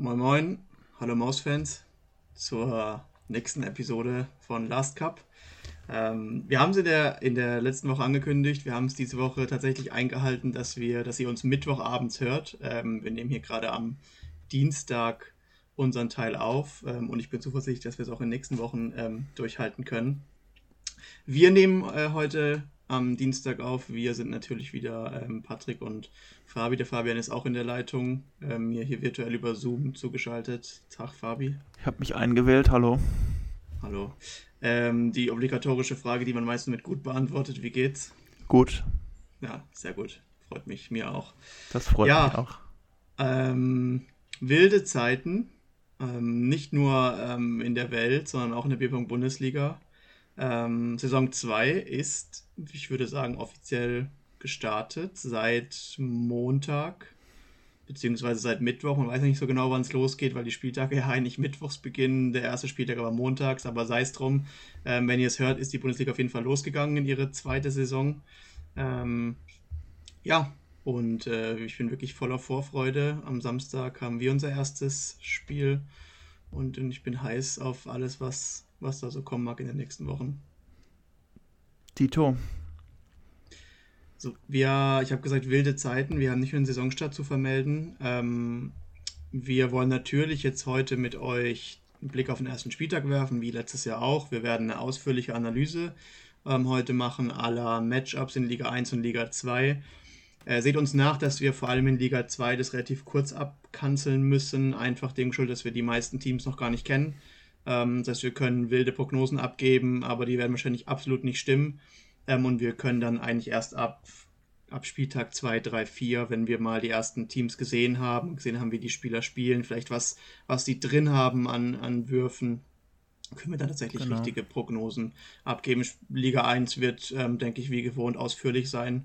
Moin Moin, hallo Mausfans zur nächsten Episode von Last Cup. Ähm, wir haben es in der, in der letzten Woche angekündigt, wir haben es diese Woche tatsächlich eingehalten, dass wir, dass ihr uns Mittwochabends hört. Ähm, wir nehmen hier gerade am Dienstag unseren Teil auf ähm, und ich bin zuversichtlich, dass wir es auch in den nächsten Wochen ähm, durchhalten können. Wir nehmen äh, heute am Dienstag auf. Wir sind natürlich wieder ähm, Patrick und Fabi. Der Fabian ist auch in der Leitung, ähm, mir hier virtuell über Zoom zugeschaltet. Tag, Fabi. Ich habe mich eingewählt, hallo. Hallo. Ähm, die obligatorische Frage, die man meistens mit gut beantwortet, wie geht's? Gut. Ja, sehr gut. Freut mich, mir auch. Das freut ja, mich auch. Ähm, wilde Zeiten, ähm, nicht nur ähm, in der Welt, sondern auch in der Bierpong-Bundesliga. Ähm, Saison 2 ist, ich würde sagen, offiziell gestartet seit Montag, beziehungsweise seit Mittwoch. Man weiß nicht so genau, wann es losgeht, weil die Spieltage ja eigentlich mittwochs beginnen. Der erste Spieltag aber montags, aber sei es drum. Ähm, wenn ihr es hört, ist die Bundesliga auf jeden Fall losgegangen in ihre zweite Saison. Ähm, ja, und äh, ich bin wirklich voller Vorfreude. Am Samstag haben wir unser erstes Spiel und, und ich bin heiß auf alles, was was da so kommen mag in den nächsten Wochen. Tito. So, wir, ich habe gesagt, wilde Zeiten. Wir haben nicht nur einen Saisonstart zu vermelden. Ähm, wir wollen natürlich jetzt heute mit euch einen Blick auf den ersten Spieltag werfen, wie letztes Jahr auch. Wir werden eine ausführliche Analyse ähm, heute machen aller Matchups in Liga 1 und Liga 2. Äh, seht uns nach, dass wir vor allem in Liga 2 das relativ kurz abkanzeln müssen. Einfach dem Schuld, dass wir die meisten Teams noch gar nicht kennen. Ähm, das heißt, wir können wilde Prognosen abgeben, aber die werden wahrscheinlich absolut nicht stimmen. Ähm, und wir können dann eigentlich erst ab, ab Spieltag 2, 3, 4, wenn wir mal die ersten Teams gesehen haben, gesehen haben, wie die Spieler spielen, vielleicht was, was sie drin haben an, an Würfen, können wir dann tatsächlich genau. richtige Prognosen abgeben. Liga 1 wird, ähm, denke ich, wie gewohnt ausführlich sein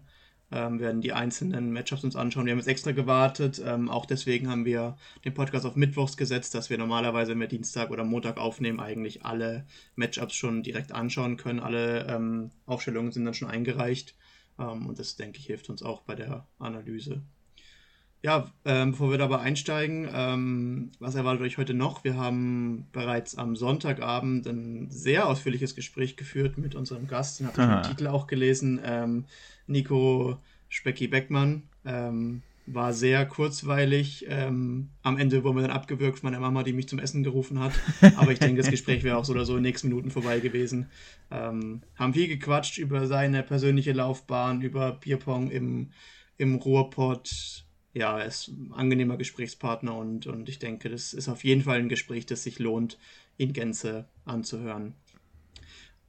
ähm, werden die einzelnen Matchups uns anschauen. Wir haben jetzt extra gewartet. Ähm, auch deswegen haben wir den Podcast auf Mittwochs gesetzt, dass wir normalerweise mit Dienstag oder Montag aufnehmen, eigentlich alle Matchups schon direkt anschauen können. Alle ähm, Aufstellungen sind dann schon eingereicht. Ähm, und das, denke ich, hilft uns auch bei der Analyse. Ja, ähm, bevor wir dabei einsteigen, ähm, was erwartet euch heute noch? Wir haben bereits am Sonntagabend ein sehr ausführliches Gespräch geführt mit unserem Gast, den habe ich im Titel auch gelesen. Nico Specki Beckmann. Ähm, war sehr kurzweilig. Ähm, am Ende wurden wir dann abgewürgt von meiner Mama, die mich zum Essen gerufen hat. Aber ich denke, das Gespräch wäre auch so oder so in den nächsten Minuten vorbei gewesen. Ähm, haben viel gequatscht über seine persönliche Laufbahn, über Bierpong im, im Ruhrpott. Ja, er ist ein angenehmer Gesprächspartner und, und ich denke, das ist auf jeden Fall ein Gespräch, das sich lohnt, in Gänze anzuhören.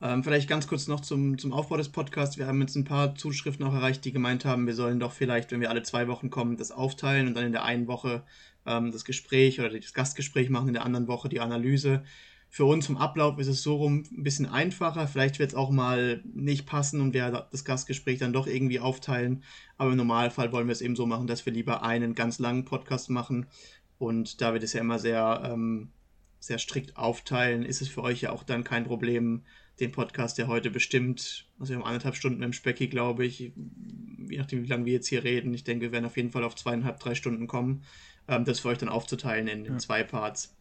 Ähm, vielleicht ganz kurz noch zum, zum Aufbau des Podcasts. Wir haben jetzt ein paar Zuschriften auch erreicht, die gemeint haben, wir sollen doch vielleicht, wenn wir alle zwei Wochen kommen, das aufteilen und dann in der einen Woche ähm, das Gespräch oder das Gastgespräch machen, in der anderen Woche die Analyse. Für uns vom Ablauf ist es so rum ein bisschen einfacher. Vielleicht wird es auch mal nicht passen und wir das Gastgespräch dann doch irgendwie aufteilen. Aber im Normalfall wollen wir es eben so machen, dass wir lieber einen ganz langen Podcast machen. Und da wir das ja immer sehr, ähm, sehr strikt aufteilen, ist es für euch ja auch dann kein Problem, den Podcast, der heute bestimmt, also wir haben anderthalb Stunden im Specki, glaube ich, je nachdem, wie lange wir jetzt hier reden. Ich denke, wir werden auf jeden Fall auf zweieinhalb, drei Stunden kommen, ähm, das für euch dann aufzuteilen in, in ja. zwei Parts.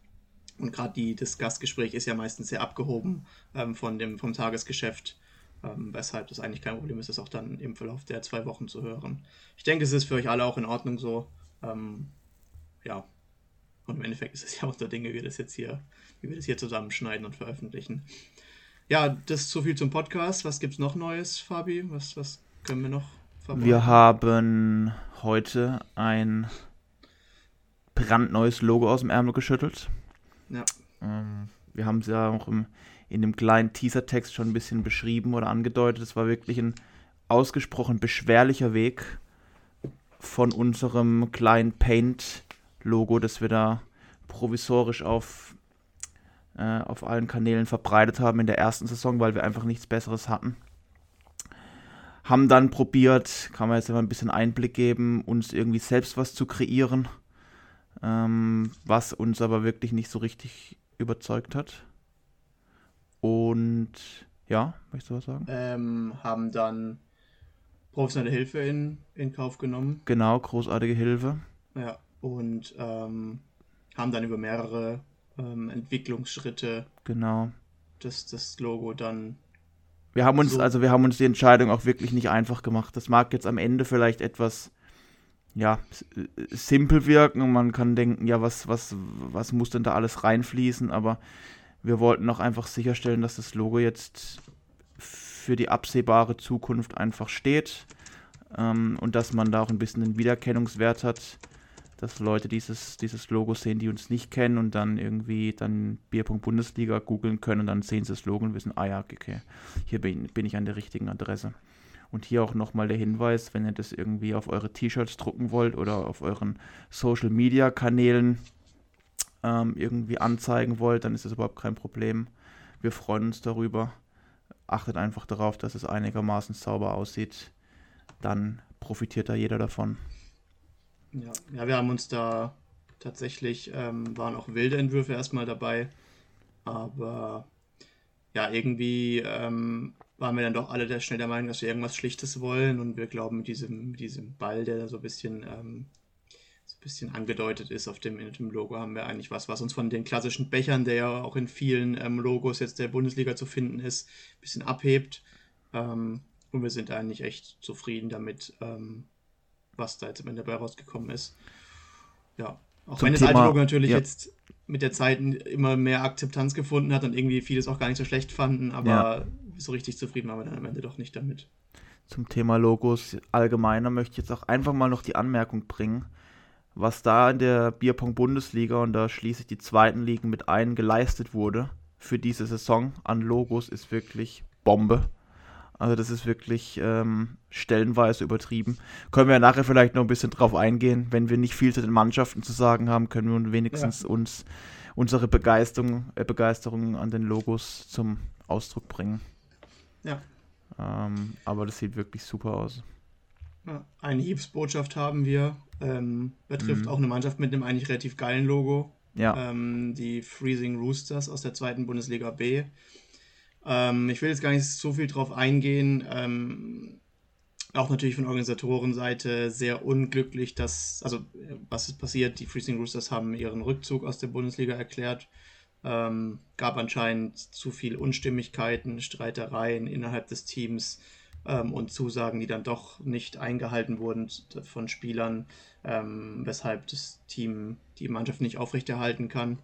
Und gerade das Gastgespräch ist ja meistens sehr abgehoben ähm, von dem, vom Tagesgeschäft, ähm, weshalb das eigentlich kein Problem ist, das auch dann im Verlauf der zwei Wochen zu hören. Ich denke, es ist für euch alle auch in Ordnung so. Ähm, ja. Und im Endeffekt ist es ja auch der Dinge, wie wir das jetzt hier, wie wir das hier zusammenschneiden und veröffentlichen. Ja, das ist so viel zum Podcast. Was gibt es noch Neues, Fabi? Was, was können wir noch verbreiten? Wir haben heute ein brandneues Logo aus dem Ärmel geschüttelt. Ja. Ähm, wir haben es ja auch im, in dem kleinen Teaser-Text schon ein bisschen beschrieben oder angedeutet. Es war wirklich ein ausgesprochen beschwerlicher Weg von unserem kleinen Paint-Logo, das wir da provisorisch auf äh, auf allen Kanälen verbreitet haben in der ersten Saison, weil wir einfach nichts Besseres hatten. Haben dann probiert, kann man jetzt immer ein bisschen Einblick geben, uns irgendwie selbst was zu kreieren, ähm, was uns aber wirklich nicht so richtig überzeugt hat. Und ja, möchtest du was sagen? Ähm, haben dann professionelle Hilfe in, in Kauf genommen. Genau, großartige Hilfe. Ja, und ähm, haben dann über mehrere ähm, Entwicklungsschritte genau. das, das Logo dann. Wir haben uns, so also wir haben uns die Entscheidung auch wirklich nicht einfach gemacht. Das mag jetzt am Ende vielleicht etwas ja, simpel wirken und man kann denken, ja, was, was, was muss denn da alles reinfließen, aber wir wollten auch einfach sicherstellen, dass das Logo jetzt für die absehbare Zukunft einfach steht ähm, und dass man da auch ein bisschen den Wiedererkennungswert hat, dass Leute dieses, dieses Logo sehen, die uns nicht kennen und dann irgendwie dann Bierpunkt Bundesliga googeln können und dann sehen sie das Logo und wissen, ah ja, okay, hier bin, bin ich an der richtigen Adresse. Und hier auch nochmal der Hinweis, wenn ihr das irgendwie auf eure T-Shirts drucken wollt oder auf euren Social Media Kanälen ähm, irgendwie anzeigen wollt, dann ist das überhaupt kein Problem. Wir freuen uns darüber. Achtet einfach darauf, dass es einigermaßen sauber aussieht. Dann profitiert da jeder davon. Ja, ja wir haben uns da tatsächlich, ähm, waren auch wilde Entwürfe erstmal dabei. Aber ja, irgendwie ähm, waren wir dann doch alle schnell der Meinung, dass wir irgendwas Schlichtes wollen und wir glauben mit diesem, diesem Ball, der da so ein bisschen, ähm, so ein bisschen angedeutet ist auf dem, dem Logo, haben wir eigentlich was, was uns von den klassischen Bechern, der ja auch in vielen ähm, Logos jetzt der Bundesliga zu finden ist, ein bisschen abhebt. Ähm, und wir sind eigentlich echt zufrieden damit, ähm, was da jetzt am Ende dabei rausgekommen ist. Ja, auch Zum wenn das alte Logo natürlich ja. jetzt mit der Zeit immer mehr Akzeptanz gefunden hat und irgendwie vieles auch gar nicht so schlecht fanden, aber ja so richtig zufrieden waren wir dann am Ende doch nicht damit. Zum Thema Logos allgemeiner möchte ich jetzt auch einfach mal noch die Anmerkung bringen, was da in der Bierpong-Bundesliga und da schließe ich die zweiten Ligen mit ein geleistet wurde für diese Saison an Logos ist wirklich Bombe. Also das ist wirklich ähm, stellenweise übertrieben. Können wir ja nachher vielleicht noch ein bisschen drauf eingehen. Wenn wir nicht viel zu den Mannschaften zu sagen haben, können wir wenigstens ja. uns unsere Begeisterung, äh, Begeisterung an den Logos zum Ausdruck bringen. Ja. Ähm, aber das sieht wirklich super aus. Ja, eine Hilfsbotschaft haben wir. Ähm, betrifft mhm. auch eine Mannschaft mit einem eigentlich relativ geilen Logo. Ja. Ähm, die Freezing Roosters aus der zweiten Bundesliga B. Ähm, ich will jetzt gar nicht so viel drauf eingehen. Ähm, auch natürlich von Organisatorenseite sehr unglücklich, dass, also was ist passiert? Die Freezing Roosters haben ihren Rückzug aus der Bundesliga erklärt. Ähm, gab anscheinend zu viel Unstimmigkeiten, Streitereien innerhalb des Teams ähm, und Zusagen, die dann doch nicht eingehalten wurden von Spielern, ähm, weshalb das Team die Mannschaft nicht aufrechterhalten kann.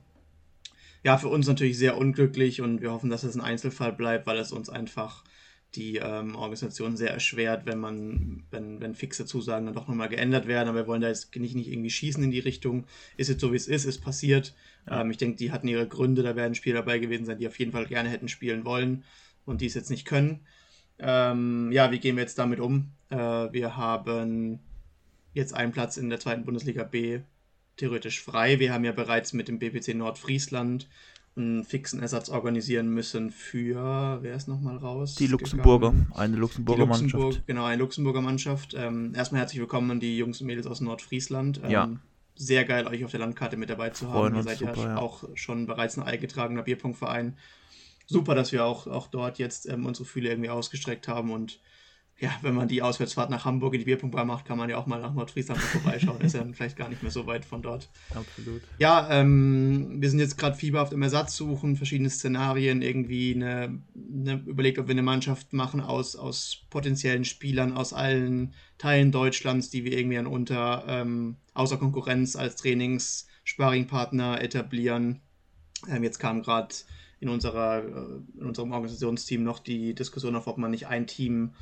Ja, für uns natürlich sehr unglücklich und wir hoffen, dass es ein Einzelfall bleibt, weil es uns einfach die ähm, Organisation sehr erschwert, wenn man, wenn, wenn fixe Zusagen dann doch nochmal geändert werden. Aber wir wollen da jetzt nicht, nicht irgendwie schießen in die Richtung. Ist jetzt so, wie es ist, ist passiert. Ja. Ähm, ich denke, die hatten ihre Gründe, da werden Spieler dabei gewesen sein, die auf jeden Fall gerne hätten spielen wollen und die es jetzt nicht können. Ähm, ja, wie gehen wir jetzt damit um? Äh, wir haben jetzt einen Platz in der zweiten Bundesliga B theoretisch frei. Wir haben ja bereits mit dem BPC Nordfriesland einen fixen Ersatz organisieren müssen für, wer ist nochmal raus? Die Luxemburger, eine Luxemburger Luxemburg, Mannschaft. Genau, eine Luxemburger Mannschaft. Ähm, erstmal herzlich willkommen an die Jungs und Mädels aus Nordfriesland. Ähm, ja. Sehr geil, euch auf der Landkarte mit dabei zu haben. Ihr seid super, ja, ja, auch schon bereits ein eingetragener Bierpunktverein. Super, dass wir auch, auch dort jetzt ähm, unsere Fühle irgendwie ausgestreckt haben und ja, wenn man die Auswärtsfahrt nach Hamburg in die Bierpunktbar macht, kann man ja auch mal nach Nordfriesland vorbeischauen. ist ja vielleicht gar nicht mehr so weit von dort. Absolut. Ja, ähm, wir sind jetzt gerade fieberhaft im Ersatz suchen, verschiedene Szenarien, irgendwie eine, eine, überlegt, ob wir eine Mannschaft machen aus, aus potenziellen Spielern aus allen Teilen Deutschlands, die wir irgendwie an unter ähm, außer Konkurrenz als Trainings-Sparringpartner etablieren. Ähm, jetzt kam gerade in unserer äh, in unserem Organisationsteam noch die Diskussion auf, ob man nicht ein Team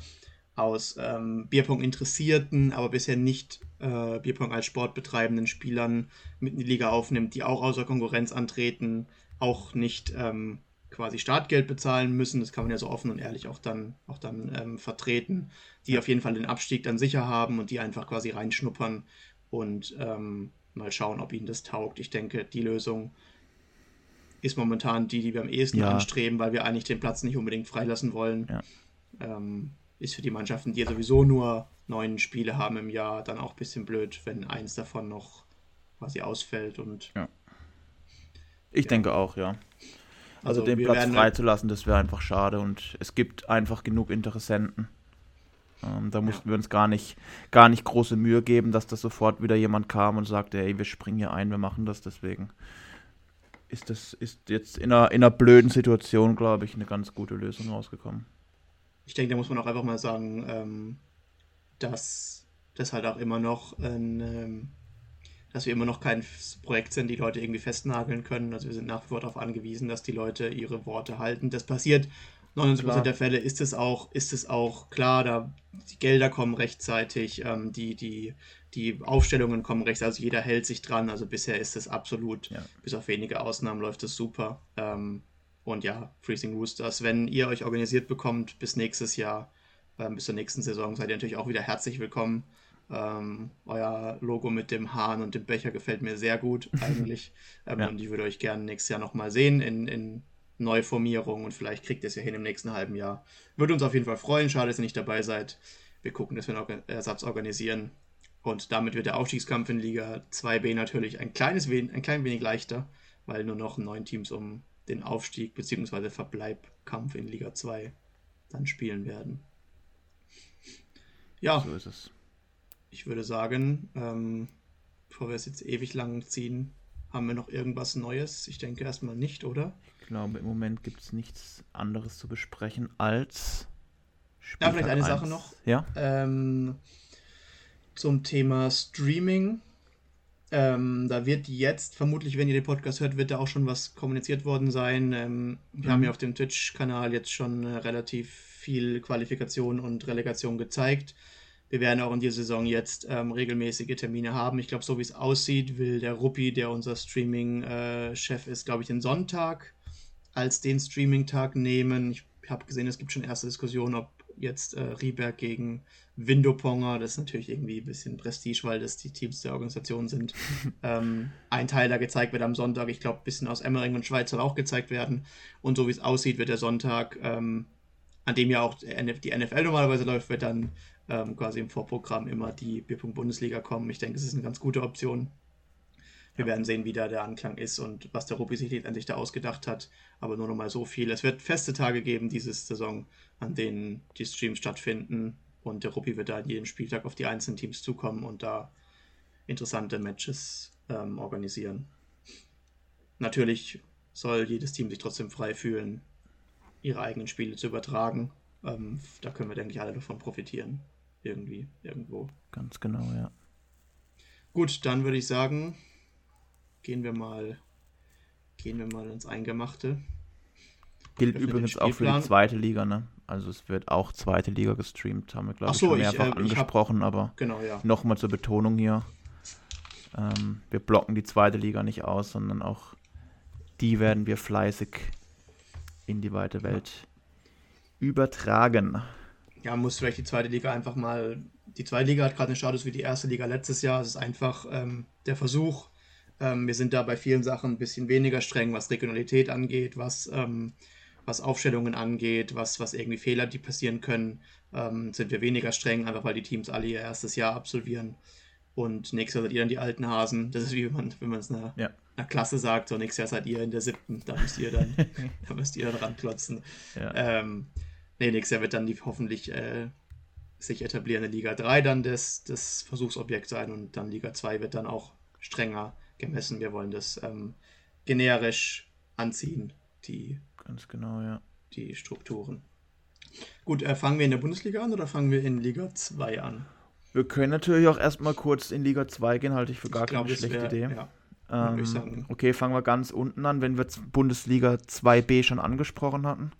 aus ähm, Bierpong interessierten, aber bisher nicht äh, Bierpong als Sport betreibenden Spielern mit in die Liga aufnimmt, die auch außer Konkurrenz antreten, auch nicht ähm, quasi Startgeld bezahlen müssen. Das kann man ja so offen und ehrlich auch dann, auch dann ähm, vertreten, die auf jeden Fall den Abstieg dann sicher haben und die einfach quasi reinschnuppern und ähm, mal schauen, ob ihnen das taugt. Ich denke, die Lösung ist momentan die, die wir am ehesten ja. anstreben, weil wir eigentlich den Platz nicht unbedingt freilassen wollen. Ja. Ähm, ist für die Mannschaften, die sowieso nur neun Spiele haben im Jahr, dann auch ein bisschen blöd, wenn eins davon noch quasi ausfällt. Und ja. Ich ja. denke auch, ja. Also, also den Platz freizulassen, das wäre einfach schade und es gibt einfach genug Interessenten. Ähm, da mussten ja. wir uns gar nicht, gar nicht große Mühe geben, dass da sofort wieder jemand kam und sagte, ey, wir springen hier ein, wir machen das deswegen. Ist das ist jetzt in einer, in einer blöden Situation, glaube ich, eine ganz gute Lösung rausgekommen. Ich denke, da muss man auch einfach mal sagen, ähm, dass das halt auch immer noch ein, ähm, dass wir immer noch kein Projekt sind, die Leute irgendwie festnageln können. Also wir sind nach wie vor darauf angewiesen, dass die Leute ihre Worte halten. Das passiert 99% klar. der Fälle ist es auch, ist es auch klar, da die Gelder kommen rechtzeitig, ähm, die, die, die Aufstellungen kommen rechtzeitig, also jeder hält sich dran. Also bisher ist es absolut, ja. bis auf wenige Ausnahmen läuft es super. Ähm, und ja, Freezing Roosters, wenn ihr euch organisiert bekommt bis nächstes Jahr, ähm, bis zur nächsten Saison, seid ihr natürlich auch wieder herzlich willkommen. Ähm, euer Logo mit dem Hahn und dem Becher gefällt mir sehr gut eigentlich. ähm, ja. Und ich würde euch gerne nächstes Jahr nochmal sehen in, in Neuformierung und vielleicht kriegt ihr es ja hin im nächsten halben Jahr. Würde uns auf jeden Fall freuen. Schade, dass ihr nicht dabei seid. Wir gucken, dass wir einen Ersatz organisieren. Und damit wird der Aufstiegskampf in Liga 2b natürlich ein, kleines ein klein wenig leichter, weil nur noch neun Teams um den Aufstieg bzw. Verbleibkampf in Liga 2 dann spielen werden. Ja, so ist es. Ich würde sagen, ähm, bevor wir es jetzt ewig lang ziehen, haben wir noch irgendwas Neues? Ich denke erstmal nicht, oder? Ich glaube, im Moment gibt es nichts anderes zu besprechen als. Spieltag ja, vielleicht eine 1. Sache noch. Ja. Ähm, zum Thema Streaming. Ähm, da wird jetzt, vermutlich, wenn ihr den Podcast hört, wird da auch schon was kommuniziert worden sein. Ähm, wir mhm. haben ja auf dem Twitch-Kanal jetzt schon äh, relativ viel Qualifikation und Relegation gezeigt. Wir werden auch in dieser Saison jetzt ähm, regelmäßige Termine haben. Ich glaube, so wie es aussieht, will der Ruppi, der unser Streaming-Chef äh, ist, glaube ich, den Sonntag als den Streaming-Tag nehmen. Ich habe gesehen, es gibt schon erste Diskussionen, ob jetzt äh, Rieberg gegen Windoponger, das ist natürlich irgendwie ein bisschen Prestige, weil das die Teams der Organisation sind. ähm, ein Teil da gezeigt wird am Sonntag. Ich glaube, ein bisschen aus Emmering und Schweiz soll auch gezeigt werden. Und so wie es aussieht, wird der Sonntag, ähm, an dem ja auch die NFL normalerweise läuft, wird dann ähm, quasi im Vorprogramm immer die Bierpunkt Bundesliga kommen. Ich denke, es ist eine ganz gute Option. Wir werden sehen, wie da der Anklang ist und was der Ruppi sich letztendlich da ausgedacht hat. Aber nur noch mal so viel. Es wird feste Tage geben diese Saison, an denen die Streams stattfinden. Und der Ruppi wird da jeden Spieltag auf die einzelnen Teams zukommen und da interessante Matches ähm, organisieren. Natürlich soll jedes Team sich trotzdem frei fühlen, ihre eigenen Spiele zu übertragen. Ähm, da können wir, denke ich, alle davon profitieren irgendwie, irgendwo. Ganz genau, ja. Gut, dann würde ich sagen, gehen wir mal, gehen wir mal ins Eingemachte. Gilt übrigens auch für die zweite Liga, ne? Also es wird auch zweite Liga gestreamt, haben wir glaube so, ich schon mehrfach ich, äh, angesprochen, hab, aber genau, ja. nochmal zur Betonung hier. Ähm, wir blocken die zweite Liga nicht aus, sondern auch die werden wir fleißig in die weite Welt übertragen ja, muss vielleicht die zweite Liga einfach mal. Die zweite Liga hat gerade einen Status wie die erste Liga letztes Jahr. Es ist einfach ähm, der Versuch. Ähm, wir sind da bei vielen Sachen ein bisschen weniger streng, was Regionalität angeht, was, ähm, was Aufstellungen angeht, was, was irgendwie Fehler, die passieren können, ähm, sind wir weniger streng, einfach weil die Teams alle ihr erstes Jahr absolvieren. Und nächstes Jahr seid ihr dann die alten Hasen. Das ist wie wenn man es einer, ja. einer Klasse sagt, so nächstes Jahr seid ihr in der siebten, da müsst ihr dann, da müsst ihr dann ranklotzen. Ja. Ähm, Nee, nächstes Jahr wird dann die hoffentlich äh, sich etablierende Liga 3 dann das, das Versuchsobjekt sein und dann Liga 2 wird dann auch strenger gemessen. Wir wollen das ähm, generisch anziehen, die, Ganz genau, ja. die Strukturen. Gut, äh, fangen wir in der Bundesliga an oder fangen wir in Liga 2 an? Wir können natürlich auch erstmal kurz in Liga 2 gehen, halte ich für gar ich keine glaub, schlechte wär, Idee. Ja, ähm, okay, fangen wir ganz unten an, wenn wir Bundesliga 2b schon angesprochen hatten.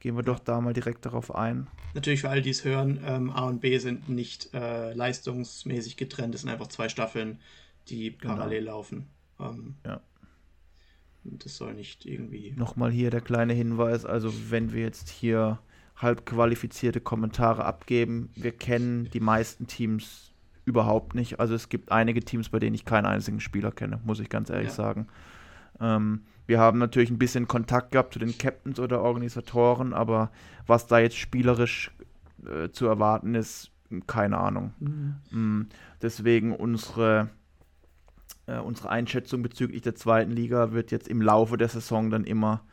Gehen wir doch da mal direkt darauf ein. Natürlich für alle, die es hören, ähm, A und B sind nicht äh, leistungsmäßig getrennt. Es sind einfach zwei Staffeln, die genau. parallel laufen. Ähm, ja. Das soll nicht irgendwie. Nochmal hier der kleine Hinweis: Also, wenn wir jetzt hier halb qualifizierte Kommentare abgeben, wir kennen die meisten Teams überhaupt nicht. Also, es gibt einige Teams, bei denen ich keinen einzigen Spieler kenne, muss ich ganz ehrlich ja. sagen. Ähm, wir haben natürlich ein bisschen Kontakt gehabt zu den Captains oder Organisatoren, aber was da jetzt spielerisch äh, zu erwarten ist, keine Ahnung. Mhm. Mm, deswegen unsere, äh, unsere Einschätzung bezüglich der zweiten Liga wird jetzt im Laufe der Saison dann immer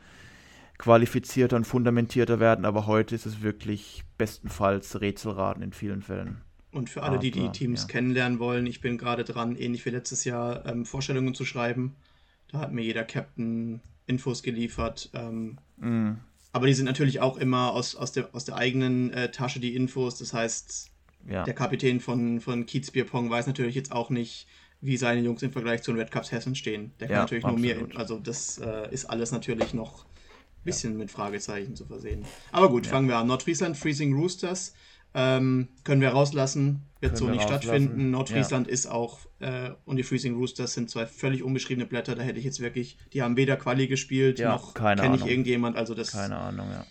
qualifizierter und fundamentierter werden, aber heute ist es wirklich bestenfalls Rätselraten in vielen Fällen. Und für alle, die die Teams ja. kennenlernen wollen, ich bin gerade dran, ähnlich wie letztes Jahr, ähm, Vorstellungen zu schreiben. Da hat mir jeder Captain Infos geliefert. Ähm, mm. Aber die sind natürlich auch immer aus, aus, der, aus der eigenen äh, Tasche, die Infos. Das heißt, ja. der Kapitän von, von Kiez Bierpong weiß natürlich jetzt auch nicht, wie seine Jungs im Vergleich zu den Red Cups Hessen stehen. Der kann ja, natürlich absolut. nur mir, also das äh, ist alles natürlich noch ein bisschen ja. mit Fragezeichen zu versehen. Aber gut, fangen wir an. Nordfriesland, Freezing Roosters. Ähm, können wir rauslassen, wird können so nicht stattfinden. Nordfriesland ja. ist auch, äh, und die Freezing Roosters sind zwei völlig unbeschriebene Blätter, da hätte ich jetzt wirklich, die haben weder Quali gespielt, ja, noch kenne ich irgendjemand, also das keine Ahnung, ja.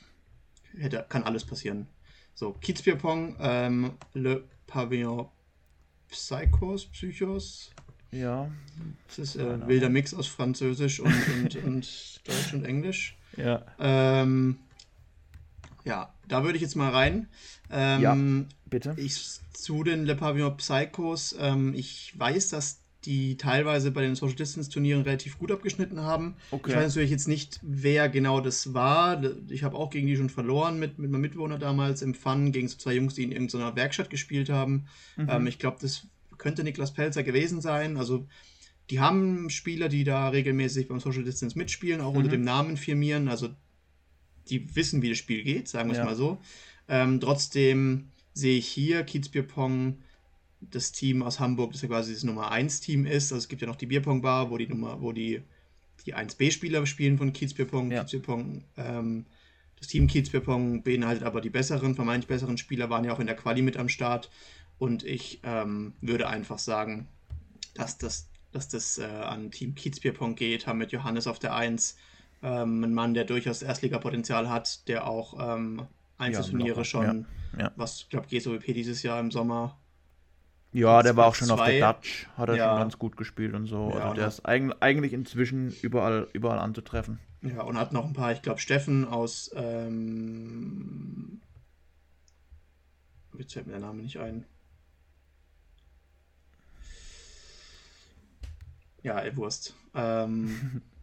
Hätte, kann alles passieren. So, Kiezbierpong, ähm, Le Pavillon Psychos, Psychos. Ja. Das ist äh, wilder Mix aus Französisch und, und, und Deutsch und Englisch. Ja. Ähm, ja, da würde ich jetzt mal rein. Ähm, ja, bitte. Ich, zu den Le Pavillon Psychos. Ähm, ich weiß, dass die teilweise bei den Social Distance Turnieren relativ gut abgeschnitten haben. Okay. Ich weiß natürlich jetzt nicht, wer genau das war. Ich habe auch gegen die schon verloren mit, mit meinem Mitwohner damals im Fun gegen so zwei Jungs, die in irgendeiner Werkstatt gespielt haben. Mhm. Ähm, ich glaube, das könnte Niklas Pelzer gewesen sein. Also die haben Spieler, die da regelmäßig beim Social Distance mitspielen, auch mhm. unter dem Namen firmieren. Also die wissen, wie das Spiel geht, sagen wir es ja. mal so. Ähm, trotzdem sehe ich hier Kiezbierpong, das Team aus Hamburg, das ja quasi das Nummer 1 Team ist. Also es gibt ja noch die Bierpong-Bar, wo die Nummer, wo die, die 1B-Spieler spielen von Kiezbierpong. Ja. Kiezbierpong ähm, das Team Kiezbierpong beinhaltet aber die besseren, vermeintlich besseren Spieler, waren ja auch in der Quali mit am Start. Und ich ähm, würde einfach sagen, dass das, dass das äh, an Team Kiezbierpong geht, haben mit Johannes auf der 1 ähm, ein Mann, der durchaus Erstligapotenzial hat, der auch ähm, Einzelturniere ja, schon, ja, ja. was ich glaube GSOWP dieses Jahr im Sommer. Ja, der war auch schon zwei. auf der Dutch, hat er schon ganz gut gespielt und so. also der ist eigentlich inzwischen überall, überall anzutreffen. Ja, und hat noch ein paar, ich glaube, Steffen aus ähm, jetzt fällt mir der Name nicht ein. Ja, Wurst. Ähm,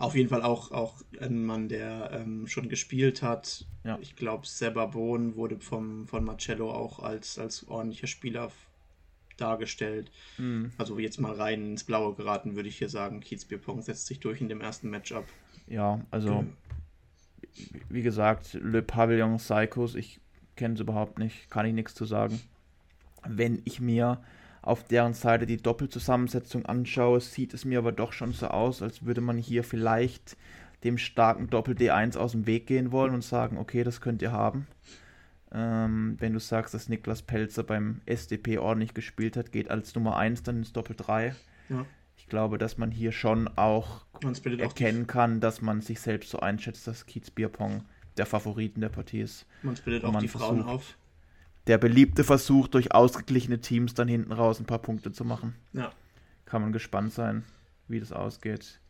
Auf jeden Fall auch, auch ein Mann, der ähm, schon gespielt hat. Ja. Ich glaube, Seba Bohn wurde vom, von Marcello auch als, als ordentlicher Spieler dargestellt. Mhm. Also jetzt mal rein ins Blaue geraten, würde ich hier sagen. Kiezbierpong setzt sich durch in dem ersten Matchup. Ja, also wie gesagt, Le Pavillon Psychos, ich kenne es überhaupt nicht, kann ich nichts zu sagen. Wenn ich mir auf deren Seite die Doppelzusammensetzung anschaue, sieht es mir aber doch schon so aus, als würde man hier vielleicht dem starken Doppel D1 aus dem Weg gehen wollen und sagen, okay, das könnt ihr haben. Ähm, wenn du sagst, dass Niklas Pelzer beim SDP ordentlich gespielt hat, geht als Nummer 1 dann ins Doppel 3. Ja. Ich glaube, dass man hier schon auch erkennen auch kann, dass man sich selbst so einschätzt, dass Kiez Bierpong der Favoriten der Partie ist. Man splittet auch die Frauen auf der beliebte Versuch, durch ausgeglichene Teams dann hinten raus ein paar Punkte zu machen. Ja. Kann man gespannt sein, wie das ausgeht.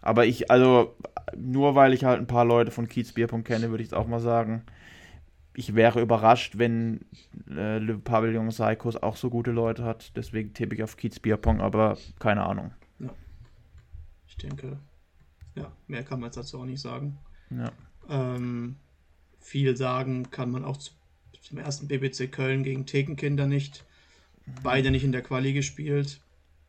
Aber ich, also, nur weil ich halt ein paar Leute von Kiez Bierpunkt kenne, würde ich es auch mal sagen. Ich wäre überrascht, wenn äh, Le Pavillon Psychos auch so gute Leute hat. Deswegen tippe ich auf Kiez Bierpong, aber keine Ahnung. Ja. Ich denke, ja, mehr kann man jetzt dazu auch nicht sagen. Ja. Ähm, viel sagen kann man auch zu zum ersten BBC Köln gegen Thekenkinder nicht. Beide nicht in der Quali gespielt.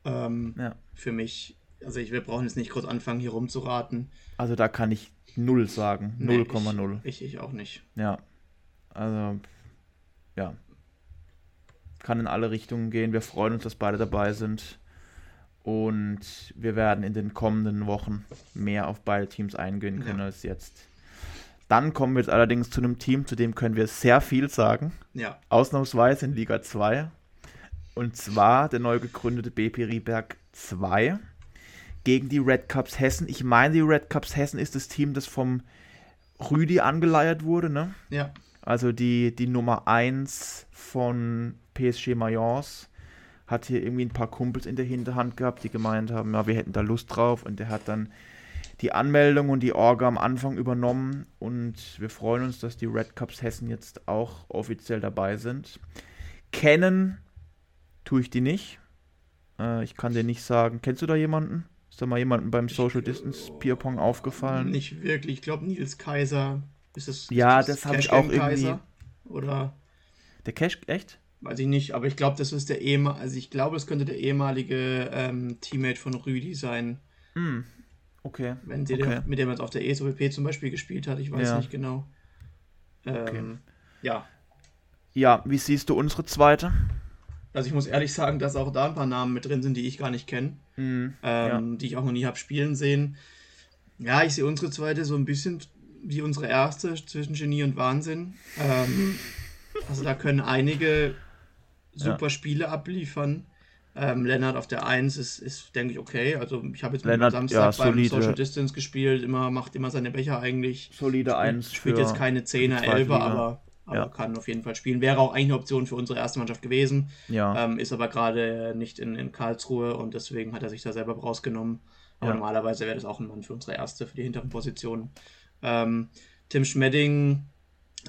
Ähm, ja. Für mich, also ich, wir brauchen jetzt nicht kurz anfangen, hier rumzuraten. Also da kann ich null sagen. 0,0. Nee, ich, ich, ich auch nicht. Ja. Also, ja. Kann in alle Richtungen gehen. Wir freuen uns, dass beide dabei sind. Und wir werden in den kommenden Wochen mehr auf beide Teams eingehen können ja. als jetzt. Dann kommen wir jetzt allerdings zu einem Team, zu dem können wir sehr viel sagen. Ja. Ausnahmsweise in Liga 2. Und zwar der neu gegründete BP Rieberg 2 gegen die Red Cups Hessen. Ich meine, die Red Cups Hessen ist das Team, das vom Rüdi angeleiert wurde, ne? Ja. Also die, die Nummer 1 von PSG Mayence hat hier irgendwie ein paar Kumpels in der Hinterhand gehabt, die gemeint haben, ja, wir hätten da Lust drauf. Und der hat dann die Anmeldung und die Orga am Anfang übernommen und wir freuen uns, dass die Red Cups Hessen jetzt auch offiziell dabei sind. Kennen tue ich die nicht. Äh, ich kann dir nicht sagen, kennst du da jemanden? Ist da mal jemandem beim Social Distance Bierpong aufgefallen? Nicht wirklich. Ich glaube, Nils Kaiser ist das. Ja, das, das habe ich auch irgendwie. Oder. Der Cash, echt? Weiß ich nicht, aber ich glaube, das ist der ehemalige, also ich glaube, es könnte der ehemalige ähm, Teammate von Rüdi sein. Mm. Okay. Wenn sie okay. mit dem jetzt auf der ESOP zum Beispiel gespielt hat, ich weiß ja. nicht genau. Ähm, okay. Ja. Ja, wie siehst du unsere zweite? Also ich muss ehrlich sagen, dass auch da ein paar Namen mit drin sind, die ich gar nicht kenne, mm, ähm, ja. die ich auch noch nie habe spielen sehen. Ja, ich sehe unsere zweite so ein bisschen wie unsere erste zwischen Genie und Wahnsinn. Ähm, also da können einige super ja. Spiele abliefern. Ähm, Lennart auf der 1 ist, ist denke ich, okay. Also ich habe jetzt Lennart, am Samstag ja, beim Social Distance gespielt, immer, macht immer seine Becher eigentlich. Solide 1. Spielt jetzt keine 10er, 11er, aber, aber ja. kann auf jeden Fall spielen. Wäre auch eigentlich eine Option für unsere erste Mannschaft gewesen. Ja. Ähm, ist aber gerade nicht in, in Karlsruhe und deswegen hat er sich da selber rausgenommen. Aber ja. normalerweise wäre das auch ein Mann für unsere erste, für die hinteren Positionen. Ähm, Tim Schmedding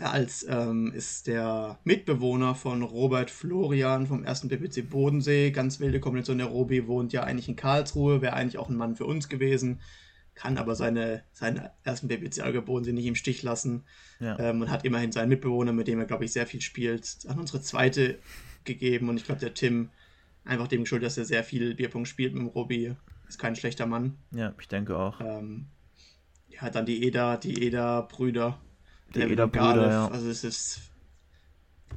als ähm, ist der Mitbewohner von Robert Florian vom ersten BPC Bodensee. Ganz wilde Kombination. Der Robi wohnt ja eigentlich in Karlsruhe, wäre eigentlich auch ein Mann für uns gewesen, kann aber seine, seinen ersten BPC Alge Bodensee nicht im Stich lassen ja. ähm, und hat immerhin seinen Mitbewohner, mit dem er, glaube ich, sehr viel spielt, an unsere zweite gegeben. Und ich glaube, der Tim, einfach dem geschuldet, dass er sehr viel Bierpunkt spielt mit dem Robi, ist kein schlechter Mann. Ja, ich denke auch. Ähm, ja, dann die Eda, die Eda-Brüder die Eder-Brüder, ja. Also es ist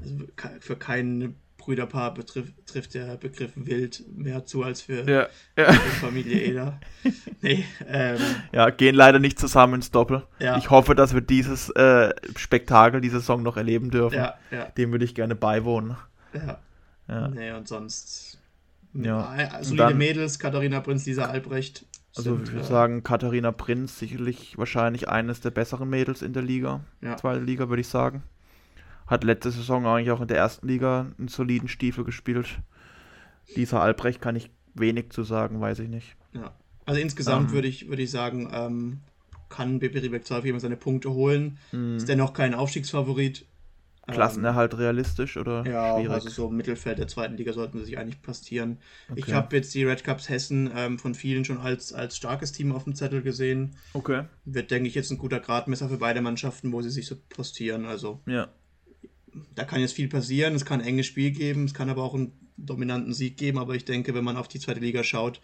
also für kein Brüderpaar betrifft, trifft der Begriff wild mehr zu als für ja, ja. Familie Eder. nee, ähm, ja, gehen leider nicht zusammen ins Doppel. Ja. Ich hoffe, dass wir dieses äh, Spektakel, diese Saison noch erleben dürfen. Ja. Dem würde ich gerne beiwohnen. Ja. ja. Nee, und sonst ja. solide dann, Mädels, Katharina Prinz, Lisa Albrecht, also ich würde sagen, Katharina Prinz sicherlich wahrscheinlich eines der besseren Mädels in der Liga. Ja. Zweite Liga, würde ich sagen. Hat letzte Saison eigentlich auch in der ersten Liga einen soliden Stiefel gespielt. Dieser Albrecht kann ich wenig zu sagen, weiß ich nicht. Ja. Also insgesamt ähm, würde ich, würd ich sagen, ähm, kann BP Riebeck zwar auf jeden Fall seine Punkte holen. Mhm. Ist dennoch kein Aufstiegsfavorit. Klassenerhalt ähm, realistisch oder ja, schwierig? also so im Mittelfeld der zweiten Liga sollten sie sich eigentlich passieren. Okay. Ich habe jetzt die Red Cups Hessen ähm, von vielen schon als, als starkes Team auf dem Zettel gesehen. Okay. Wird, denke ich, jetzt ein guter Gradmesser für beide Mannschaften, wo sie sich so postieren. Also ja. da kann jetzt viel passieren. Es kann ein enges Spiel geben, es kann aber auch einen dominanten Sieg geben. Aber ich denke, wenn man auf die zweite Liga schaut,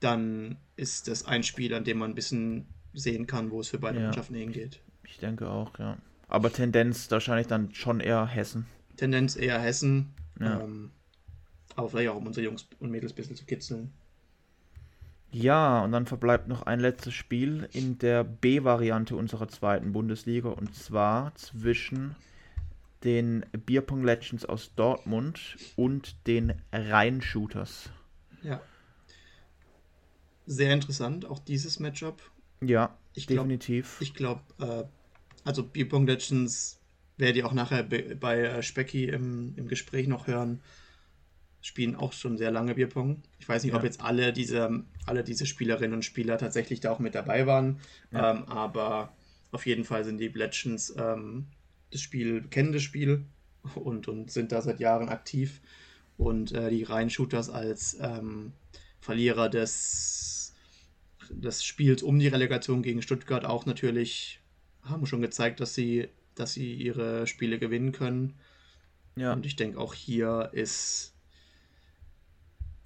dann ist das ein Spiel, an dem man ein bisschen sehen kann, wo es für beide ja. Mannschaften hingeht. Ich denke auch, ja. Aber Tendenz wahrscheinlich dann schon eher Hessen. Tendenz eher Hessen. Ja. Ähm, aber vielleicht auch, um unsere Jungs und Mädels ein bisschen zu kitzeln. Ja, und dann verbleibt noch ein letztes Spiel in der B-Variante unserer zweiten Bundesliga und zwar zwischen den Bierpong Legends aus Dortmund und den Rhein-Shooters. Ja. Sehr interessant, auch dieses Matchup. Ja, ich definitiv. Glaub, ich glaube, äh, also Bierpong Legends werdet ihr auch nachher bei äh, Specky im, im Gespräch noch hören, spielen auch schon sehr lange Bierpong. Ich weiß nicht, ja. ob jetzt alle diese, alle diese Spielerinnen und Spieler tatsächlich da auch mit dabei waren, ja. ähm, aber auf jeden Fall sind die Legends ähm, das Spiel, kennen das Spiel und, und sind da seit Jahren aktiv. Und äh, die Rhein-Shooters als ähm, Verlierer des, des Spiels um die Relegation gegen Stuttgart auch natürlich haben schon gezeigt, dass sie, dass sie ihre Spiele gewinnen können. Ja. Und ich denke, auch hier ist,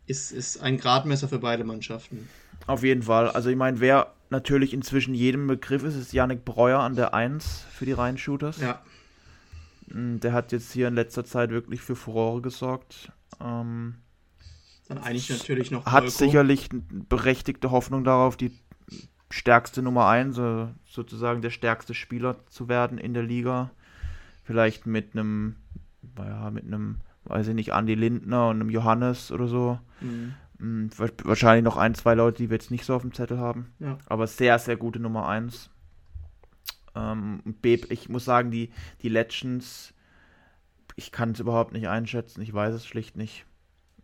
ist, ist ein Gradmesser für beide Mannschaften. Auf jeden Fall. Also ich meine, wer natürlich inzwischen jedem Begriff ist, ist Yannick Breuer an der 1 für die Rhein-Shooters. Ja. Mm, der hat jetzt hier in letzter Zeit wirklich für Furore gesorgt. Ähm, Dann eigentlich natürlich noch. Hat Volko. sicherlich berechtigte Hoffnung darauf, die stärkste Nummer 1, so, sozusagen der stärkste Spieler zu werden in der Liga. Vielleicht mit einem, naja, mit einem, weiß ich nicht, Andy Lindner und einem Johannes oder so. Mhm. Mm, wahrscheinlich noch ein, zwei Leute, die wir jetzt nicht so auf dem Zettel haben. Ja. Aber sehr, sehr gute Nummer 1. Ähm, ich muss sagen, die, die Legends, ich kann es überhaupt nicht einschätzen. Ich weiß es schlicht nicht.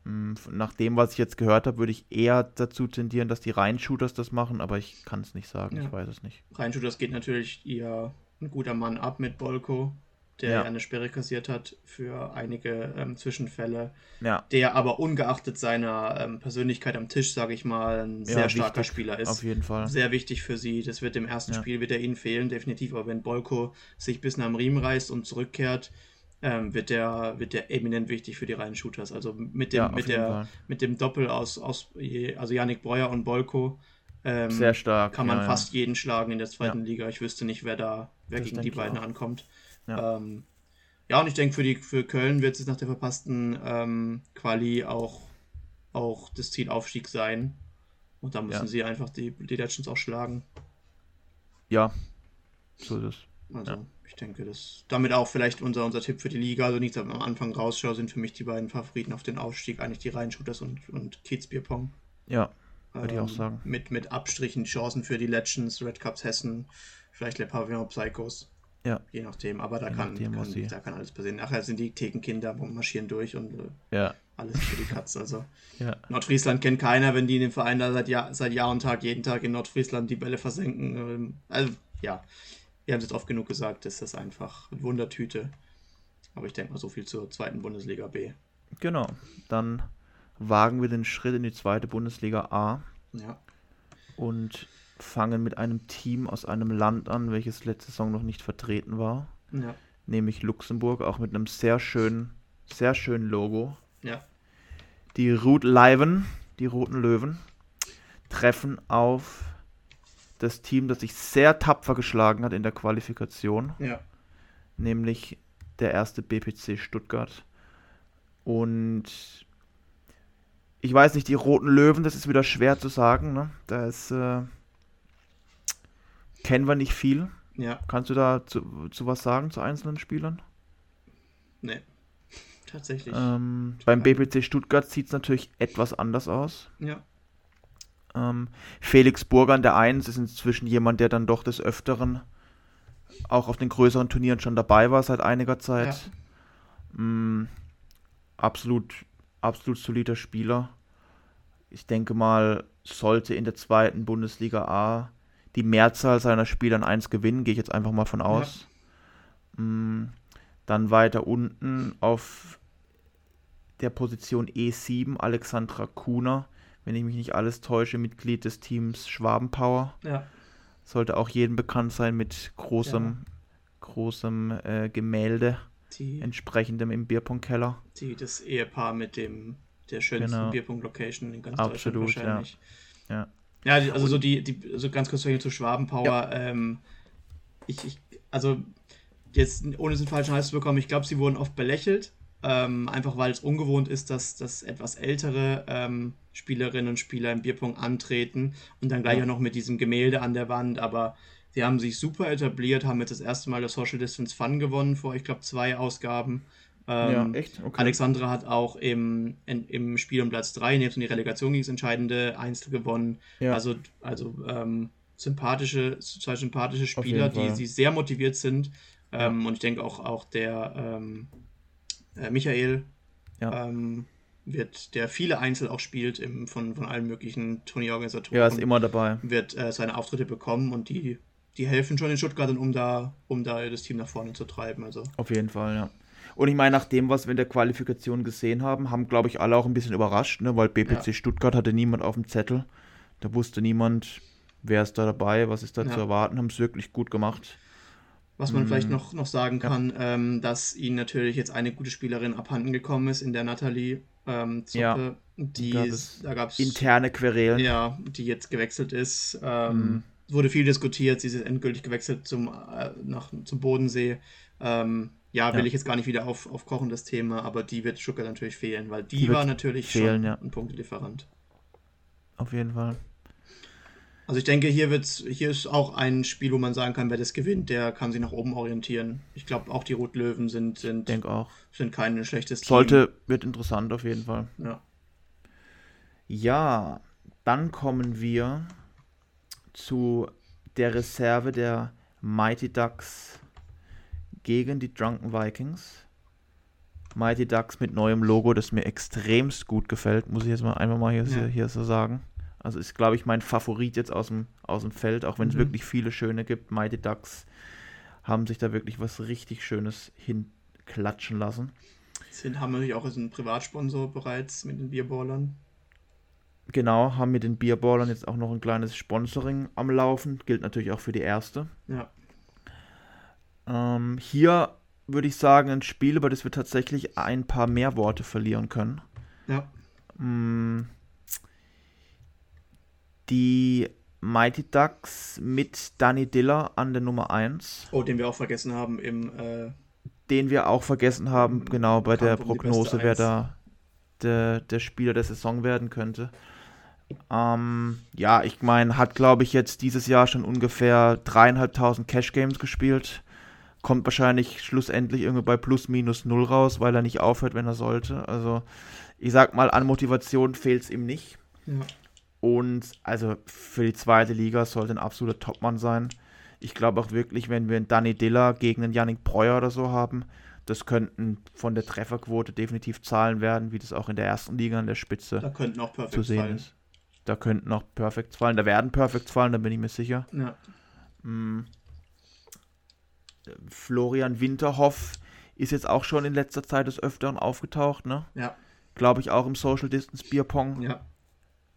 Hm, nach dem, was ich jetzt gehört habe, würde ich eher dazu tendieren, dass die Rhein-Shooters das machen, aber ich kann es nicht sagen, ja. ich weiß es nicht. Rhein-Shooters geht natürlich eher ein guter Mann ab mit Bolko. der ja. eine Sperre kassiert hat für einige ähm, Zwischenfälle. Ja. Der aber ungeachtet seiner ähm, Persönlichkeit am Tisch, sage ich mal, ein sehr starker wichtig, Spieler ist. Auf jeden Fall. Sehr wichtig für sie. Das wird im ersten Spiel wird er ihnen fehlen, definitiv. Aber wenn Bolko sich bis nach dem Riemen reißt und zurückkehrt, ähm, wird der wird der eminent wichtig für die reinen Shooters. Also mit dem mit der mit dem Doppel aus aus also Yannick Breuer und Bolko ähm, Sehr stark. Kann man ja, fast ja. jeden schlagen in der zweiten ja. Liga. Ich wüsste nicht, wer da, wer das gegen die beiden ankommt. Ja. Ähm, ja, und ich denke, für, die, für Köln wird es nach der verpassten ähm, Quali auch, auch das Ziel Aufstieg sein. Und da müssen sie einfach die, die Legends auch schlagen. Ja, so ist es. Also, ich denke, dass damit auch vielleicht unser, unser Tipp für die Liga, also nicht am Anfang rausschaue, sind für mich die beiden Favoriten auf den Aufstieg eigentlich die Rheinshooters und, und Kiezbierpong. Ja, würde ich auch ähm, sagen. Mit, mit Abstrichen Chancen für die Legends, Red Cups Hessen, vielleicht Le Pavillon Psychos. Ja. Je nachdem, aber da, kann, nachdem, kann da kann alles passieren. Nachher sind die Thekenkinder marschieren durch und äh, ja. alles für die Katze. Also ja. Nordfriesland kennt keiner, wenn die in dem Verein da seit Jahr, seit Jahr und Tag jeden Tag in Nordfriesland die Bälle versenken. Ähm, also ja, wir haben es jetzt oft genug gesagt, ist das einfach eine Wundertüte. Aber ich denke mal so viel zur zweiten Bundesliga B. Genau, dann wagen wir den Schritt in die zweite Bundesliga A. Ja. Und fangen mit einem Team aus einem Land an, welches letzte Saison noch nicht vertreten war. Ja. Nämlich Luxemburg, auch mit einem sehr schönen, sehr schönen Logo. Ja. Die Root Leiven, die Roten Löwen, treffen auf das Team, das sich sehr tapfer geschlagen hat in der Qualifikation. Ja. Nämlich der erste BPC Stuttgart. Und ich weiß nicht, die roten Löwen, das ist wieder schwer zu sagen. Ne? Da ist, äh, kennen wir nicht viel. Ja. Kannst du da zu, zu was sagen zu einzelnen Spielern? Nee, tatsächlich. Ähm, beim BPC Stuttgart sieht es natürlich etwas anders aus. Ja. Ähm, Felix Burger an der 1 ist inzwischen jemand, der dann doch des Öfteren auch auf den größeren Turnieren schon dabei war seit einiger Zeit. Ja. Ähm, absolut absolut solider Spieler. Ich denke mal, sollte in der zweiten Bundesliga A die Mehrzahl seiner Spieler an 1 gewinnen, gehe ich jetzt einfach mal von aus. Ja. Mm, dann weiter unten auf der Position E7 Alexandra Kuhner, wenn ich mich nicht alles täusche, Mitglied des Teams Schwabenpower. Ja. Sollte auch jedem bekannt sein mit großem, ja. großem äh, Gemälde die, entsprechendem im Bierpunktkeller. Die, das Ehepaar mit dem der schönsten genau. Bierpunkt-Location in ganz Absolut, Deutschland wahrscheinlich. Ja. Ja, ja also so die, die, also ganz kurz zu Schwabenpower. Ja. Ähm, ich, ich, also jetzt ohne den falschen Hals zu bekommen, ich glaube, sie wurden oft belächelt, ähm, einfach weil es ungewohnt ist, dass, dass etwas ältere ähm, Spielerinnen und Spieler im Bierpunkt antreten und dann gleich ja. auch noch mit diesem Gemälde an der Wand, aber die haben sich super etabliert, haben jetzt das erste Mal das Social Distance Fun gewonnen vor, ich glaube, zwei Ausgaben. Ähm, ja, echt? Okay. Alexandra hat auch im, in, im Spiel um Platz 3, nebst die Relegation gegen das entscheidende Einzel gewonnen. Ja. Also, also ähm, sympathische, zwei sympathische Spieler, die, die sehr motiviert sind. Ähm. Und ich denke auch, auch der ähm, äh, Michael ja. Ähm, wird, der viele Einzel auch spielt im, von, von allen möglichen Turnierorganisatoren. Ja, ist immer dabei. Wird äh, seine Auftritte bekommen und die die helfen schon in Stuttgart, um da, um da das Team nach vorne zu treiben. Also. Auf jeden Fall, ja. Und ich meine, nach dem, was wir in der Qualifikation gesehen haben, haben, glaube ich, alle auch ein bisschen überrascht, ne? weil BPC ja. Stuttgart hatte niemand auf dem Zettel. Da wusste niemand, wer ist da dabei, was ist da ja. zu erwarten, haben es wirklich gut gemacht. Was man mhm. vielleicht noch, noch sagen kann, ja. ähm, dass ihnen natürlich jetzt eine gute Spielerin abhanden gekommen ist in der Nathalie ähm, Zoppe. Ja, die gab da gab es interne Querelen. Ja, die jetzt gewechselt ist. Ähm, mhm wurde viel diskutiert, sie ist endgültig gewechselt zum, äh, nach, zum Bodensee. Ähm, ja, will ja. ich jetzt gar nicht wieder auf, aufkochen, das Thema, aber die wird Stuttgart natürlich fehlen, weil die, die war natürlich fehlen, schon ja. ein Punktelieferant. Auf jeden Fall. Also ich denke, hier wird's, hier ist auch ein Spiel, wo man sagen kann, wer das gewinnt, der kann sich nach oben orientieren. Ich glaube, auch die Rotlöwen sind, sind, denk auch. sind kein schlechtes Team. Sollte, wird interessant auf jeden Fall. Ja. Ja, dann kommen wir zu der Reserve der Mighty Ducks gegen die Drunken Vikings. Mighty Ducks mit neuem Logo, das mir extremst gut gefällt, muss ich jetzt mal einfach mal hier, ja. hier so sagen. Also ist, glaube ich, mein Favorit jetzt aus dem, aus dem Feld, auch wenn es mhm. wirklich viele schöne gibt. Mighty Ducks haben sich da wirklich was richtig Schönes hinklatschen lassen. Sind, haben natürlich auch einen Privatsponsor bereits mit den Bierballern. Genau, haben mit den Bierballern jetzt auch noch ein kleines Sponsoring am Laufen. Gilt natürlich auch für die erste. Ja. Ähm, hier würde ich sagen, ein Spiel, über das wir tatsächlich ein paar mehr Worte verlieren können. Ja. Mm, die Mighty Ducks mit Danny Diller an der Nummer 1. Oh, den wir auch vergessen haben im. Äh, den wir auch vergessen haben, genau, bei der um Prognose, wer da der, der Spieler der Saison werden könnte. Ähm, ja, ich meine, hat, glaube ich, jetzt dieses Jahr schon ungefähr dreieinhalbtausend Cash Games gespielt kommt wahrscheinlich schlussendlich irgendwie bei plus minus null raus, weil er nicht aufhört, wenn er sollte. Also ich sag mal, an Motivation fehlt es ihm nicht. Ja. Und also für die zweite Liga sollte ein absoluter Topmann sein. Ich glaube auch wirklich, wenn wir einen Danny Diller gegen einen Yannick Breuer oder so haben, das könnten von der Trefferquote definitiv Zahlen werden, wie das auch in der ersten Liga an der Spitze da könnten auch zu sehen fallen. ist. Da könnten auch Perfects fallen. Da werden Perfects fallen, da bin ich mir sicher. Ja. Mm. Florian Winterhoff ist jetzt auch schon in letzter Zeit des Öfteren aufgetaucht, ne? Ja. Glaube ich auch im Social Distance Bierpong. Ja.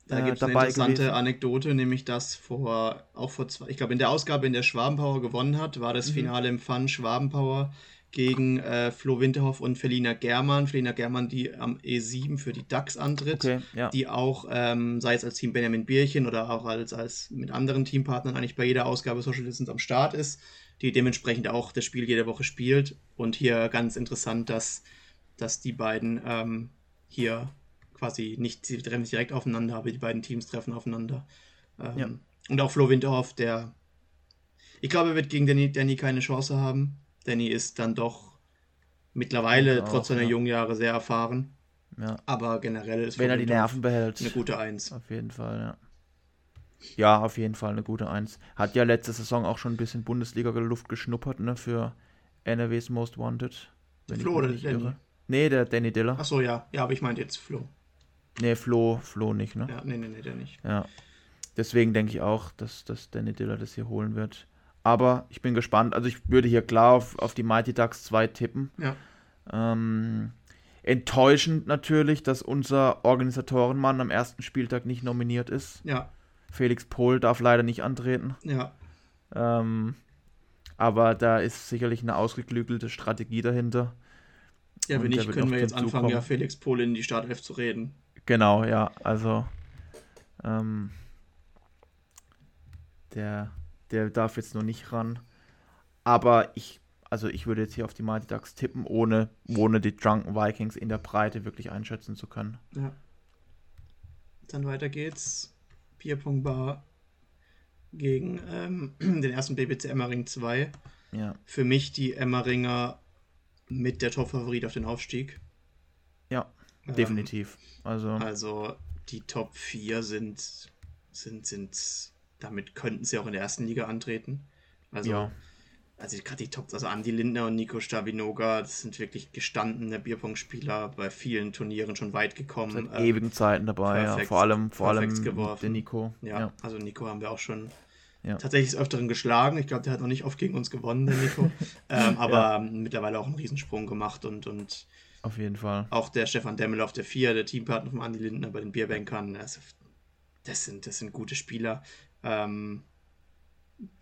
Da äh, gibt es eine interessante gewesen. Anekdote, nämlich dass vor, auch vor zwei, ich glaube in der Ausgabe, in der Schwabenpower gewonnen hat, war das mhm. Finale im Fun Schwabenpower gegen äh, Flo Winterhoff und Felina Germann. Felina Germann, die am E7 für die DAX antritt, okay, ja. die auch, ähm, sei es als Team Benjamin Bierchen oder auch als, als mit anderen Teampartnern eigentlich bei jeder Ausgabe Social Distance am Start ist die dementsprechend auch das Spiel jede Woche spielt. Und hier ganz interessant, dass, dass die beiden ähm, hier quasi nicht, sie treffen sich direkt aufeinander, aber die beiden Teams treffen aufeinander. Ähm, ja. Und auch Flo Winterhoff, der, ich glaube, er wird gegen Danny, Danny keine Chance haben. Danny ist dann doch mittlerweile, auch, trotz seiner ja. jungen Jahre, sehr erfahren. Ja. Aber generell ist Wenn er die Nerven behält. Eine gute Eins. Auf jeden Fall, ja. Ja, auf jeden Fall eine gute Eins. Hat ja letzte Saison auch schon ein bisschen Bundesliga-Luft geschnuppert, ne, für NRW's Most Wanted. Flo oder nicht Danny? Irre. Nee, der Danny Diller. Achso, ja. Ja, aber ich meinte jetzt Flo. Nee, Flo, Flo nicht, ne? Ja, nee, nee, nee, der nicht. Ja. Deswegen denke ich auch, dass, dass Danny Diller das hier holen wird. Aber ich bin gespannt. Also ich würde hier klar auf, auf die Mighty Ducks 2 tippen. Ja. Ähm, enttäuschend natürlich, dass unser Organisatorenmann am ersten Spieltag nicht nominiert ist. Ja. Felix Pohl darf leider nicht antreten. Ja. Ähm, aber da ist sicherlich eine ausgeklügelte Strategie dahinter. Ja, wenn nicht, können wir jetzt anfangen, kommen. ja, Felix Pohl in die Startelf zu reden. Genau, ja, also ähm, der, der darf jetzt noch nicht ran. Aber ich, also ich würde jetzt hier auf die Mighty Ducks tippen, ohne, ohne die Drunken Vikings in der Breite wirklich einschätzen zu können. Ja. Dann weiter geht's. Bierpong-Bar gegen ähm, den ersten BBC Emmering 2. Ja. Für mich die Emmeringer mit der Top-Favorit auf den Aufstieg. Ja, definitiv. Also, also die Top 4 sind, sind, sind, damit könnten sie auch in der ersten Liga antreten. Also ja also gerade die Top, also Andy Lindner und Nico Stabinoga, das sind wirklich gestandene Bierpong-Spieler, bei vielen Turnieren schon weit gekommen. Seit äh, ewigen Zeiten dabei, perfekt, ja. Vor allem, vor allem der Nico. Ja, ja, also Nico haben wir auch schon ja. tatsächlich des Öfteren geschlagen. Ich glaube, der hat noch nicht oft gegen uns gewonnen, der Nico. ähm, aber mittlerweile auch einen Riesensprung gemacht und, und auf jeden Fall. Auch der Stefan Demmel auf der 4, der Teampartner von Andy Lindner bei den Bierbankern, also, das, sind, das sind gute Spieler. Ähm,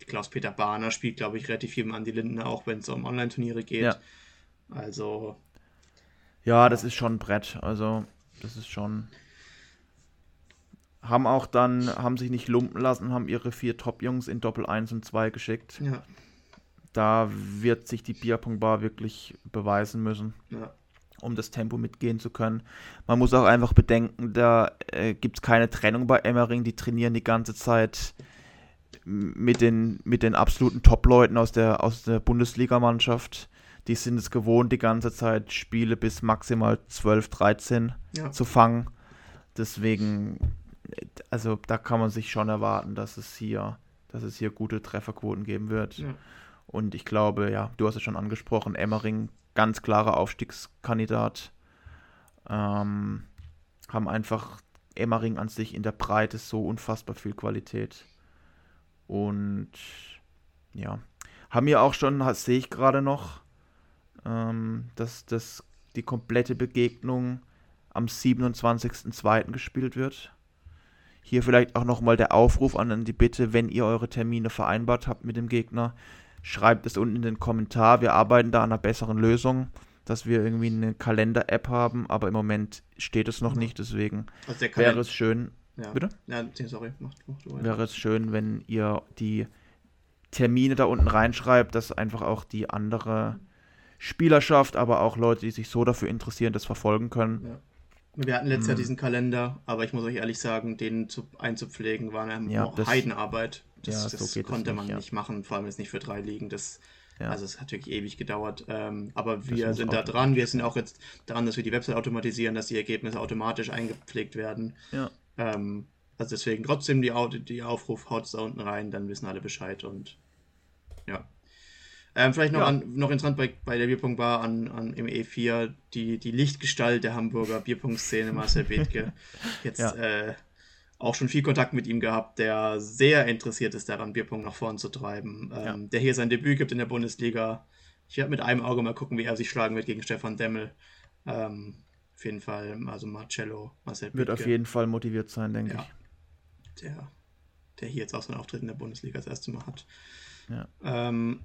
Klaus-Peter Bahner spielt, glaube ich, relativ viel im Andi Lindner, auch wenn es um Online-Turniere geht. Ja. Also. Ja, das ist schon ein Brett. Also, das ist schon. Haben auch dann, haben sich nicht lumpen lassen, haben ihre vier Top-Jungs in Doppel 1 und 2 geschickt. Ja. Da wird sich die Bierpong-Bar wirklich beweisen müssen. Ja um das Tempo mitgehen zu können. Man muss auch einfach bedenken, da äh, gibt es keine Trennung bei Emmering, die trainieren die ganze Zeit mit den, mit den absoluten Top-Leuten aus der, aus der Bundesligamannschaft. Die sind es gewohnt, die ganze Zeit Spiele bis maximal 12, 13 ja. zu fangen. Deswegen, also da kann man sich schon erwarten, dass es hier, dass es hier gute Trefferquoten geben wird. Ja. Und ich glaube, ja, du hast es schon angesprochen, Emmering, ganz klarer Aufstiegskandidat. Ähm, haben einfach Emmering an sich in der Breite so unfassbar viel Qualität. Und ja, Haben ja auch schon, sehe ich gerade noch, ähm, dass, dass die komplette Begegnung am 27.02. gespielt wird. Hier vielleicht auch nochmal der Aufruf an die Bitte, wenn ihr eure Termine vereinbart habt mit dem Gegner, schreibt es unten in den Kommentar. Wir arbeiten da an einer besseren Lösung, dass wir irgendwie eine Kalender-App haben, aber im Moment steht es noch ja. nicht, deswegen also wäre es schön. Ja. Bitte? Ja, sorry, mach, mach Wäre es schön, wenn ihr die Termine da unten reinschreibt, dass einfach auch die andere Spielerschaft, aber auch Leute, die sich so dafür interessieren, das verfolgen können. Ja. Wir hatten letztes. Jahr diesen Kalender, aber ich muss euch ehrlich sagen, den zu, einzupflegen war eine ja, Heidenarbeit. Das, ja, das so konnte man nicht, nicht machen, vor allem jetzt nicht für drei Ligen. Das, ja. Also es hat wirklich ewig gedauert. Ähm, aber wir sind da dran. Wir sind auch jetzt dran, dass wir die Website automatisieren, dass die Ergebnisse automatisch eingepflegt werden. Ja. Ähm, also deswegen trotzdem die, die Aufruf, haut es da unten rein, dann wissen alle Bescheid und ja. Ähm, vielleicht noch, ja. an, noch interessant bei, bei der Bierpunktbar an, an, im E4 die, die Lichtgestalt der Hamburger Bierpunktszene, Marcel Bethke. Jetzt ja. äh, auch schon viel Kontakt mit ihm gehabt, der sehr interessiert ist daran, Bierpunkt nach vorn zu treiben. Ähm, ja. Der hier sein Debüt gibt in der Bundesliga. Ich werde mit einem Auge mal gucken, wie er sich schlagen wird gegen Stefan Demmel. Ähm, auf jeden Fall, also Marcello, Marcel. Wird auf jeden Fall motiviert sein, denke ich. Der, der hier jetzt auch so einen Auftritt in der Bundesliga das erste Mal hat. Ja. Ähm,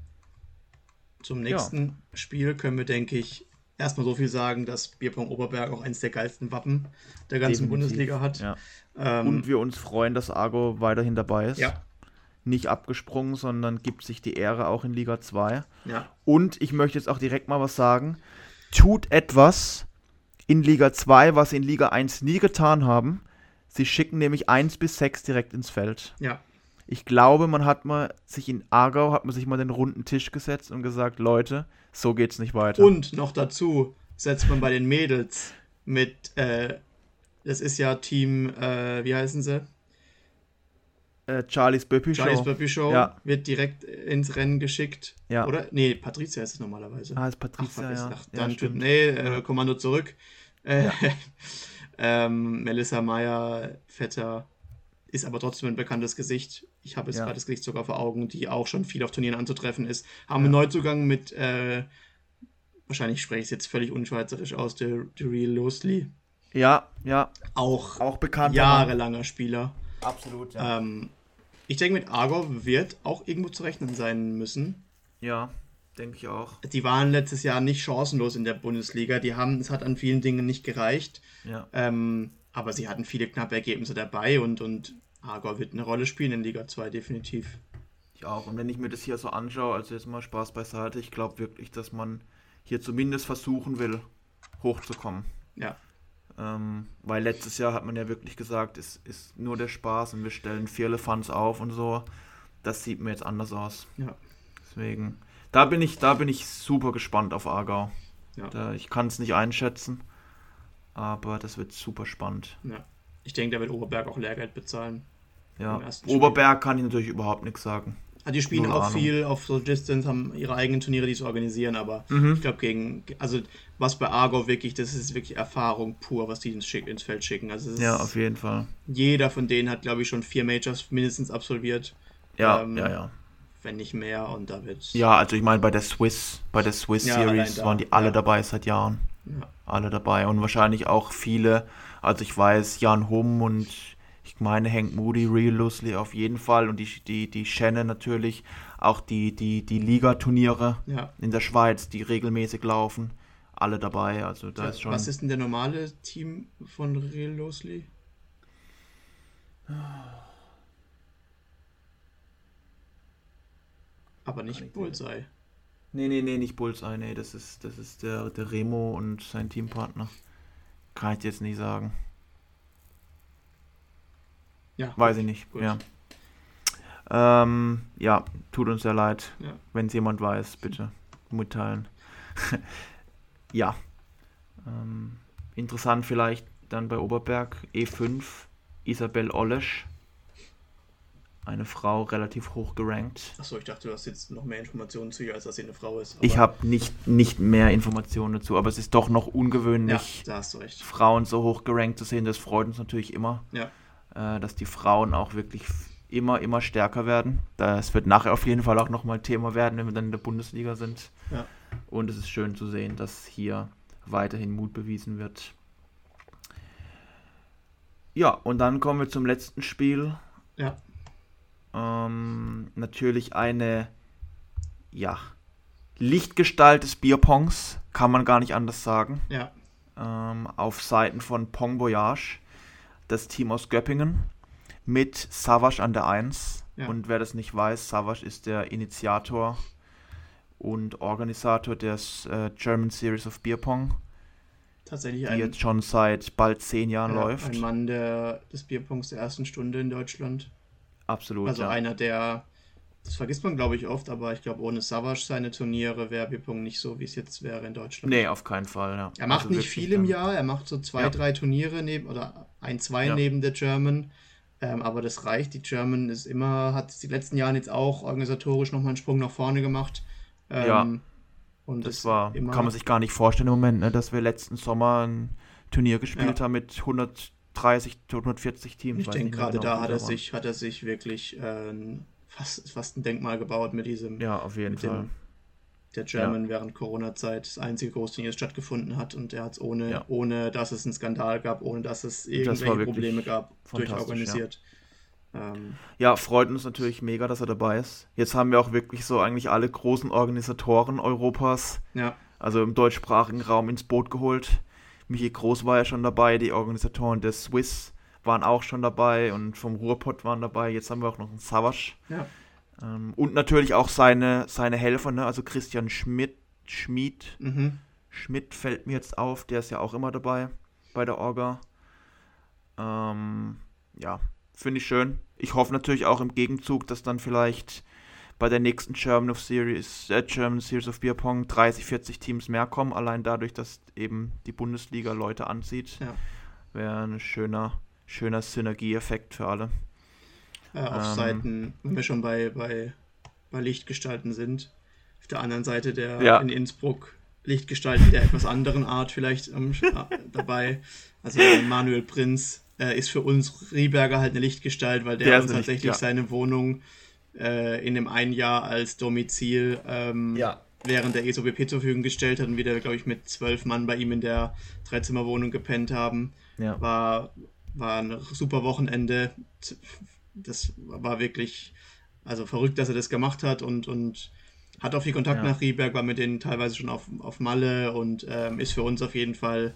zum nächsten ja. Spiel können wir, denke ich, erstmal so viel sagen, dass Bierpong Oberberg auch eines der geilsten Wappen der ganzen Definitiv. Bundesliga hat. Ja. Ähm, Und wir uns freuen, dass Argo weiterhin dabei ist. Ja. Nicht abgesprungen, sondern gibt sich die Ehre auch in Liga 2. Ja. Und ich möchte jetzt auch direkt mal was sagen. Tut etwas in Liga 2, was sie in Liga 1 nie getan haben. Sie schicken nämlich 1 bis 6 direkt ins Feld. Ja. Ich glaube, man hat mal sich in Aargau, hat man sich mal den runden Tisch gesetzt und gesagt, Leute, so geht's nicht weiter. Und noch dazu setzt man bei den Mädels mit, äh, das ist ja Team, äh, wie heißen sie? Äh, Charlies Böppi Show. Charlies Böppi Show ja. wird direkt ins Rennen geschickt. Ja. Oder? Nee, Patricia ist es normalerweise. Ah, ist Patricia, Ach, ja. Ach, dann ja, tut, nee, äh, Kommando zurück. Äh, ja. ähm, Melissa Meyer, Vetter, ist aber trotzdem ein bekanntes Gesicht. Ich habe jetzt ja. gerade das Gesicht sogar vor Augen, die auch schon viel auf Turnieren anzutreffen ist. Haben ja. einen Neuzugang mit, äh, wahrscheinlich spreche ich es jetzt völlig unschweizerisch aus, der, der Real Losely. Ja, ja. Auch, auch bekannt. Jahrelanger Spieler. Absolut, ja. Ähm, ich denke, mit Argo wird auch irgendwo zu rechnen sein müssen. Ja, denke ich auch. Die waren letztes Jahr nicht chancenlos in der Bundesliga. Die haben, es hat an vielen Dingen nicht gereicht. Ja. Ähm, aber sie hatten viele knappe Ergebnisse dabei und, und Argor wird eine Rolle spielen in Liga 2, definitiv. Ich auch. Und wenn ich mir das hier so anschaue, also jetzt mal Spaß beiseite, ich glaube wirklich, dass man hier zumindest versuchen will, hochzukommen. Ja. Ähm, weil letztes Jahr hat man ja wirklich gesagt, es ist nur der Spaß und wir stellen vier Elefants auf und so. Das sieht mir jetzt anders aus. Ja. Deswegen, da bin ich, da bin ich super gespannt auf Aargau. Ja. Da, ich kann es nicht einschätzen. Aber das wird super spannend. Ja. Ich denke, der wird Oberberg auch Lehrgeld bezahlen. Ja. Oberberg kann ich natürlich überhaupt nichts sagen. Also die spielen Null auch Ahnung. viel auf so Distance, haben ihre eigenen Turniere, die sie organisieren, aber mhm. ich glaube gegen, also was bei Argo wirklich, das ist wirklich Erfahrung pur, was die ins, ins Feld schicken. Also ja, auf jeden Fall. Jeder von denen hat, glaube ich, schon vier Majors mindestens absolviert. Ja, ähm, ja, ja. Wenn nicht mehr und da wird Ja, also ich meine bei der Swiss, bei der Swiss ja, Series waren die alle ja. dabei seit Jahren. Ja. Alle dabei und wahrscheinlich auch viele. Also ich weiß, Jan Humm und meine Hank Moody, Real Loosely auf jeden Fall und die, die, die Shannon natürlich, auch die, die, die Liga-Turniere ja. in der Schweiz, die regelmäßig laufen, alle dabei. Also da ist schon. Was ist denn der normale Team von Real Loosely? Aber nicht Bullseye. Nee, nee, nee, nicht Bullseye, nee, das ist, das ist der, der Remo und sein Teampartner. Kann ich jetzt nicht sagen. Ja. Weiß ich nicht, gut. ja. Ähm, ja, tut uns sehr leid. Ja. Wenn es jemand weiß, bitte mitteilen. ja. Ähm, interessant vielleicht dann bei Oberberg E5 Isabel Olesch eine Frau relativ hoch gerankt. Achso, ich dachte, du hast jetzt noch mehr Informationen zu ihr, als dass sie eine Frau ist. ich habe nicht, nicht mehr Informationen dazu, aber es ist doch noch ungewöhnlich, ja, Frauen so hoch gerankt zu sehen. Das freut uns natürlich immer. Ja. Äh, dass die Frauen auch wirklich immer, immer stärker werden. Das wird nachher auf jeden Fall auch nochmal Thema werden, wenn wir dann in der Bundesliga sind. Ja. Und es ist schön zu sehen, dass hier weiterhin Mut bewiesen wird. Ja, und dann kommen wir zum letzten Spiel. Ja. Ähm, natürlich eine, ja, Lichtgestalt des Bierpongs, kann man gar nicht anders sagen. Ja. Ähm, auf Seiten von Pong Voyage, das Team aus Göppingen, mit Savage an der 1. Ja. Und wer das nicht weiß, Savage ist der Initiator und Organisator des äh, German Series of Beer Pong. Tatsächlich die ein, jetzt schon seit bald zehn Jahren ja, läuft. Ein Mann der, des Bierpongs der ersten Stunde in Deutschland. Absolut. Also ja. einer der, das vergisst man glaube ich oft, aber ich glaube ohne Savage seine Turniere wäre Bierpong nicht so, wie es jetzt wäre in Deutschland. Nee, auf keinen Fall, ja. Er macht also nicht viel im Jahr, er macht so zwei, drei Turniere neben, oder ein, zwei ja. neben der German. Ähm, aber das reicht. Die German ist immer, hat die letzten Jahre jetzt auch organisatorisch nochmal einen Sprung nach vorne gemacht. Ähm, ja. Und das war, kann man sich gar nicht vorstellen im Moment, ne, dass wir letzten Sommer ein Turnier gespielt ja. haben mit 130, 140 Teams. Ich denke, gerade genau, da hat er, sich, hat er sich wirklich äh, fast, fast ein Denkmal gebaut mit diesem. Ja, auf jeden Fall. Dem, der German ja. während Corona-Zeit das einzige Großturnier stattgefunden hat und er hat es ohne, ja. ohne, dass es einen Skandal gab, ohne dass es irgendwelche Probleme gab, durchorganisiert. Ja. Ähm, ja, freut uns natürlich mega, dass er dabei ist. Jetzt haben wir auch wirklich so eigentlich alle großen Organisatoren Europas, ja. also im deutschsprachigen Raum ins Boot geholt. Michi Groß war ja schon dabei, die Organisatoren der Swiss waren auch schon dabei und vom Ruhrpott waren dabei. Jetzt haben wir auch noch einen Savage. Ja. Ähm, und natürlich auch seine, seine Helfer, ne? also Christian Schmidt, Schmied. Mhm. Schmidt fällt mir jetzt auf, der ist ja auch immer dabei bei der Orga. Ähm, ja, Finde ich schön. Ich hoffe natürlich auch im Gegenzug, dass dann vielleicht bei der nächsten German of Series, äh, German Series of Beer Pong 30, 40 Teams mehr kommen, allein dadurch, dass eben die Bundesliga Leute anzieht. Ja. Wäre ein schöner, schöner Synergieeffekt für alle. Ja, auf ähm, Seiten, wenn wir schon bei, bei, bei Lichtgestalten sind, auf der anderen Seite der ja. in Innsbruck Lichtgestalten der etwas anderen Art vielleicht ähm, dabei. Also Manuel Prinz, äh, ist für uns Rieberger halt eine Lichtgestalt, weil der, der uns tatsächlich ja. seine Wohnung äh, in dem einen Jahr als Domizil ähm, ja. während der ESOBP zur Verfügung gestellt hat und wieder, glaube ich, mit zwölf Mann bei ihm in der Dreizimmerwohnung gepennt haben. Ja. War, war ein super Wochenende. Das war wirklich, also verrückt, dass er das gemacht hat und, und hat auch viel Kontakt ja. nach Rieberg, war mit denen teilweise schon auf, auf Malle und ähm, ist für uns auf jeden Fall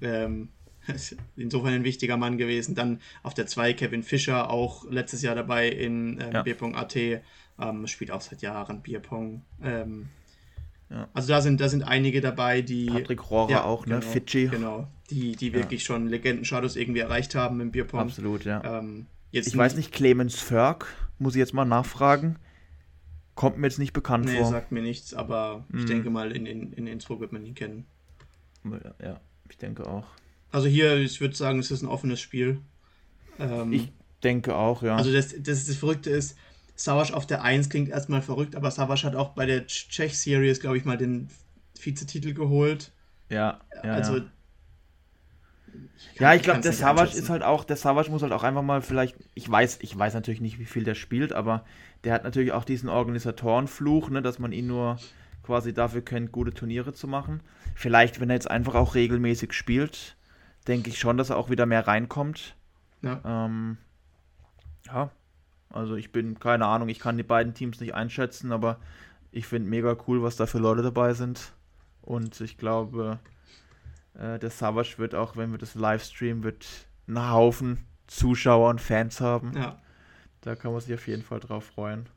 ähm, insofern ein wichtiger Mann gewesen. Dann auf der 2 Kevin Fischer, auch letztes Jahr dabei in ähm, ja. Bierpong.at, ähm, spielt auch seit Jahren Bierpong. Ähm, ja. Also da sind, da sind einige dabei, die. Patrick Rohrer ja, auch, ne? Genau, Fidschi. Genau, die, die wirklich schon Legendenstatus irgendwie erreicht haben im Bierpong. Absolut, ja. Ähm, ich weiß nicht, Clemens Förk, muss ich jetzt mal nachfragen. Kommt mir jetzt nicht bekannt nee, vor. Nee, sagt mir nichts, aber ich mhm. denke mal, in, in, in Innsbruck wird man ihn kennen. Ja, ich denke auch. Also hier, ich würde sagen, es ist ein offenes Spiel. Ähm, ich denke auch, ja. Also das, das, das Verrückte ist, Savage auf der 1 klingt erstmal verrückt, aber Savage hat auch bei der Czech Series, glaube ich, mal den Vizetitel geholt. Ja, ja also. Ja, ich ja, ich glaube, der Savage ist halt auch, der Savage muss halt auch einfach mal vielleicht, ich weiß, ich weiß natürlich nicht, wie viel der spielt, aber der hat natürlich auch diesen Organisatorenfluch, ne, dass man ihn nur quasi dafür kennt, gute Turniere zu machen. Vielleicht, wenn er jetzt einfach auch regelmäßig spielt, denke ich schon, dass er auch wieder mehr reinkommt. Ja. Ähm, ja, also ich bin, keine Ahnung, ich kann die beiden Teams nicht einschätzen, aber ich finde mega cool, was da für Leute dabei sind. Und ich glaube, äh, der Savage wird auch, wenn wir das Livestream, wird einen Haufen Zuschauer und Fans haben. Ja. Da kann man sich auf jeden Fall drauf freuen.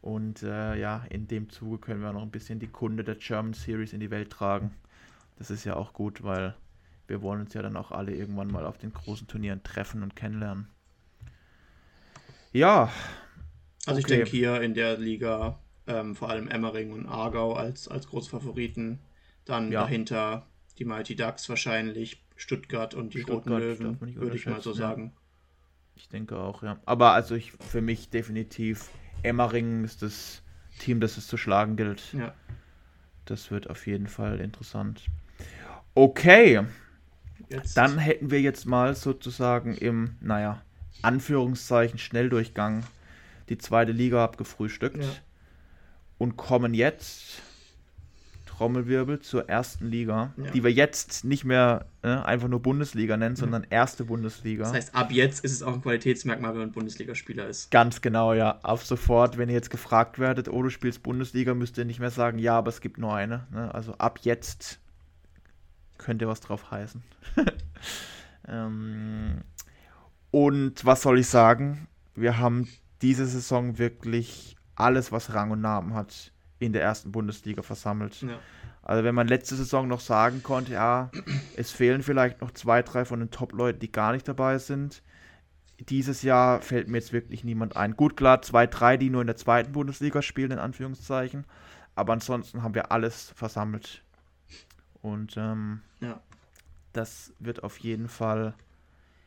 Und äh, ja, in dem Zuge können wir noch ein bisschen die Kunde der German Series in die Welt tragen. Das ist ja auch gut, weil wir wollen uns ja dann auch alle irgendwann mal auf den großen Turnieren treffen und kennenlernen. Ja. Also okay. ich denke hier in der Liga ähm, vor allem Emmering und Aargau als, als Großfavoriten. Dann ja. dahinter die Mighty Ducks wahrscheinlich, Stuttgart und die Stuttgart Roten Löwen, würde ich mal so sagen. Ich denke auch, ja. Aber also ich für mich definitiv Emmering ist das Team, das es zu schlagen gilt. Ja. Das wird auf jeden Fall interessant. Okay, Jetzt. Dann hätten wir jetzt mal sozusagen im, naja, Anführungszeichen Schnelldurchgang die zweite Liga abgefrühstückt ja. und kommen jetzt Trommelwirbel zur ersten Liga, ja. die wir jetzt nicht mehr äh, einfach nur Bundesliga nennen, sondern erste Bundesliga. Das heißt, ab jetzt ist es auch ein Qualitätsmerkmal, wenn man Bundesligaspieler ist. Ganz genau, ja. Auf sofort, wenn ihr jetzt gefragt werdet, oh, du spielst Bundesliga, müsst ihr nicht mehr sagen, ja, aber es gibt nur eine. Ne? Also ab jetzt könnte was drauf heißen. ähm, und was soll ich sagen? Wir haben diese Saison wirklich alles, was Rang und Namen hat, in der ersten Bundesliga versammelt. Ja. Also wenn man letzte Saison noch sagen konnte, ja, es fehlen vielleicht noch zwei, drei von den Top-Leuten, die gar nicht dabei sind. Dieses Jahr fällt mir jetzt wirklich niemand ein. Gut, klar, zwei, drei, die nur in der zweiten Bundesliga spielen, in Anführungszeichen. Aber ansonsten haben wir alles versammelt. Und ähm, ja. das wird auf jeden Fall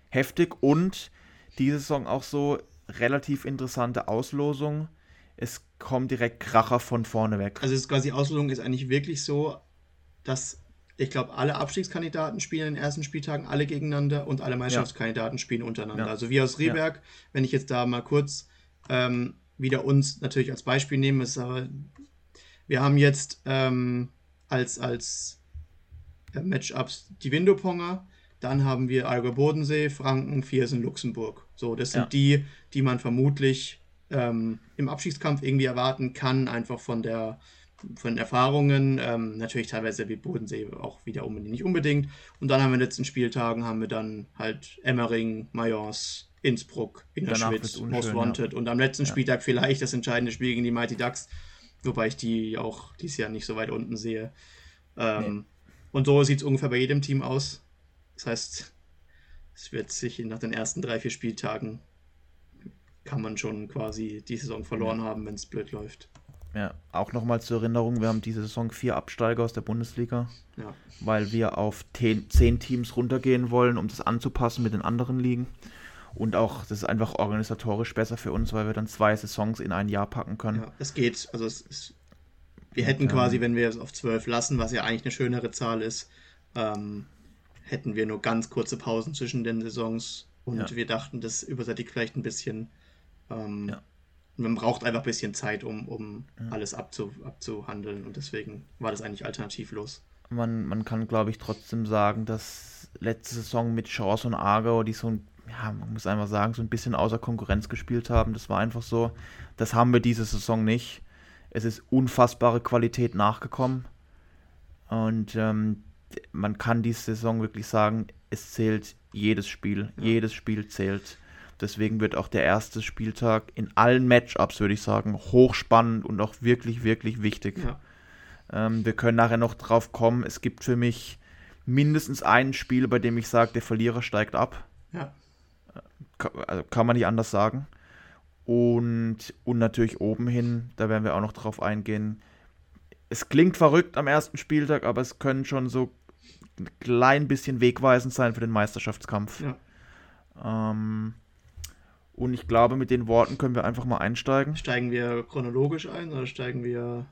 heftig. Und diese Saison auch so relativ interessante Auslosung es kommt direkt Kracher von vorne weg. Also ist quasi Auslosung ist eigentlich wirklich so, dass ich glaube, alle Abstiegskandidaten spielen in den ersten Spieltagen alle gegeneinander und alle Meisterschaftskandidaten ja. spielen untereinander. Ja. Also wir aus Rehberg, ja. wenn ich jetzt da mal kurz ähm, wieder uns natürlich als Beispiel nehme, ist aber, wir haben jetzt ähm, als, als äh, Matchups die Windoponger, dann haben wir Allgäu Bodensee, Franken, Viersen, Luxemburg. So, das sind die, die man vermutlich ähm, im Abschiedskampf irgendwie erwarten kann, einfach von der von den Erfahrungen, ähm, natürlich teilweise wie Bodensee auch wieder unbedingt, nicht unbedingt. Und dann haben wir in den letzten Spieltagen haben wir dann halt Emmering, Mayence, Innsbruck, Innerschwitz, Most Wanted ja. und am letzten ja. Spieltag vielleicht das entscheidende Spiel gegen die Mighty Ducks, wobei ich die auch dieses Jahr nicht so weit unten sehe. Ähm, nee. Und so sieht es ungefähr bei jedem Team aus. Das heißt, es wird sich nach den ersten drei, vier Spieltagen kann man schon quasi die Saison verloren ja. haben, wenn es blöd läuft. Ja, auch nochmal zur Erinnerung, wir haben diese Saison vier Absteiger aus der Bundesliga, ja. weil wir auf ten, zehn Teams runtergehen wollen, um das anzupassen mit den anderen Ligen. Und auch, das ist einfach organisatorisch besser für uns, weil wir dann zwei Saisons in ein Jahr packen können. Ja, es geht. Also es ist, wir hätten quasi, wenn wir es auf zwölf lassen, was ja eigentlich eine schönere Zahl ist, ähm, hätten wir nur ganz kurze Pausen zwischen den Saisons. Und ja. wir dachten, das übersättigt vielleicht ein bisschen ähm, ja. Man braucht einfach ein bisschen Zeit, um, um ja. alles abzu, abzuhandeln und deswegen war das eigentlich alternativlos. Man, man kann, glaube ich, trotzdem sagen, dass letzte Saison mit Chance und Argo, die so ein, ja, man muss einfach sagen, so ein bisschen außer Konkurrenz gespielt haben, das war einfach so, das haben wir diese Saison nicht. Es ist unfassbare Qualität nachgekommen und ähm, man kann diese Saison wirklich sagen, es zählt jedes Spiel. Ja. Jedes Spiel zählt. Deswegen wird auch der erste Spieltag in allen Matchups, würde ich sagen, hochspannend und auch wirklich, wirklich wichtig. Ja. Ähm, wir können nachher noch drauf kommen. Es gibt für mich mindestens ein Spiel, bei dem ich sage, der Verlierer steigt ab. Ja. Also kann man nicht anders sagen. Und, und natürlich oben hin, da werden wir auch noch drauf eingehen. Es klingt verrückt am ersten Spieltag, aber es können schon so ein klein bisschen wegweisend sein für den Meisterschaftskampf. Ja. Ähm, und ich glaube, mit den Worten können wir einfach mal einsteigen. Steigen wir chronologisch ein oder steigen wir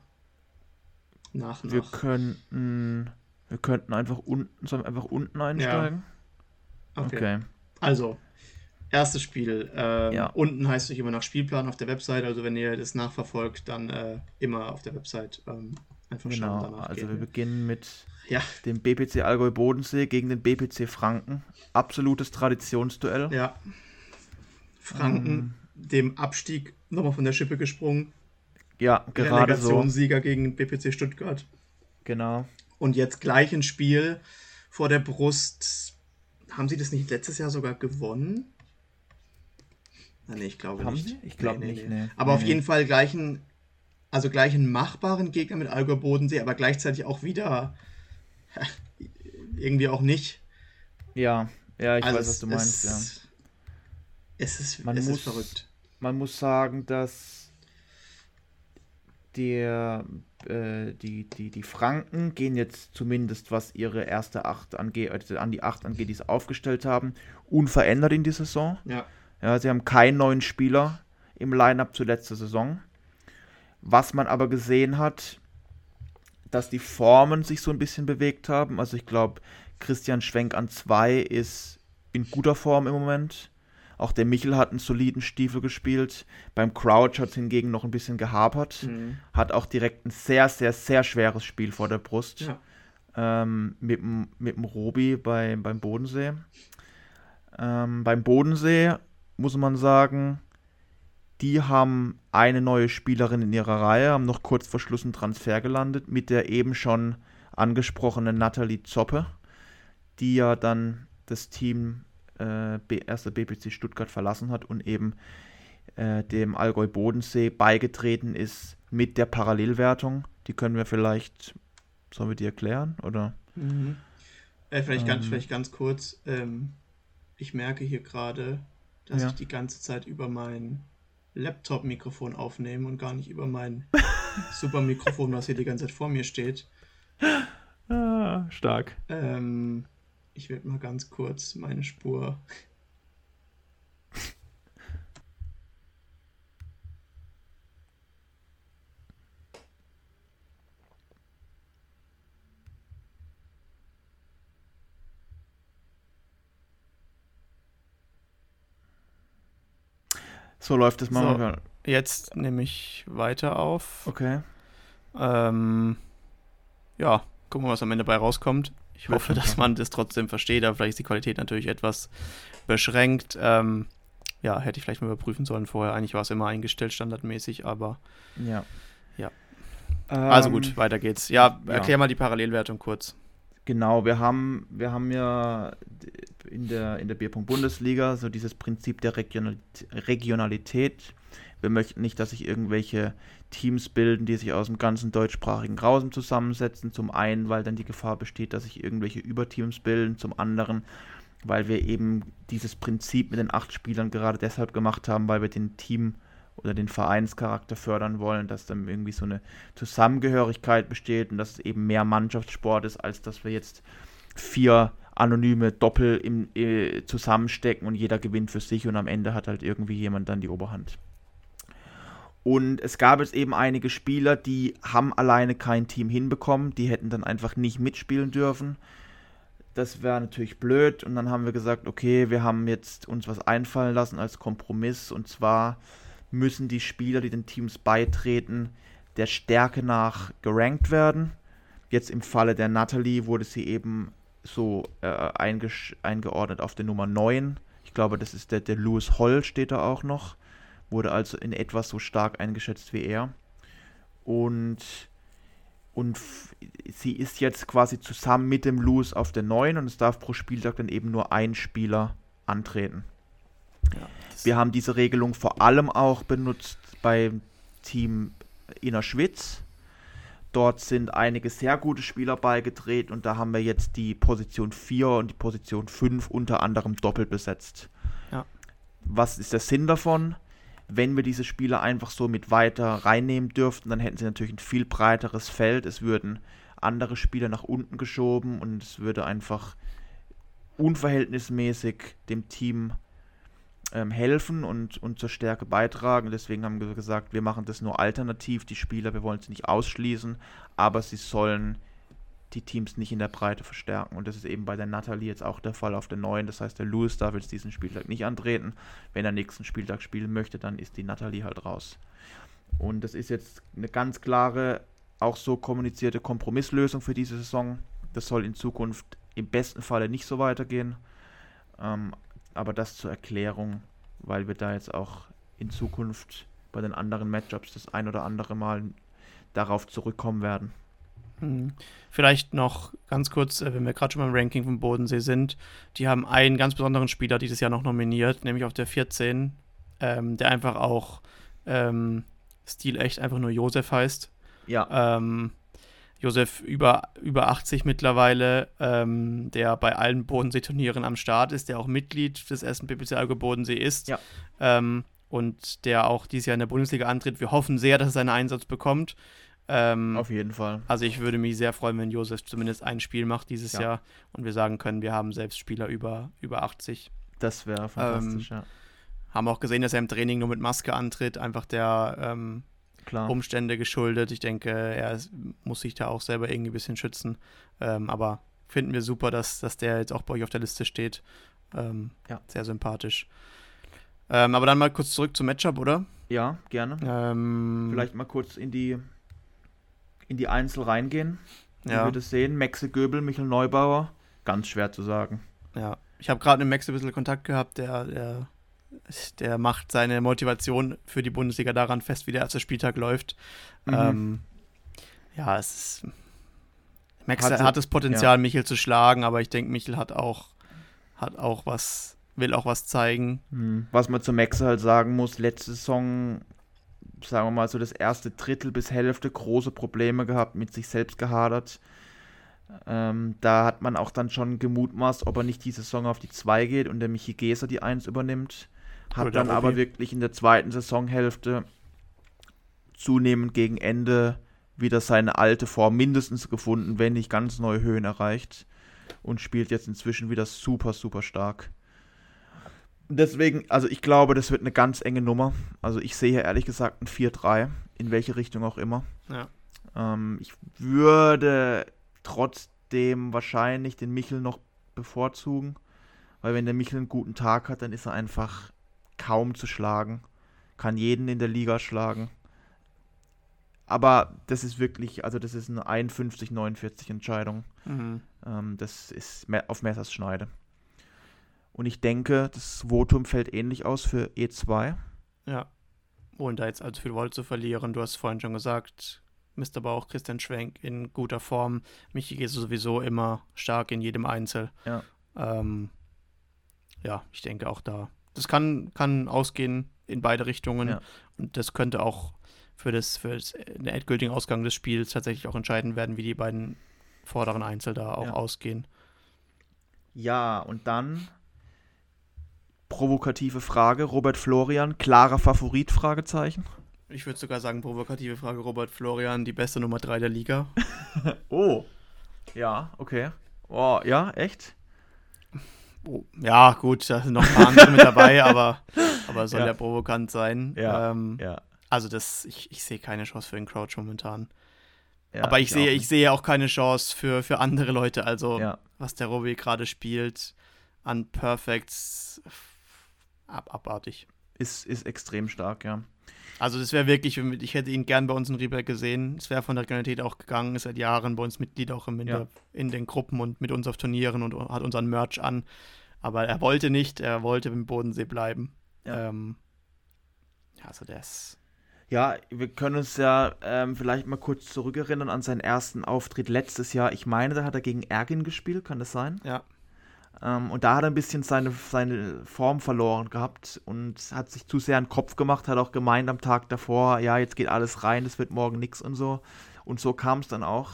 nach nach? Wir könnten, wir könnten einfach unten, sollen wir einfach unten einsteigen? Ja. Okay. okay. Also, erstes Spiel. Ähm, ja. Unten heißt es immer nach Spielplan auf der Website. Also, wenn ihr das nachverfolgt, dann äh, immer auf der Website ähm, einfach genau. schauen. Danach also, gehen. wir beginnen mit ja. dem BPC Allgäu Bodensee gegen den BPC Franken. Absolutes Traditionsduell. Ja. Franken ähm, dem Abstieg nochmal von der Schippe gesprungen. Ja, gerade so. Sieger gegen BPC Stuttgart. Genau. Und jetzt gleich ein Spiel vor der Brust. Haben sie das nicht letztes Jahr sogar gewonnen? Na, nee, ich glaube Haben nicht. Sie? Ich glaube nee, nicht. Nee. Aber auf jeden Fall gleich einen, also gleich einen machbaren Gegner mit Allgäu Bodensee, aber gleichzeitig auch wieder irgendwie auch nicht. Ja, ja, ich also weiß, was du meinst, ja es ist, man es muss, ist verrückt. Man muss sagen, dass der, äh, die, die, die Franken gehen jetzt zumindest, was ihre erste Acht angeht, also an die Acht angeht, die sie aufgestellt haben, unverändert in die Saison. Ja. ja sie haben keinen neuen Spieler im Line-Up zur letzten Saison. Was man aber gesehen hat, dass die Formen sich so ein bisschen bewegt haben. Also ich glaube, Christian Schwenk an zwei ist in guter Form im Moment Auch der Michel hat einen soliden Stiefel gespielt. Beim Crouch hat es hingegen noch ein bisschen gehapert. Mhm. Hat auch direkt ein sehr, sehr, sehr schweres Spiel vor der Brust. Ja. Ähm, mit, mit dem Robi bei, beim Bodensee. Ähm, beim Bodensee muss man sagen, die haben eine neue Spielerin in ihrer Reihe, haben noch kurz vor Schluss einen Transfer gelandet mit der eben schon angesprochenen Nathalie Zoppe, die ja dann das Team äh, erster BPC Stuttgart verlassen hat und eben äh, dem Allgäu Bodensee beigetreten ist mit der Parallelwertung. Die können wir vielleicht, sollen wir die erklären? Oder? Mhm. Äh, vielleicht, ähm, ganz, vielleicht ganz kurz. Ähm, ich merke hier gerade, dass ja. ich die ganze Zeit über mein Laptop-Mikrofon aufnehme und gar nicht über mein super Mikrofon, was hier die ganze Zeit vor mir steht. Ah, stark. Ähm, ich werde mal ganz kurz meine Spur. So läuft es mal. So, jetzt nehme ich weiter auf. Okay. Ähm, ja, gucken wir, was am Ende dabei rauskommt. Ich hoffe, dass man das trotzdem versteht, aber vielleicht ist die Qualität natürlich etwas beschränkt. Ähm, ja, hätte ich vielleicht mal überprüfen sollen vorher. Eigentlich war es immer eingestellt, standardmäßig, aber ja. Ja. also gut, ähm, weiter geht's. Ja, erklär ja. mal die Parallelwertung kurz. Genau, wir haben, wir haben ja in der, in der Bierpunkt Bundesliga so dieses Prinzip der Regionalität. Wir möchten nicht, dass sich irgendwelche Teams bilden, die sich aus dem ganzen deutschsprachigen Raum zusammensetzen. Zum einen, weil dann die Gefahr besteht, dass sich irgendwelche Überteams bilden. Zum anderen, weil wir eben dieses Prinzip mit den acht Spielern gerade deshalb gemacht haben, weil wir den Team oder den Vereinscharakter fördern wollen, dass dann irgendwie so eine Zusammengehörigkeit besteht und dass es eben mehr Mannschaftssport ist, als dass wir jetzt vier anonyme Doppel im, äh, zusammenstecken und jeder gewinnt für sich und am Ende hat halt irgendwie jemand dann die Oberhand. Und es gab jetzt eben einige Spieler, die haben alleine kein Team hinbekommen, die hätten dann einfach nicht mitspielen dürfen. Das wäre natürlich blöd und dann haben wir gesagt, okay, wir haben jetzt uns was einfallen lassen als Kompromiss und zwar müssen die Spieler, die den Teams beitreten, der Stärke nach gerankt werden. Jetzt im Falle der Natalie wurde sie eben so äh, eingeordnet auf der Nummer 9. Ich glaube, das ist der, der Lewis Holl, steht da auch noch. Wurde also in etwas so stark eingeschätzt wie er. Und, und sie ist jetzt quasi zusammen mit dem Lewis auf der 9 und es darf pro Spieltag dann eben nur ein Spieler antreten. Ja, Wir haben diese Regelung vor allem auch benutzt beim Team Innerschwitz Dort sind einige sehr gute Spieler beigetreten und da haben wir jetzt die Position 4 und die Position 5 unter anderem doppelt besetzt. Ja. Was ist der Sinn davon? Wenn wir diese Spieler einfach so mit weiter reinnehmen dürften, dann hätten sie natürlich ein viel breiteres Feld. Es würden andere Spieler nach unten geschoben und es würde einfach unverhältnismäßig dem Team ähm, helfen und, und zur Stärke beitragen. Deswegen haben wir gesagt, wir machen das nur alternativ. Die Spieler, wir wollen sie nicht ausschließen, aber sie sollen die Teams nicht in der Breite verstärken. Und das ist eben bei der Natalie jetzt auch der Fall auf der neuen. Das heißt, der Lewis darf jetzt diesen Spieltag nicht antreten. Wenn er nächsten Spieltag spielen möchte, dann ist die Natalie halt raus. Und das ist jetzt eine ganz klare, auch so kommunizierte Kompromisslösung für diese Saison. Das soll in Zukunft im besten Falle nicht so weitergehen. Ähm, aber das zur Erklärung, weil wir da jetzt auch in Zukunft bei den anderen Matchups das ein oder andere Mal darauf zurückkommen werden. Mhm. Vielleicht noch ganz kurz, äh, wenn wir gerade schon beim Ranking vom Bodensee sind, die haben einen ganz besonderen Spieler dieses Jahr noch nominiert, nämlich auf der 14, ähm, der einfach auch ähm, stilecht einfach nur Josef heißt. Ja. Ähm, Josef über, über 80 mittlerweile, ähm, der bei allen Bodenseeturnieren am Start ist, der auch Mitglied des ersten PPC Algo Bodensee ist. Ja. Ähm, und der auch dieses Jahr in der Bundesliga antritt. Wir hoffen sehr, dass er seinen Einsatz bekommt. Ähm, Auf jeden Fall. Also ich würde mich sehr freuen, wenn Josef zumindest ein Spiel macht dieses ja. Jahr und wir sagen können, wir haben selbst Spieler über, über 80. Das wäre fantastisch, ähm, ja. Haben auch gesehen, dass er im Training nur mit Maske antritt, einfach der ähm. Umstände geschuldet. Ich denke, er muss sich da auch selber irgendwie ein bisschen schützen. Ähm, aber finden wir super, dass, dass der jetzt auch bei euch auf der Liste steht. Ähm, ja. Sehr sympathisch. Ähm, aber dann mal kurz zurück zum Matchup, oder? Ja, gerne. Vielleicht mal kurz in die, in die Einzel reingehen. Wie Ja. wir das sehen. Maxe Göbel, Michael Neubauer. Ganz schwer zu sagen. Ja, ich habe gerade mit Max ein bisschen Kontakt gehabt, der, der, der macht seine Motivation für die Bundesliga daran fest, wie der erste Spieltag läuft. Mhm. Ähm, ja, es ist. Max Hat hat, das Potenzial, Michel zu schlagen, aber ich denke, Michel hat auch, hat auch was, will auch was zeigen. Hm. Was man zu Maxe halt sagen muss, letzte Saison, sagen wir mal so das erste Drittel bis Hälfte große Probleme gehabt, mit sich selbst gehadert. Ähm, da hat man auch dann schon gemutmaßt, ob er nicht die Saison auf die 2 geht und der Michi Geser die 1 übernimmt. Hat Oder der dann aber wirklich in der zweiten Saisonhälfte zunehmend gegen Ende wieder seine alte Form mindestens gefunden, wenn nicht ganz neue Höhen erreicht. Und spielt jetzt inzwischen wieder super, super stark. Deswegen, also ich glaube, das wird eine ganz enge Nummer. Also ich sehe hier ehrlich gesagt ein 4-3, in welche Richtung auch immer. Ja. Ähm, ich würde trotzdem wahrscheinlich den Michel noch bevorzugen, weil wenn der Michel einen guten Tag hat, dann ist er einfach kaum zu schlagen. Kann jeden in der Liga schlagen. Aber das ist wirklich, also das ist eine 51-49 Entscheidung. Mhm. Ähm, das ist auf Messerschneide. Und ich denke, das Votum fällt ähnlich aus für E E2. Ja. Ohne da jetzt allzu viel Wolle zu verlieren. Du hast vorhin schon gesagt, Mr. Bauch, Christian Schwenk in guter Form. Michi geht sowieso immer stark in jedem Einzel. Ja. Ähm, ja, ich denke auch da. Das kann, kann ausgehen in beide Richtungen. Ja. Und das könnte auch für, das, für das, den endgültigen Ausgang des Spiels tatsächlich auch entscheiden werden, wie die beiden vorderen Einzel da auch Ja. ausgehen. Ja, und dann provokative Frage, Robert Florian, klarer Favorit, Fragezeichen. Ich würde sogar sagen, provokative Frage, Robert Florian, die beste Nummer 3 der Liga. Oh. Ja, okay. Oh, ja, echt? Oh, ja, gut, da sind noch ein paar andere mit dabei, aber, aber soll Ja. ja, provokant sein. Ja, Ähm, Ja. Also das, ich, ich sehe keine Chance für den Crouch momentan. ja aber ich, sehe, auch ich sehe auch keine Chance für, für andere Leute. Also was der Robbie gerade spielt an Perfects, ab, abartig. ist, ist extrem stark, ja. Also das wäre wirklich, ich hätte ihn gern bei uns in Rieberg gesehen. Es wäre von der Regionalität auch gegangen, ist seit Jahren bei uns Mitglied auch im, in, Ja. in den Gruppen und mit uns auf Turnieren und hat unseren Merch an. Aber er wollte nicht, er wollte im Bodensee bleiben. Ja. Ähm, also ist. Ja, wir können uns ja ähm, vielleicht mal kurz zurückerinnern an seinen ersten Auftritt letztes Jahr. Ich meine, da hat er gegen Ergin gespielt, kann das sein? Ja. Ähm, und da hat er ein bisschen seine, seine Form verloren gehabt und hat sich zu sehr einen Kopf gemacht, hat auch gemeint am Tag davor, ja, jetzt geht alles rein, es wird morgen nichts und so. Und so kam es dann auch.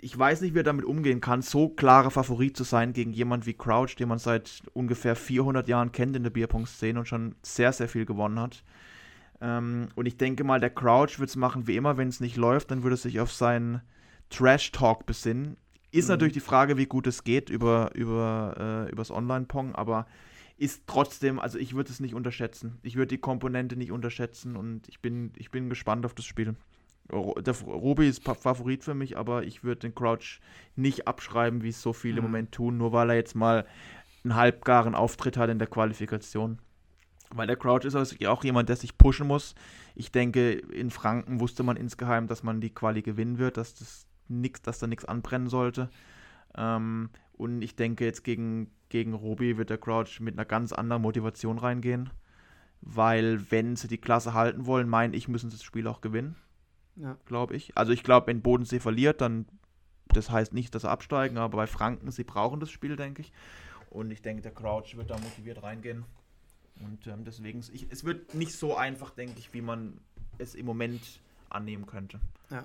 Ich weiß nicht, wie er damit umgehen kann, so klarer Favorit zu sein gegen jemand wie Crouch, den man seit ungefähr 400 Jahren kennt in der Bierpong-Szene und schon sehr, sehr viel gewonnen hat. Ähm, und ich denke mal, der Crouch wird es machen wie immer, wenn es nicht läuft, dann würde er sich auf seinen Trash-Talk besinnen. Ist Mhm. natürlich die Frage, wie gut es geht über, über, äh, übers Online-Pong, aber ist trotzdem, also ich würde es nicht unterschätzen. Ich würde die Komponente nicht unterschätzen und ich bin, ich bin gespannt auf das Spiel. Der Ruby ist Favorit für mich, aber ich würde den Crouch nicht abschreiben, wie es so viele im Mhm. Moment tun, nur weil er jetzt mal einen halbgaren Auftritt hat in der Qualifikation. Weil der Crouch ist also auch jemand, der sich pushen muss. Ich denke, in Franken wusste man insgeheim, dass man die Quali gewinnen wird, dass das nix, dass da nichts anbrennen sollte. Ähm, und ich denke, jetzt gegen, gegen Robi wird der Crouch mit einer ganz anderen Motivation reingehen. Weil, wenn sie die Klasse halten wollen, meine ich, müssen sie das Spiel auch gewinnen, Ja. glaube ich. Also ich glaube, wenn Bodensee verliert, dann das heißt nicht, dass sie absteigen, aber bei Franken, sie brauchen das Spiel, denke ich. Und ich denke, der Crouch wird da motiviert reingehen. Und ähm, deswegen, ich, es wird nicht so einfach, denke ich, wie man es im Moment annehmen könnte. Ja.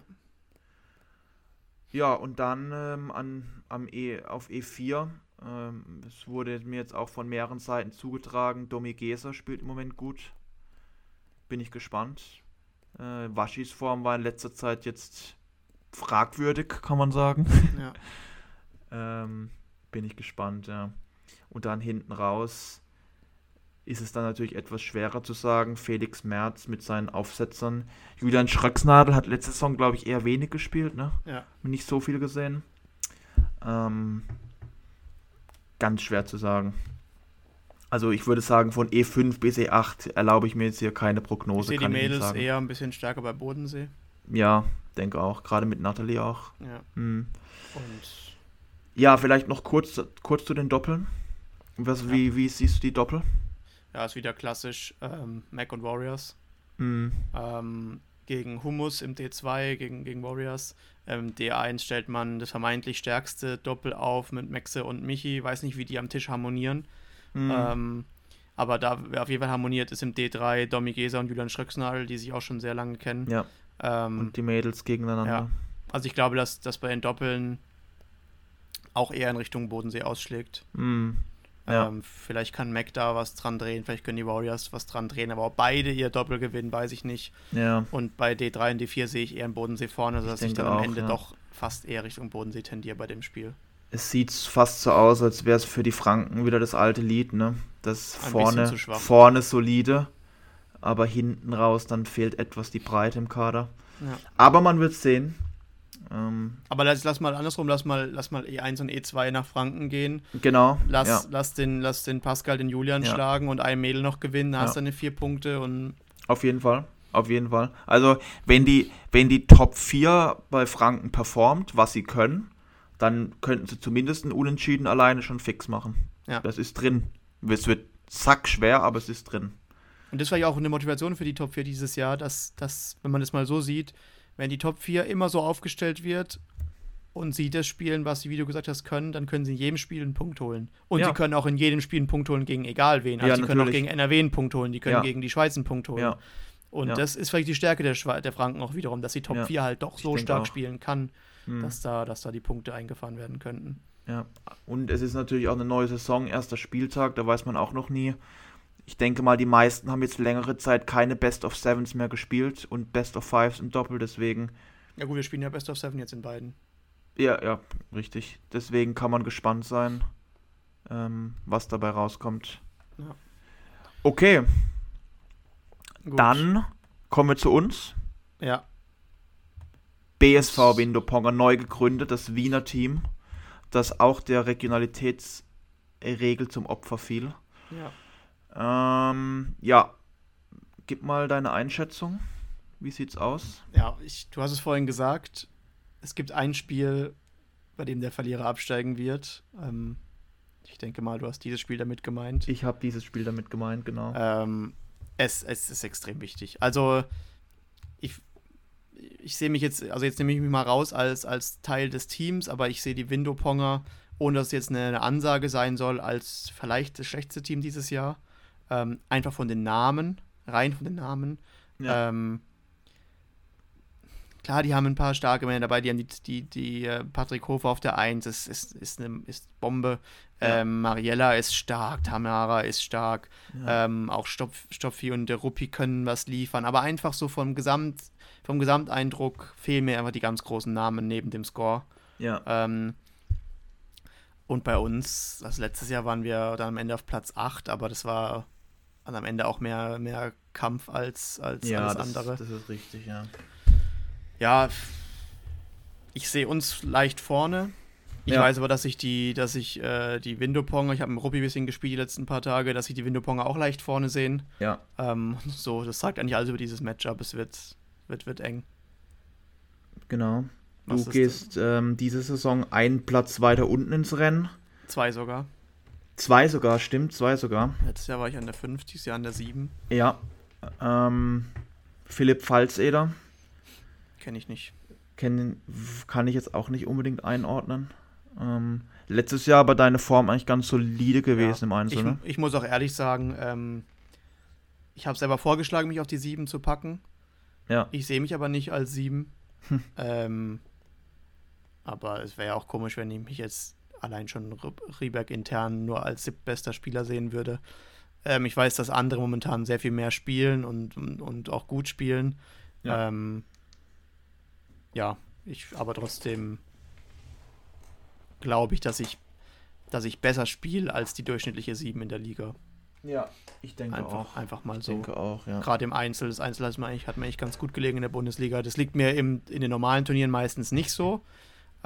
Ja, und dann ähm, an, am e, auf E4, ähm, es wurde mir jetzt auch von mehreren Seiten zugetragen, Domi Geser spielt im Moment gut. Bin ich gespannt. Äh, Waschis Form war in letzter Zeit jetzt fragwürdig, kann man sagen. Ja. Ähm, bin ich gespannt, ja. Und dann hinten raus ist es dann natürlich etwas schwerer zu sagen. Felix Merz mit seinen Aufsetzern. Julian Schröcksnadel hat letzte Saison, glaube ich, eher wenig gespielt, ne? Ja. Nicht so viel gesehen. Ähm, ganz schwer zu sagen. Also ich würde sagen, von E5 bis E8 erlaube ich mir jetzt hier keine Prognose. Ich sehe die Mädels eher ein bisschen stärker bei Bodensee. Ja, denke auch. Gerade mit Natalie auch. Ja. Hm. Und ja, vielleicht noch kurz, kurz zu den Doppeln. Was, ja. wie, wie siehst du die Doppel? Ja, ist wieder klassisch ähm, Mac und Warriors. Mhm. Ähm, gegen Humus im D2, gegen, gegen Warriors. Ähm, D1 stellt man das vermeintlich stärkste Doppel auf mit Maxe und Michi. Weiß nicht, wie die am Tisch harmonieren. Mhm. Ähm, aber da auf jeden Fall harmoniert ist im D3 Domi Gesa und Julian Schröcksnadel, die sich auch schon sehr lange kennen. Ja. Ähm, und die Mädels gegeneinander. Ja. Also ich glaube, dass, dass bei den Doppeln auch eher in Richtung Bodensee ausschlägt. Mhm. Ja. Ähm, vielleicht kann Mac da was dran drehen, vielleicht können die Warriors was dran drehen, aber ob beide ihr Doppel gewinnen, weiß ich nicht. Ja. Und bei D3 und D4 sehe ich eher einen Bodensee vorne, sodass ich, ich dann am Ende ja. doch fast eher Richtung Bodensee tendiere bei dem Spiel. Es sieht fast so aus, als wäre es für die Franken wieder das alte Lied, ne? Das vorne, vorne solide, aber hinten raus dann fehlt etwas die Breite im Kader. Ja. Aber man wird sehen. Ähm, Aber lass, lass mal andersrum, lass mal, lass mal E1 und E2 nach Franken gehen. Genau. Lass, ja. lass, den, lass den Pascal, den Julian ja. schlagen und ein Mädel noch gewinnen, da hast du deine vier Punkte und. Auf jeden Fall. Auf jeden Fall. Also, wenn die, wenn die Top 4 bei Franken performt, was sie können, dann könnten sie zumindest einen Unentschieden alleine schon fix machen. Ja. Das ist drin. Es wird sackschwer, aber es ist drin. Und das war ja auch eine Motivation für die Top 4 dieses Jahr, dass, dass wenn man das mal so sieht, wenn die Top 4 immer so aufgestellt wird und sie das spielen, was sie, wie du gesagt hast, können, dann können sie in jedem Spiel einen Punkt holen. Und ja. sie können auch in jedem Spiel einen Punkt holen gegen egal wen. Also ja, sie können auch gegen NRW einen Punkt holen, die können ja. gegen die Schweiz einen Punkt holen. Ja. Und das ist vielleicht die Stärke der, Schwe der Franken auch wiederum, dass die Top 4 halt doch so stark auch. spielen kann, hm. dass, da, dass da die Punkte eingefahren werden könnten. Ja, und es ist natürlich auch eine neue Saison, erster Spieltag, da weiß man auch noch nie, ich denke mal, die meisten haben jetzt längere Zeit keine Best of Sevens mehr gespielt und Best of Fives im Doppel, deswegen. Ja gut, wir spielen ja Best of Seven jetzt in beiden. Ja, ja, richtig. Deswegen kann man gespannt sein, ähm, was dabei rauskommt. Ja. Okay. Gut. Dann kommen wir zu uns. Ja. BSV Windoponger neu gegründet, das Wiener Team, das auch der Regionalitätsregel zum Opfer fiel. Ja. Ähm, ja, gib mal deine Einschätzung. Wie sieht's aus? Ja, ich, du hast es vorhin gesagt. Es gibt ein Spiel, bei dem der Verlierer absteigen wird. Ähm, ich denke mal, du hast dieses Spiel damit gemeint. Ich habe dieses Spiel damit gemeint, genau. Ähm, es, es ist extrem wichtig. Also, ich, ich sehe mich jetzt, also jetzt nehme ich mich mal raus als, als Teil des Teams, aber ich sehe die Window-Ponger, ohne dass es jetzt eine, eine Ansage sein soll, als vielleicht das schlechteste Team dieses Jahr. Ähm, einfach von den Namen, rein von den Namen. Ja. Ähm, klar, die haben ein paar starke Männer dabei, die haben die, die, die äh, Patrick Hofer auf der 1, ist, ist, ist eine ist Bombe. Ja. Ähm, Mariella ist stark, Tamara ist stark, ja. ähm, auch Stopf, Stopfi und der Ruppi können was liefern, aber einfach so vom, Gesamt, vom Gesamteindruck fehlen mir einfach die ganz großen Namen neben dem Score. Ja. Ähm, und bei uns, also letztes Jahr waren wir dann am Ende auf Platz 8, aber das war und am Ende auch mehr, mehr Kampf als, als ja, alles das, andere. Das ist richtig, ja. Ja, ich sehe uns leicht vorne. Ich ja. weiß aber, dass ich die, dass ich äh, die Window-Ponger, ich habe mit Ruppi ein bisschen gespielt die letzten paar Tage, dass ich die Window-Ponger auch leicht vorne sehen. Ja. Ähm, so, das sagt eigentlich alles über dieses Matchup. Es wird, wird, wird eng. Genau. Was du gehst ähm, diese Saison einen Platz weiter unten ins Rennen. Zwei sogar. Zwei sogar, stimmt, zwei sogar. Letztes Jahr war ich an der 5, dieses Jahr an der 7. Ja. Ähm, Philipp Pfalzeder. Kenne ich nicht. Kenn, kann ich jetzt auch nicht unbedingt einordnen. Ähm, letztes Jahr aber deine Form eigentlich ganz solide gewesen ja, im Einzelnen. Ich, ich, muss auch ehrlich sagen, ähm, ich habe selber vorgeschlagen, mich auf die 7 zu packen. Ja. Ich sehe mich aber nicht als 7. Hm. Ähm, aber es wäre ja auch komisch, wenn ich mich jetzt allein schon Rieberg intern nur als siebtbester Spieler sehen würde. Ähm, ich weiß, dass andere momentan sehr viel mehr spielen und, und, und auch gut spielen. Ja. Ähm, ja, ich aber trotzdem glaube ich, dass ich, dass ich besser spiele als die durchschnittliche sieben in der Liga. Ja, ich denke einfach, auch. Einfach mal so. Ich denke auch, ja. Gerade im Einzel. Das Einzel hat mir, eigentlich, hat mir eigentlich ganz gut gelegen in der Bundesliga. Das liegt mir im, in den normalen Turnieren meistens nicht so.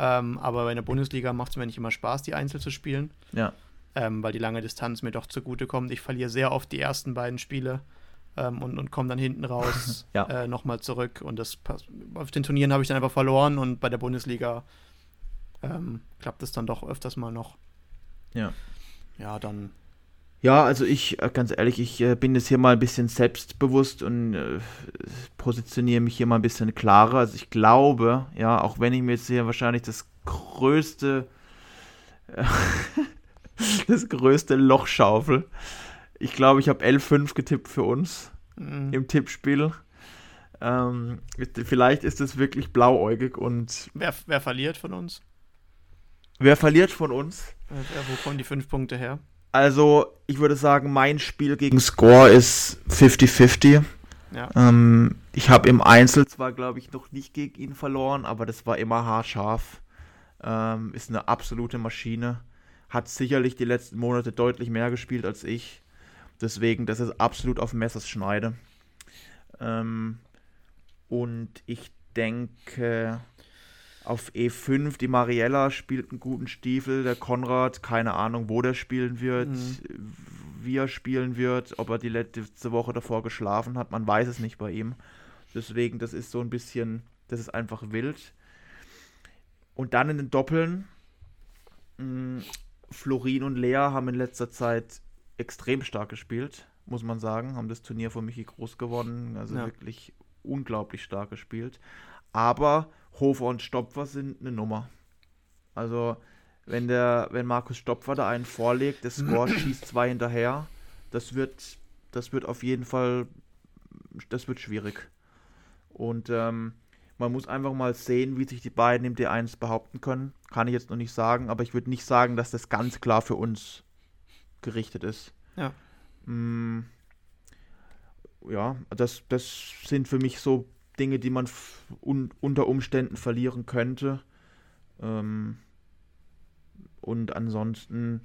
Ähm, aber in der Bundesliga macht es mir nicht immer Spaß, die Einzel zu spielen. Ja. ähm, weil die lange Distanz mir doch zugute kommt. Ich verliere sehr oft die ersten beiden Spiele ähm, und, und komme dann hinten raus ja. äh, nochmal zurück. Und das auf den Turnieren habe ich dann einfach verloren und bei der Bundesliga ähm, klappt es dann doch öfters mal noch. Ja. Ja, dann. Ja, also ich, äh, ganz ehrlich, ich äh, bin jetzt hier mal ein bisschen selbstbewusst und äh, positioniere mich hier mal ein bisschen klarer. Also ich glaube, ja, auch wenn ich mir jetzt hier wahrscheinlich das größte, das größte Loch schaufel, ich glaube, ich habe L5 getippt für uns mhm. im Tippspiel. Ähm, vielleicht ist es wirklich blauäugig und. Wer, wer verliert von uns? Wer verliert von uns? Wo kommen die fünf Punkte her? Also, ich würde sagen, mein Spiel gegen Score ist 50-50. Ja. Ähm, ich habe im Einzel zwar, glaube ich, noch nicht gegen ihn verloren, aber das war immer haarscharf. Ähm, ist eine absolute Maschine. Hat sicherlich die letzten Monate deutlich mehr gespielt als ich. Deswegen, das ist absolut auf Messers Schneide. Ähm, und ich denke, auf E5, die Mariella spielt einen guten Stiefel, der Konrad, keine Ahnung, wo der spielen wird, mhm. wie er spielen wird, ob er die letzte Woche davor geschlafen hat, man weiß es nicht bei ihm. Deswegen, das ist so ein bisschen, das ist einfach wild. Und dann in den Doppeln, mh, mm, Florin und Lea haben in letzter Zeit extrem stark gespielt, muss man sagen. Haben das Turnier von Michi Groß gewonnen. Also ja. wirklich unglaublich stark gespielt. Aber Hofer und Stopfer sind eine Nummer. Also, wenn der, wenn Markus Stopfer da einen vorlegt, der Score schießt zwei hinterher, das wird, das wird auf jeden Fall, das wird schwierig. Und ähm, man muss einfach mal sehen, wie sich die beiden im D1 behaupten können. Kann ich jetzt noch nicht sagen, aber ich würde nicht sagen, dass das ganz klar für uns gerichtet ist. Ja. Mm, ja, das, das sind für mich so Dinge, die man un unter Umständen verlieren könnte. Ähm, und ansonsten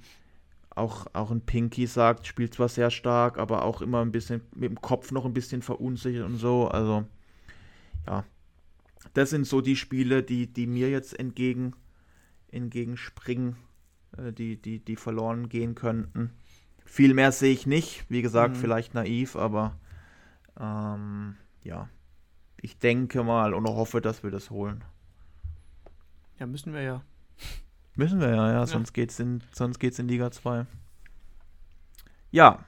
auch, auch ein Pinky sagt, spielt zwar sehr stark, aber auch immer ein bisschen mit dem Kopf noch ein bisschen verunsichert und so. Also, ja. Das sind so die Spiele, die, die mir jetzt entgegen, entgegenspringen äh, die, die, die verloren gehen könnten. Viel mehr sehe ich nicht. Wie gesagt, mhm. vielleicht naiv, aber ähm, ja. Ich denke mal und hoffe, dass wir das holen. Ja, müssen wir ja. Müssen wir ja, ja, sonst ja. geht's in, sonst geht's in Liga 2. Ja.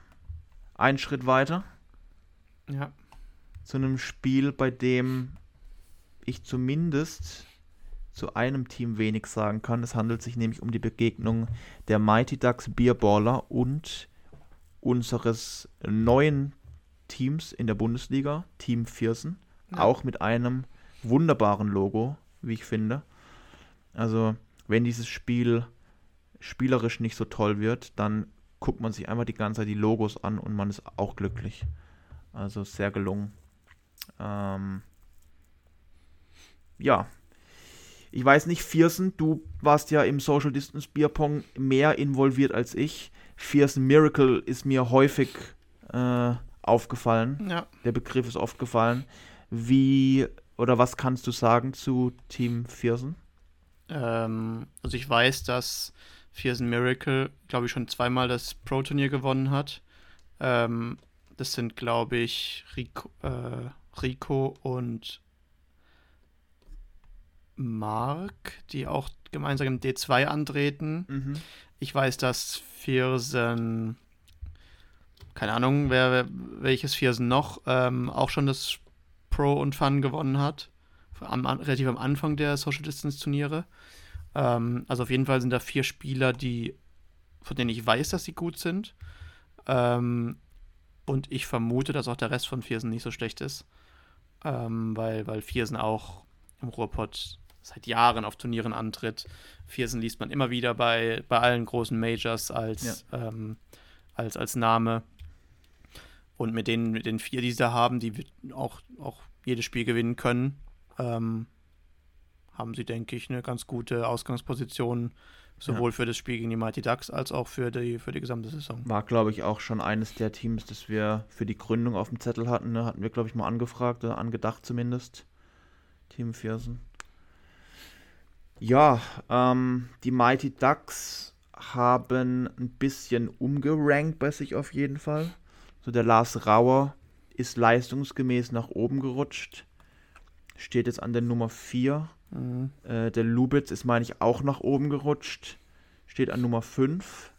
Ein Schritt weiter. Ja. Zu einem Spiel, bei dem ich zumindest zu einem Team wenig sagen kann. Es handelt sich nämlich um die Begegnung der Mighty Ducks Beerballer und unseres neuen Teams in der Bundesliga, Team Viersen. Ja. Auch mit einem wunderbaren Logo, wie ich finde. Also, wenn dieses Spiel spielerisch nicht so toll wird, dann guckt man sich einfach die ganze Zeit die Logos an und man ist auch glücklich. Also sehr gelungen. Ähm, ja, ich weiß nicht, Viersen, du warst ja im Social Distance Bierpong mehr involviert als ich. Viersen Miracle ist mir häufig äh, aufgefallen. Ja. Der Begriff ist oft gefallen. Wie oder was kannst du sagen zu Team Viersen? Ähm, also ich weiß, dass Viersen Miracle, glaube ich, schon zweimal das Pro-Turnier gewonnen hat. Ähm, das sind, glaube ich, Rico, äh, Rico und Mark, die auch gemeinsam im D2 antreten. Mhm. Ich weiß, dass Viersen, keine Ahnung, wer, welches Viersen noch, ähm, auch schon das Pro und Fun gewonnen hat. Am, relativ am Anfang der Social Distance Turniere. Ähm, also auf jeden Fall sind da vier Spieler, die, von denen ich weiß, dass sie gut sind. Ähm, und ich vermute, dass auch der Rest von Viersen nicht so schlecht ist. Ähm, weil, weil Viersen auch im Ruhrpott seit Jahren auf Turnieren antritt. Viersen liest man immer wieder bei, bei allen großen Majors als, ja. ähm, als, als Name. Und mit den, mit den vier, die sie da haben, die auch, auch jedes Spiel gewinnen können, ähm, haben sie, denke ich, eine ganz gute Ausgangsposition, sowohl ja. für das Spiel gegen die Mighty Ducks als auch für die, für die gesamte Saison. War, glaube ich, auch schon eines der Teams, das wir für die Gründung auf dem Zettel hatten. Ne? Hatten wir, glaube ich, mal angefragt oder angedacht zumindest. Team Viersen. Ja, ähm, die Mighty Ducks haben ein bisschen umgerankt bei sich auf jeden Fall. So der Lars Rauer ist leistungsgemäß nach oben gerutscht. Steht jetzt an der Nummer 4. Mhm. Äh, der Lubitz ist, meine ich, auch nach oben gerutscht. Steht an Nummer 5.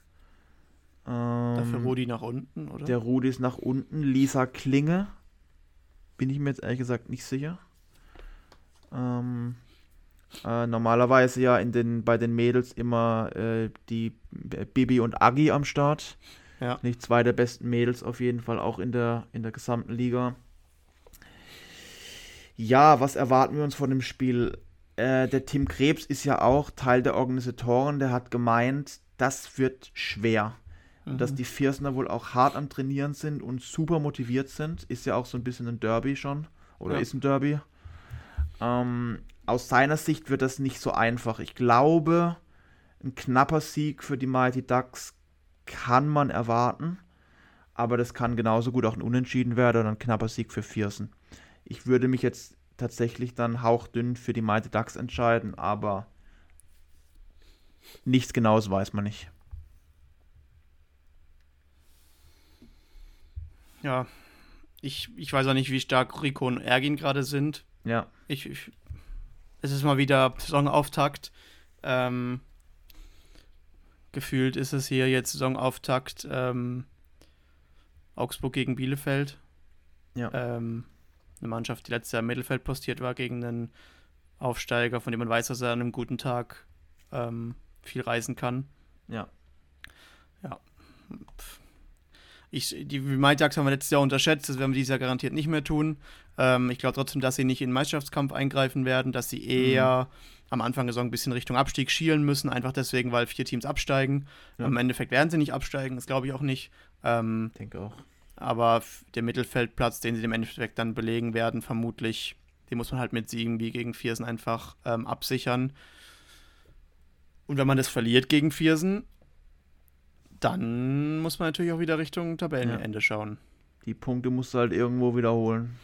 Ähm, Dafür Rudi nach unten, oder? Der Rudi ist nach unten. Lisa Klinge. Bin ich mir jetzt ehrlich gesagt nicht sicher. Ähm, äh, normalerweise ja in den, bei den Mädels immer äh, die Bibi und Agi am Start. Ja. Nicht zwei der besten Mädels auf jeden Fall auch in der, in der gesamten Liga. Ja, was erwarten wir uns von dem Spiel? Äh, der Tim Krebs ist ja auch Teil der Organisatoren. Der hat gemeint, das wird schwer. Mhm. Dass die Viersner wohl auch hart am Trainieren sind und super motiviert sind. Ist ja auch so ein bisschen ein Derby schon. Oder ja. ist ein Derby. Ähm, aus seiner Sicht wird das nicht so einfach. Ich glaube, ein knapper Sieg für die Mighty Ducks kann man erwarten, aber das kann genauso gut auch ein Unentschieden werden oder ein knapper Sieg für Viersen. Ich würde mich jetzt tatsächlich dann hauchdünn für die Mighty Ducks entscheiden, aber nichts Genaues weiß man nicht. Ja, ich, ich weiß auch nicht, wie stark Rico und Ergin gerade sind. Ja. Ich, ich, es ist mal wieder Saisonauftakt. Ähm, gefühlt ist es hier jetzt Saisonauftakt ähm, Augsburg gegen Bielefeld. Ja. Ähm, eine Mannschaft, die letztes Jahr im Mittelfeld postiert war gegen einen Aufsteiger, von dem man weiß, dass er an einem guten Tag ähm, viel reisen kann. Ja. Ja. Ich, die Ducks haben wir letztes Jahr unterschätzt, das werden wir dieses Jahr garantiert nicht mehr tun. Ähm, ich glaube trotzdem, dass sie nicht in den Meisterschaftskampf eingreifen werden, dass sie eher mhm. Am Anfang der Saison ein bisschen Richtung Abstieg schielen müssen, einfach deswegen, weil vier Teams absteigen. Ja. Im Endeffekt werden sie nicht absteigen, das glaube ich auch nicht. Ähm, ich denke auch. Aber der Mittelfeldplatz, den sie im Endeffekt dann belegen werden, vermutlich, den muss man halt mit Siegen wie gegen Viersen einfach ähm, absichern. Und wenn man das verliert gegen Viersen, dann muss man natürlich auch wieder Richtung Tabellenende ja. schauen. Die Punkte musst du halt irgendwo wiederholen.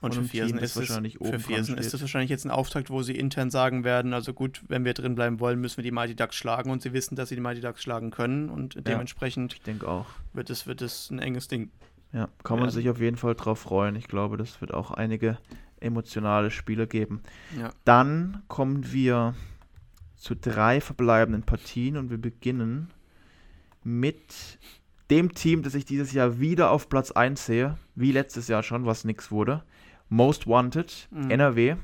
Und für Viersen, ist, wahrscheinlich es, für Viersen ist das wahrscheinlich jetzt ein Auftakt, wo sie intern sagen werden, also gut, wenn wir drin bleiben wollen, müssen wir die Mighty Ducks schlagen und sie wissen, dass sie die Mighty Ducks schlagen können und ja, dementsprechend ich denke auch. Wird, es, wird es ein enges Ding. Ja, kann man sich auf jeden Fall drauf freuen. Ich glaube, das wird auch einige emotionale Spiele geben. Ja. Dann kommen wir zu drei verbleibenden Partien und wir beginnen mit dem Team, das ich dieses Jahr wieder auf Platz 1 sehe, wie letztes Jahr schon, was nix wurde. Most Wanted, mhm. NRW.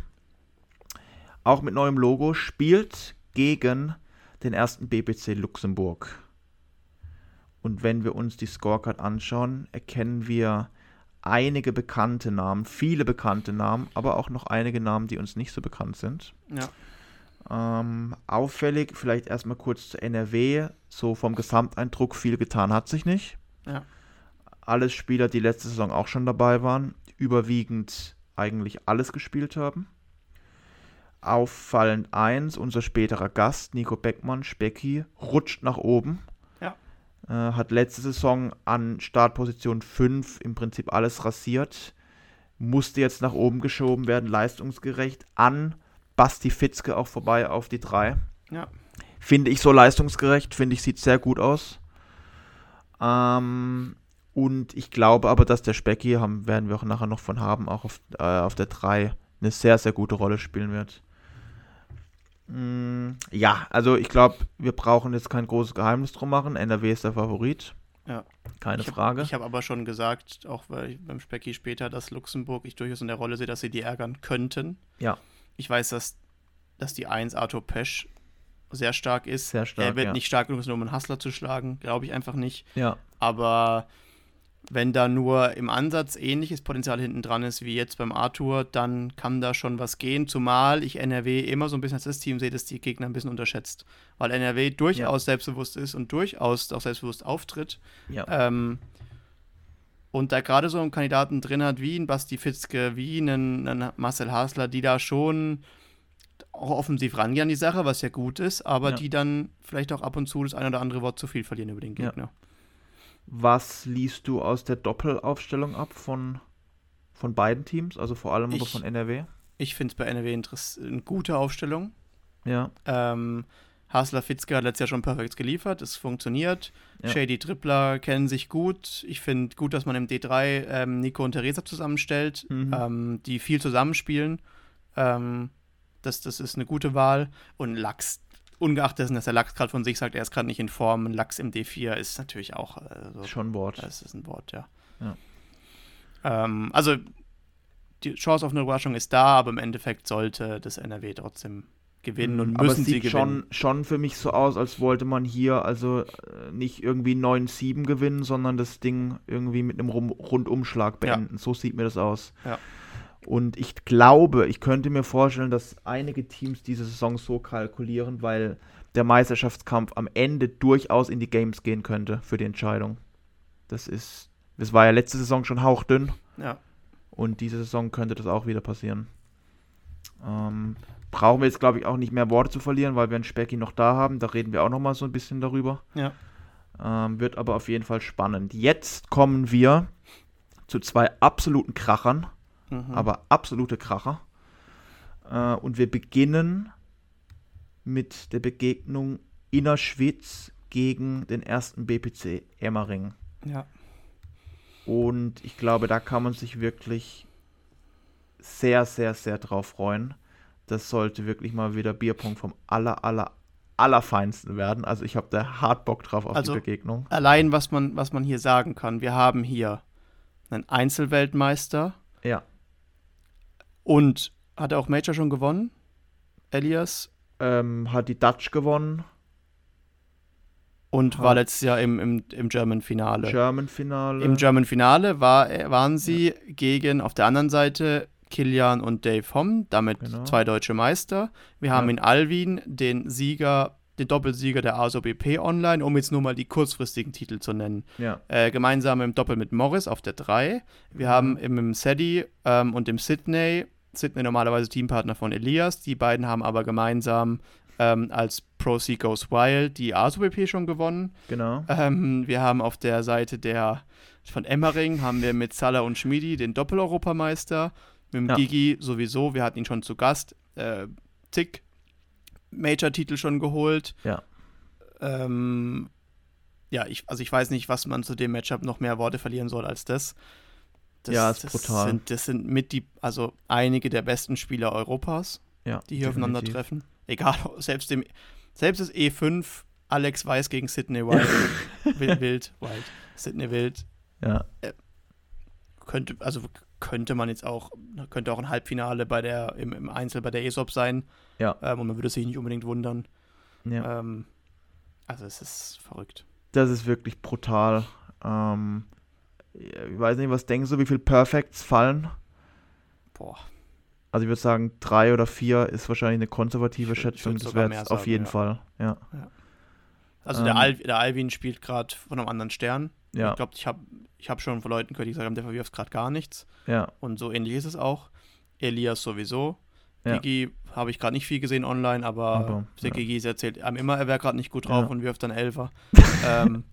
Auch mit neuem Logo, spielt gegen den ersten BBC Luxemburg. Und wenn wir uns die Scorecard anschauen, erkennen wir einige bekannte Namen, viele bekannte Namen, aber auch noch einige Namen, die uns nicht so bekannt sind. Ja. Ähm, auffällig, vielleicht erstmal kurz zu NRW, so vom Gesamteindruck viel getan hat sich nicht. Ja. Alles Spieler, die letzte Saison auch schon dabei waren, überwiegend eigentlich alles gespielt haben. Auffallend 1, unser späterer Gast, Nico Beckmann, Specki, rutscht nach oben. Ja. Äh, hat letzte Saison an Startposition 5 im Prinzip alles rasiert. Musste jetzt nach oben geschoben werden, leistungsgerecht an Basti Fitzke auch vorbei auf die 3. Ja. Finde ich so leistungsgerecht, finde ich, sieht sehr gut aus. Ähm, und ich glaube aber, dass der Specki, haben, werden wir auch nachher noch von haben, auch auf, äh, auf der 3 eine sehr, sehr gute Rolle spielen wird. Mm, ja, also ich glaube, wir brauchen jetzt kein großes Geheimnis drum machen. NRW ist der Favorit. Ja. Keine ich hab, Frage. Ich habe aber schon gesagt, auch beim Specki später, dass Luxemburg ich durchaus in der Rolle sehe, dass sie die ärgern könnten. Ja. Ich weiß, dass, dass die 1 Arthur Pesch sehr stark ist. Sehr stark. Er wird ja. nicht stark genug sein, um einen Hustler zu schlagen, glaube ich einfach nicht. Ja. Aber wenn da nur im Ansatz ähnliches Potenzial hinten dran ist wie jetzt beim Arthur, dann kann da schon was gehen. Zumal ich NRW immer so ein bisschen als das Team sehe, das die Gegner ein bisschen unterschätzt. Weil NRW durchaus ja. selbstbewusst ist und durchaus auch selbstbewusst auftritt. Ja. Ähm, und da gerade so einen Kandidaten drin hat, wie ein Basti Fitzke, wie einen, einen Marcel Hasler, die da schon auch offensiv rangehen an die Sache, was ja gut ist, aber ja. die dann vielleicht auch ab und zu das ein oder andere Wort zu viel verlieren über den Gegner. Ja. Was liest du aus der Doppelaufstellung ab von, von beiden Teams, also vor allem ich, von NRW? Ich finde es bei NRW eine gute Aufstellung. Ja. Ähm, Hasler Fitzke hat letztes Jahr schon perfekt geliefert, es funktioniert. Ja. Shady Tripler kennen sich gut. Ich finde gut, dass man im D3 ähm, Nico und Theresa zusammenstellt, mhm. ähm, die viel zusammenspielen. Ähm, das, das ist eine gute Wahl. Und Lachs, ungeachtet dessen, dass der Lachs gerade von sich sagt, er ist gerade nicht in Form, Lachs im D4 ist natürlich auch. Also, Schon ein Wort. Das ist ein Wort, ja. ja. Ähm, also die Chance auf eine Überraschung ist da, aber im Endeffekt sollte das NRW trotzdem gewinnen und müssen aber es sieht sie gewinnen. Schon, schon für mich so aus, als wollte man hier also äh, nicht irgendwie 9-7 gewinnen, sondern das Ding irgendwie mit einem Rundumschlag beenden. Ja. So sieht mir das aus. Ja. Und ich glaube, ich könnte mir vorstellen, dass einige Teams diese Saison so kalkulieren, weil der Meisterschaftskampf am Ende durchaus in die Games gehen könnte für die Entscheidung. Das ist, das war ja letzte Saison schon hauchdünn. Ja. Und diese Saison könnte das auch wieder passieren. Ähm, brauchen wir jetzt, glaube ich, auch nicht mehr Worte zu verlieren, weil wir einen Specky noch da haben. Da reden wir auch noch mal so ein bisschen darüber. Ja. Ähm, wird aber auf jeden Fall spannend. Jetzt kommen wir zu zwei absoluten Krachern mhm. aber absolute Kracher. Äh, und wir beginnen mit der Begegnung Innerschwitz gegen den ersten BPC Emmering. Ja. Und ich glaube, da kann man sich wirklich sehr, sehr, sehr drauf freuen. Das sollte wirklich mal wieder Bierpunkt vom aller, aller, allerfeinsten werden. Also ich habe da hart Bock drauf auf also die Begegnung. Allein, was man, was man hier sagen kann, wir haben hier einen Einzelweltmeister. Ja. Und hat er auch Major schon gewonnen? Elias? Ähm, hat die Dutch gewonnen. Und hat war letztes Jahr im, im, im German-Finale. German-Finale. Im German-Finale war, waren sie ja. gegen auf der anderen Seite Kilian und Dave Homm, damit genau. zwei deutsche Meister. Wir ja. haben in Alwin den Sieger den Doppelsieger der ASOBP Online, um jetzt nur mal die kurzfristigen Titel zu nennen. Ja. Äh, gemeinsam im Doppel mit Morris auf der 3. Wir mhm. haben im, im Sedi ähm, und im Sydney, Sydney normalerweise Teampartner von Elias, die beiden haben aber gemeinsam ähm, als Pro C Goes Wild die ASOBP schon gewonnen. Genau. Ähm, wir haben auf der Seite der von Emmering haben wir mit Salah und Schmidi den Doppel-Europameister. Mit dem ja. Gigi sowieso, wir hatten ihn schon zu Gast. Äh, Tick Major-Titel schon geholt. Ja. Ähm, ja, ich, also ich weiß nicht, was man zu dem Matchup noch mehr Worte verlieren soll als das. das ja, ist das brutal. Sind, das sind mit die, also einige der besten Spieler Europas, ja, die hier definitiv. aufeinandertreffen. Egal, selbst dem, selbst das E5, Alex Weiß gegen Sydney Wild, Wild, Wild, Wild, Sydney Wild. Ja. Äh, könnte, also könnte man jetzt auch, könnte auch ein Halbfinale bei der, im, im Einzel bei der ESOP sein. Ja. Ähm, und man würde sich nicht unbedingt wundern. Ja. Ähm, also es ist verrückt. Das ist wirklich brutal. Ähm, ich weiß nicht, was denkst du, wie viele Perfects fallen? Boah. Also ich würde sagen, drei oder vier ist wahrscheinlich eine konservative Schätzung. Das wäre jetzt auf jeden ja. Fall, ja. ja. Also ähm, der, Al der Alvin spielt gerade von einem anderen Stern. Ja. Ich glaube, ich habe ich hab schon von Leuten gehört, die gesagt haben, der verwirft gerade gar nichts. Ja. Und so ähnlich ist es auch. Elias sowieso. Ja. Habe ich gerade nicht viel gesehen online, aber, aber der ja. Gigi erzählt einem immer, er wäre gerade nicht gut drauf ja. und wirft dann Elfer. ähm,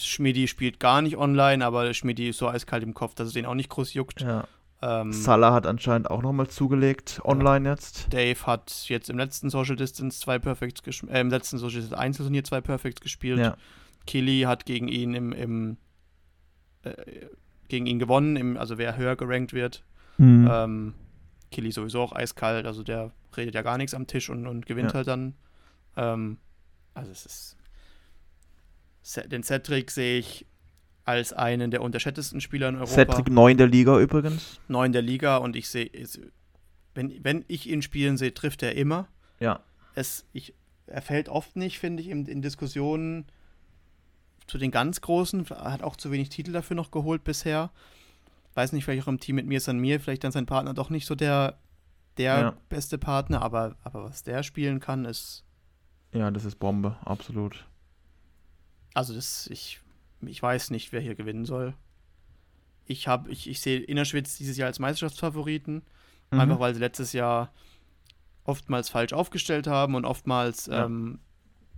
Schmidi spielt gar nicht online, aber Schmidi ist so eiskalt im Kopf, dass es den auch nicht groß juckt. Ja. Ähm, Salah hat anscheinend auch nochmal zugelegt, online jetzt. Dave hat jetzt im letzten Social Distance zwei Perfects gespielt, äh, im letzten Social Distance Einzelturnier zwei Perfects gespielt. Ja. Killy hat gegen ihn im, im äh, gegen ihn gewonnen, im, also wer höher gerankt wird. Mhm. Ähm, Killy sowieso auch eiskalt, also der redet ja gar nichts am Tisch und, und gewinnt ja. halt dann. Ähm, also es ist. Den Cedric sehe ich als einen der unterschätztesten Spieler in Europa. Cedric 9 der Liga übrigens. 9 der Liga und ich sehe, wenn, wenn ich ihn spielen sehe, trifft er immer. Ja. Es, ich, er fällt oft nicht, finde ich, in, in Diskussionen zu den ganz Großen. Er hat auch zu wenig Titel dafür noch geholt bisher. Weiß nicht, vielleicht auch im Team mit mir ist an mir, vielleicht dann sein Partner doch nicht so der, der ja. beste Partner, aber, aber was der spielen kann, ist. Ja, das ist Bombe, absolut. Also das, ich, ich weiß nicht, wer hier gewinnen soll. Ich habe, ich, ich sehe Innerschwitz dieses Jahr als Meisterschaftsfavoriten, mhm. einfach weil sie letztes Jahr oftmals falsch aufgestellt haben und oftmals ja. ähm,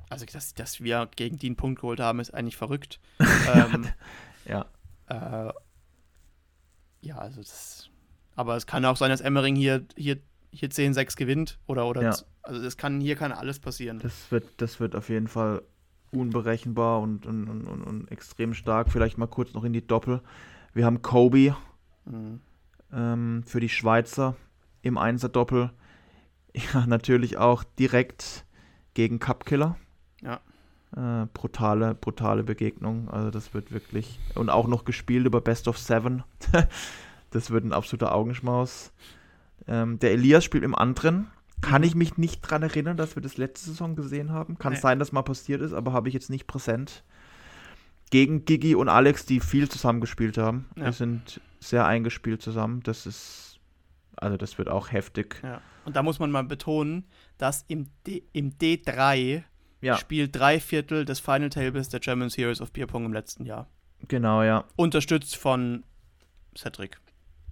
also dass, dass wir gegen die einen Punkt geholt haben, ist eigentlich verrückt. ähm, ja. Äh, ja, also das. Aber es kann auch sein, dass Emmering hier, hier, hier 10-6 gewinnt oder, oder ja. also das kann, hier kann alles passieren. Das wird, das wird auf jeden Fall unberechenbar und, und, und, und extrem stark. Vielleicht mal kurz noch in die Doppel. Wir haben Kobe mhm. ähm, für die Schweizer im Einser-Doppel. Ja, natürlich auch direkt gegen Cupkiller. Ja. Äh, brutale, brutale Begegnung. Also das wird wirklich. Und auch noch gespielt über Best of Seven. das wird ein absoluter Augenschmaus. Ähm, der Elias spielt im anderen. Kann ich mich nicht dran erinnern, dass wir das letzte Saison gesehen haben. Kann nee. sein, dass mal passiert ist, aber habe ich jetzt nicht präsent. Gegen Gigi und Alex, die viel zusammen gespielt haben. Ja. Die sind sehr eingespielt zusammen. Das ist, also das wird auch heftig. Ja. Und da muss man mal betonen, dass im, D, im D3 ja. spielt drei Viertel des Final Tables der German Series of Beer Pong im letzten Jahr. Genau, ja. Unterstützt von Cedric.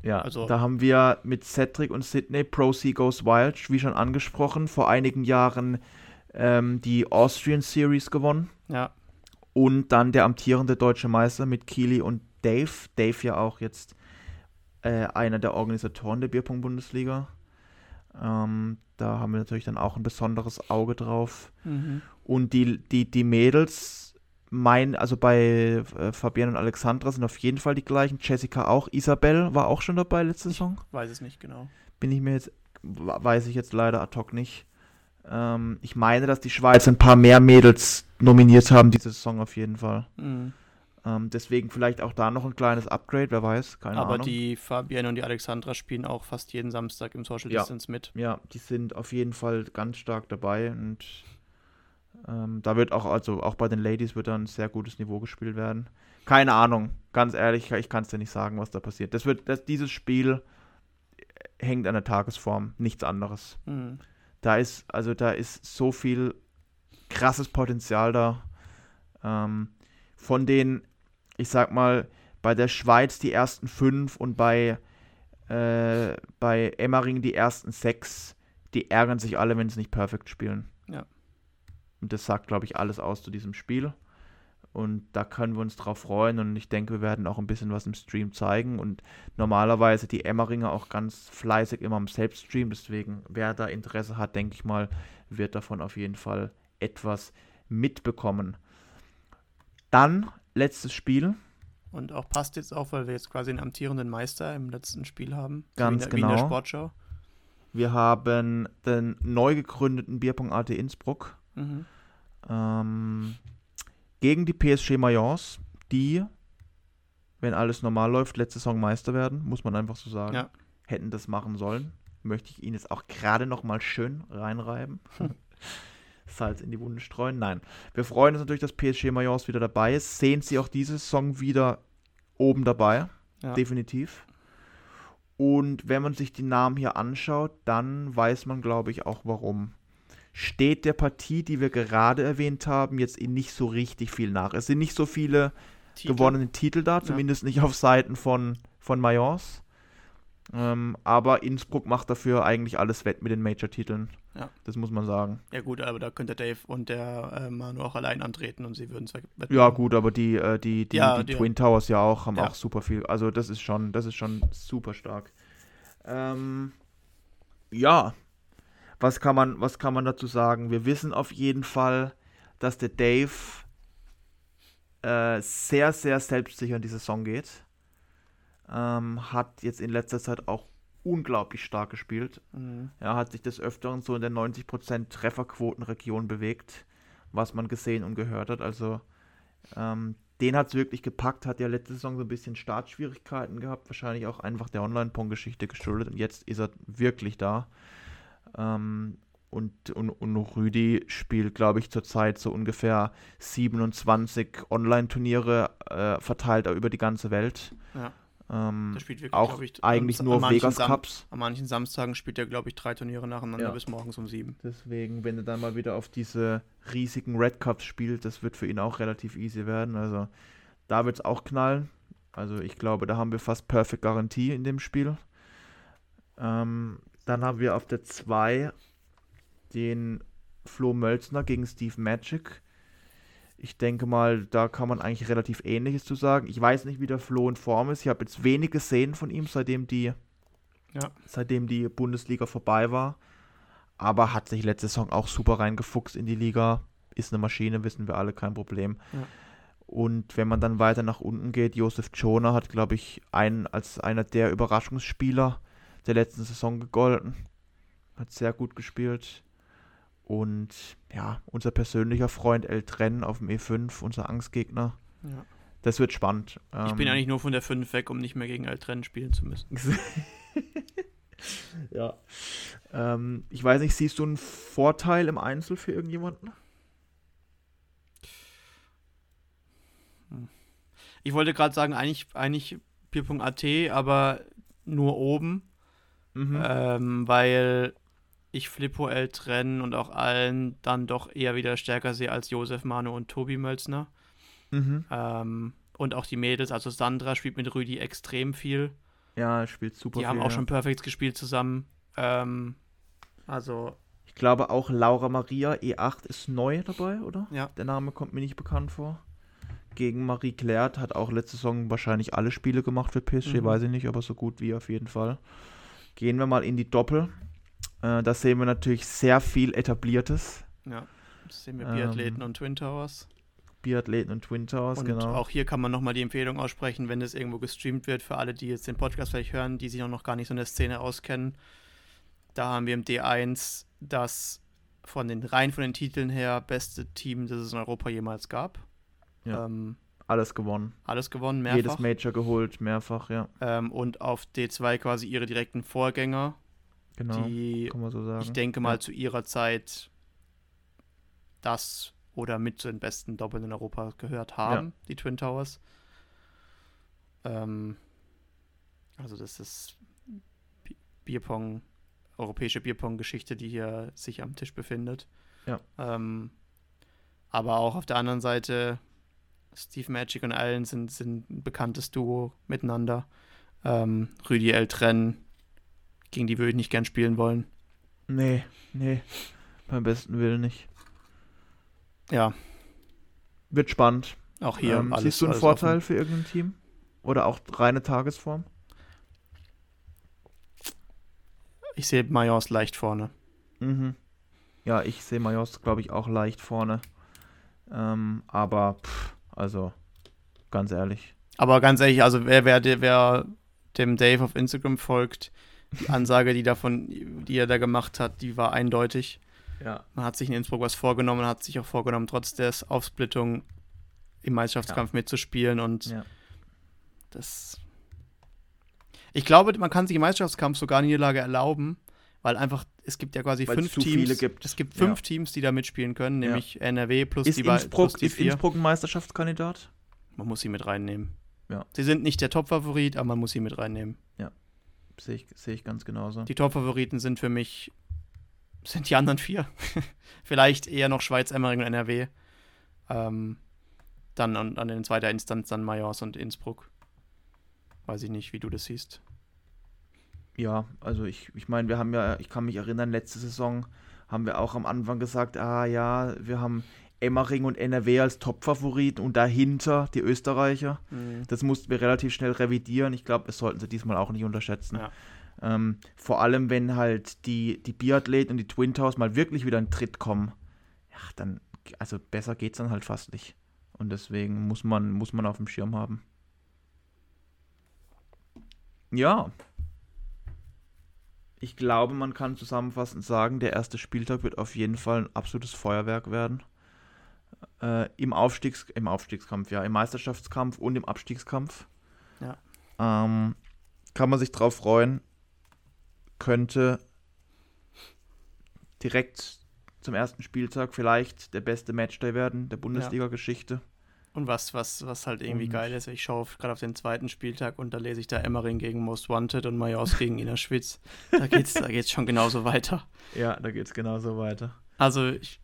Ja, also, da haben wir mit Cedric und Sydney Pro Sea Goes Wild, wie schon angesprochen, vor einigen Jahren ähm, die Austrian Series gewonnen. Ja. Und dann der amtierende deutsche Meister mit Keely und Dave. Dave ja auch jetzt äh, einer der Organisatoren der Bierpong-Bundesliga. Ähm, da haben wir natürlich dann auch ein besonderes Auge drauf. Mhm. Und die, die, die Mädels mein, also bei äh, Fabian und Alexandra sind auf jeden Fall die gleichen. Jessica auch. Isabel war auch schon dabei letzte Saison. Ich weiß es nicht genau. Bin ich mir jetzt, weiß ich jetzt leider ad hoc nicht. Ähm, ich meine, dass die Schweiz ein paar mehr Mädels nominiert haben diese Saison auf jeden Fall. Mhm. Ähm, deswegen vielleicht auch da noch ein kleines Upgrade, wer weiß, keine Aber Ahnung. Aber die Fabienne und die Alexandra spielen auch fast jeden Samstag im Social Distance ja. mit. Ja, die sind auf jeden Fall ganz stark dabei und ähm, da wird auch, also auch bei den Ladies wird dann ein sehr gutes Niveau gespielt werden. Keine Ahnung, ganz ehrlich, ich kann es dir nicht sagen, was da passiert. Das wird, das, dieses Spiel hängt an der Tagesform, nichts anderes. Mhm. Da ist, also da ist so viel krasses Potenzial da. Ähm, von den, ich sag mal, bei der Schweiz die ersten fünf und bei, äh, bei Emmering die ersten sechs, die ärgern sich alle, wenn sie nicht perfekt spielen. Ja. Und das sagt, glaube ich, alles aus zu diesem Spiel. Und da können wir uns drauf freuen. Und ich denke, wir werden auch ein bisschen was im Stream zeigen. Und normalerweise die Emmeringer auch ganz fleißig immer im Selbststream. Deswegen, wer da Interesse hat, denke ich mal, wird davon auf jeden Fall etwas mitbekommen. Dann letztes Spiel. Und auch passt jetzt auch, weil wir jetzt quasi einen amtierenden Meister im letzten Spiel haben. Ganz wie genau. Wie in der genau. Sportschau. Wir haben den neu gegründeten Bierpong AT Innsbruck Mhm. Ähm, gegen die PSG Mayence, die, wenn alles normal läuft, letzte Saison Meister werden, muss man einfach so sagen. Ja. Hätten das machen sollen. Möchte ich Ihnen jetzt auch gerade noch mal schön reinreiben. Salz in die Wunde streuen. Nein. Wir freuen uns natürlich, dass PSG Mayence wieder dabei ist. Sehen Sie auch diese Saison wieder oben dabei. Ja. Definitiv. Und wenn man sich die Namen hier anschaut, dann weiß man, glaube ich, auch warum steht der Partie, die wir gerade erwähnt haben, jetzt nicht so richtig viel nach. Es sind nicht so viele Titel. gewonnene Titel da, zumindest ja. nicht auf Seiten von, von Mayence. Ähm, aber Innsbruck macht dafür eigentlich alles wett mit den Major-Titeln. Ja. Das muss man sagen. Ja, gut, aber da könnte Dave und der äh, Manu auch allein antreten und sie würden es wetten. Ja, gut, aber die, äh, die, die, ja, die, die, Twin Towers ja auch, haben ja. auch super viel. Also, das ist schon, das ist schon super stark. Ähm, ja, was kann man, was kann man dazu sagen? Wir wissen auf jeden Fall, dass der Dave äh, sehr, sehr selbstsicher in die Saison geht. Ähm, hat jetzt in letzter Zeit auch unglaublich stark gespielt. Mhm. Er hat sich des Öfteren so in der 90% Trefferquotenregion bewegt, was man gesehen und gehört hat. Also ähm, den hat es wirklich gepackt, hat ja letzte Saison so ein bisschen Startschwierigkeiten gehabt, wahrscheinlich auch einfach der Online-Pong-Geschichte geschuldet und jetzt ist er wirklich da. Ähm, und, und, und Rüdi spielt, glaube ich, zurzeit so ungefähr 27 Online-Turniere äh, verteilt über die ganze Welt. Ja. Ähm, der spielt wirklich, auch ich, eigentlich nur Vegas Cups. An manchen Samstagen spielt er, glaube ich, drei Turniere nacheinander ja. bis morgens um sieben. Deswegen, wenn er dann mal wieder auf diese riesigen Red Cups spielt, das wird für ihn auch relativ easy werden. Also da wird es auch knallen. Also ich glaube, da haben wir fast Perfect Garantie in dem Spiel. Ähm, dann haben wir auf der 2 den Flo Mölzner gegen Steve Magic. Ich denke mal, da kann man eigentlich relativ Ähnliches zu sagen. Ich weiß nicht, wie der Flo in Form ist. Ich habe jetzt wenig gesehen von ihm, seitdem die ja. seitdem die Bundesliga vorbei war. Aber hat sich letzte Saison auch super reingefuchst in die Liga. Ist eine Maschine, wissen wir alle, kein Problem. Ja. Und wenn man dann weiter nach unten geht, Josef Jonah hat, glaube ich, einen, als einer der Überraschungsspieler der letzten Saison gegolten. Hat sehr gut gespielt. Und ja, unser persönlicher Freund El Tren auf dem E5, unser Angstgegner. Ja. Das wird spannend. Ich bin ähm, eigentlich nur von der 5 weg, um nicht mehr gegen El Tren spielen zu müssen. ja. Ähm, ich weiß nicht, siehst du einen Vorteil im Einzel für irgendjemanden? Ich wollte gerade sagen, eigentlich, eigentlich Bier.at, aber nur oben. Mhm. Ähm, weil ich Flippo L trennen und auch allen dann doch eher wieder stärker sehe als Josef Manu und Tobi Mölzner. Mhm. Ähm, und auch die Mädels, also Sandra spielt mit Rüdi extrem viel. Ja, spielt super Die viel, haben auch ja. schon Perfects gespielt zusammen. Ähm, also. Ich glaube auch Laura Maria E8 ist neu dabei, oder? Ja. Der Name kommt mir nicht bekannt vor gegen Marie Claire, hat auch letzte Saison wahrscheinlich alle Spiele gemacht für PSG, mhm. weiß ich nicht, aber so gut wie auf jeden Fall. Gehen wir mal in die Doppel. Äh, da sehen wir natürlich sehr viel Etabliertes. Ja, das sehen wir Biathleten ähm, und Twin Towers. Biathleten und Twin Towers, und genau. Auch hier kann man nochmal die Empfehlung aussprechen, wenn das irgendwo gestreamt wird, für alle, die jetzt den Podcast vielleicht hören, die sich auch noch gar nicht so in der Szene auskennen. Da haben wir im D1 das von den rein von den Titeln her beste Team, das es in Europa jemals gab. Ja. Ähm, alles gewonnen. Alles gewonnen, mehrfach. Jedes Major geholt, mehrfach, ja. Ähm, und auf D2 quasi ihre direkten Vorgänger. Genau, die, kann man so sagen. Ich denke mal ja. zu ihrer Zeit das oder mit zu den besten Doppeln in Europa gehört haben, ja. die Twin Towers. Ähm, also das ist Bierpong, europäische Bierpong-Geschichte, die hier sich am Tisch befindet. Ja. Ähm, aber auch auf der anderen Seite Steve Magic und Allen sind, sind ein bekanntes Duo miteinander. Ähm, Rüdi Eltren, gegen die würde ich nicht gern spielen wollen. Nee, nee. Beim besten Willen nicht. Ja. Wird spannend. Auch hier. Ähm, alles, siehst du einen Vorteil offen. für irgendein Team? Oder auch reine Tagesform? Ich sehe Majors leicht vorne. Mhm. Ja, ich sehe Majors, glaube ich, auch leicht vorne. Ähm, aber pff, also, ganz ehrlich. Aber ganz ehrlich, also wer, wer, wer dem Dave auf Instagram folgt, die Ansage, die davon, die er da gemacht hat, die war eindeutig. Ja. Man hat sich in Innsbruck was vorgenommen, hat sich auch vorgenommen, trotz der Aufsplittung im Meisterschaftskampf ja. mitzuspielen und ja. das. Ich glaube, man kann sich im Meisterschaftskampf sogar Niederlage erlauben, weil einfach, es gibt ja quasi Weil's fünf Teams. Gibt. Es gibt fünf ja. Teams, die da mitspielen können, nämlich ja. NRW plus ist die Innsbruck, plus die Ist Innsbruck ein Meisterschaftskandidat? Man muss sie mit reinnehmen. Ja. Sie sind nicht der Top-Favorit, aber man muss sie mit reinnehmen. Ja. Sehe ich, seh ich ganz genauso. Die Top-Favoriten sind für mich, sind die anderen vier. Vielleicht eher noch Schweiz, Emmering und NRW. Ähm, dann an, an in zweiter Instanz dann Majors und Innsbruck. Weiß ich nicht, wie du das siehst. Ja, also ich, ich meine, wir haben ja, ich kann mich erinnern, letzte Saison haben wir auch am Anfang gesagt, ah ja, wir haben Emmering und NRW als Top-Favoriten und dahinter die Österreicher. Mhm. Das mussten wir relativ schnell revidieren. Ich glaube, das sollten sie diesmal auch nicht unterschätzen. Ja. Ähm, vor allem, wenn halt die, die Biathleten und die Twin Towers mal wirklich wieder in Tritt kommen, ja, dann, also besser geht es dann halt fast nicht. Und deswegen muss man, muss man auf dem Schirm haben. Ja, ich glaube, man kann zusammenfassend sagen, der erste Spieltag wird auf jeden Fall ein absolutes Feuerwerk werden. Äh, Im Aufstiegs im Aufstiegskampf, ja, im Meisterschaftskampf und im Abstiegskampf. Ja. Ähm, kann man sich drauf freuen. Könnte direkt zum ersten Spieltag vielleicht der beste Matchday werden der Bundesliga-Geschichte. Ja. Und was, was, was halt irgendwie und geil ist, ich schaue gerade auf den zweiten Spieltag und da lese ich da Emmering gegen Most Wanted und Majors gegen Ina Schwitz. Da geht's, da geht's schon genauso weiter. Ja, da geht's genauso weiter. Also ich,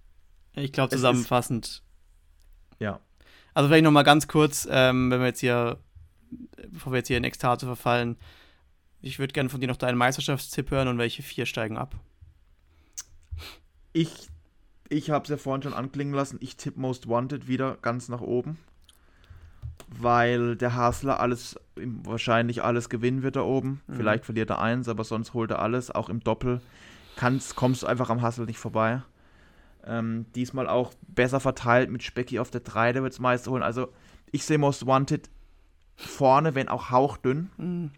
ich glaube zusammenfassend. Ist, ja. Also vielleicht nochmal ganz kurz, ähm, wenn wir jetzt hier, bevor wir jetzt hier in Ekstase verfallen, ich würde gerne von dir noch deinen Meisterschaftstipp hören und welche vier steigen ab. Ich ich habe es ja vorhin schon anklingen lassen, ich tippe Most Wanted wieder ganz nach oben. weil der Hasler alles, wahrscheinlich alles gewinnen wird da oben. Mhm. Vielleicht verliert er eins, aber sonst holt er alles. Auch im Doppel kannst, kommst du einfach am Hassel nicht vorbei. Ähm, diesmal auch besser verteilt mit Specky auf der 3, der wird es meist holen. Also ich sehe Most Wanted vorne, wenn auch hauchdünn. Mhm.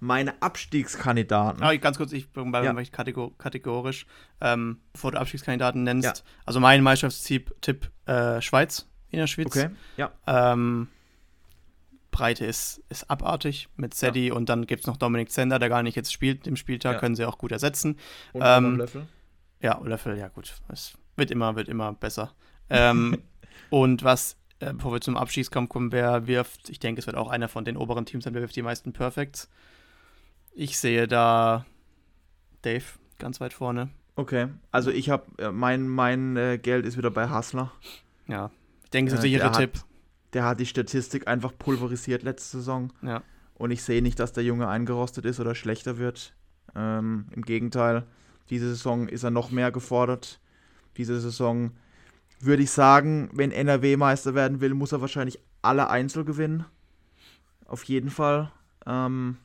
Meine Abstiegskandidaten. Ah, ganz kurz, ich bin ja. kategor kategorisch, ähm, bevor du Abstiegskandidaten nennst. Ja. Also mein Meisterschaftstipp äh, Schweiz, in der Schweiz. Okay, ja. Ähm, Breite ist, ist abartig mit Sadie ja. und dann gibt es noch Dominik Zender, der gar nicht jetzt spielt im Spieltag, können sie auch gut ersetzen. Und ähm, Löffel? Ja, Löffel, ja gut. Es wird immer, wird immer besser. ähm, und was, äh, bevor wir zum Abschießkampf kommen, wer wirft, ich denke, es wird auch einer von den oberen Teams sein, wer wirft die meisten Perfects. Ich sehe da Dave ganz weit vorne. Okay, also ich habe, äh, mein, mein äh, Geld ist wieder bei Hustler. Ja, ich denke, das ist äh, der Tipp. Hat, der hat die Statistik einfach pulverisiert letzte Saison. Ja. Und ich sehe nicht, dass der Junge eingerostet ist oder schlechter wird. Ähm, Im Gegenteil, diese Saison ist er noch mehr gefordert. Diese Saison würde ich sagen, wenn NRW Meister werden will, muss er wahrscheinlich alle Einzel gewinnen. Auf jeden Fall. Ähm,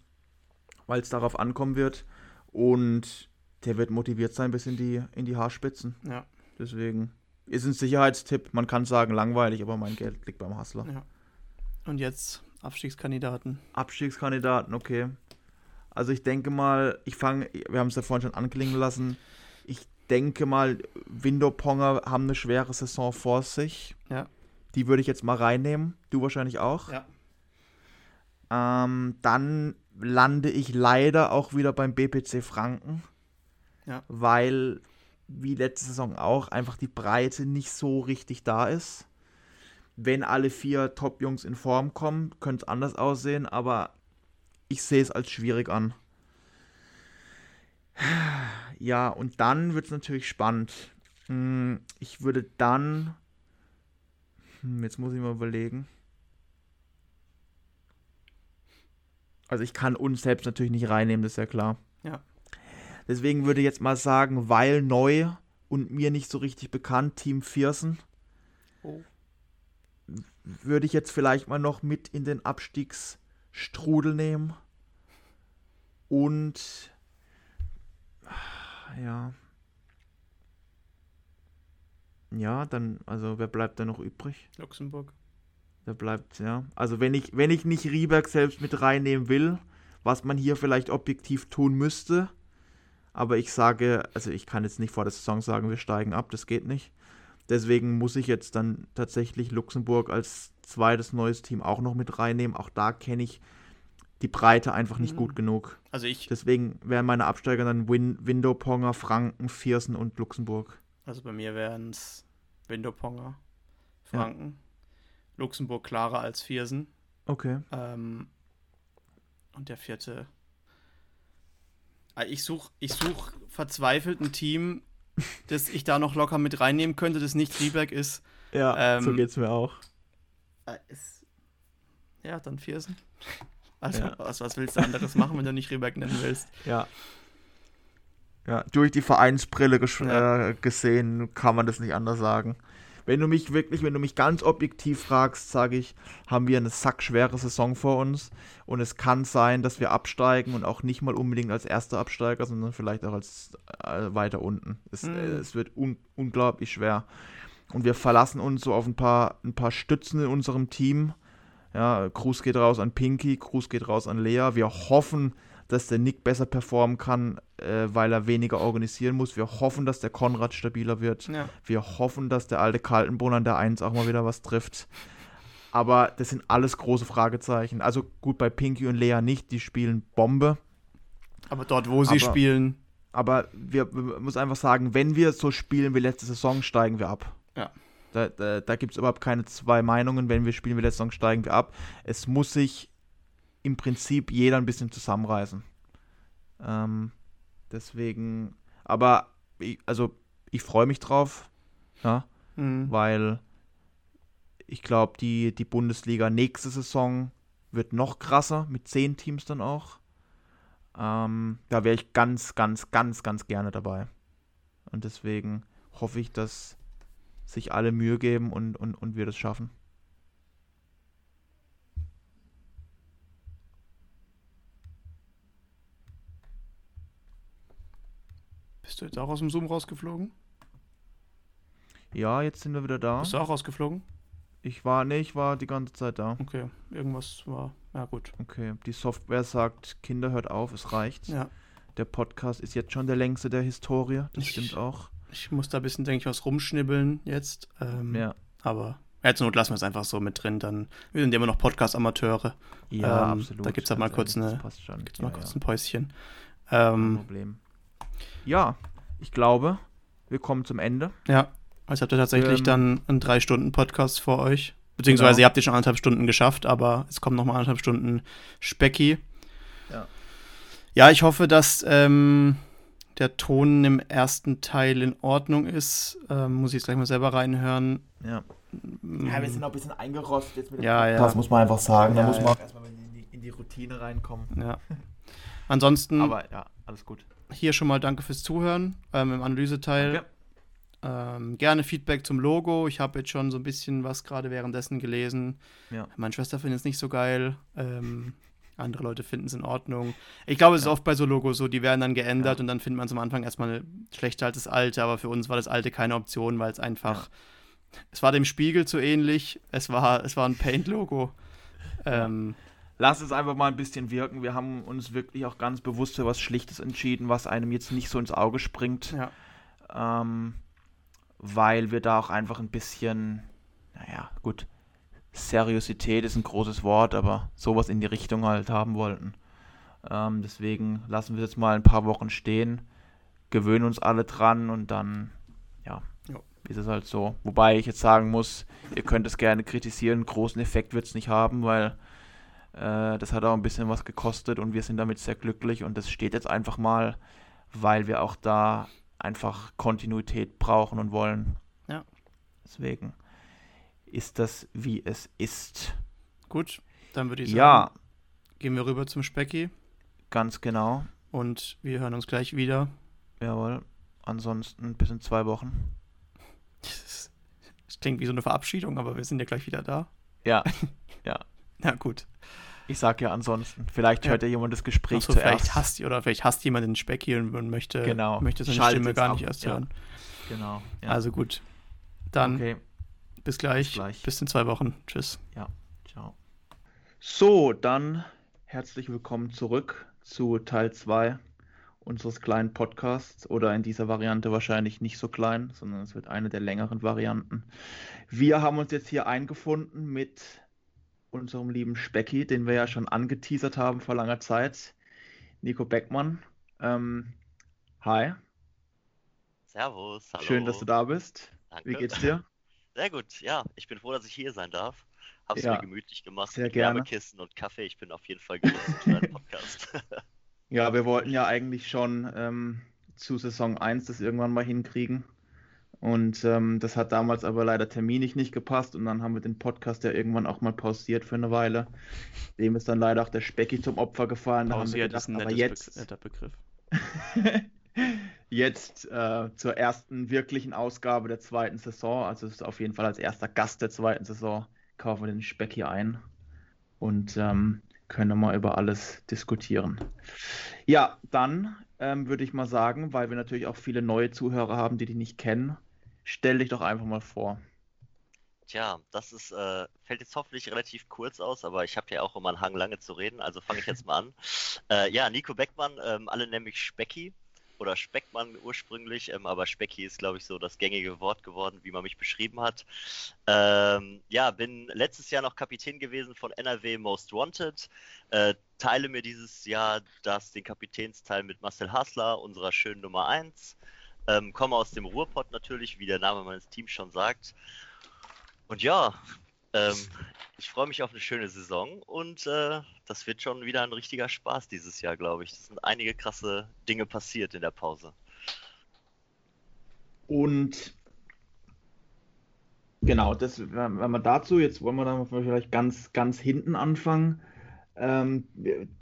Weil es darauf ankommen wird. Und der wird motiviert sein bis in die, in die Haarspitzen. Ja. Deswegen ist ein Sicherheitstipp. Man kann sagen langweilig, aber mein Geld liegt beim Hustler. Ja. Und jetzt Abstiegskandidaten. Abstiegskandidaten, okay. Also ich denke mal, ich fange, wir haben es ja vorhin schon anklingen lassen. Ich denke mal, Window-Ponger haben eine schwere Saison vor sich. Ja. Die würde ich jetzt mal reinnehmen. Du wahrscheinlich auch. Ja. Ähm, dann lande ich leider auch wieder beim BPC Franken. Ja. Weil wie letzte Saison auch, einfach die Breite nicht so richtig da ist. Wenn alle vier Top-Jungs in Form kommen, könnte es anders aussehen, aber ich sehe es als schwierig an. Ja, und dann wird es natürlich spannend. Hm, ich würde dann. Hm, jetzt muss ich mal überlegen. Also ich kann uns selbst natürlich nicht reinnehmen, das ist ja klar. Ja. Deswegen würde ich jetzt mal sagen, weil neu und mir nicht so richtig bekannt, Team Viersen. Oh. Würde ich jetzt vielleicht mal noch mit in den Abstiegsstrudel nehmen. Und ja. Ja, dann, also wer bleibt da noch übrig? Luxemburg. Der bleibt, ja. Also wenn ich, wenn ich nicht Rieberg selbst mit reinnehmen will, was man hier vielleicht objektiv tun müsste, aber ich sage, also ich kann jetzt nicht vor der Saison sagen, wir steigen ab, das geht nicht. Deswegen muss ich jetzt dann tatsächlich Luxemburg als zweites neues Team auch noch mit reinnehmen. Auch da kenne ich die Breite einfach nicht mhm. gut genug. Also ich. Deswegen wären meine Absteiger dann Win Window-Ponger, Franken, Viersen und Luxemburg. Also bei mir wären es Window-Ponger, Franken, ja. Luxemburg klarer als Viersen. Okay. Ähm, und der vierte Ah, ich suche ich such verzweifelt ein Team, das ich da noch locker mit reinnehmen könnte, das nicht Rieberg ist. Ja, ähm, so geht's mir auch. Äh, ist, ja, dann Viersen. Also, ja. was, was willst du anderes machen, wenn du nicht Rieberg nennen willst? Ja. Ja, durch die Vereinsbrille ja. äh, gesehen kann man das nicht anders sagen. Wenn du mich wirklich, wenn du mich ganz objektiv fragst, sage ich, haben wir eine sackschwere Saison vor uns und es kann sein, dass wir absteigen und auch nicht mal unbedingt als erster Absteiger, sondern vielleicht auch als äh, weiter unten. Es, mhm. äh, es wird un unglaublich schwer. Und wir verlassen uns so auf ein paar, ein paar Stützen in unserem Team. Ja, Gruß geht raus an Pinky, Gruß geht raus an Lea. Wir hoffen, dass der Nick besser performen kann, äh, weil er weniger organisieren muss. Wir hoffen, dass der Konrad stabiler wird. Ja. Wir hoffen, dass der alte Kaltenbrunn an der 1 auch mal wieder was trifft. Aber das sind alles große Fragezeichen. Also gut, bei Pinky und Lea nicht, die spielen Bombe. Aber dort, wo sie aber, spielen. Aber wir, wir müssen einfach sagen, wenn wir so spielen wie letzte Saison, steigen wir ab. Ja. Da, da, da gibt es überhaupt keine zwei Meinungen. Wenn wir spielen wie letzte Saison, steigen wir ab. Es muss sich im Prinzip jeder ein bisschen zusammenreißen. Ähm, deswegen, aber ich, also ich freue mich drauf, ja, mhm. weil ich glaube, die, die Bundesliga nächste Saison wird noch krasser, mit zehn Teams dann auch. Ähm, da wäre ich ganz, ganz, ganz, ganz gerne dabei. Und deswegen hoffe ich, dass sich alle Mühe geben und, und, und wir das schaffen. Bist du jetzt auch aus dem Zoom rausgeflogen? Ja, jetzt sind wir wieder da. Bist du auch rausgeflogen? Ich war, nee, ich war die ganze Zeit da. Okay, irgendwas war, ja gut. Okay, die Software sagt, Kinder hört auf, es reicht. Ja. Der Podcast ist jetzt schon der längste der Historie, das ich, stimmt auch. Ich muss da ein bisschen, denke ich, was rumschnibbeln jetzt. Ähm, ja. Aber ja, zur Not lassen wir es einfach so mit drin, dann wir sind immer noch Podcast-Amateure. Ja, ähm, absolut. Da gibt es halt mal kurz, eine, gibt's mal ja, kurz ja. ein Päuschen. Ähm, Kein Problem. Ja, ich glaube, wir kommen zum Ende. Ja, also habt ihr tatsächlich ähm, dann einen drei Stunden Podcast vor euch. Beziehungsweise genau. ihr habt ihr schon anderthalb Stunden geschafft, aber es kommen noch mal anderthalb Stunden Specki. Ja. Ja, ich hoffe, dass ähm, der Ton im ersten Teil in Ordnung ist. Ähm, muss ich jetzt gleich mal selber reinhören. Ja. Ja, wir sind noch ein bisschen eingerostet jetzt mit dem ja, Podcast, ja. muss man einfach sagen. Ja, da muss man ja. erstmal in die, in die Routine reinkommen. Ja. Ansonsten. Aber ja, alles gut. Hier schon mal danke fürs Zuhören ähm, im Analyseteil. Danke. Ähm, gerne Feedback zum Logo. Ich habe jetzt schon so ein bisschen was gerade währenddessen gelesen. Ja. Meine Schwester findet es nicht so geil. Ähm, andere Leute finden es in Ordnung. Ich glaube, es ja. ist oft bei so Logos so, die werden dann geändert ja. und dann findet man es am Anfang erstmal schlechter als das alte, aber für uns war das alte keine Option, weil es einfach, es war dem Spiegel zu ähnlich, es war, es war ein Paint-Logo. Ähm, Lass es einfach mal ein bisschen wirken. Wir haben uns wirklich auch ganz bewusst für was Schlichtes entschieden, was einem jetzt nicht so ins Auge springt. Ja. Ähm, weil wir da auch einfach ein bisschen, naja, gut, Seriosität ist ein großes Wort, aber sowas in die Richtung halt haben wollten. Ähm, deswegen lassen wir es jetzt mal ein paar Wochen stehen, gewöhnen uns alle dran und dann, ja, ja, ist es halt so. Wobei ich jetzt sagen muss, ihr könnt es gerne kritisieren, großen Effekt wird es nicht haben, weil äh, das hat auch ein bisschen was gekostet und wir sind damit sehr glücklich und das steht jetzt einfach mal, weil wir auch da einfach Kontinuität brauchen und wollen. Ja. Deswegen ist das, wie es ist. Gut, dann würde ich sagen, ja. gehen wir rüber zum Specki. Ganz genau. Und wir hören uns gleich wieder. Jawohl. Ansonsten bis in zwei Wochen. Das, klingt wie so eine Verabschiedung, aber wir sind ja gleich wieder da. Ja, ja. Na gut. Ich sag ja ansonsten. Vielleicht hört ja jemand das Gespräch so, zuerst. Vielleicht hasst, oder vielleicht hasst jemand den Specki und möchte, genau. möchte seine Schaltet Stimme gar ab. nicht erst hören. Ja. Genau. Ja. Also gut. Dann okay. bis, gleich. bis gleich. Bis in zwei Wochen. Tschüss. Ja. Ciao. So, dann herzlich willkommen zurück zu Teil 2 unseres kleinen Podcasts oder in dieser Variante wahrscheinlich nicht so klein, sondern es wird eine der längeren Varianten. Wir haben uns jetzt hier eingefunden mit unserem lieben Specki, den wir ja schon angeteasert haben vor langer Zeit. Nico Beckmann. Ähm, hi. Servus, hallo. Schön, dass du da bist. Danke. Wie geht's dir? Sehr gut, ja. Ich bin froh, dass ich hier sein darf. Hab's ja, mir gemütlich gemacht sehr mit gerne. Wärmekissen und Kaffee. Ich bin auf jeden Fall gewissen für deinen Podcast. ja, wir wollten ja eigentlich schon ähm, zu Saison 1 das irgendwann mal hinkriegen. Und ähm, das hat damals aber leider terminlich nicht gepasst und dann haben wir den Podcast ja irgendwann auch mal pausiert für eine Weile. Dem ist dann leider auch der Specki zum Opfer gefallen. Pausiert gedacht, ist ein aber jetzt, netter Begriff. jetzt äh, zur ersten wirklichen Ausgabe der zweiten Saison, also ist auf jeden Fall als erster Gast der zweiten Saison, kaufen wir den Specki ein und ähm, können mal über alles diskutieren. Ja, dann ähm, würde ich mal sagen, weil wir natürlich auch viele neue Zuhörer haben, die die nicht kennen, Stell dich doch einfach mal vor. Tja, das ist, äh, fällt jetzt hoffentlich relativ kurz aus, aber ich habe ja auch immer einen Hang, lange zu reden, also fange ich jetzt mal an. Äh, ja, Nico Beckmann, ähm, alle nämlich Specki oder Speckmann ursprünglich, ähm, aber Specki ist, glaube ich, so das gängige Wort geworden, wie man mich beschrieben hat. Ähm, ja, bin letztes Jahr noch Kapitän gewesen von NRW Most Wanted. Äh, teile mir dieses Jahr das, den Kapitänsteil mit Marcel Hasler, unserer schönen Nummer 1. Ähm, komme aus dem Ruhrpott natürlich, wie der Name meines Teams schon sagt. Und ja, ähm, ich freue mich auf eine schöne Saison und äh, das wird schon wieder ein richtiger Spaß dieses Jahr, glaube ich. Es sind einige krasse Dinge passiert in der Pause. Und genau, das, wenn wir dazu, jetzt wollen wir dann vielleicht ganz, ganz hinten anfangen. Ähm,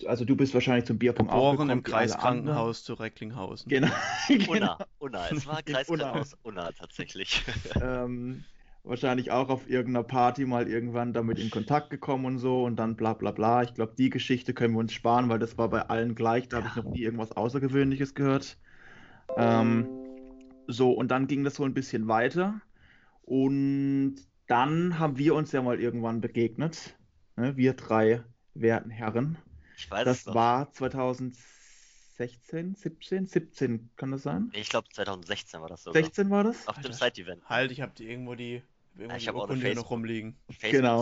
also du bist wahrscheinlich zum Bierpunkt Geboren im Kreiskrankenhaus zu Recklinghausen. Genau. genau. Unna, Unna, es war Kreiskrankenhaus Unna, Unna tatsächlich. ähm, wahrscheinlich auch auf irgendeiner Party mal irgendwann damit in Kontakt gekommen und so und dann bla bla bla. Ich glaube, die Geschichte können wir uns sparen, weil das war bei allen gleich. Da ja. habe ich noch nie irgendwas Außergewöhnliches gehört. Ähm, so, und dann ging das so ein bisschen weiter. Und dann haben wir uns ja mal irgendwann begegnet. Ne? Wir drei werten Herren. Ich weiß Das es noch. war 2016, 17, 17, kann das sein? Ich glaube 2016 war das sogar. 16 war das? Auf dem Alter. Side-Event. Halt, ich habe die irgendwo die, irgendwo ich die Urkunde noch Facebook- rumliegen. Genau,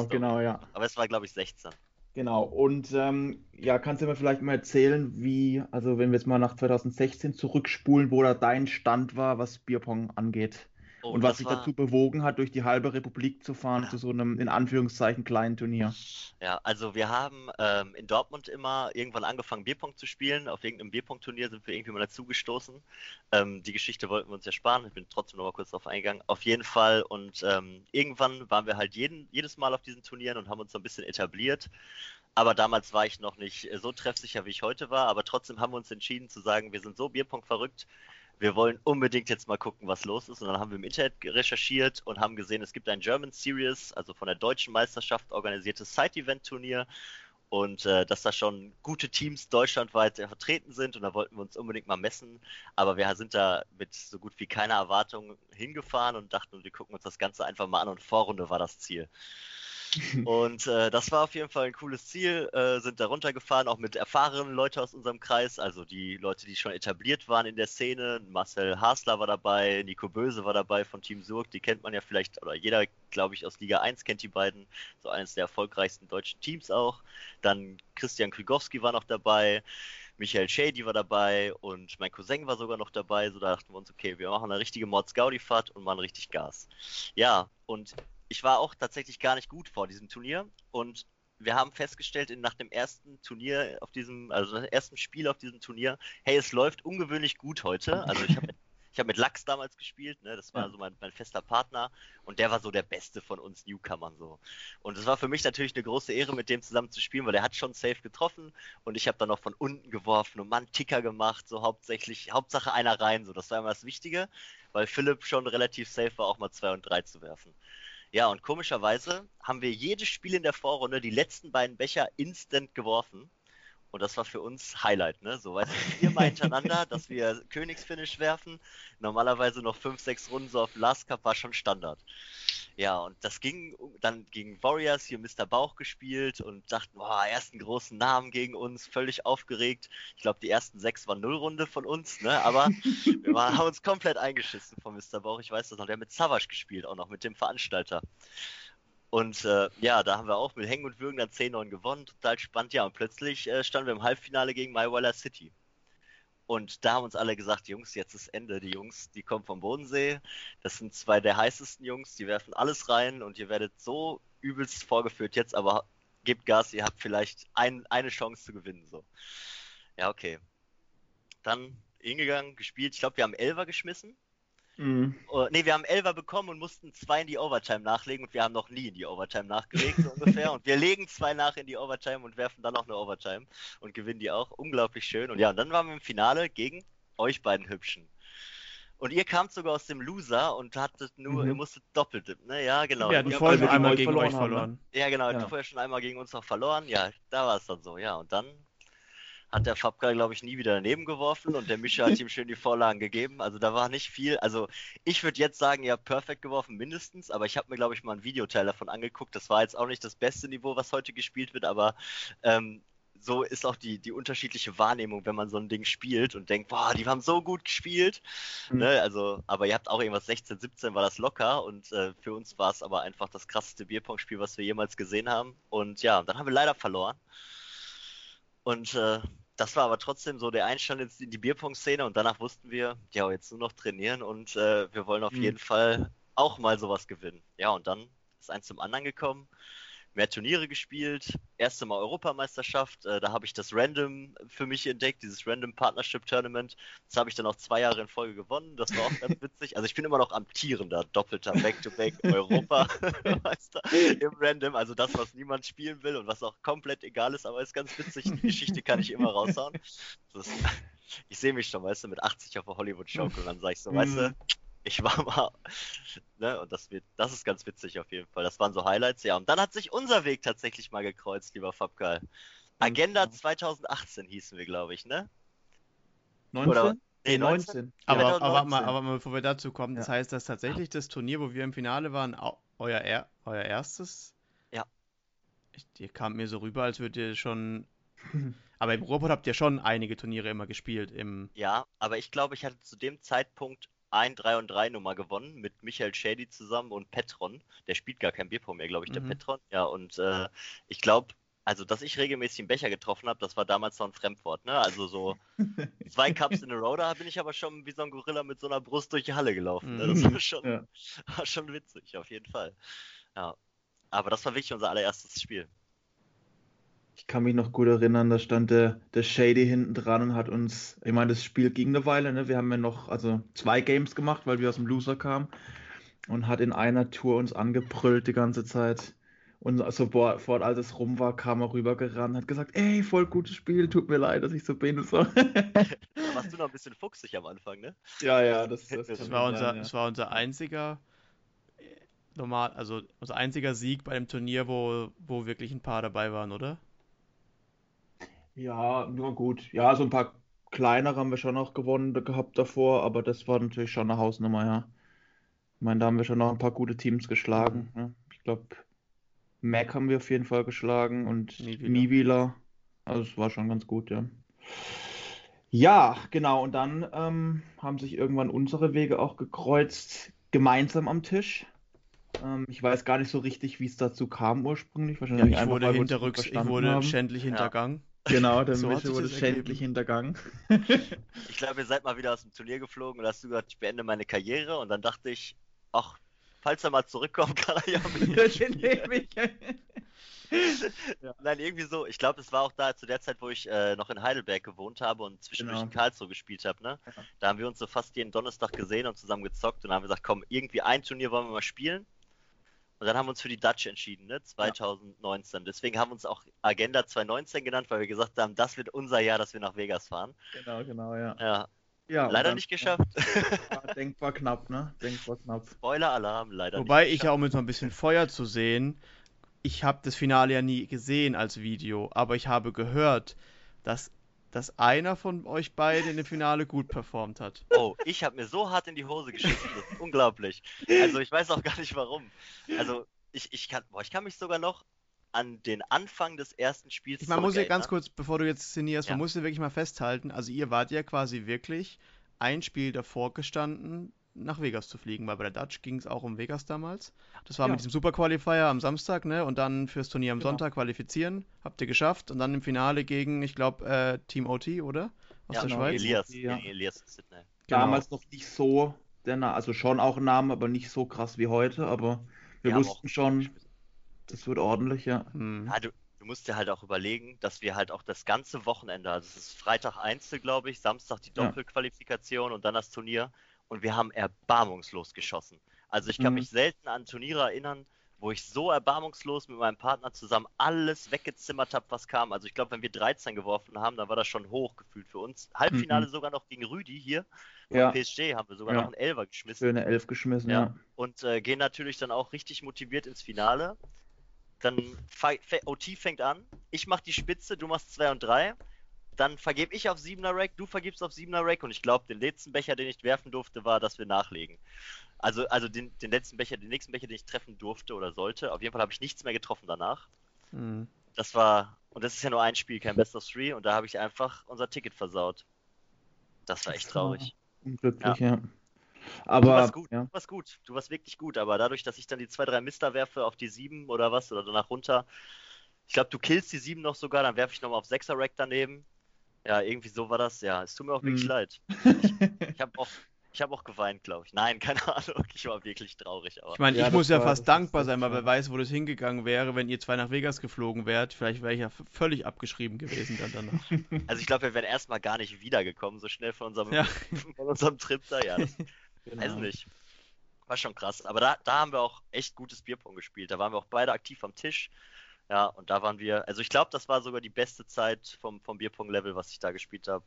Facebook-Story. genau, ja. Aber es war glaube ich 16. Genau. Und ähm, ja, kannst du mir vielleicht mal erzählen, wie, also wenn wir jetzt mal nach 2016 zurückspulen, wo da dein Stand war, was Bierpong angeht? Oh, Und was das dich war- dazu bewogen hat, durch die halbe Republik zu fahren, zu so einem in Anführungszeichen kleinen Turnier. Ja, also wir haben ähm, in Dortmund immer irgendwann angefangen, Bierpong zu spielen. Auf irgendeinem Bierpong-Turnier sind wir irgendwie mal dazugestoßen. Ähm, die Geschichte wollten wir uns ja sparen. Ich bin trotzdem noch mal kurz darauf eingegangen. Auf jeden Fall. Und ähm, irgendwann waren wir halt jeden, jedes Mal auf diesen Turnieren und haben uns so ein bisschen etabliert. Aber damals war ich noch nicht so treffsicher, wie ich heute war. Aber trotzdem haben wir uns entschieden zu sagen, wir sind so Bierpong verrückt. Wir wollen unbedingt jetzt mal gucken, was los ist. Und dann haben wir im Internet recherchiert und haben gesehen, es gibt ein German Series, also von der deutschen Meisterschaft organisiertes Side-Event-Turnier. Und äh, dass da schon gute Teams deutschlandweit äh, vertreten sind. Und da wollten wir uns unbedingt mal messen. Aber wir sind da mit so gut wie keiner Erwartung hingefahren und dachten, wir gucken uns das Ganze einfach mal an. Und Vorrunde war das Ziel. Und äh, das war auf jeden Fall ein cooles Ziel. Äh, sind da runtergefahren, auch mit erfahrenen Leuten aus unserem Kreis, also die Leute, die schon etabliert waren in der Szene. Marcel Hasler war dabei, Nico Böse war dabei von Team Surg, die kennt man ja vielleicht, oder jeder, glaube ich, aus Liga 1 kennt die beiden. So eines der erfolgreichsten deutschen Teams auch. Dann Christian Krygowski war noch dabei. Michael Shady war dabei und mein Cousin war sogar noch dabei. So da dachten wir uns, okay, wir machen eine richtige Mords-Gaudi-Fahrt und machen richtig Gas. Ja, und ich war auch tatsächlich gar nicht gut vor diesem Turnier und wir haben festgestellt nach dem ersten Turnier auf diesem, also nach dem ersten Spiel auf diesem Turnier, hey, es läuft ungewöhnlich gut heute. Also ich habe ich hab mit Lachs damals gespielt, ne? das war Ja. so mein, mein fester Partner und der war so der Beste von uns Newcomern so. Und es war für mich natürlich eine große Ehre, mit dem zusammen zu spielen, weil der hat schon safe getroffen und ich habe dann noch von unten geworfen und Mann Ticker gemacht, so hauptsächlich, Hauptsache einer rein, so das war immer das Wichtige, weil Philipp schon relativ safe war, auch mal zwei und drei zu werfen. Ja, und komischerweise haben wir jedes Spiel in der Vorrunde die letzten beiden Becher instant geworfen. Und das war für uns Highlight, ne? So, weißt du, viermal hintereinander, dass wir Königsfinish werfen. Normalerweise noch fünf, sechs Runden so auf Last Cup war schon Standard. Ja, und das ging dann gegen Warriors, hier Mr. Bauch gespielt und dachten, boah, ersten großen Namen gegen uns, völlig aufgeregt. Ich glaube, die ersten sechs waren Nullrunde von uns, ne? Aber wir waren, haben uns komplett eingeschissen von Mr. Bauch. Ich weiß das noch. Der hat mit Savage gespielt, auch noch mit dem Veranstalter. Und äh, ja, da haben wir auch mit Hängen und Würgen dann 10-9 gewonnen. Total spannend. Ja, und plötzlich äh, standen wir im Halbfinale gegen MyWeller City. Und da haben uns alle gesagt, Jungs, jetzt ist Ende. Die Jungs, die kommen vom Bodensee. Das sind zwei der heißesten Jungs. Die werfen alles rein und ihr werdet so übelst vorgeführt jetzt, aber gebt Gas, ihr habt vielleicht ein, eine Chance zu gewinnen. So. Ja, okay. Dann hingegangen, gespielt. Ich glaube, wir haben Elfer geschmissen. Mhm. Uh, ne, wir haben Elfer bekommen und mussten zwei in die Overtime nachlegen und wir haben noch nie in die Overtime nachgelegt, so ungefähr. Und wir legen zwei nach in die Overtime und werfen dann noch eine Overtime und gewinnen die auch. Unglaublich schön. Und ja, und dann waren wir im Finale gegen euch beiden Hübschen. Und ihr kamt sogar aus dem Loser und hattet nur, Mhm. ihr musstet doppelt ne? Ja, genau. Wir hatten Ihr- vorher wir einmal gegen euch verloren verloren. ja, genau, Ja. du vorher schon einmal gegen uns noch verloren. Ja, da war es dann so, ja. Und dann hat der Fabka, glaube ich, nie wieder daneben geworfen und der Mischa hat ihm schön die Vorlagen gegeben. Also da war nicht viel. Also ich würde jetzt sagen, ihr habt perfekt geworfen, mindestens, aber ich habe mir, glaube ich, mal einen Videoteil davon angeguckt. Das war jetzt auch nicht das beste Niveau, was heute gespielt wird, aber ähm, so ist auch die, die unterschiedliche Wahrnehmung, wenn man so ein Ding spielt und denkt, boah, die haben so gut gespielt. Mhm. Ne, also, aber ihr habt auch irgendwas 16, 17 war das locker und äh, für uns war es aber einfach das krasseste Bierpong-Spiel, was wir jemals gesehen haben. Und ja, dann haben wir leider verloren. Und äh, das war aber trotzdem so der Einstand in die- Bierpong-Szene und danach wussten wir, ja, jetzt nur noch trainieren und äh, wir wollen auf Mhm. jeden Fall auch mal sowas gewinnen. Ja, und dann ist eins zum anderen gekommen. Mehr Turniere gespielt, erste Mal Europameisterschaft, äh, da habe ich das Random für mich entdeckt, dieses Random Partnership Tournament. Das habe ich dann auch zwei Jahre in Folge gewonnen, das war auch ganz witzig. Also ich bin immer noch amtierender, doppelter Back-to-Back Europameister im Random, also das, was niemand spielen will und was auch komplett egal ist, aber ist ganz witzig, die Geschichte kann ich immer raushauen. Das, ich sehe mich schon, weißt du, mit 80 auf der Hollywood Joke und dann sage ich so, weißt du, ich war mal, ne, und das wird, das ist ganz witzig auf jeden Fall. Das waren so Highlights, ja. Und dann hat sich unser Weg tatsächlich mal gekreuzt, lieber Fabkal. Agenda 2018 hießen wir, glaube ich, ne? 19? Oder- Nee, 19. Aber, aber, warte mal, aber mal, bevor wir dazu kommen, ja. das heißt, dass tatsächlich das Turnier, wo wir im Finale waren, euer, er euer erstes? Ja. Ich, ihr kam mir so rüber, als würdet ihr schon. aber im Ruhrpott habt ihr schon einige Turniere immer gespielt. Im ja, aber ich glaube, ich hatte zu dem Zeitpunkt ein 3 und 3 Nummer gewonnen mit Michael Shady zusammen und Petron. Der spielt gar kein Bierpong mehr, glaube ich, der mhm. Petron. Ja, und äh, ich glaube, also dass ich regelmäßig einen Becher getroffen habe, das war damals noch ein Fremdwort, ne? Also so zwei Cups in a row, da bin ich aber schon wie so ein Gorilla mit so einer Brust durch die Halle gelaufen. Ne? Das war schon, ja. war schon witzig, auf jeden Fall. Ja. Aber das war wirklich unser allererstes Spiel. Ich kann mich noch gut erinnern, da stand der, der Shady hinten dran und hat uns, ich meine, das Spiel ging eine Weile, ne? Wir haben ja noch also zwei Games gemacht, weil wir aus dem Loser kamen und hat in einer Tour uns angebrüllt die ganze Zeit. Und sofort, als es rum war, kam er rübergerannt, hat gesagt, ey, voll gutes Spiel, tut mir leid, dass ich so bin und so. da warst du noch ein bisschen fuchsig am Anfang, ne? Ja, ja, das, das, das war, unser, sein, ja. das war unser einziger äh, normal, also unser einziger Sieg bei dem Turnier, wo, wo wirklich ein paar dabei waren, oder? Ja, nur gut. Ja, so ein paar kleinere haben wir schon noch gewonnen gehabt davor, aber das war natürlich schon eine Hausnummer, ja. Ich meine, da haben wir schon noch ein paar gute Teams geschlagen. Ja. Ich glaube, Mac haben wir auf jeden Fall geschlagen und Niewieler. Also es war schon ganz gut, ja. Ja, genau. Und dann ähm, haben sich irgendwann unsere Wege auch gekreuzt, gemeinsam am Tisch. Ähm, ich weiß gar nicht so richtig, wie es dazu kam ursprünglich. Wahrscheinlich ja, ich, wurde hinterrücks, ich wurde schändlich hintergangen. Ja. Genau, der so Mische wurde schändlich hintergangen. ich glaube, ihr seid mal wieder aus dem Turnier geflogen und hast du gesagt, ich beende meine Karriere. Und dann dachte ich, ach, falls er mal zurückkommt, kann er ja mit ja. Nein, irgendwie so. Ich glaube, es war auch da zu der Zeit, wo ich äh, noch in Heidelberg gewohnt habe und zwischendurch genau. in Karlsruhe gespielt habe. Ne? Ja. Da haben wir uns so fast jeden Donnerstag gesehen und zusammen gezockt und haben gesagt, komm, irgendwie ein Turnier wollen wir mal spielen. Und dann haben wir uns für die Dutch entschieden, ne? 2019. Ja. Deswegen haben wir uns auch Agenda 2019 genannt, weil wir gesagt haben, das wird unser Jahr, dass wir nach Vegas fahren. Genau, genau, ja. Ja, ja, leider dann, nicht geschafft. Ja, denkbar knapp, ne? Denkbar knapp. Spoiler-Alarm, leider Wobei nicht ich auch mit so ein bisschen Feuer zu sehen, ich habe das Finale ja nie gesehen als Video, aber ich habe gehört, dass, dass einer von euch beiden in dem Finale gut performt hat. Oh, ich habe mir so hart in die Hose geschissen, das ist unglaublich. Also ich weiß auch gar nicht warum. Also ich, ich, kann, boah, ich kann mich sogar noch an den Anfang des ersten Spiels. Ich man muss ja ganz kurz, bevor du jetzt szenierst, ja. man muss ja wirklich mal festhalten, also ihr wart ja quasi wirklich ein Spiel davor gestanden, nach Vegas zu fliegen, weil bei der Dutch ging es auch um Vegas damals. Das war ja. mit diesem Super Qualifier am Samstag, ne? Und dann fürs Turnier am genau. Sonntag qualifizieren. Habt ihr geschafft. Und dann im Finale gegen, ich glaube, äh, Team OT, oder? Aus ja, der genau. Schweiz. Elias, ja. Elias Sydney. Genau. Damals noch nicht so, also schon auch ein Name, aber nicht so krass wie heute. Aber wir, wir wussten schon, das wird ordentlich, ja. Hm. ja du, du, musst dir halt auch überlegen, dass wir halt auch das ganze Wochenende, also es ist Freitag Einzel, glaube ich, Samstag die Doppelqualifikation ja. und dann das Turnier und wir haben erbarmungslos geschossen. Also ich kann mhm. mich selten an Turniere erinnern, wo ich so erbarmungslos mit meinem Partner zusammen alles weggezimmert habe, was kam. Also ich glaube, wenn wir 13 geworfen haben, dann war das schon hoch gefühlt für uns. Halbfinale mhm. sogar noch gegen Rüdi hier. Ja. PSG haben wir sogar ja. noch einen Elfer geschmissen. Eine Elf geschmissen, ja. ja. Und äh, gehen natürlich dann auch richtig motiviert ins Finale. Dann OT fängt an. Ich mache die Spitze, du machst 2 und 3 dann vergebe ich auf 7er Rack, du vergibst auf 7er Rack und ich glaube, den letzten Becher, den ich werfen durfte, war, dass wir nachlegen. Also, also den, den letzten Becher, den nächsten Becher, den ich treffen durfte oder sollte. Auf jeden Fall habe ich nichts mehr getroffen danach. Mhm. Das war, und das ist ja nur ein Spiel, kein Best of Three, und da habe ich einfach unser Ticket versaut. Das war echt traurig. Unglücklich, ja. ja. Aber, du warst gut, ja. du warst gut, du warst wirklich gut, aber dadurch, dass ich dann die zwei, drei Mister werfe auf die 7 oder was, oder danach runter, ich glaube, du killst die 7 noch sogar, dann werfe ich nochmal auf 6er Rack daneben ja, irgendwie so war das. Ja, es tut mir auch wirklich hm. leid. Ich, ich habe auch, hab auch geweint, glaube ich. Nein, keine Ahnung. Ich war wirklich traurig. Aber... Ich meine, ja, ich muss ja fast dankbar sein, weil wer weiß, wo das hingegangen wäre, wenn ihr zwei nach Vegas geflogen wärt. Vielleicht wäre ich ja völlig abgeschrieben gewesen dann danach. Also ich glaube, wir wären erstmal gar nicht wiedergekommen, so schnell von unserem, ja. von unserem Trip da. Ja, das, genau. weiß nicht. War schon krass. Aber da, da haben wir auch echt gutes Bierpong gespielt. Da waren wir auch beide aktiv am Tisch. Ja, und da waren wir, also ich glaube, das war sogar die beste Zeit vom, vom Bierpong-Level, was ich da gespielt habe.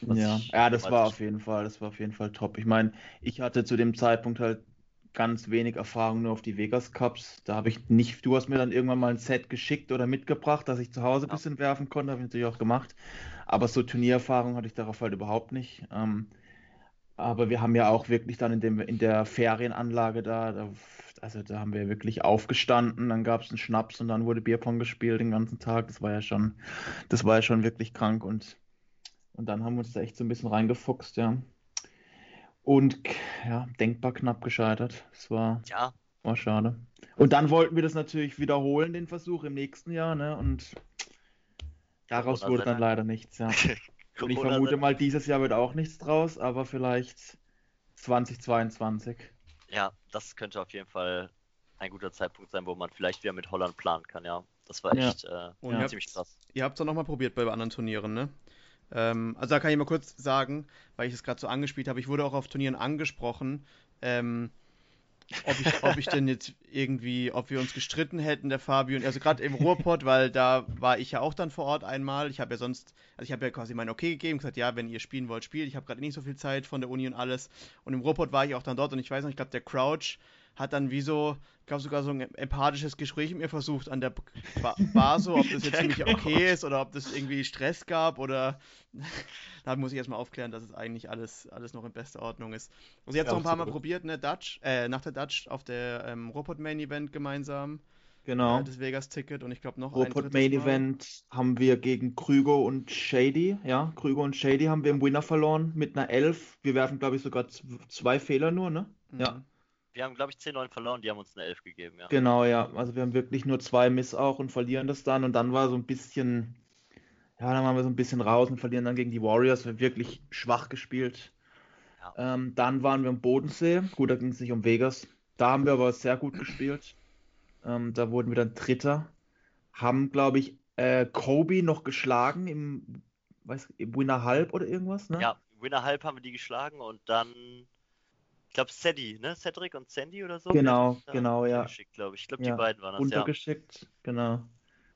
Ja, ja, das war auf jeden Fall, das war auf jeden Fall top. Ich meine, ich hatte zu dem Zeitpunkt halt ganz wenig Erfahrung nur auf die Vegas Cups. Da habe ich nicht, du hast mir dann irgendwann mal ein Set geschickt oder mitgebracht, dass ich zu Hause ein bisschen werfen konnte, habe ich natürlich auch gemacht. Aber so Turniererfahrung hatte ich darauf halt überhaupt nicht. Ähm, Aber wir haben ja auch wirklich dann in, dem, in der Ferienanlage da, da also da haben wir wirklich aufgestanden, dann gab es einen Schnaps und dann wurde Bierpong gespielt den ganzen Tag. Das war ja schon, das war ja schon wirklich krank und, und dann haben wir uns da echt so ein bisschen reingefuchst, ja. Und ja, denkbar knapp gescheitert. Das war, ja. war schade. Und dann wollten wir das natürlich wiederholen, den Versuch im nächsten Jahr, ne? Und daraus wurde dann leider nichts, ja. Und ich vermute mal, dieses Jahr wird auch nichts draus, aber vielleicht 2022. Ja, das könnte auf jeden Fall ein guter Zeitpunkt sein, wo man vielleicht wieder mit Holland planen kann, ja. Das war echt ja. äh, ja. ziemlich krass. Ihr habt es auch nochmal probiert bei anderen Turnieren, ne? Ähm, also da kann ich mal kurz sagen, weil ich es gerade so angespielt habe, ich wurde auch auf Turnieren angesprochen, ähm, ob ich, ob ich denn jetzt irgendwie, ob wir uns gestritten hätten, der Fabio, also gerade im Ruhrpott, weil da war ich ja auch dann vor Ort einmal. Ich habe ja sonst, also ich habe ja quasi mein Okay gegeben, gesagt, ja, wenn ihr spielen wollt, spielt. Ich habe gerade nicht so viel Zeit von der Uni und alles. Und im Ruhrpott war ich auch dann dort und ich weiß noch, ich glaube, der Crouch hat dann wie so, ich glaube sogar so ein empathisches Gespräch mit mir versucht an der Bar, so, ob das jetzt für mich okay ist oder ob das irgendwie Stress gab oder da muss ich erstmal aufklären, dass es eigentlich alles, alles noch in bester Ordnung ist. Also jetzt ja, noch ein paar Mal probiert, ne, Dutch, äh, nach der Dutch auf der ähm, Robot Main Event gemeinsam. Genau. Äh, das Vegas-Ticket und ich glaube noch Robot Main Mal. Event haben wir gegen Krüger und Shady, ja, Krüger und Shady haben wir im Winner verloren mit einer 11. Wir werfen, glaube ich, sogar zwei Fehler nur, ne? Mhm. Ja. Wir haben, glaube ich, 10-9 verloren, die haben uns eine 11 gegeben, ja. Genau, ja. Also wir haben wirklich nur zwei Miss auch und verlieren das dann. Und dann war so ein bisschen, ja, dann waren wir so ein bisschen raus und verlieren dann gegen die Warriors. Wir haben wirklich schwach gespielt. Ja. Ähm, dann waren wir im Bodensee. Gut, da ging es nicht um Vegas. Da haben wir aber sehr gut gespielt. Ähm, da wurden wir dann Dritter. Haben, glaube ich, äh, Kobe noch geschlagen im, weiß, im Winner Halb oder irgendwas, ne? Ja, Winner Halb haben wir die geschlagen und dann ich glaube, Sadie, ne? Cedric und Sandy oder so? Genau, genau, ja. glaube ich. Ich glaube, ja. die beiden waren das, Untergeschickt, ja. genau.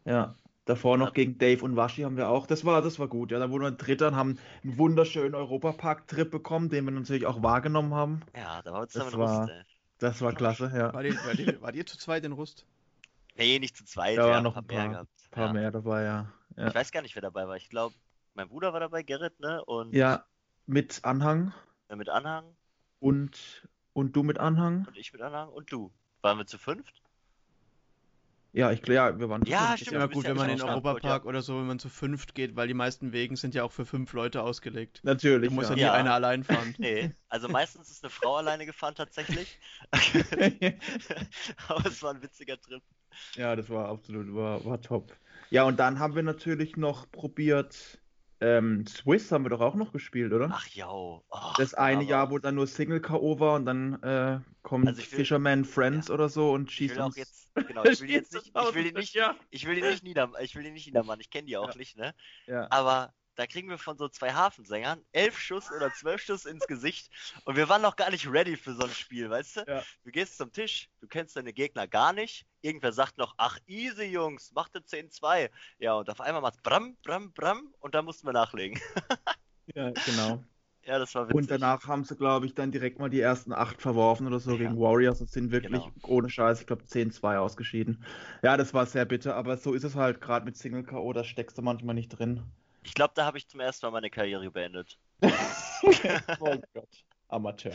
Ja. Davor noch ja. gegen Dave und Waschi haben wir auch. Das war, das war gut. Ja, da wurden wir Dritter und haben einen wunderschönen Europapark-Trip bekommen, den wir natürlich auch wahrgenommen haben. Ja, da war das, das war, Rust, Das war klasse, ja. War die, war, die, war die zu zweit in Rust? Nee, nicht zu zweit. Da waren noch ein paar, mehr, gehabt. paar ja. mehr dabei, ja. ja. Ich weiß gar nicht, wer dabei war. Ich glaube, mein Bruder war dabei, Gerrit, ne? Und ja, mit Anhang. Ja, mit Anhang. Und, und du mit Anhang? Und ich mit Anhang und du. Waren wir zu fünft? Ja, ich ja, wir waren zu ja, fünft. Stimmt, ist immer gut, wenn man in den Europapark ja. oder so, wenn man zu fünft geht, weil die meisten Wegen sind ja auch für fünf Leute ausgelegt. Natürlich. Da muss ja nie einer allein fahren. nee, also meistens ist eine Frau alleine gefahren tatsächlich. Aber es war ein witziger Trip. Ja, das war absolut, war, war top. Ja, und dann haben wir natürlich noch probiert, ähm, Swiss haben wir doch auch noch gespielt, oder? Ach ja. Das eine aber... Jahr, wo dann nur Single K.O. war und dann äh, kommt also will... Fisherman Friends ja. oder so und schießt uns. Jetzt, genau, ich will jetzt nicht, ich will ihn nicht, ich will ihn nicht nieder, ich will ihn nicht niedermachen, ich kenne die auch ja. nicht, ne? Ja. Aber da kriegen wir von so zwei Hafensängern elf Schuss oder zwölf Schuss ins Gesicht und wir waren noch gar nicht ready für so ein Spiel, weißt du? Ja. Du gehst zum Tisch, du kennst deine Gegner gar nicht, irgendwer sagt noch, ach easy Jungs, macht 10-2. Ja, und auf einmal macht's bram, bram, bram und dann mussten wir nachlegen. ja, genau. Ja, das war witzig. Und danach haben sie, glaube ich, dann direkt mal die ersten acht verworfen oder so ja. gegen Warriors und sind wirklich genau. ohne Scheiß, ich glaube, 10-2 ausgeschieden. Ja, das war sehr bitter, aber so ist es halt gerade mit Single K.O., da steckst du manchmal nicht drin. Ich glaube, da habe ich zum ersten Mal meine Karriere beendet. oh Gott, Amateur.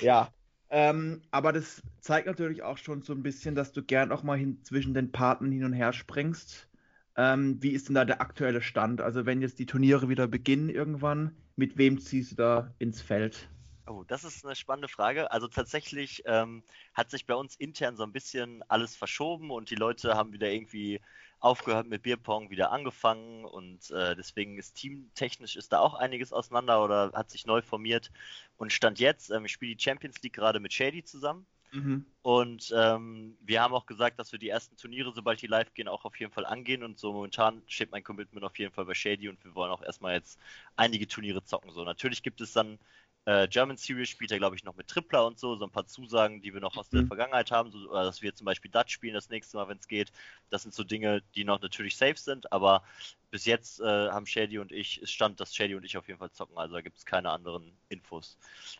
Ja, ähm, aber das zeigt natürlich auch schon so ein bisschen, dass du gern auch mal hin, zwischen den Partnern hin und her springst. Ähm, wie ist denn da der aktuelle Stand? Also wenn jetzt die Turniere wieder beginnen irgendwann, mit wem ziehst du da ins Feld? Oh, das ist eine spannende Frage. Also tatsächlich ähm, hat sich bei uns intern so ein bisschen alles verschoben und die Leute haben wieder irgendwie aufgehört mit Bierpong, wieder angefangen und äh, deswegen ist teamtechnisch ist da auch einiges auseinander oder hat sich neu formiert und stand jetzt, ähm, ich spiele die Champions League gerade mit Shady zusammen mhm. und ähm, wir haben auch gesagt, dass wir die ersten Turniere, sobald die live gehen, auch auf jeden Fall angehen und so momentan steht mein Commitment auf jeden Fall bei Shady und wir wollen auch erstmal jetzt einige Turniere zocken. So, natürlich gibt es dann äh, German Series spielt er, glaube ich, noch mit Tripler und so, so ein paar Zusagen, die wir noch aus mhm. der Vergangenheit haben, so, oder dass wir zum Beispiel Dutch spielen das nächste Mal, wenn es geht. Das sind so Dinge, die noch natürlich safe sind, aber bis jetzt äh, haben Shady und ich, es stand, dass Shady und ich auf jeden Fall zocken, also da gibt es keine anderen Infos.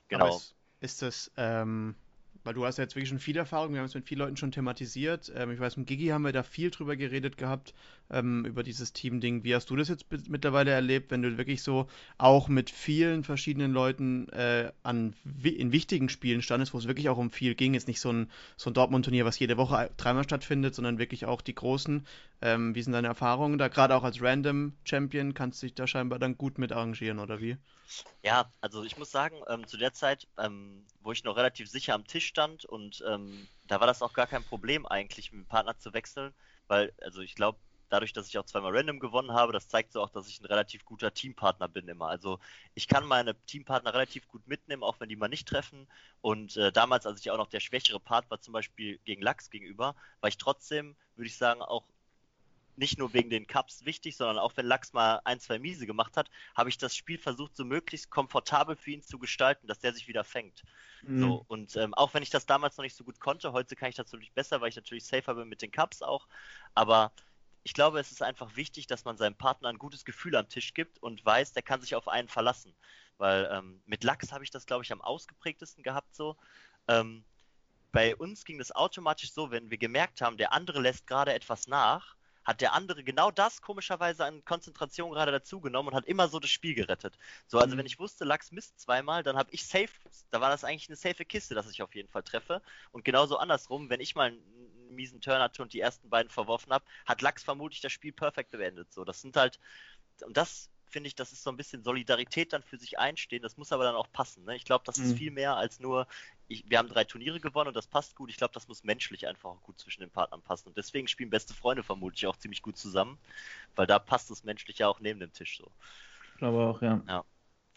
Genau. Ist, ist, das, ähm, weil du hast ja jetzt wirklich schon viel Erfahrung, wir haben es mit vielen Leuten schon thematisiert. Ähm, ich weiß, mit Gigi haben wir da viel drüber geredet gehabt, ähm, über dieses Team-Ding. Wie hast du das jetzt mittlerweile erlebt, wenn du wirklich so auch mit vielen verschiedenen Leuten äh, an, in wichtigen Spielen standest, wo es wirklich auch um viel ging? Jetzt nicht so ein, so ein Dortmund-Turnier, was jede Woche dreimal stattfindet, sondern wirklich auch die großen. Ähm, wie sind deine Erfahrungen da? Gerade auch als Random-Champion kannst du dich da scheinbar dann gut mit arrangieren, oder wie? Ja, also ich muss sagen, ähm, zu der Zeit, ähm, wo ich noch relativ sicher am Tisch stand und ähm, da war das auch gar kein Problem eigentlich, mit dem Partner zu wechseln, weil, also ich glaube, dadurch, dass ich auch zweimal random gewonnen habe, das zeigt so auch, dass ich ein relativ guter Teampartner bin immer. Also ich kann meine Teampartner relativ gut mitnehmen, auch wenn die mal nicht treffen. Und äh, damals, als ich auch noch der schwächere Part war, zum Beispiel gegen Lachs gegenüber, war ich trotzdem, würde ich sagen, auch nicht nur wegen den Cups wichtig, sondern auch wenn Lachs mal ein, zwei Miese gemacht hat, habe ich das Spiel versucht, so möglichst komfortabel für ihn zu gestalten, dass der sich wieder fängt. Mhm. So, und ähm, auch wenn ich das damals noch nicht so gut konnte, heute kann ich das natürlich besser, weil ich natürlich safer bin mit den Cups auch. Aber ich glaube, es ist einfach wichtig, dass man seinem Partner ein gutes Gefühl am Tisch gibt und weiß, der kann sich auf einen verlassen. Weil ähm, mit Lachs habe ich das, glaube ich, am ausgeprägtesten gehabt so. Ähm, bei uns ging das automatisch so, wenn wir gemerkt haben, der andere lässt gerade etwas nach, hat der andere genau das komischerweise an Konzentration gerade dazugenommen und hat immer so das Spiel gerettet. So, also mhm. wenn ich wusste, Lachs misst zweimal, dann habe ich safe, da war das eigentlich eine safe Kiste, dass ich auf jeden Fall treffe. Und genauso andersrum, wenn ich mal einen miesen Turn hatte und die ersten beiden verworfen habe, hat Lachs vermutlich das Spiel perfekt beendet. So, das sind halt, und das finde ich, das ist so ein bisschen Solidarität dann für sich einstehen. Das muss aber dann auch passen. Ne? Ich glaube, das mhm. ist viel mehr als nur, ich, wir haben drei Turniere gewonnen und das passt gut. Ich glaube, das muss menschlich einfach auch gut zwischen den Partnern passen. Und deswegen spielen beste Freunde vermutlich auch ziemlich gut zusammen, weil da passt das menschlich ja auch neben dem Tisch so. Ich glaube auch, ja. ja.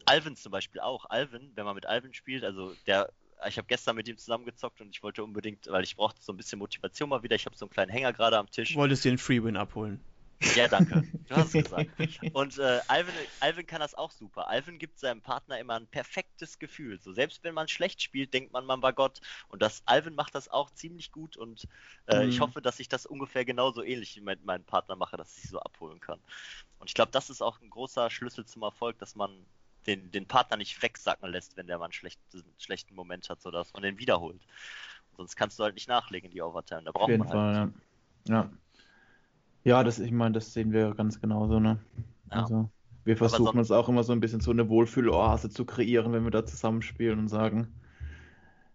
Alvin zum Beispiel auch. Alvin, wenn man mit Alvin spielt, also der ich habe gestern mit ihm zusammengezockt und ich wollte unbedingt, weil ich brauchte so ein bisschen Motivation mal wieder. Ich habe so einen kleinen Hänger gerade am Tisch. Wolltest du den Freewin abholen? Ja, danke. Du hast es gesagt. Und äh, Alvin, Alvin kann das auch super. Alvin gibt seinem Partner immer ein perfektes Gefühl. So selbst wenn man schlecht spielt, denkt man, man war Gott. Und das Alvin macht das auch ziemlich gut. Und äh, mhm. ich hoffe, dass ich das ungefähr genauso ähnlich mit meinem Partner mache, dass ich so abholen kann. Und ich glaube, das ist auch ein großer Schlüssel zum Erfolg, dass man den, den Partner nicht wegsacken lässt, wenn der mal einen schlechten, schlechten Moment hat, sodass man den wiederholt. Sonst kannst du halt nicht nachlegen, die Overtime. Da braucht man halt. Fall, ja. ja. Ja, das, ich meine, das sehen wir ganz genauso, ne? Ja. Also, wir versuchen uns auch immer so ein bisschen so eine Wohlfühloase zu kreieren, wenn wir da zusammenspielen und sagen,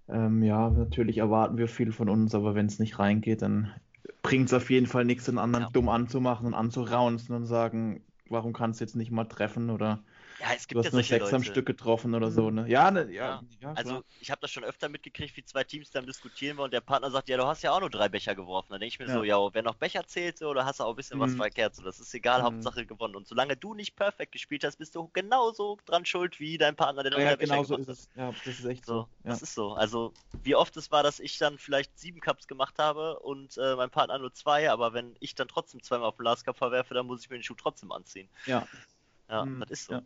ähm, ja, natürlich erwarten wir viel von uns, aber wenn es nicht reingeht, dann bringt es auf jeden Fall nichts, den anderen ja. dumm anzumachen und anzuraunzen und sagen, warum kannst du jetzt nicht mal treffen oder ja, es gibt du hast ja nur sechs am Stück getroffen oder so, ne? Ja, ne, ja, ja. Also ich habe das schon öfter mitgekriegt, wie zwei Teams dann diskutieren wir und der Partner sagt, ja, du hast ja auch nur drei Becher geworfen. Dann denke ich mir ja. so, ja, wer noch Becher zählt, so, oder hast du auch ein bisschen mhm. was verkehrt, so, das ist egal, mhm. Hauptsache gewonnen. Und solange du nicht perfekt gespielt hast, bist du genauso dran schuld wie dein Partner, der noch ja, drei genau Becher so ist es. Ja, das ist echt so. so. Das ist so. Also wie oft es war, dass ich dann vielleicht sieben Cups gemacht habe und äh, mein Partner nur zwei, aber wenn ich dann trotzdem zweimal auf den Last Cup verwerfe, dann muss ich mir den Schuh trotzdem anziehen. Ja. Ja, mhm. das ist so.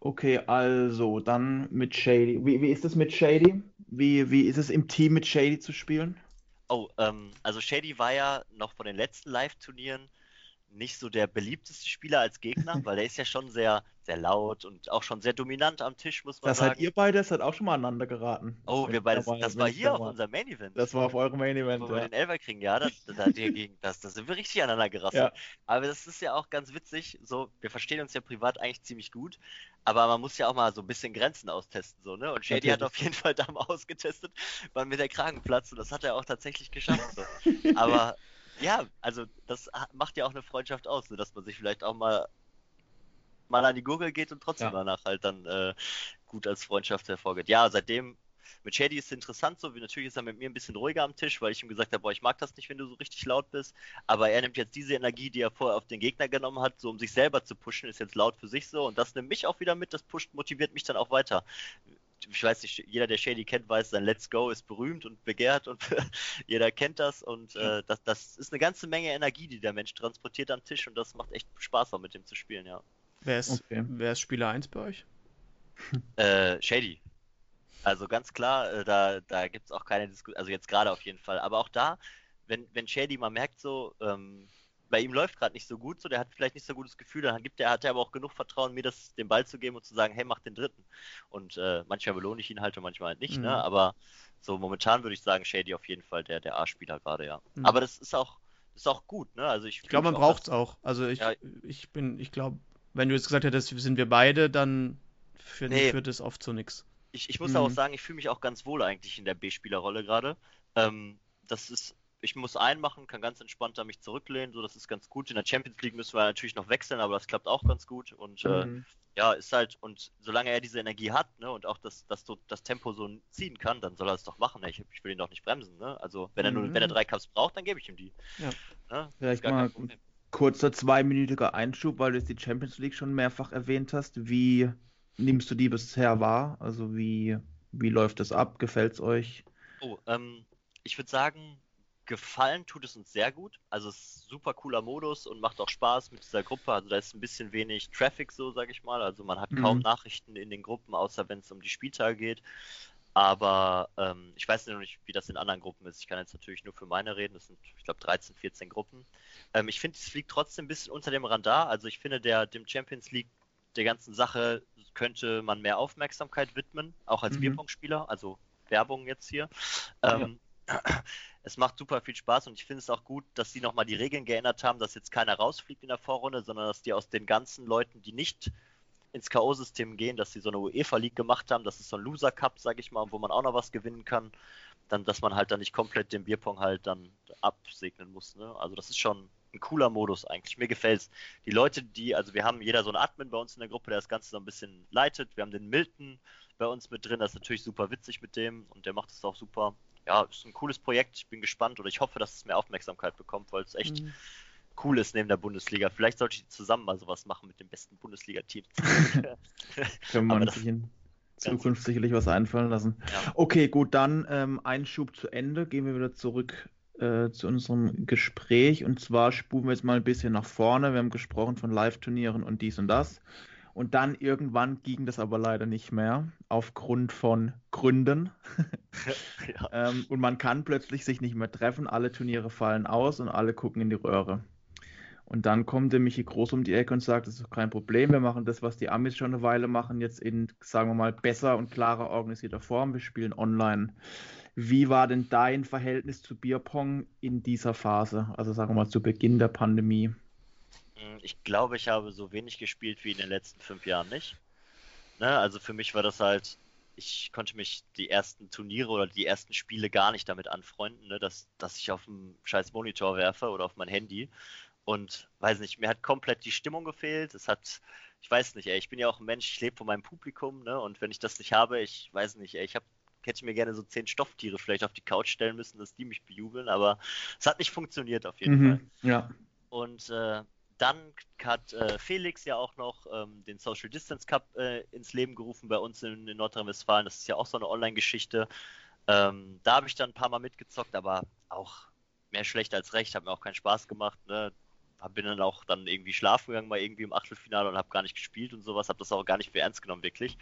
Okay, also dann mit Shady. Wie, wie ist es mit Shady? Wie, wie ist es im Team mit Shady zu spielen? Oh, ähm, also Shady war ja noch von den letzten Live-Turnieren nicht so der beliebteste Spieler als Gegner, weil der ist ja schon sehr, sehr laut und auch schon sehr dominant am Tisch, muss man das sagen. Das seid ihr beide, das hat auch schon mal aneinander geraten. Oh, wir beide, das, das war hier auf unserem Main Event. Das war auf eurem Main Event, Wo ja. wir den Elfer kriegen, ja, das, das, das, das sind wir richtig aneinander gerasselt. Ja. Aber das ist ja auch ganz witzig, so, wir verstehen uns ja privat eigentlich ziemlich gut, aber man muss ja auch mal so ein bisschen Grenzen austesten, so, ne? Und Shady hat auf jeden Fall da mal ausgetestet, wann mir der Kragen platzt und das hat er auch tatsächlich geschafft, so. Aber ja, also das macht ja auch eine Freundschaft aus, ne? dass man sich vielleicht auch mal mal an die Gurgel geht und trotzdem ja. danach halt dann äh, gut als Freundschaft hervorgeht. Ja, seitdem mit Shady ist es interessant so, wie natürlich ist er mit mir ein bisschen ruhiger am Tisch, weil ich ihm gesagt habe, boah, ich mag das nicht, wenn du so richtig laut bist. Aber er nimmt jetzt diese Energie, die er vorher auf den Gegner genommen hat, so um sich selber zu pushen, ist jetzt laut für sich so und das nimmt mich auch wieder mit, das pusht, motiviert mich dann auch weiter ich weiß nicht, jeder, der Shady kennt, weiß, sein Let's Go ist berühmt und begehrt und jeder kennt das und äh, das, das ist eine ganze Menge Energie, die der Mensch transportiert am Tisch und das macht echt Spaß, auch mit dem zu spielen, ja. Wer ist, okay. wer ist Spieler 1 bei euch? Äh, Shady. Also ganz klar, äh, da, da gibt es auch keine Diskussion, also jetzt gerade auf jeden Fall, aber auch da, wenn, wenn Shady mal merkt so, ähm, bei ihm läuft gerade nicht so gut, so der hat vielleicht nicht so gutes Gefühl, dann gibt er, hat er aber auch genug Vertrauen, mir das, den Ball zu geben und zu sagen, hey, mach den dritten. Und äh, manchmal belohne ich ihn halt und manchmal halt nicht, ne? mhm. ne? Aber so momentan würde ich sagen, Shady auf jeden Fall der, der A-Spieler gerade, ja. Mhm. Aber das ist auch, das ist auch gut, ne? Also ich, ich glaube, man braucht es auch. Also ich, ja. ich bin, ich glaube, wenn du jetzt gesagt hättest, sind wir beide, dann finde nee. führt es oft zu nichts. Ich, ich muss mhm. auch sagen, ich fühle mich auch ganz wohl eigentlich in der B-Spielerrolle gerade. Ähm, das ist ich muss einmachen, kann ganz entspannt da mich zurücklehnen, so das ist ganz gut. In der Champions League müssen wir natürlich noch wechseln, aber das klappt auch ganz gut. Und äh, mhm. äh, ja, ist halt, und solange er diese Energie hat, ne, und auch das, das, das Tempo so ziehen kann, dann soll er es doch machen. Ich, ich will ihn doch nicht bremsen, ne? Also wenn er nur, wenn er mhm. drei Cups braucht, dann gebe ich ihm die. Ja. Ne? Vielleicht mal kurzer zweiminütiger Einschub, weil du jetzt die Champions League schon mehrfach erwähnt hast. Wie nimmst du die bisher wahr? Also wie, wie läuft das ab? Gefällt es euch? Oh, ähm, ich würde sagen, gefallen tut es uns sehr gut. Also es ist super cooler Modus und macht auch Spaß mit dieser Gruppe. Also da ist ein bisschen wenig Traffic so, sage ich mal. Also man hat mhm. kaum Nachrichten in den Gruppen, außer wenn es um die Spieltage geht. Aber ähm, ich weiß noch nicht, wie das in anderen Gruppen ist. Ich kann jetzt natürlich nur für meine reden. Das sind, ich glaube, 13, 14 Gruppen. Ähm, ich finde, es fliegt trotzdem ein bisschen unter dem Radar. Also ich finde, der dem Champions League der ganzen Sache könnte man mehr Aufmerksamkeit widmen, auch als mhm. Bierpong-Spieler. Also Werbung jetzt hier. Ähm, ja es macht super viel Spaß und ich finde es auch gut, dass sie nochmal die Regeln geändert haben, dass jetzt keiner rausfliegt in der Vorrunde, sondern dass die aus den ganzen Leuten, die nicht ins K.O.-System gehen, dass sie so eine UEFA League gemacht haben, das ist so ein Loser Cup, sag ich mal, wo man auch noch was gewinnen kann, dann, dass man halt dann nicht komplett den Bierpong halt dann absegnen muss. Ne? Also das ist schon ein cooler Modus eigentlich. Mir gefällt's. Die Leute, die, also wir haben jeder so einen Admin bei uns in der Gruppe, der das Ganze so ein bisschen leitet. Wir haben den Milton bei uns mit drin, das ist natürlich super witzig mit dem und der macht es auch super ja, ist ein cooles Projekt. Ich bin gespannt oder ich hoffe, dass es mehr Aufmerksamkeit bekommt, weil es echt mhm. Cool ist neben der Bundesliga. Vielleicht sollte ich zusammen mal sowas machen mit dem besten Bundesliga-Team. Können wir sich in Zukunft sicherlich was einfallen lassen. Ja. Okay, gut, dann ähm, Einschub zu Ende. Gehen wir wieder zurück äh, zu unserem Gespräch. Und zwar spulen wir jetzt mal ein bisschen nach vorne. Wir haben gesprochen von Live-Turnieren und dies und das. Und dann irgendwann ging das aber leider nicht mehr, aufgrund von Gründen. ja. ähm, und man kann plötzlich sich nicht mehr treffen, alle Turniere fallen aus und alle gucken in die Röhre. Und dann kommt der Michi Groß um die Ecke und sagt, das ist kein Problem, wir machen das, was die Amis schon eine Weile machen, jetzt in, sagen wir mal, besser und klarer organisierter Form. Wir spielen online. Wie war denn dein Verhältnis zu Bierpong in dieser Phase, also sagen wir mal zu Beginn der Pandemie? Hm, ich glaube, ich habe so wenig gespielt wie in den letzten fünf Jahren nicht. Ne? Also für mich war das halt, ich konnte mich die ersten Turniere oder die ersten Spiele gar nicht damit anfreunden, ne? dass, dass ich auf dem scheiß Monitor werfe oder auf mein Handy. Und weiß nicht, mir hat komplett die Stimmung gefehlt. Es hat, ich weiß nicht, ey, ich bin ja auch ein Mensch, ich lebe von meinem Publikum, ne? Und wenn ich das nicht habe, ich weiß nicht, ey, ich habe hätte mir gerne so zehn Stofftiere vielleicht auf die Couch stellen müssen, dass die mich bejubeln, aber es hat nicht funktioniert auf jeden mhm, Fall. Ja. Und äh, dann hat äh, Felix ja auch noch ähm, den Social Distance Cup äh, ins Leben gerufen bei uns in, in Nordrhein-Westfalen. Das ist ja auch so eine Online-Geschichte. Ähm, da habe ich dann ein paar Mal mitgezockt, aber auch mehr schlecht als recht. Hat mir auch keinen Spaß gemacht. Ne? Bin dann auch dann irgendwie schlafen gegangen, mal irgendwie im Achtelfinale und habe gar nicht gespielt und sowas. Habe das auch gar nicht für ernst genommen, wirklich.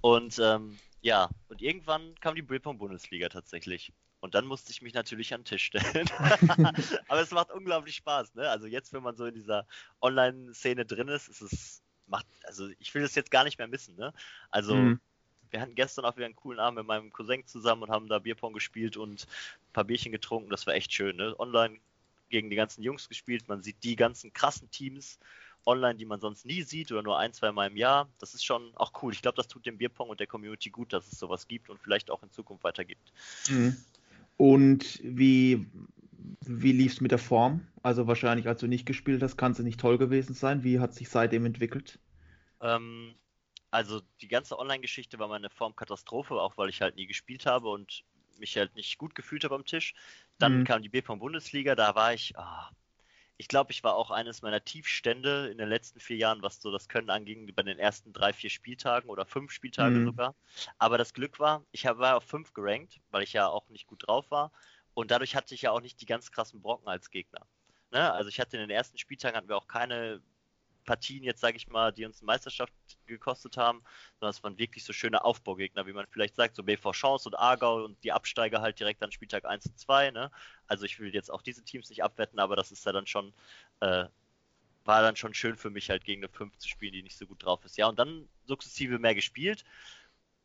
Und ähm, ja, und irgendwann kam die Billpong-Bundesliga tatsächlich. Und dann musste ich mich natürlich an den Tisch stellen. Aber es macht unglaublich Spaß, ne? Also jetzt, wenn man so in dieser Online-Szene drin ist, ist es macht, also ich will das jetzt gar nicht mehr missen, ne? Also mhm. wir hatten gestern auch wieder einen coolen Abend mit meinem Cousin zusammen und haben da Bierpong gespielt und ein paar Bierchen getrunken. Das war echt schön, ne? Online gegen die ganzen Jungs gespielt. Man sieht die ganzen krassen Teams online, die man sonst nie sieht oder nur ein, zwei Mal im Jahr. Das ist schon auch cool. Ich glaube, das tut dem Bierpong und der Community gut, dass es sowas gibt und vielleicht auch in Zukunft weitergibt. Mhm. Und wie, wie lief es mit der Form? Also wahrscheinlich, als du nicht gespielt hast, kann es nicht toll gewesen sein. Wie hat sich seitdem entwickelt? Ähm, also die ganze Online-Geschichte war meine Formkatastrophe, auch weil ich halt nie gespielt habe und mich halt nicht gut gefühlt habe am Tisch. Dann mhm. kam die B-Pong-Bundesliga, da war ich, oh, ich glaube, ich war auch eines meiner Tiefstände in den letzten vier Jahren, was so das Können anging, bei den ersten drei, vier Spieltagen oder fünf Spieltage mhm. sogar. Aber das Glück war, ich war auf fünf gerankt, weil ich ja auch nicht gut drauf war. Und dadurch hatte ich ja auch nicht die ganz krassen Brocken als Gegner. Ne? Also ich hatte in den ersten Spieltagen hatten wir auch keine Partien jetzt, sage ich mal, die uns Meisterschaft gekostet haben, sondern es waren wirklich so schöne Aufbaugegner, wie man vielleicht sagt, so BV Chance und Aargau und die Absteiger halt direkt an Spieltag 1 und 2. Ne? Also ich will jetzt auch diese Teams nicht abwetten, aber das ist ja dann schon, äh, war dann schon schön für mich halt gegen eine 5 zu spielen, die nicht so gut drauf ist. Ja, und dann sukzessive mehr gespielt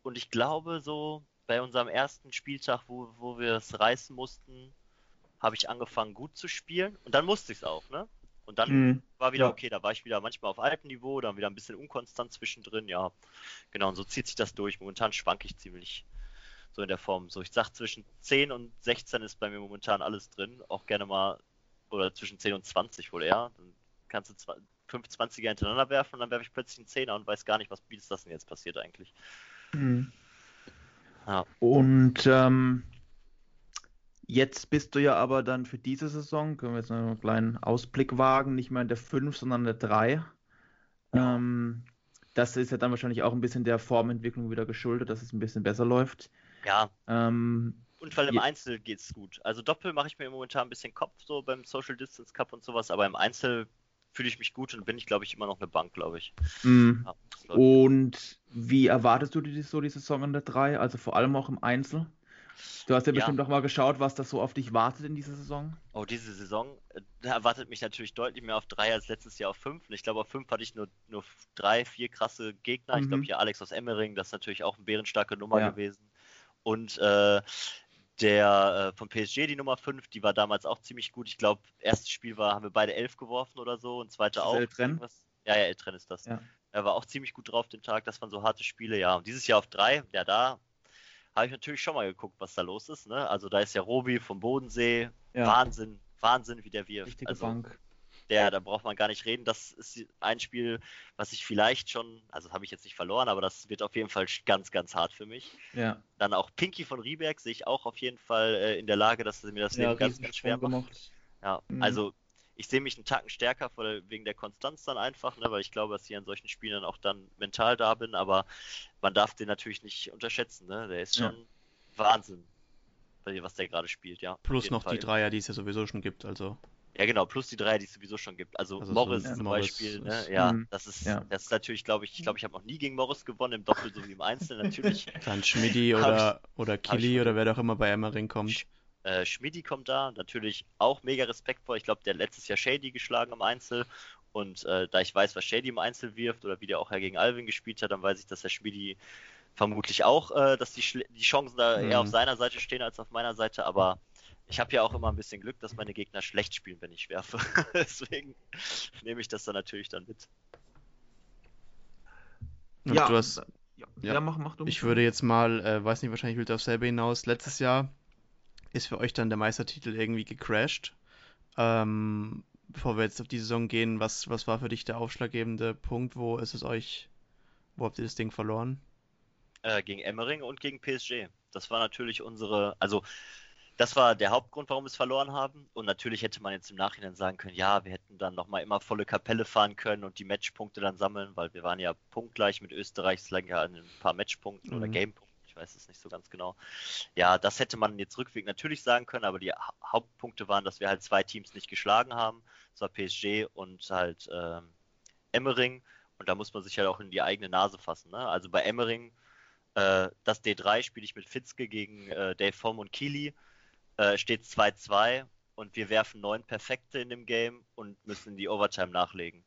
und ich glaube so bei unserem ersten Spieltag, wo, wo wir es reißen mussten, habe ich angefangen gut zu spielen und dann musste ich es auch, ne? Und dann mhm. war wieder ja. okay, da war ich wieder manchmal auf altem Niveau, dann wieder ein bisschen unkonstant zwischendrin, ja. Genau, und so zieht sich das durch. Momentan schwanke ich ziemlich so in der Form. So, ich sag zwischen 10 und 16 ist bei mir momentan alles drin. Auch gerne mal, oder zwischen 10 und 20 wohl eher. Dann kannst du 5 20er hintereinander werfen und dann werfe ich plötzlich einen 10er und weiß gar nicht, was wie ist das denn jetzt passiert eigentlich. Mhm. Ja. Und ähm, Jetzt bist du ja aber dann für diese Saison, können wir jetzt noch einen kleinen Ausblick wagen, nicht mehr in der 5, sondern in der 3. Ja. Ähm, das ist ja dann wahrscheinlich auch ein bisschen der Formentwicklung wieder geschuldet, dass es ein bisschen besser läuft. Ja. Ähm, und weil im Einzel geht es gut. Also Doppel mache ich mir momentan ein bisschen Kopf, so beim Social Distance Cup und sowas, aber im Einzel fühle ich mich gut und bin ich, glaube ich, immer noch eine Bank, glaube ich. Mm. Ja, und wie erwartest du die, so die Saison in der 3? Also vor allem auch im Einzel? Du hast ja, ja. bestimmt noch mal geschaut, was das so auf dich wartet in dieser Saison. Oh, diese Saison, äh, da erwartet mich natürlich deutlich mehr auf drei als letztes Jahr auf fünf. Und ich glaube, auf fünf hatte ich nur, nur drei, vier krasse Gegner. Mhm. Ich glaube, hier Alex aus Emmering, das ist natürlich auch eine bärenstarke Nummer ja. gewesen. Und äh, der äh, von PSG, die Nummer 5, die war damals auch ziemlich gut. Ich glaube, erstes Spiel war, haben wir beide elf geworfen oder so und zweite auch. Eltren? Ja, ja, Eltren ist das. Ja. Er war auch ziemlich gut drauf den Tag. Das waren so harte Spiele, ja. Und dieses Jahr auf drei, ja, da habe ich natürlich schon mal geguckt, was da los ist. Ne? Also da ist ja Robi vom Bodensee. Ja. Wahnsinn, Wahnsinn, wie der wirft. Richtige also, Bank. Der, da braucht man gar nicht reden. Das ist ein Spiel, was ich vielleicht schon, also habe ich jetzt nicht verloren, aber das wird auf jeden Fall ganz, ganz hart für mich. Ja. Dann auch Pinky von Rieberg sehe ich auch auf jeden Fall äh, in der Lage, dass mir das Leben ganz, ganz schwer macht. Gemacht. Ja, mhm. also ich sehe mich einen Tacken stärker wegen der Konstanz dann einfach, ne, weil ich glaube, dass ich an solchen Spielen auch dann mental da bin, aber man darf den natürlich nicht unterschätzen, ne? Der ist schon ja. Wahnsinn, was der gerade spielt, ja. Plus noch Fall. die Dreier, die es ja sowieso schon gibt, also. Ja, genau, plus die Dreier, die es sowieso schon gibt. Also, also Morris so, ja, zum Morris Beispiel, ne? Ist, ja, mhm. das ist, ja. das ist natürlich, glaube ich, ich glaube, ich habe noch nie gegen Morris gewonnen, im Doppel sowie im Einzel natürlich. Dann Schmidti oder, oder Kili oder wer doch immer bei Emmering kommt. Äh, Schmidi kommt da, natürlich auch mega Respekt vor. Ich glaube, der hat letztes Jahr Shady geschlagen im Einzel. Und äh, da ich weiß, was Shady im Einzel wirft oder wie der auch gegen Alvin gespielt hat, dann weiß ich, dass der Schmidi vermutlich auch, äh, dass die, die Chancen da mhm. eher auf seiner Seite stehen als auf meiner Seite. Aber ich habe ja auch immer ein bisschen Glück, dass meine Gegner schlecht spielen, wenn ich werfe. Deswegen nehme ich das dann natürlich dann mit. Ja, hast, ja, ja, mach, mach du. Ich würde jetzt mal, äh, weiß nicht, wahrscheinlich will du auf selber hinaus. Letztes Jahr ist für euch dann der Meistertitel irgendwie gecrashed. Ähm, bevor wir jetzt auf die Saison gehen, was, was war für dich der aufschlaggebende Punkt? Wo ist es euch, wo habt ihr das Ding verloren? Äh, gegen Emmering und gegen PSG. Das war natürlich unsere, also das war der Hauptgrund, warum wir es verloren haben. Und natürlich hätte man jetzt im Nachhinein sagen können, ja, wir hätten dann nochmal immer volle Kapelle fahren können und die Matchpunkte dann sammeln, weil wir waren ja punktgleich mit Österreich, es lag ja an ein paar Matchpunkten mhm. oder Gamepunkten weiß es nicht so ganz genau. Ja, das hätte man jetzt rückwärts natürlich sagen können, aber die Hauptpunkte waren, dass wir halt zwei Teams nicht geschlagen haben. Das war PSG und halt äh, Emmering. Und da muss man sich halt auch in die eigene Nase fassen. Ne? Also bei Emmering, äh, das D3 spiele ich mit Fitzke gegen äh, Dave Form und Kili. Äh, steht 2-2 und wir werfen neun Perfekte in dem Game und müssen die Overtime nachlegen.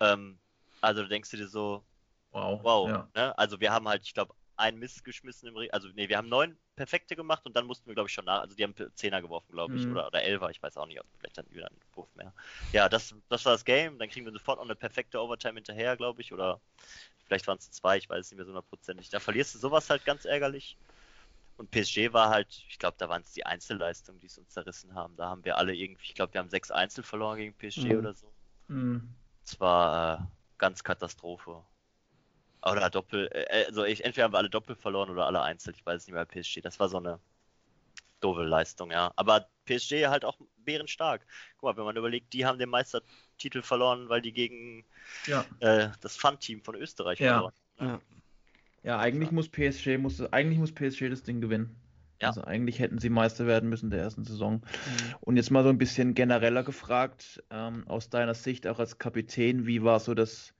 Ähm, also denkst du dir so, wow, wow ja. ne? Also wir haben halt, ich glaube, einen Mist geschmissen im Ring. Also, nee, wir haben neun perfekte gemacht und dann mussten wir, glaube ich, schon nach. Also, die haben Zehner geworfen, glaube ich, mhm. oder, oder Elfer, ich weiß auch nicht, ob vielleicht dann wieder ein Wurf mehr. Ja, das, das war das Game. Dann kriegen wir sofort noch eine perfekte Overtime hinterher, glaube ich, oder vielleicht waren es zwei, ich weiß es nicht mehr so hundertprozentig. Da verlierst du sowas halt ganz ärgerlich. Und PSG war halt, ich glaube, da waren es die Einzelleistungen, die es uns zerrissen haben. Da haben wir alle irgendwie, ich glaube, wir haben sechs Einzel verloren gegen PSG mhm. oder so. Mhm. Es war äh, ganz Katastrophe. Oder Doppel, äh, also ich, entweder haben wir alle Doppel verloren oder alle einzeln, ich weiß nicht mehr, PSG. Das war so eine doofe Leistung, ja. Aber PSG halt auch bärenstark. Guck mal, wenn man überlegt, die haben den Meistertitel verloren, weil die gegen ja. äh, das Fun-Team von Österreich ja. verloren. Ja. ja, eigentlich muss PSG muss eigentlich muss PSG das Ding gewinnen. Ja. Also eigentlich hätten sie Meister werden müssen der ersten Saison. Mhm. Und jetzt mal so ein bisschen genereller gefragt, ähm, aus deiner Sicht auch als Kapitän, wie war so das,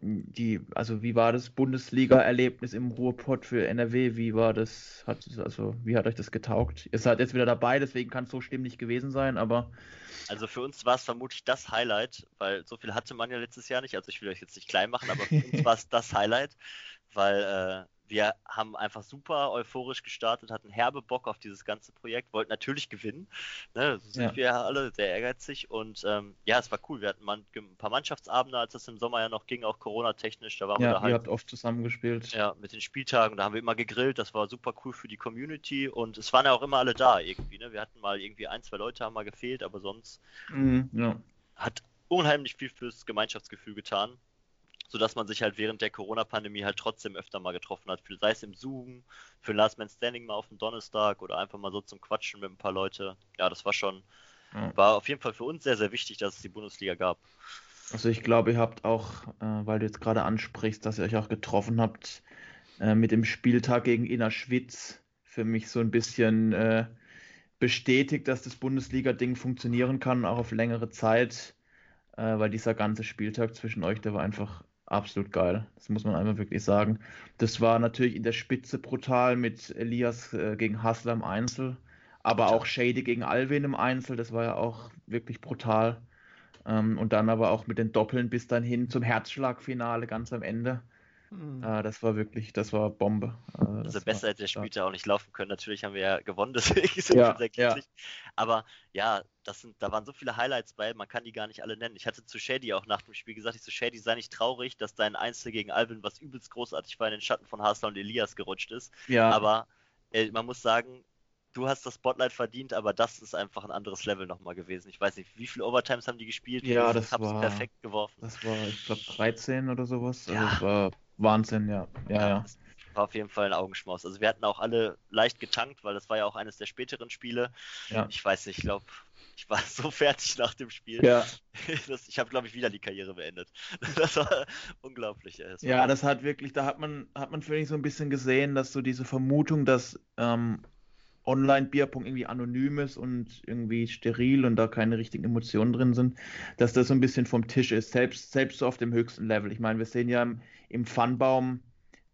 die, also wie war das Bundesliga-Erlebnis im Ruhrpott für NRW? Wie war das, hat, also wie hat euch das getaugt? Ihr seid jetzt wieder dabei, deswegen kann es so stimmig gewesen sein, aber. Also für uns war es vermutlich das Highlight, weil so viel hatte man ja letztes Jahr nicht. Also ich will euch jetzt nicht klein machen, aber für uns war es das Highlight, weil äh, wir haben einfach super euphorisch gestartet, hatten herbe Bock auf dieses ganze Projekt, wollten natürlich gewinnen. Ne? So sind ja. wir alle sehr ehrgeizig und ähm, ja, es war cool. Wir hatten man, ein paar Mannschaftsabende, als es im Sommer ja noch ging, auch Corona-technisch. Da waren ja, wir da halt. Ihr habt oft zusammengespielt. Ja, mit den Spieltagen. Da haben wir immer gegrillt. Das war super cool für die Community und es waren ja auch immer alle da irgendwie. Ne? Wir hatten mal irgendwie ein, zwei Leute haben mal gefehlt, aber sonst mhm, ja. hat unheimlich viel fürs Gemeinschaftsgefühl getan sodass man sich halt während der Corona-Pandemie halt trotzdem öfter mal getroffen hat. Sei es im Zoom, für Last Man Standing mal auf dem Donnerstag oder einfach mal so zum Quatschen mit ein paar Leute. Ja, das war schon, war auf jeden Fall für uns sehr, sehr wichtig, dass es die Bundesliga gab. Also ich glaube, ihr habt auch, äh, weil du jetzt gerade ansprichst, dass ihr euch auch getroffen habt, äh, mit dem Spieltag gegen Innerschwitz für mich so ein bisschen äh, bestätigt, dass das Bundesliga-Ding funktionieren kann, auch auf längere Zeit, äh, weil dieser ganze Spieltag zwischen euch, der war einfach absolut geil. Das muss man einmal wirklich sagen. Das war natürlich in der Spitze brutal mit Elias äh, gegen Hassler im Einzel, aber auch Shady gegen Alvin im Einzel. Das war ja auch wirklich brutal. Ähm, und dann aber auch mit den Doppeln bis dann hin zum Herzschlagfinale ganz am Ende. Mhm. Äh, das war wirklich, das war Bombe. Äh, also besser hätte der Spieler auch nicht laufen können. Natürlich haben wir ja gewonnen, deswegen sind ja, wir sehr glücklich. Ja. Aber ja, das sind, da waren so viele Highlights bei, man kann die gar nicht alle nennen. Ich hatte zu Shady auch nach dem Spiel gesagt, ich so, Shady, sei nicht traurig, dass dein Einzel gegen Alvin, was übelst großartig war, in den Schatten von Hasler und Elias gerutscht ist. Ja. Aber äh, man muss sagen, du hast das Spotlight verdient, aber das ist einfach ein anderes Level nochmal gewesen. Ich weiß nicht, wie viele Overtimes haben die gespielt? Ja, das war perfekt geworfen. Das war, ich glaube, 13 oder sowas. Also ja. Also das war Wahnsinn, ja. Ja, ja. War auf jeden Fall ein Augenschmaus. Also wir hatten auch alle leicht getankt, weil das war ja auch eines der späteren Spiele. Ja. Ich weiß nicht, ich glaube, ich war so fertig nach dem Spiel. Ja. Das, ich habe, glaube ich, wieder die Karriere beendet. Das war unglaublich. Das war ja, das hat wirklich, da hat man, hat man für mich so ein bisschen gesehen, dass so diese Vermutung, dass ähm, Online-Bierpong irgendwie anonym ist und irgendwie steril und da keine richtigen Emotionen drin sind, dass das so ein bisschen vom Tisch ist, selbst, selbst so auf dem höchsten Level. Ich meine, wir sehen ja im, im Funbaum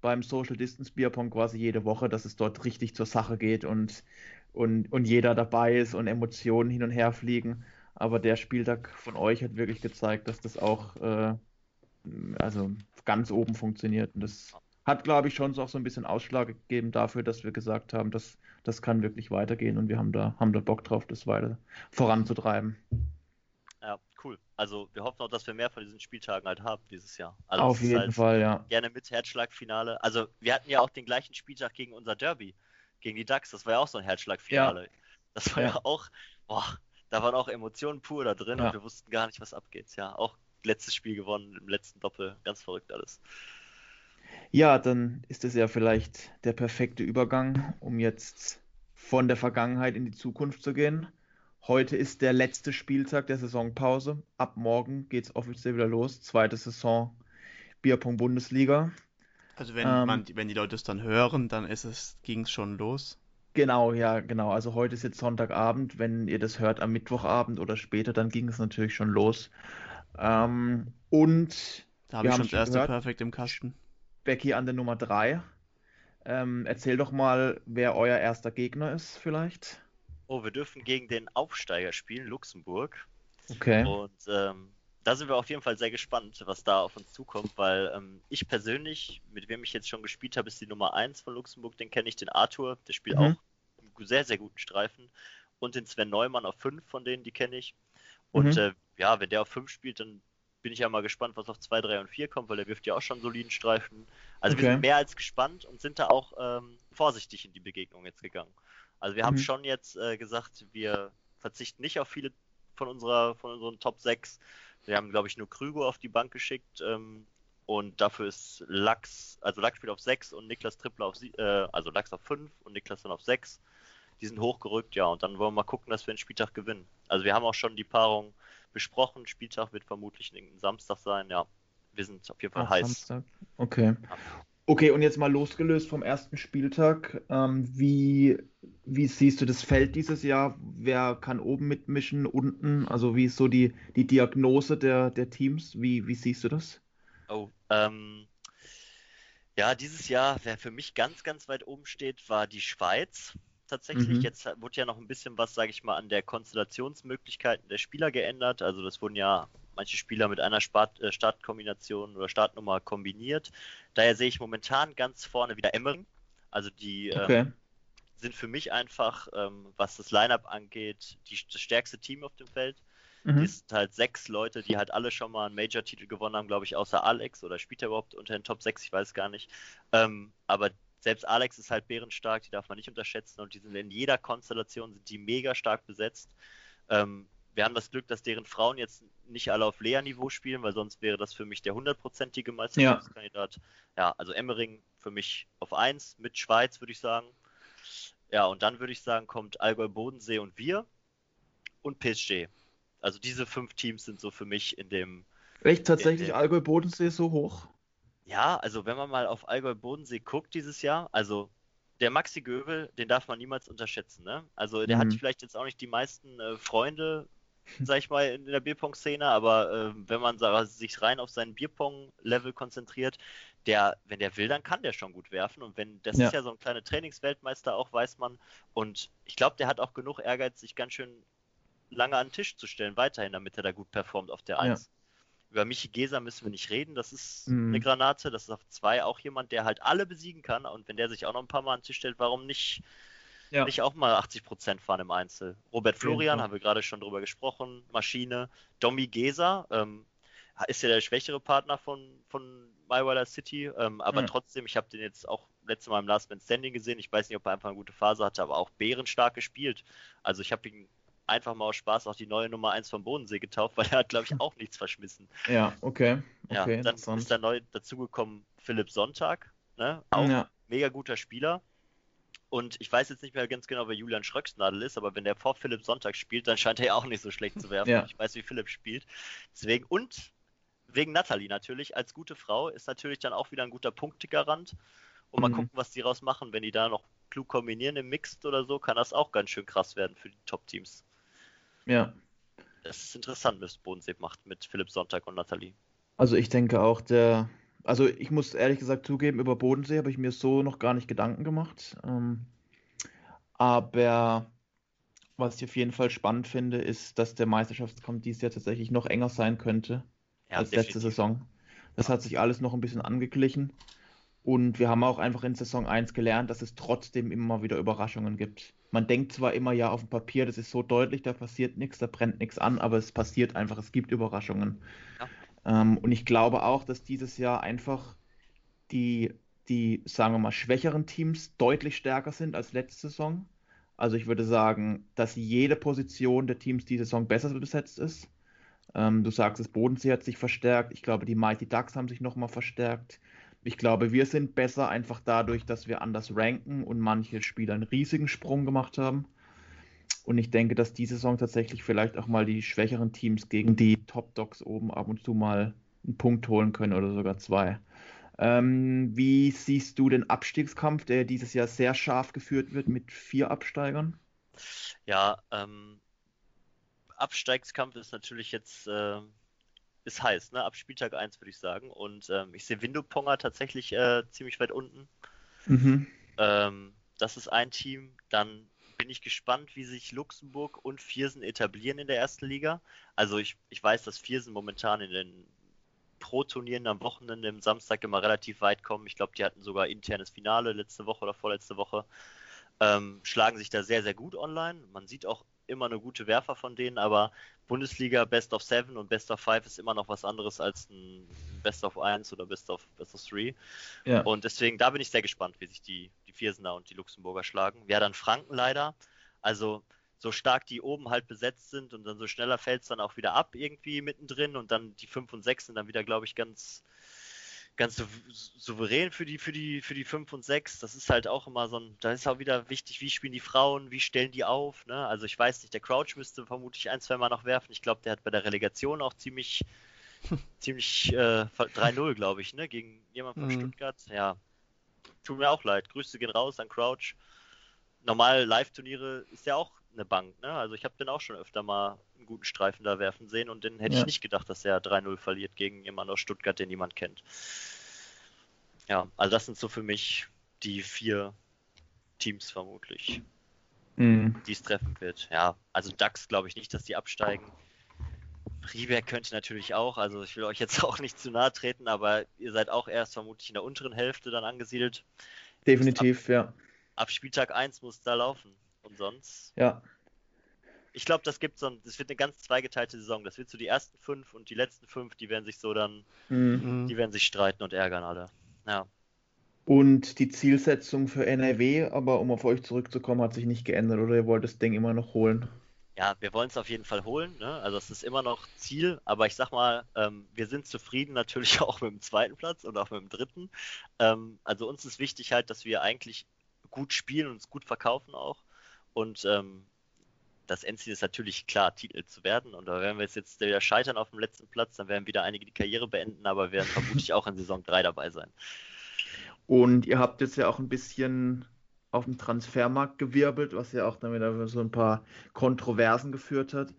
beim Social Distance Bierpong quasi jede Woche, dass es dort richtig zur Sache geht und, und, und jeder dabei ist und Emotionen hin und her fliegen. Aber der Spieltag von euch hat wirklich gezeigt, dass das auch äh, also ganz oben funktioniert. Und das hat, glaube ich, schon so auch so ein bisschen Ausschlag gegeben dafür, dass wir gesagt haben, dass das kann wirklich weitergehen und wir haben da, haben da Bock drauf, das weiter voranzutreiben. Ja, cool. Also wir hoffen auch, dass wir mehr von diesen Spieltagen halt haben dieses Jahr. Also Auf jeden halt Fall, ja. Gerne mit Herzschlagfinale. Also wir hatten ja auch den gleichen Spieltag gegen unser Derby, gegen die DAX. Das war ja auch so ein Herzschlagfinale. Ja. Das war ja, ja auch, boah, da waren auch Emotionen pur da drin ja. und wir wussten gar nicht, was abgeht. Ja, auch letztes Spiel gewonnen, im letzten Doppel. Ganz verrückt alles. Ja, dann ist es ja vielleicht der perfekte Übergang, um jetzt von der Vergangenheit in die Zukunft zu gehen. Heute ist der letzte Spieltag der Saisonpause. Ab morgen geht es offiziell wieder los. Zweite Saison Bierpong Bundesliga. Also wenn, ähm, man, wenn die Leute es dann hören, dann ist es, ging es schon los. Genau, ja, genau. Also heute ist jetzt Sonntagabend. Wenn ihr das hört am Mittwochabend oder später, dann ging es natürlich schon los. Ähm, und da habe ich schon das erste gehört, Perfekt im Kasten. Becky an der Nummer 3. Ähm, erzähl doch mal, wer euer erster Gegner ist, vielleicht. Oh, wir dürfen gegen den Aufsteiger spielen, Luxemburg. Okay. Und ähm, da sind wir auf jeden Fall sehr gespannt, was da auf uns zukommt, weil ähm, ich persönlich, mit wem ich jetzt schon gespielt habe, ist die Nummer 1 von Luxemburg, den kenne ich, den Arthur, der spielt mhm. auch einen sehr, sehr guten Streifen. Und den Sven Neumann auf 5 von denen, die kenne ich. Und mhm. äh, ja, wenn der auf 5 spielt, dann bin ich ja mal gespannt, was auf 2, 3 und 4 kommt, weil der wirft ja auch schon soliden Streifen. Also okay. wir sind mehr als gespannt und sind da auch ähm, vorsichtig in die Begegnung jetzt gegangen. Also wir mhm. haben schon jetzt äh, gesagt, wir verzichten nicht auf viele von unserer von unseren Top 6. Wir haben, glaube ich, nur Krüger auf die Bank geschickt ähm, und dafür ist Lachs, also Lachs spielt auf 6 und Niklas Trippler auf, äh, also Lachs auf 5 und Niklas dann auf 6. Die sind hochgerückt, ja, und dann wollen wir mal gucken, dass wir den Spieltag gewinnen. Also wir haben auch schon die Paarung besprochen. Spieltag wird vermutlich ein Samstag sein. Ja, wir sind auf jeden Fall Ach, heiß. Samstag. Okay. Okay, und jetzt mal losgelöst vom ersten Spieltag. Ähm, wie, wie siehst du das Feld dieses Jahr? Wer kann oben mitmischen, unten? Also wie ist so die, die Diagnose der, der Teams? Wie, wie siehst du das? Oh, ähm, ja, dieses Jahr, wer für mich ganz, ganz weit oben steht, war die Schweiz tatsächlich. Mhm. Jetzt wurde ja noch ein bisschen was, sage ich mal, an der Konstellationsmöglichkeiten der Spieler geändert. Also das wurden ja manche Spieler mit einer Start äh, Startkombination oder Startnummer kombiniert. Daher sehe ich momentan ganz vorne wieder Emmering. Also die ähm, okay. ähm, sind für mich einfach, ähm, was das Lineup angeht, die, das stärkste Team auf dem Feld. Mhm. Die sind halt sechs Leute, die halt alle schon mal einen Major-Titel gewonnen haben, glaube ich, außer Alex oder spielt er überhaupt unter den Top 6, ich weiß gar nicht. Ähm, aber selbst Alex ist halt bärenstark, die darf man nicht unterschätzen und die sind in jeder Konstellation sind die mega stark besetzt. Ähm, wir haben das Glück, dass deren Frauen jetzt nicht alle auf Lea-Niveau spielen, weil sonst wäre das für mich der hundertprozentige Meisterschaftskandidat. Ja. ja, also Emmering für mich auf 1 mit Schweiz, würde ich sagen. Ja, und dann würde ich sagen, kommt Allgäu Bodensee und wir und PSG. Also diese fünf Teams sind so für mich in dem. Echt tatsächlich Allgäu Bodensee so hoch? Ja, also wenn man mal auf Allgäu Bodensee guckt dieses Jahr, also der Maxi Göbel, den darf man niemals unterschätzen. Ne? Also der mhm. hat vielleicht jetzt auch nicht die meisten äh, Freunde, sag ich mal, in der Bierpong-Szene, aber äh, wenn man sich rein auf seinen Bierpong-Level konzentriert, der, wenn der will, dann kann der schon gut werfen. Und wenn, das ja. ist ja so ein kleiner Trainingsweltmeister auch, weiß man. Und ich glaube, der hat auch genug Ehrgeiz, sich ganz schön lange an den Tisch zu stellen, weiterhin, damit er da gut performt auf der 1. Über Michi Geser müssen wir nicht reden, das ist mhm. eine Granate, das ist auf 2 auch jemand, der halt alle besiegen kann. Und wenn der sich auch noch ein paar Mal an den Tisch stellt, warum nicht ja. nicht auch mal 80% fahren im Einzel. Robert Florian, ja. haben wir gerade schon drüber gesprochen, Maschine. Domi Gesa ähm, ist ja der schwächere Partner von, von MyWiler City, ähm, aber ja. trotzdem, ich habe den jetzt auch letztes Mal im Last Man Standing gesehen. Ich weiß nicht, ob er einfach eine gute Phase hatte, aber auch bärenstark gespielt. Also ich habe ihn einfach mal aus Spaß auch die neue Nummer 1 vom Bodensee getauft, weil er hat, glaube ich, auch nichts verschmissen. Ja, okay. okay ja, dann ist da neu dazugekommen Philipp Sonntag, ne? auch ja. mega guter Spieler. Und ich weiß jetzt nicht mehr ganz genau, wer Julian Schröcksnadel ist, aber wenn der vor Philipp Sonntag spielt, dann scheint er ja auch nicht so schlecht zu werfen. Ja. Ich weiß, wie Philipp spielt. Deswegen, und wegen Nathalie natürlich, als gute Frau, ist natürlich dann auch wieder ein guter Punktegarant. Und mal mhm. gucken, was die raus machen. Wenn die da noch klug kombinieren im Mixed oder so, kann das auch ganz schön krass werden für die Top-Teams. Ja. Das ist interessant, was Bodensee macht mit Philipp Sonntag und Nathalie. Also ich denke auch, der also ich muss ehrlich gesagt zugeben, über Bodensee habe ich mir so noch gar nicht Gedanken gemacht. Ähm, aber was ich auf jeden Fall spannend finde, ist, dass der Meisterschaftskampf dieses Jahr tatsächlich noch enger sein könnte ja, als definitiv. letzte Saison. Das hat sich alles noch ein bisschen angeglichen. Und wir haben auch einfach in Saison 1 gelernt, dass es trotzdem immer wieder Überraschungen gibt. Man denkt zwar immer, ja, auf dem Papier, das ist so deutlich, da passiert nichts, da brennt nichts an, aber es passiert einfach, es gibt Überraschungen. Ja. Ähm, und ich glaube auch, dass dieses Jahr einfach die, die, sagen wir mal, schwächeren Teams deutlich stärker sind als letzte Saison. Also ich würde sagen, dass jede Position der Teams diese Saison besser besetzt ist. Ähm, du sagst, das Bodensee hat sich verstärkt. Ich glaube, die Mighty Ducks haben sich nochmal verstärkt. Ich glaube, wir sind besser einfach dadurch, dass wir anders ranken und manche Spieler einen riesigen Sprung gemacht haben. Und ich denke, dass diese Saison tatsächlich vielleicht auch mal die schwächeren Teams gegen die Top Dogs oben ab und zu mal einen Punkt holen können oder sogar zwei. Ähm, wie siehst du den Abstiegskampf, der dieses Jahr sehr scharf geführt wird mit vier Absteigern? Ja, ähm, Abstiegskampf ist natürlich jetzt äh, ist heiß, ne? Ab Spieltag 1 würde ich sagen. Und ähm, ich sehe Window-Ponger tatsächlich äh, ziemlich weit unten. Mhm. Ähm, das ist ein Team. Dann bin ich gespannt, wie sich Luxemburg und Viersen etablieren in der ersten Liga. Also ich, ich weiß, dass Viersen momentan in den Pro-Turnieren am Wochenende im Samstag immer relativ weit kommen. Ich glaube, die hatten sogar internes Finale letzte Woche oder vorletzte Woche. Ähm, schlagen sich da sehr, sehr gut online. Man sieht auch immer eine gute Werfer von denen, aber Bundesliga Best of Seven und Best of Five ist immer noch was anderes als ein Best of 1 oder Best of Best of 3. Ja. Und deswegen, da bin ich sehr gespannt, wie sich die, die Viersener und die Luxemburger schlagen. Ja, dann Franken leider. Also so stark die oben halt besetzt sind und dann so schneller fällt es dann auch wieder ab irgendwie mittendrin und dann die 5 und 6 sind dann wieder, glaube ich, ganz ganz souverän für die, für die, für die 5 und 6. Das ist halt auch immer so ein, da ist auch wieder wichtig, wie spielen die Frauen, wie stellen die auf, ne? Also ich weiß nicht, der Crouch müsste vermutlich ein, zwei Mal noch werfen. Ich glaube, der hat bei der Relegation auch ziemlich, ziemlich äh, 3-0, glaube ich, ne? Gegen jemand von mhm. Stuttgart. Ja. tut mir auch leid. Grüße gehen raus an Crouch. Normal Live-Turniere ist ja auch eine Bank, ne? Also ich habe den auch schon öfter mal einen guten Streifen da werfen sehen und den hätte ja. ich nicht gedacht, dass er 3-0 verliert gegen jemanden aus Stuttgart, den niemand kennt. Ja, also das sind so für mich die vier Teams vermutlich, mhm. die es treffen wird. Ja, also DAX glaube ich nicht, dass die absteigen. Rieberg könnte natürlich auch, also ich will euch jetzt auch nicht zu nahe treten, aber ihr seid auch erst vermutlich in der unteren Hälfte dann angesiedelt. Definitiv, ab, ja. Ab Spieltag 1 muss da laufen. Und sonst. Ja. Ich glaube, das gibt so ein, das wird eine ganz zweigeteilte Saison. Das wird so die ersten fünf und die letzten fünf, die werden sich so dann, mhm. die werden sich streiten und ärgern alle. Ja. Und die Zielsetzung für NRW, aber um auf euch zurückzukommen, hat sich nicht geändert, oder ihr wollt das Ding immer noch holen? Ja, wir wollen es auf jeden Fall holen. Ne? Also es ist immer noch Ziel, aber ich sag mal, ähm, wir sind zufrieden natürlich auch mit dem zweiten Platz und auch mit dem dritten. Ähm, also uns ist wichtig halt, dass wir eigentlich gut spielen und uns gut verkaufen auch. Und ähm, das Endziel ist natürlich klar, Titel zu werden. Und da werden wir jetzt wieder scheitern auf dem letzten Platz, dann werden wieder einige die Karriere beenden, aber werden vermutlich auch in Saison 3 dabei sein. Und ihr habt jetzt ja auch ein bisschen auf dem Transfermarkt gewirbelt, was ja auch dann wieder so ein paar Kontroversen geführt hat.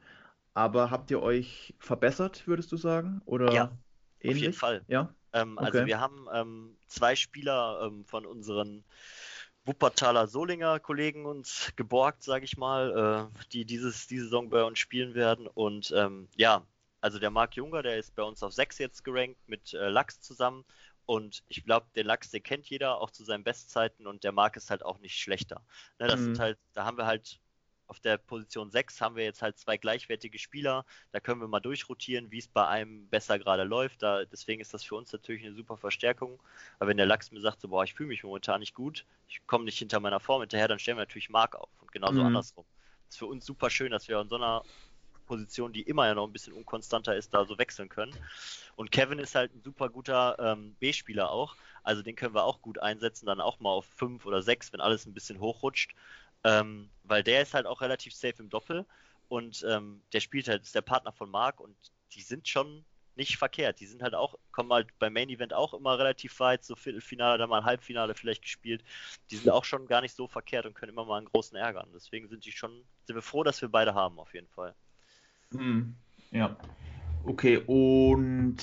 Aber habt ihr euch verbessert, würdest du sagen? Oder ja, ähnlich? auf jeden Fall. Ja? Ähm, also okay. Also wir haben ähm, zwei Spieler ähm, von unseren Wuppertaler Solinger Kollegen uns geborgt, sage ich mal, äh, die dieses, diese Saison bei uns spielen werden. Und ähm, ja, also der Marc Junger, der ist bei uns auf 6 jetzt gerankt mit äh, Lachs zusammen. Und ich glaube, den Lachs, den kennt jeder auch zu seinen Bestzeiten und der Marc ist halt auch nicht schlechter. Ne, das mhm. sind halt, da haben wir halt auf der Position 6 haben wir jetzt halt zwei gleichwertige Spieler. Da können wir mal durchrotieren, wie es bei einem besser gerade läuft. Da, deswegen ist das für uns natürlich eine super Verstärkung. Aber wenn der Lachs mir sagt, so, boah, ich fühle mich momentan nicht gut, ich komme nicht hinter meiner Form hinterher, dann stellen wir natürlich Mark auf. Und genauso mhm. andersrum. Das ist für uns super schön, dass wir in so einer Position, die immer ja noch ein bisschen unkonstanter ist, da so wechseln können. Und Kevin ist halt ein super guter ähm, B-Spieler auch. Also den können wir auch gut einsetzen, dann auch mal auf 5 oder 6, wenn alles ein bisschen hochrutscht. Ähm, weil der ist halt auch relativ safe im Doppel und ähm, der spielt halt, ist der Partner von Marc und die sind schon nicht verkehrt. Die sind halt auch, kommen halt beim Main Event auch immer relativ weit, so Viertelfinale, dann mal Halbfinale vielleicht gespielt. Die sind auch schon gar nicht so verkehrt und können immer mal einen großen ärgern. Deswegen sind die schon, sind wir froh, dass wir beide haben, auf jeden Fall. Hm, ja. Okay, und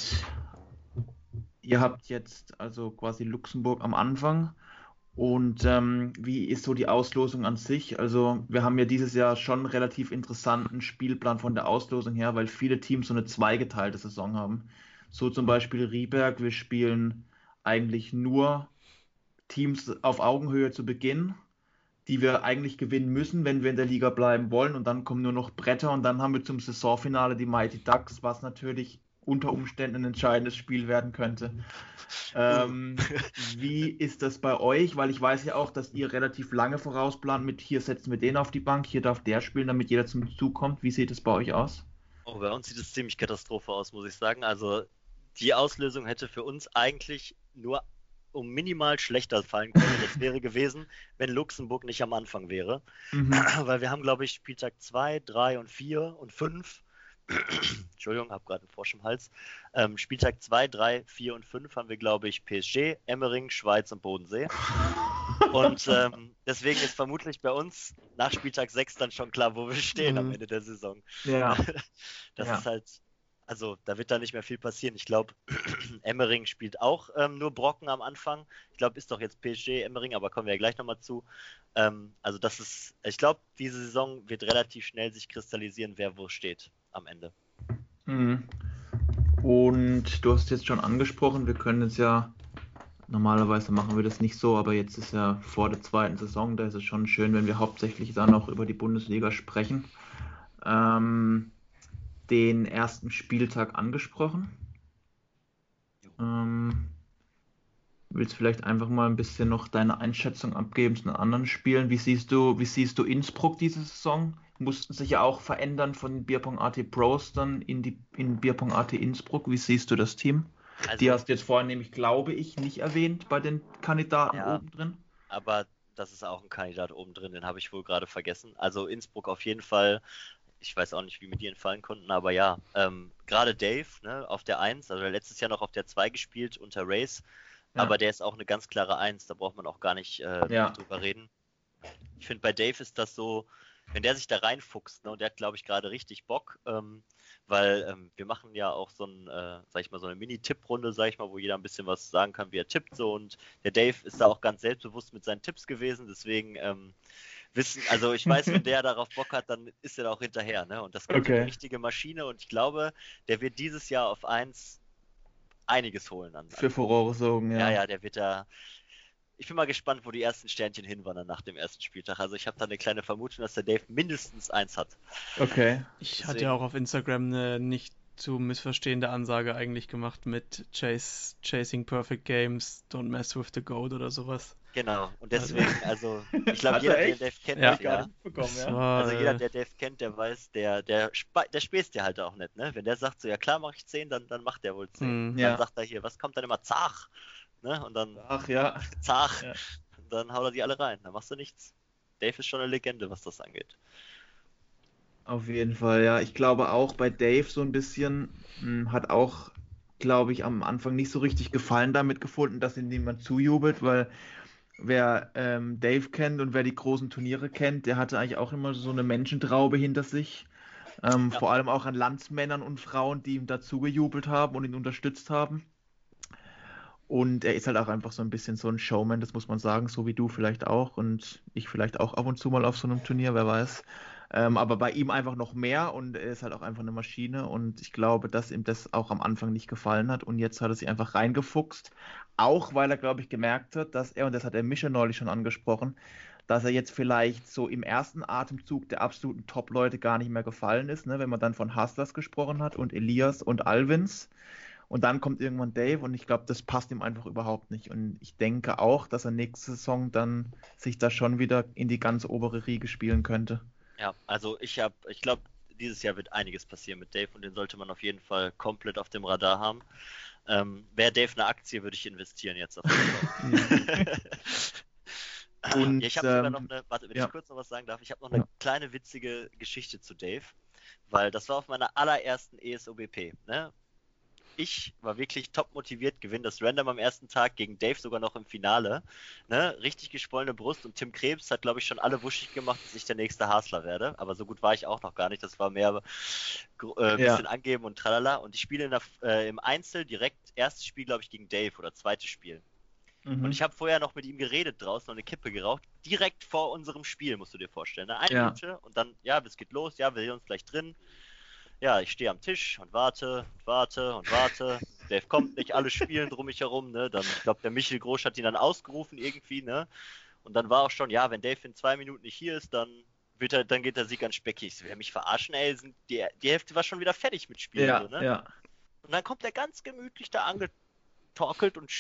ihr habt jetzt also quasi Luxemburg am Anfang. Und ähm, wie ist so die Auslosung an sich? Also wir haben ja dieses Jahr schon einen relativ interessanten Spielplan von der Auslosung her, weil viele Teams so eine zweigeteilte Saison haben. So zum Beispiel Rieberg, wir spielen eigentlich nur Teams auf Augenhöhe zu Beginn die wir eigentlich gewinnen müssen, wenn wir in der Liga bleiben wollen. Und dann kommen nur noch Bretter und dann haben wir zum Saisonfinale die Mighty Ducks, was natürlich unter Umständen ein entscheidendes Spiel werden könnte. Ähm, wie ist das bei euch? Weil ich weiß ja auch, dass ihr relativ lange vorausplant mit hier setzen wir den auf die Bank, hier darf der spielen, damit jeder zum Zug kommt. Wie sieht es bei euch aus? Oh, bei uns sieht es ziemlich Katastrophe aus, muss ich sagen. Also die Auslösung hätte für uns eigentlich nur um minimal schlechter fallen können. Das wäre gewesen, wenn Luxemburg nicht am Anfang wäre. Mhm. Weil wir haben, glaube ich, Spieltag 2, 3 und 4 und 5. Entschuldigung, habe gerade einen Frosch im Hals. Ähm, Spieltag 2, 3, 4 und 5 haben wir, glaube ich, PSG, Emmering, Schweiz und Bodensee. und ähm, deswegen ist vermutlich bei uns nach Spieltag 6 dann schon klar, wo wir stehen mhm. am Ende der Saison. Ja. das ja. ist halt also da wird da nicht mehr viel passieren. Ich glaube, Emmering spielt auch ähm, nur Brocken am Anfang. Ich glaube, ist doch jetzt PSG Emmering, aber kommen wir ja gleich nochmal zu. Ähm, also das ist, ich glaube, diese Saison wird relativ schnell sich kristallisieren, wer wo steht am Ende. Mhm. Und du hast jetzt schon angesprochen, wir können jetzt ja, normalerweise machen wir das nicht so, aber jetzt ist ja vor der zweiten Saison, da ist es schon schön, wenn wir hauptsächlich dann auch über die Bundesliga sprechen. Ähm, den ersten Spieltag angesprochen. Ähm, willst vielleicht einfach mal ein bisschen noch deine Einschätzung abgeben zu den anderen Spielen? Wie siehst du, wie siehst du Innsbruck diese Saison? Mussten sich ja auch verändern von Bierpong AT Pros dann in die in Bierpong AT Innsbruck. Wie siehst du das Team? Also, die hast du jetzt vorhin nämlich, glaube ich, nicht erwähnt bei den Kandidaten ja, oben drin. Aber das ist auch ein Kandidat oben drin, den habe ich wohl gerade vergessen. Also Innsbruck auf jeden Fall ich weiß auch nicht, wie mir die entfallen konnten, aber ja, ähm, gerade Dave ne, auf der 1, also letztes Jahr noch auf der 2 gespielt unter Race, Ja. Aber der ist auch eine ganz klare Eins, da braucht man auch gar nicht äh, ja. drüber reden. Ich finde, bei Dave ist das so, wenn der sich da reinfuchst, ne, und der hat, glaube ich, gerade richtig Bock, ähm, weil ähm, wir machen ja auch so ein, äh, sag ich mal, so eine Mini-Tipp-Runde, sag ich mal, wo jeder ein bisschen was sagen kann, wie er tippt so und der Dave ist da auch ganz selbstbewusst mit seinen Tipps gewesen, deswegen ähm, wissen, also ich weiß, wenn der darauf Bock hat, dann ist er da auch hinterher, ne? Und das ist okay. eine richtige Maschine und ich glaube, der wird dieses Jahr auf eins einiges holen an. Für Furore sorgen, ja. Ja, ja, der wird da, ich bin mal gespannt, wo die ersten Sternchen hinwandern nach dem ersten Spieltag. Also ich habe da eine kleine Vermutung, dass der Dave mindestens eins hat. Okay. Ich Deswegen... hatte ja auch auf Instagram eine nicht zu missverstehende Ansage eigentlich gemacht mit Chase, Chasing Perfect Games, Don't Mess with the Goat oder sowas. Genau, und also deswegen, also, ich glaube, jeder, der Dave kennt, ja. ja. ja. Also jeder, der Dave kennt, der weiß, der, der, der späßt ja halt auch nicht, ne? Wenn der sagt so, ja klar, mache ich 10, dann, dann macht der wohl 10. Mhm, dann sagt er hier, was kommt dann immer? Zach! Ne? Und dann. Ach ja. Zach. Ja. Dann haut er die alle rein. Dann machst du nichts. Dave ist schon eine Legende, was das angeht. Auf jeden Fall, ja. Ich glaube auch bei Dave so ein bisschen mh, hm, hat auch, glaube ich, am Anfang nicht so richtig Gefallen damit gefunden, dass ihm niemand zujubelt, weil wer ähm, Dave kennt und wer die großen Turniere kennt, der hatte eigentlich auch immer so eine Menschentraube hinter sich. Ähm, ja. Vor allem auch an Landsmännern und Frauen, die ihm dazu gejubelt haben und ihn unterstützt haben. Und er ist halt auch einfach so ein bisschen so ein Showman, das muss man sagen, so wie du vielleicht auch und ich vielleicht auch ab und zu mal auf so einem Turnier, wer weiß. Ähm, aber bei ihm einfach noch mehr und er ist halt auch einfach eine Maschine und ich glaube, dass ihm das auch am Anfang nicht gefallen hat und jetzt hat er sich einfach reingefuchst. Auch weil er, glaube ich, gemerkt hat, dass er, und das hat er Mischa neulich schon angesprochen, dass er jetzt vielleicht so im ersten Atemzug der absoluten Top-Leute gar nicht mehr gefallen ist, ne? wenn man dann von Hustlers gesprochen hat und Elias und Alvins. Und dann kommt irgendwann Dave und ich glaube, das passt ihm einfach überhaupt nicht. Und ich denke auch, dass er nächste Saison dann sich da schon wieder in die ganz obere Riege spielen könnte. Ja, also ich habe, ich glaube, dieses Jahr wird einiges passieren mit Dave und den sollte man auf jeden Fall komplett auf dem Radar haben. Ähm, Wäre Dave eine Aktie, würde ich investieren jetzt auf jeden Fall. und, ja, ich habe ähm, sogar noch eine, warte, wenn ja. ich kurz noch was sagen darf, ich habe noch eine ja. kleine witzige Geschichte zu Dave, weil das war auf meiner allerersten ESOBP. Ne? Ich war wirklich top motiviert, gewinne das Random am ersten Tag gegen Dave sogar noch im Finale. Ne? Richtig geschwollene Brust und Tim Krebs hat, glaube ich, schon alle wuschig gemacht, dass ich der nächste Hasler werde. Aber so gut war ich auch noch gar nicht. Das war mehr äh, ein bisschen ja. angeben und tralala. Und ich spiele der, äh, im Einzel direkt erstes Spiel, glaube ich, gegen Dave oder zweites Spiel. Mhm. Und ich habe vorher noch mit ihm geredet draußen und eine Kippe geraucht. Direkt vor unserem Spiel, musst du dir vorstellen. Ne? Eine ja. Minute und dann, ja, es geht los, ja, wir sehen uns gleich drin ja, ich stehe am Tisch und warte, warte und warte. Dave kommt nicht, alle spielen drum mich herum, ne? Dann, ich glaube, der Michel Groß hat ihn dann ausgerufen irgendwie, ne? Und dann war auch schon, ja, wenn Dave in zwei Minuten nicht hier ist, dann wird er, dann geht der Sieg an Specki. Ich so, will mich verarschen, ey, sind die, die Hälfte war schon wieder fertig mit Spielen, ja, so, ne? Ja. Und dann kommt er ganz gemütlich da angetorkelt und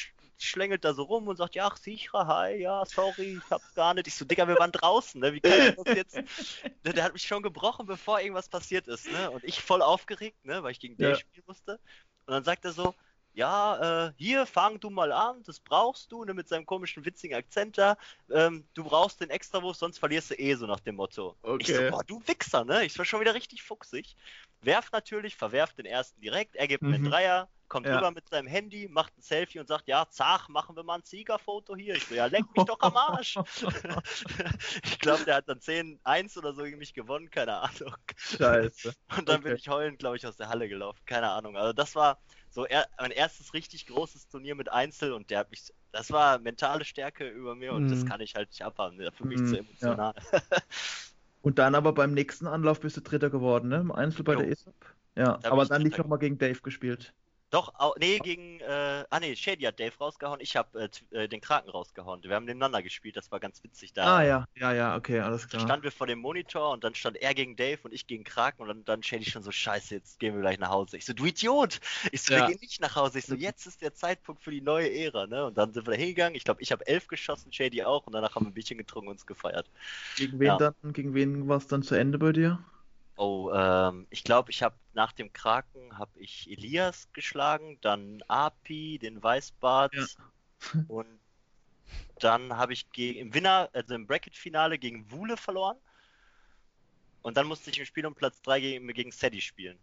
schlängelt da so rum und sagt, ja, ach, sicher, hi, ja, sorry, ich hab's gar nicht. Ich so, Digga, wir waren draußen, ne? Wie kann ich das jetzt? Der hat mich schon gebrochen, bevor irgendwas passiert ist, ne? Und ich voll aufgeregt, ne? Weil ich gegen ja. den spielen musste. Und dann sagt er so, ja, äh, hier, fang du mal an, das brauchst du, ne, mit seinem komischen, witzigen Akzent da. Ähm, du brauchst den Extrawurf, sonst verlierst du eh, so nach dem Motto. Okay. Ich so, boah, du Wichser, ne? Ich war schon wieder richtig fuchsig. Werf natürlich, verwerft den ersten direkt, er gibt mhm. mir einen Dreier, kommt ja. rüber mit seinem Handy, macht ein Selfie und sagt, ja, zach, machen wir mal ein Siegerfoto hier. Ich so, ja, leck mich doch am Arsch. ich glaube, der hat dann 10-1 oder so gegen mich gewonnen, keine Ahnung. Scheiße. Und dann okay. bin ich heulend, glaube ich, aus der Halle gelaufen, keine Ahnung. Also das war so er, mein erstes richtig großes Turnier mit Einzel und der hat mich, das war mentale Stärke über mir und mm. das mhm. kann ich halt nicht abhaben. Für mich mm, zu emotional. Ja. und dann aber beim nächsten Anlauf bist du Dritter geworden, ne? Im Einzel bei jo. der ESOP. Ja, da aber dann nicht nochmal gegen Dave gespielt. Doch, au, nee, gegen, äh, ah nee, Shady hat Dave rausgehauen, ich habe äh, äh, den Kraken rausgehauen. Wir haben nebeneinander gespielt, das war ganz witzig da. Ah ja, ja, ja, okay, alles klar. Standen wir vor dem Monitor und dann stand er gegen Dave und ich gegen Kraken und dann, dann Shady schon so, scheiße, jetzt gehen wir gleich nach Hause. Ich so, du Idiot! Ich so, ja. wir gehen nicht nach Hause. Ich so, jetzt ist der Zeitpunkt für die neue Ära, ne? Und dann sind wir da hingegangen, ich glaube, ich habe elf geschossen, Shady auch und danach haben wir ein Bierchen getrunken und uns gefeiert. Gegen wen ja. dann, gegen wen war es dann zu Ende bei dir? Oh, ähm, ich glaube, ich habe nach dem Kraken habe ich Elias geschlagen, dann Api, den Weißbart ja. und dann habe ich im Winner, also im Bracket-Finale gegen Wule verloren. Und dann musste ich im Spiel um Platz 3 gegen, gegen Sadie spielen.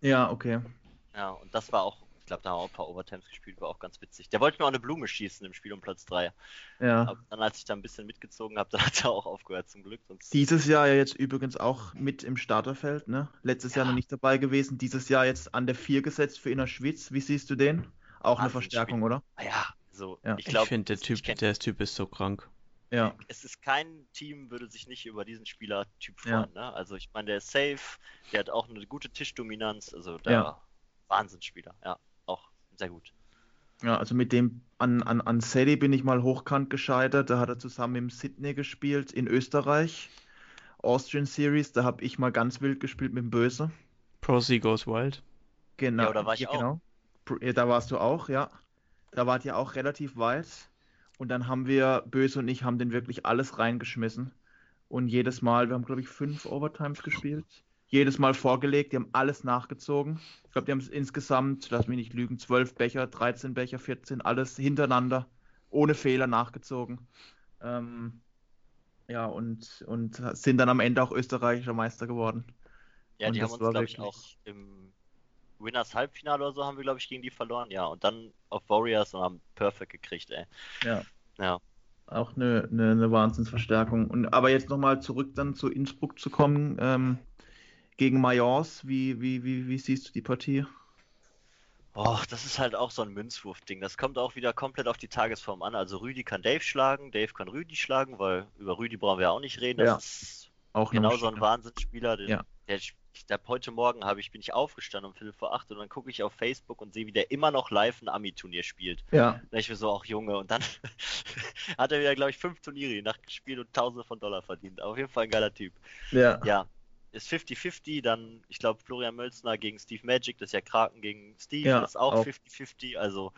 Ja, okay. Ja, und das war auch Ich glaube, da haben wir auch ein paar Overtimes gespielt, war auch ganz witzig. Der wollte mir auch eine Blume schießen im Spiel um Platz 3. Ja. Aber dann, als ich da ein bisschen mitgezogen habe, dann hat er auch aufgehört, zum Glück. Sonst... Dieses Jahr ja jetzt übrigens auch mit im Starterfeld, ne? Letztes ja. Jahr noch nicht dabei gewesen, dieses Jahr jetzt an der 4 gesetzt für Inner Schwitz. Wie siehst du den? Auch eine Verstärkung, oder? Ah ja, so. Ja. Ich, ich finde, der Typ, der Typ ist so krank. Ja. Es ist kein Team, würde sich nicht über diesen Spielertyp freuen. Ja. Ne? Also ich meine, der ist safe, der hat auch eine gute Tischdominanz, also der ja. Wahnsinnsspieler, ja, sehr gut. Ja, also mit dem an, an, an Sally bin ich mal hochkant gescheitert. Da hat er zusammen im Sydney gespielt in Österreich. Austrian Series, da habe ich mal ganz wild gespielt mit dem Böse. Prosy Goes Wild. Genau. Ja, da war ich auch. Genau. Da warst du auch, ja. Da wart ihr auch relativ weit. Und dann haben wir, Böse und ich, haben den wirklich alles reingeschmissen. Und jedes Mal, wir haben, glaube ich, fünf Overtimes gespielt. Jedes Mal vorgelegt, die haben alles nachgezogen. Ich glaube, die haben insgesamt, lass mich nicht lügen, zwölf Becher, 13 Becher, 14, alles hintereinander, ohne Fehler nachgezogen. Ähm, ja, und, und sind dann am Ende auch österreichischer Meister geworden. Ja, und die haben uns, glaube ich, auch im Winners Halbfinale oder so haben wir, glaube ich, gegen die verloren. Ja, und dann auf Warriors und haben Perfect gekriegt, ey. Ja. Ja. Auch eine, eine, eine Wahnsinnsverstärkung. Und, aber jetzt nochmal zurück dann zu Innsbruck zu kommen. Ähm, gegen Mayence, wie, wie, wie, wie siehst du die Partie? Oh, das ist halt auch so ein Münzwurf-Ding. Das kommt auch wieder komplett auf die Tagesform an. Also Rüdi kann Dave schlagen, Dave kann Rüdi schlagen, weil über Rüdi brauchen wir auch nicht reden. Das ja. ist auch genau so ein Wahnsinnsspieler. Den, ja. der glaube, heute Morgen habe ich, bin ich aufgestanden um Viertel vor acht und dann gucke ich auf Facebook und sehe, wie der immer noch live ein Ami-Turnier spielt. Ja. Da ich mir so, auch Junge. Und dann hat er wieder, glaube ich, fünf Turniere die Nacht gespielt und Tausende von Dollar verdient. Auf jeden Fall ein geiler Typ. Ja. Ja. Ist 50-50, dann, ich glaube, Florian Mölzner gegen Steve Magic, das ist ja Kraken gegen Steve, ja, das ist auch 50-50. Also,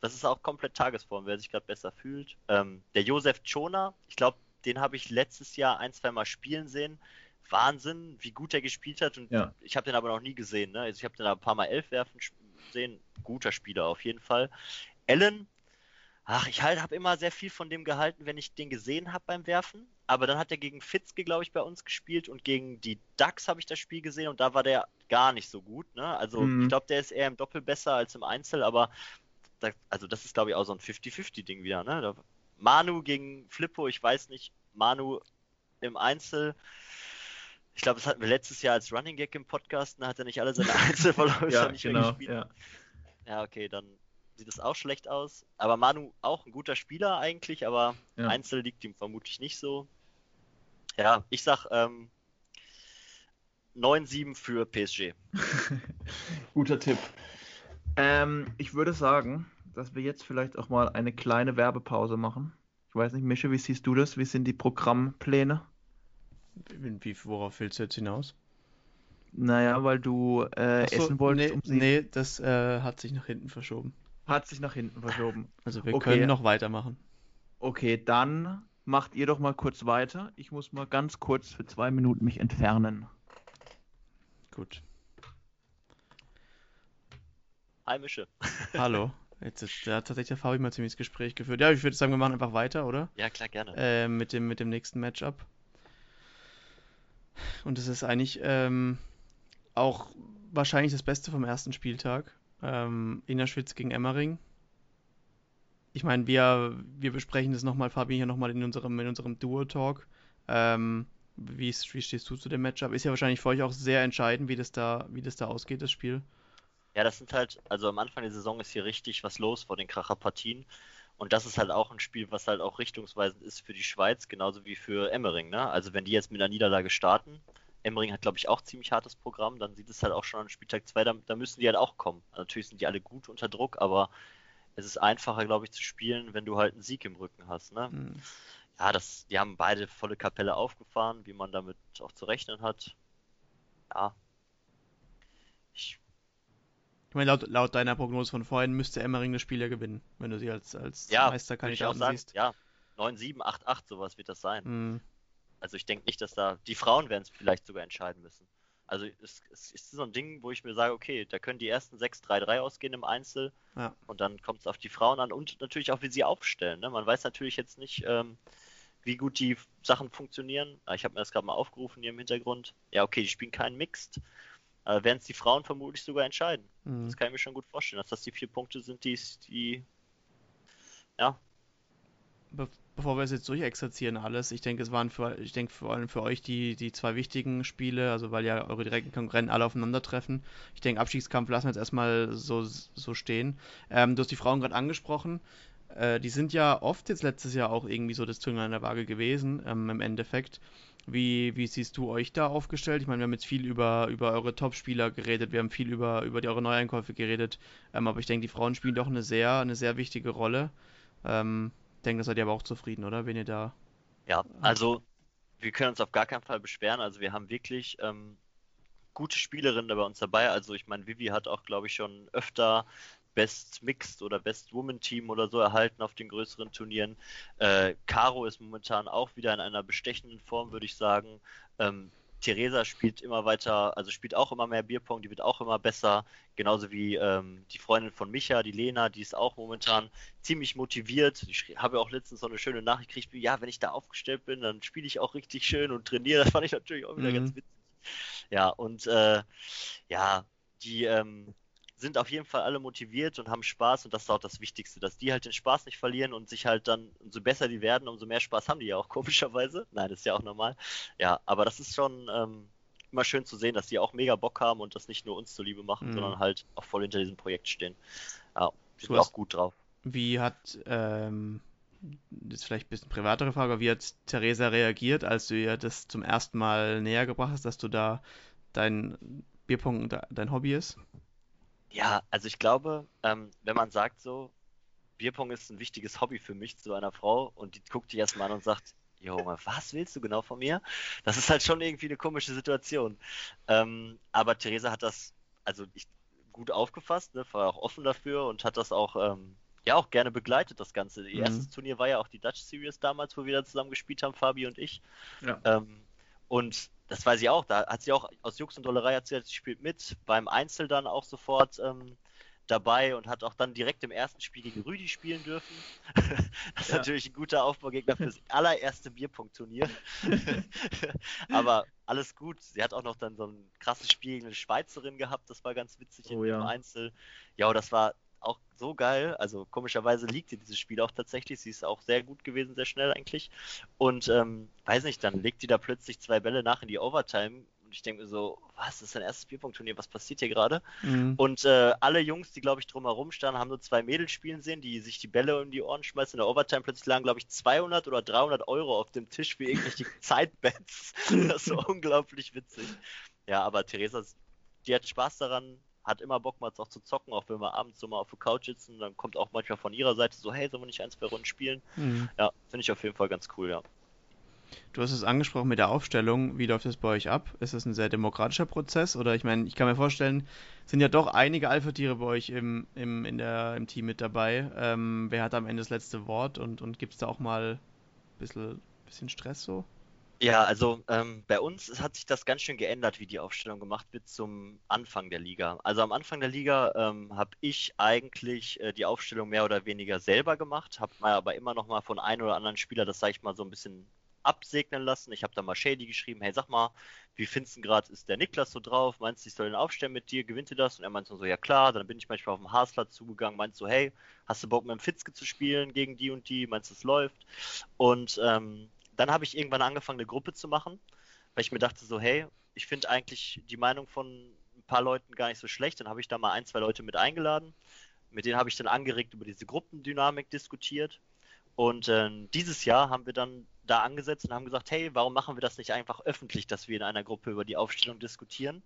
das ist auch komplett Tagesform, wer sich gerade besser fühlt. Ähm, der Josef Choner, ich glaube, den habe ich letztes Jahr ein, zwei Mal spielen sehen Wahnsinn, wie gut er gespielt hat. Und ja. ich habe den aber noch nie gesehen. Ne? Also ich habe den ein paar Mal elf werfen gesehen. Guter Spieler auf jeden Fall. Allen, ach, ich halt, habe immer sehr viel von dem gehalten, wenn ich den gesehen habe beim Werfen. Aber dann hat er gegen Fitzke, glaube ich, bei uns gespielt und gegen die Ducks habe ich das Spiel gesehen und da war der gar nicht so gut. Ne? Also mhm. ich glaube, der ist eher im Doppel besser als im Einzel, aber da, also das ist, glaube ich, auch so ein 50-50-Ding wieder. Ne? Manu gegen Flippo, ich weiß nicht, Manu im Einzel ich glaube, das hatten wir letztes Jahr als Running Gag im Podcast, da hat er nicht alle seine Einzelverläufe ja, nicht genau, gespielt. Ja. ja, okay, dann sieht es auch schlecht aus. Aber Manu auch ein guter Spieler eigentlich, aber ja. Einzel liegt ihm vermutlich nicht so. Ja, ich sag ähm, 9-7 für PSG. Guter Tipp. Ähm, ich würde sagen, dass wir jetzt vielleicht auch mal eine kleine Werbepause machen. Ich weiß nicht, Mische, wie siehst du das? Wie sind die Programmpläne? Wie, worauf willst du jetzt hinaus? Naja, weil du äh, so, essen wolltest. Nee, um nee das äh, hat sich nach hinten verschoben. Hat sich nach hinten verschoben. Also wir okay. können noch weitermachen. Okay, dann macht ihr doch mal kurz weiter. Ich muss mal ganz kurz für zwei Minuten mich entfernen. Gut. Heimische. Hallo. Jetzt ist, da hat tatsächlich der Fabi mal ziemlich ins Gespräch geführt. Ja, ich würde sagen, wir machen einfach weiter, oder? Ja, klar, gerne. Äh, mit, dem, mit dem nächsten Matchup. Und es ist eigentlich ähm, auch wahrscheinlich das Beste vom ersten Spieltag. Ähm, Innerschwitz gegen Emmering. Ich meine, wir, wir besprechen das nochmal, Fabi, hier nochmal in unserem, in unserem Duo-Talk. Ähm, wie, wie stehst du zu dem Matchup? Ist ja wahrscheinlich für euch auch sehr entscheidend, wie das da, wie das da ausgeht, das Spiel. Ja, das sind halt, also am Anfang der Saison ist hier richtig was los vor den Kracherpartien. Und das ist halt auch ein Spiel, was halt auch richtungsweisend ist für die Schweiz, genauso wie für Emmering. Ne? Also wenn die jetzt mit einer Niederlage starten, Emmering hat, glaube ich, auch ziemlich hartes Programm, dann sieht es halt auch schon an Spieltag 2, da, da, müssen die halt auch kommen. Also natürlich sind die alle gut unter Druck, aber es ist einfacher, glaube ich, zu spielen, wenn du halt einen Sieg im Rücken hast. Ne? Mhm. Ja, das, die haben beide volle Kapelle aufgefahren, wie man damit auch zu rechnen hat. Ja. Ich ich meine, laut, laut, deiner Prognose von vorhin müsste Emmering das Spiel ja gewinnen, wenn du sie als, als ja, Meisterkandidaten siehst. Ja, 9-7, 8-8, sowas wird das sein. Mhm. Also ich denke nicht, dass da. Die Frauen werden es vielleicht sogar entscheiden müssen. Also es, es, ist so ein Ding, wo ich mir sage, okay, da können die ersten 6-3-3 ausgehen im Einzel ja. und dann kommt es auf die Frauen an und natürlich auch, wie sie aufstellen. Ne? Man weiß natürlich jetzt nicht, ähm, wie gut die Sachen funktionieren. Ich habe mir das gerade mal aufgerufen hier im Hintergrund. Ja, okay, die spielen keinen Mixed. äh, werden es die Frauen vermutlich sogar entscheiden. Mhm. Das kann ich mir schon gut vorstellen, dass das die vier Punkte sind, die, die ja. Be bevor wir es jetzt durchexerzieren alles, ich denke, es waren für, ich denke vor allem für euch die, die zwei wichtigen Spiele, also weil ja eure direkten Konkurrenten alle aufeinandertreffen. Ich denke, Abstiegskampf lassen wir jetzt erstmal so, so stehen. Ähm, du hast die Frauen gerade angesprochen. Äh, die sind ja oft jetzt letztes Jahr auch irgendwie so das Zünglein an der Waage gewesen, ähm, im Endeffekt. Wie, wie siehst du euch da aufgestellt? Ich meine, wir haben jetzt viel über, über eure Top-Spieler geredet, wir haben viel über, über die, eure Neueinkäufe geredet, ähm, aber ich denke, die Frauen spielen doch eine sehr, eine sehr wichtige Rolle. Ähm, denke, da seid ihr aber auch zufrieden, oder? Wenn ihr da. Ja, also wir können uns auf gar keinen Fall beschweren. Also wir haben wirklich ähm, gute Spielerinnen bei uns dabei. Also ich meine, Vivi hat auch, glaube ich, schon öfter Best Mixed oder Best Woman Team oder so erhalten auf den größeren Turnieren. Äh, Caro ist momentan auch wieder in einer bestechenden Form, würde ich sagen. Ähm, Theresa spielt immer weiter, also spielt auch immer mehr Bierpong, die wird auch immer besser. Genauso wie ähm, die Freundin von Micha, die Lena, die ist auch momentan ziemlich motiviert. Ich habe auch letztens so eine schöne Nachricht gekriegt, ja, wenn ich da aufgestellt bin, dann spiele ich auch richtig schön und trainiere. Das fand ich natürlich auch wieder mhm. ganz witzig. Ja, und äh, ja, die ähm, sind auf jeden Fall alle motiviert und haben Spaß und das ist auch das Wichtigste, dass die halt den Spaß nicht verlieren und sich halt dann, umso besser die werden, umso mehr Spaß haben die ja auch komischerweise. Nein, das ist ja auch normal. Ja, aber das ist schon ähm, immer schön zu sehen, dass die auch mega Bock haben und das nicht nur uns zuliebe machen, mhm. sondern halt auch voll hinter diesem Projekt stehen. Ja, sind auch gut drauf. Wie hat, ähm, das ist vielleicht ein bisschen privatere Frage, aber wie hat Theresa reagiert, als du ihr das zum ersten Mal näher gebracht hast, dass du da dein Bierpunkt dein Hobby ist? Ja, also ich glaube, ähm, wenn man sagt so, Bierpong ist ein wichtiges Hobby für mich zu einer Frau und die guckt dich erstmal an und sagt, Junge, was willst du genau von mir? Das ist halt schon irgendwie eine komische Situation. Ähm, aber Theresa hat das, also ich, gut aufgefasst, ne, war auch offen dafür und hat das auch, ähm, ja, auch gerne begleitet, das Ganze. Ihr mhm. erstes Turnier war ja auch die Dutch Series damals, wo wir da zusammen gespielt haben, Fabi und ich. Ja. Ähm, und das weiß ich auch, da hat sie auch aus Jux und Dollerei erzählt, sie spielt mit, beim Einzel dann auch sofort ähm, dabei und hat auch dann direkt im ersten Spiel gegen Rüdi spielen dürfen. das ist ja. natürlich ein guter Aufbaugegner fürs allererste Bierpunktturnier. Aber alles gut. Sie hat auch noch dann so ein krasses Spiel gegen eine Schweizerin gehabt, das war ganz witzig oh, im ja. Einzel. Ja, das war auch so geil. Also komischerweise liegt ihr dieses Spiel auch tatsächlich. Sie ist auch sehr gut gewesen, sehr schnell eigentlich. Und ähm, weiß nicht, dann legt sie da plötzlich zwei Bälle nach in die Overtime. Und ich denke mir so, was, ist ein erstes Bierpunktturnier, was passiert hier gerade? Mhm. Und äh, alle Jungs, die, glaube ich, drumherum standen, haben nur zwei Mädels spielen sehen, die sich die Bälle um die Ohren schmeißen. In der Overtime plötzlich lagen, glaube ich, 200 oder 300 Euro auf dem Tisch für irgendwelche Zeitbets. das ist so unglaublich witzig. Ja, aber Theresa, die hat Spaß daran, hat immer Bock mal auch zu zocken, auch wenn wir abends so mal auf der Couch sitzen. Dann kommt auch manchmal von ihrer Seite so, hey, sollen wir nicht ein, zwei Runden spielen? Mhm. Ja, finde ich auf jeden Fall ganz cool, ja. Du hast es angesprochen mit der Aufstellung. Wie läuft das bei euch ab? Ist es ein sehr demokratischer Prozess? Oder ich meine, ich kann mir vorstellen, sind ja doch einige Alpha-Tiere bei euch im, im, in der, im Team mit dabei. Ähm, wer hat am Ende das letzte Wort und, und gibt es da auch mal ein bisschen, bisschen Stress so? Ja, also ähm, bei uns hat sich das ganz schön geändert, wie die Aufstellung gemacht wird zum Anfang der Liga. Also am Anfang der Liga ähm, habe ich eigentlich äh, die Aufstellung mehr oder weniger selber gemacht, habe mal aber immer noch mal von einem oder anderen Spieler, das sage ich mal so ein bisschen absegnen lassen. Ich habe da mal Shady geschrieben, hey, sag mal, wie findest du gerade, ist der Niklas so drauf? Meinst du, ich soll den aufstellen mit dir? Gewinnt ihr das? Und er meinte so, ja klar. Dann bin ich manchmal auf dem Hasler zugegangen, meinst so, hey, hast du Bock mit dem Fitzke zu spielen gegen die und die? Meinst du, es läuft? Und ähm, dann habe ich irgendwann angefangen, eine Gruppe zu machen, weil ich mir dachte so, hey, ich finde eigentlich die Meinung von ein paar Leuten gar nicht so schlecht. Dann habe ich da mal ein, zwei Leute mit eingeladen. Mit denen habe ich dann angeregt über diese Gruppendynamik diskutiert. Und äh, dieses Jahr haben wir dann da angesetzt und haben gesagt, hey, warum machen wir das nicht einfach öffentlich, dass wir in einer Gruppe über die Aufstellung diskutieren?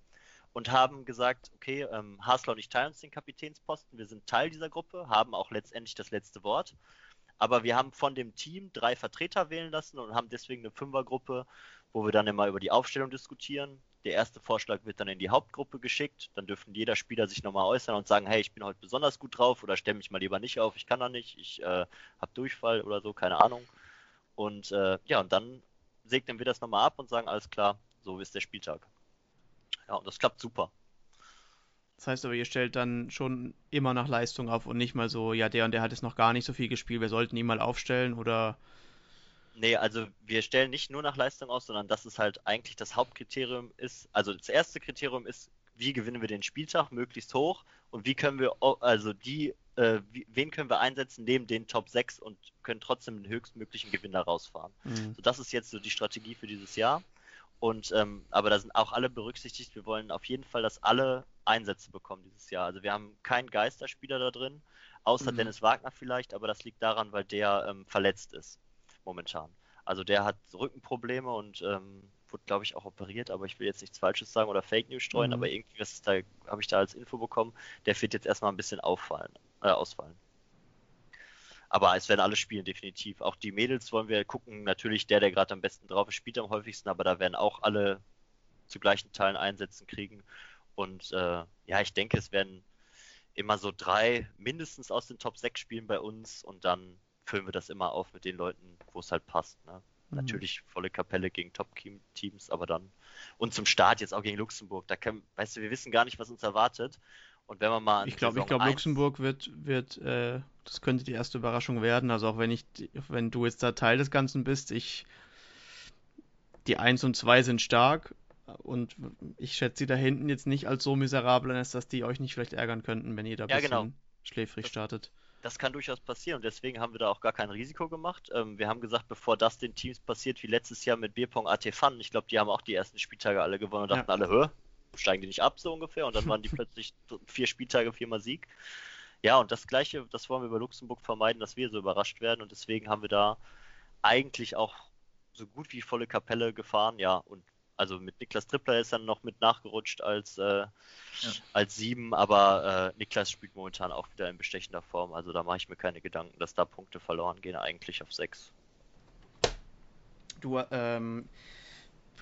Und haben gesagt, okay, ähm, Hasler und ich teilen uns den Kapitänsposten, wir sind Teil dieser Gruppe, haben auch letztendlich das letzte Wort aber wir haben von dem Team drei Vertreter wählen lassen und haben deswegen eine Fünfergruppe, wo wir dann immer über die Aufstellung diskutieren. Der erste Vorschlag wird dann in die Hauptgruppe geschickt. Dann dürfen jeder Spieler sich nochmal äußern und sagen, hey, ich bin heute besonders gut drauf oder stelle mich mal lieber nicht auf, ich kann da nicht, ich äh, habe Durchfall oder so, keine Ahnung. Und äh, ja, und dann segnen wir das nochmal ab und sagen, alles klar, so ist der Spieltag. Ja, und das klappt super. Das heißt aber, ihr stellt dann schon immer nach Leistung auf und nicht mal so, ja, der und der hat jetzt noch gar nicht so viel gespielt, wir sollten ihn mal aufstellen oder. Nee, also wir stellen nicht nur nach Leistung aus, sondern das ist halt eigentlich das Hauptkriterium ist, also das erste Kriterium ist, wie gewinnen wir den Spieltag möglichst hoch und wie können wir, also die, äh, wen können wir einsetzen neben den Top 6 und können trotzdem den höchstmöglichen Gewinn da rausfahren. Mhm. So, das ist jetzt so die Strategie für dieses Jahr. Und ähm, aber da sind auch alle berücksichtigt. Wir wollen auf jeden Fall, dass alle Einsätze bekommen dieses Jahr. Also wir haben keinen Geisterspieler da drin, außer mhm. Dennis Wagner vielleicht, aber das liegt daran, weil der ähm, verletzt ist momentan. Also der hat Rückenprobleme und ähm, wurde, glaube ich, auch operiert, aber ich will jetzt nichts Falsches sagen oder Fake News streuen, mhm. aber irgendwie was da, habe ich da als Info bekommen, der wird jetzt erstmal ein bisschen auffallen, äh, ausfallen. Aber es werden alle spielen, definitiv. Auch die Mädels wollen wir gucken. Natürlich, der, der gerade am besten drauf ist, spielt am häufigsten, aber da werden auch alle zu gleichen Teilen Einsätzen kriegen. Und äh, ja, ich denke, es werden immer so drei mindestens aus den Top 6 spielen bei uns und dann füllen wir das immer auf mit den Leuten, wo es halt passt. Ne? Mhm. Natürlich volle Kapelle gegen Top-Teams, aber dann. Und zum Start jetzt auch gegen Luxemburg. Da können, weißt du, wir wissen gar nicht, was uns erwartet. Und wenn man mal. Ich glaube, ich glaube, Luxemburg wird, wird, äh, das könnte die erste Überraschung werden. Also auch wenn ich, wenn du jetzt da Teil des Ganzen bist, ich, die 1 und 2 sind stark und ich schätze sie da hinten jetzt nicht als so miserabel als dass die euch nicht vielleicht ärgern könnten, wenn ihr da ja, bisschen genau. schläfrig das, startet. Das kann durchaus passieren und deswegen haben wir da auch gar kein Risiko gemacht. Ähm, wir haben gesagt, bevor das den Teams passiert, wie letztes Jahr mit Bierpong AT Fun, ich glaube, die haben auch die ersten Spieltage alle gewonnen und dachten ja. alle, hör, steigen die nicht ab, so ungefähr. Und dann waren die plötzlich vier Spieltage, viermal Sieg. Ja, und das Gleiche, das wollen wir bei Luxemburg vermeiden, dass wir so überrascht werden. Und deswegen haben wir da eigentlich auch so gut wie volle Kapelle gefahren. Ja, und also mit Niklas Trippler ist dann noch mit nachgerutscht als, äh, ja. als sieben, aber äh, Niklas spielt momentan auch wieder in bestechender Form. Also da mache ich mir keine Gedanken, dass da Punkte verloren gehen, eigentlich auf sechs. Du, ähm,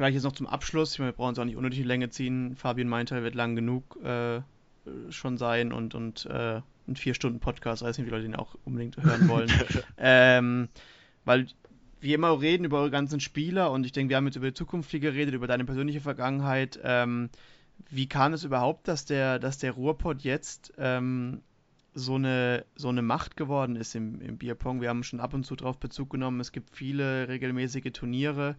Vielleicht jetzt noch zum Abschluss, ich meine, wir brauchen es auch nicht unnötig Länge ziehen. Fabian meinte, er wird lang genug äh, schon sein und, und äh, ein vier Stunden Podcast, weiß nicht, wie Leute ihn auch unbedingt hören wollen. ähm, weil wir immer reden über eure ganzen Spieler und ich denke, wir haben jetzt über die Zukunft viel geredet, über deine persönliche Vergangenheit. Ähm, wie kam es überhaupt, dass der, dass der Ruhrpott jetzt ähm, so eine, so eine Macht geworden ist im, im Bierpong? Wir haben schon ab und zu darauf Bezug genommen. Es gibt viele regelmäßige Turniere.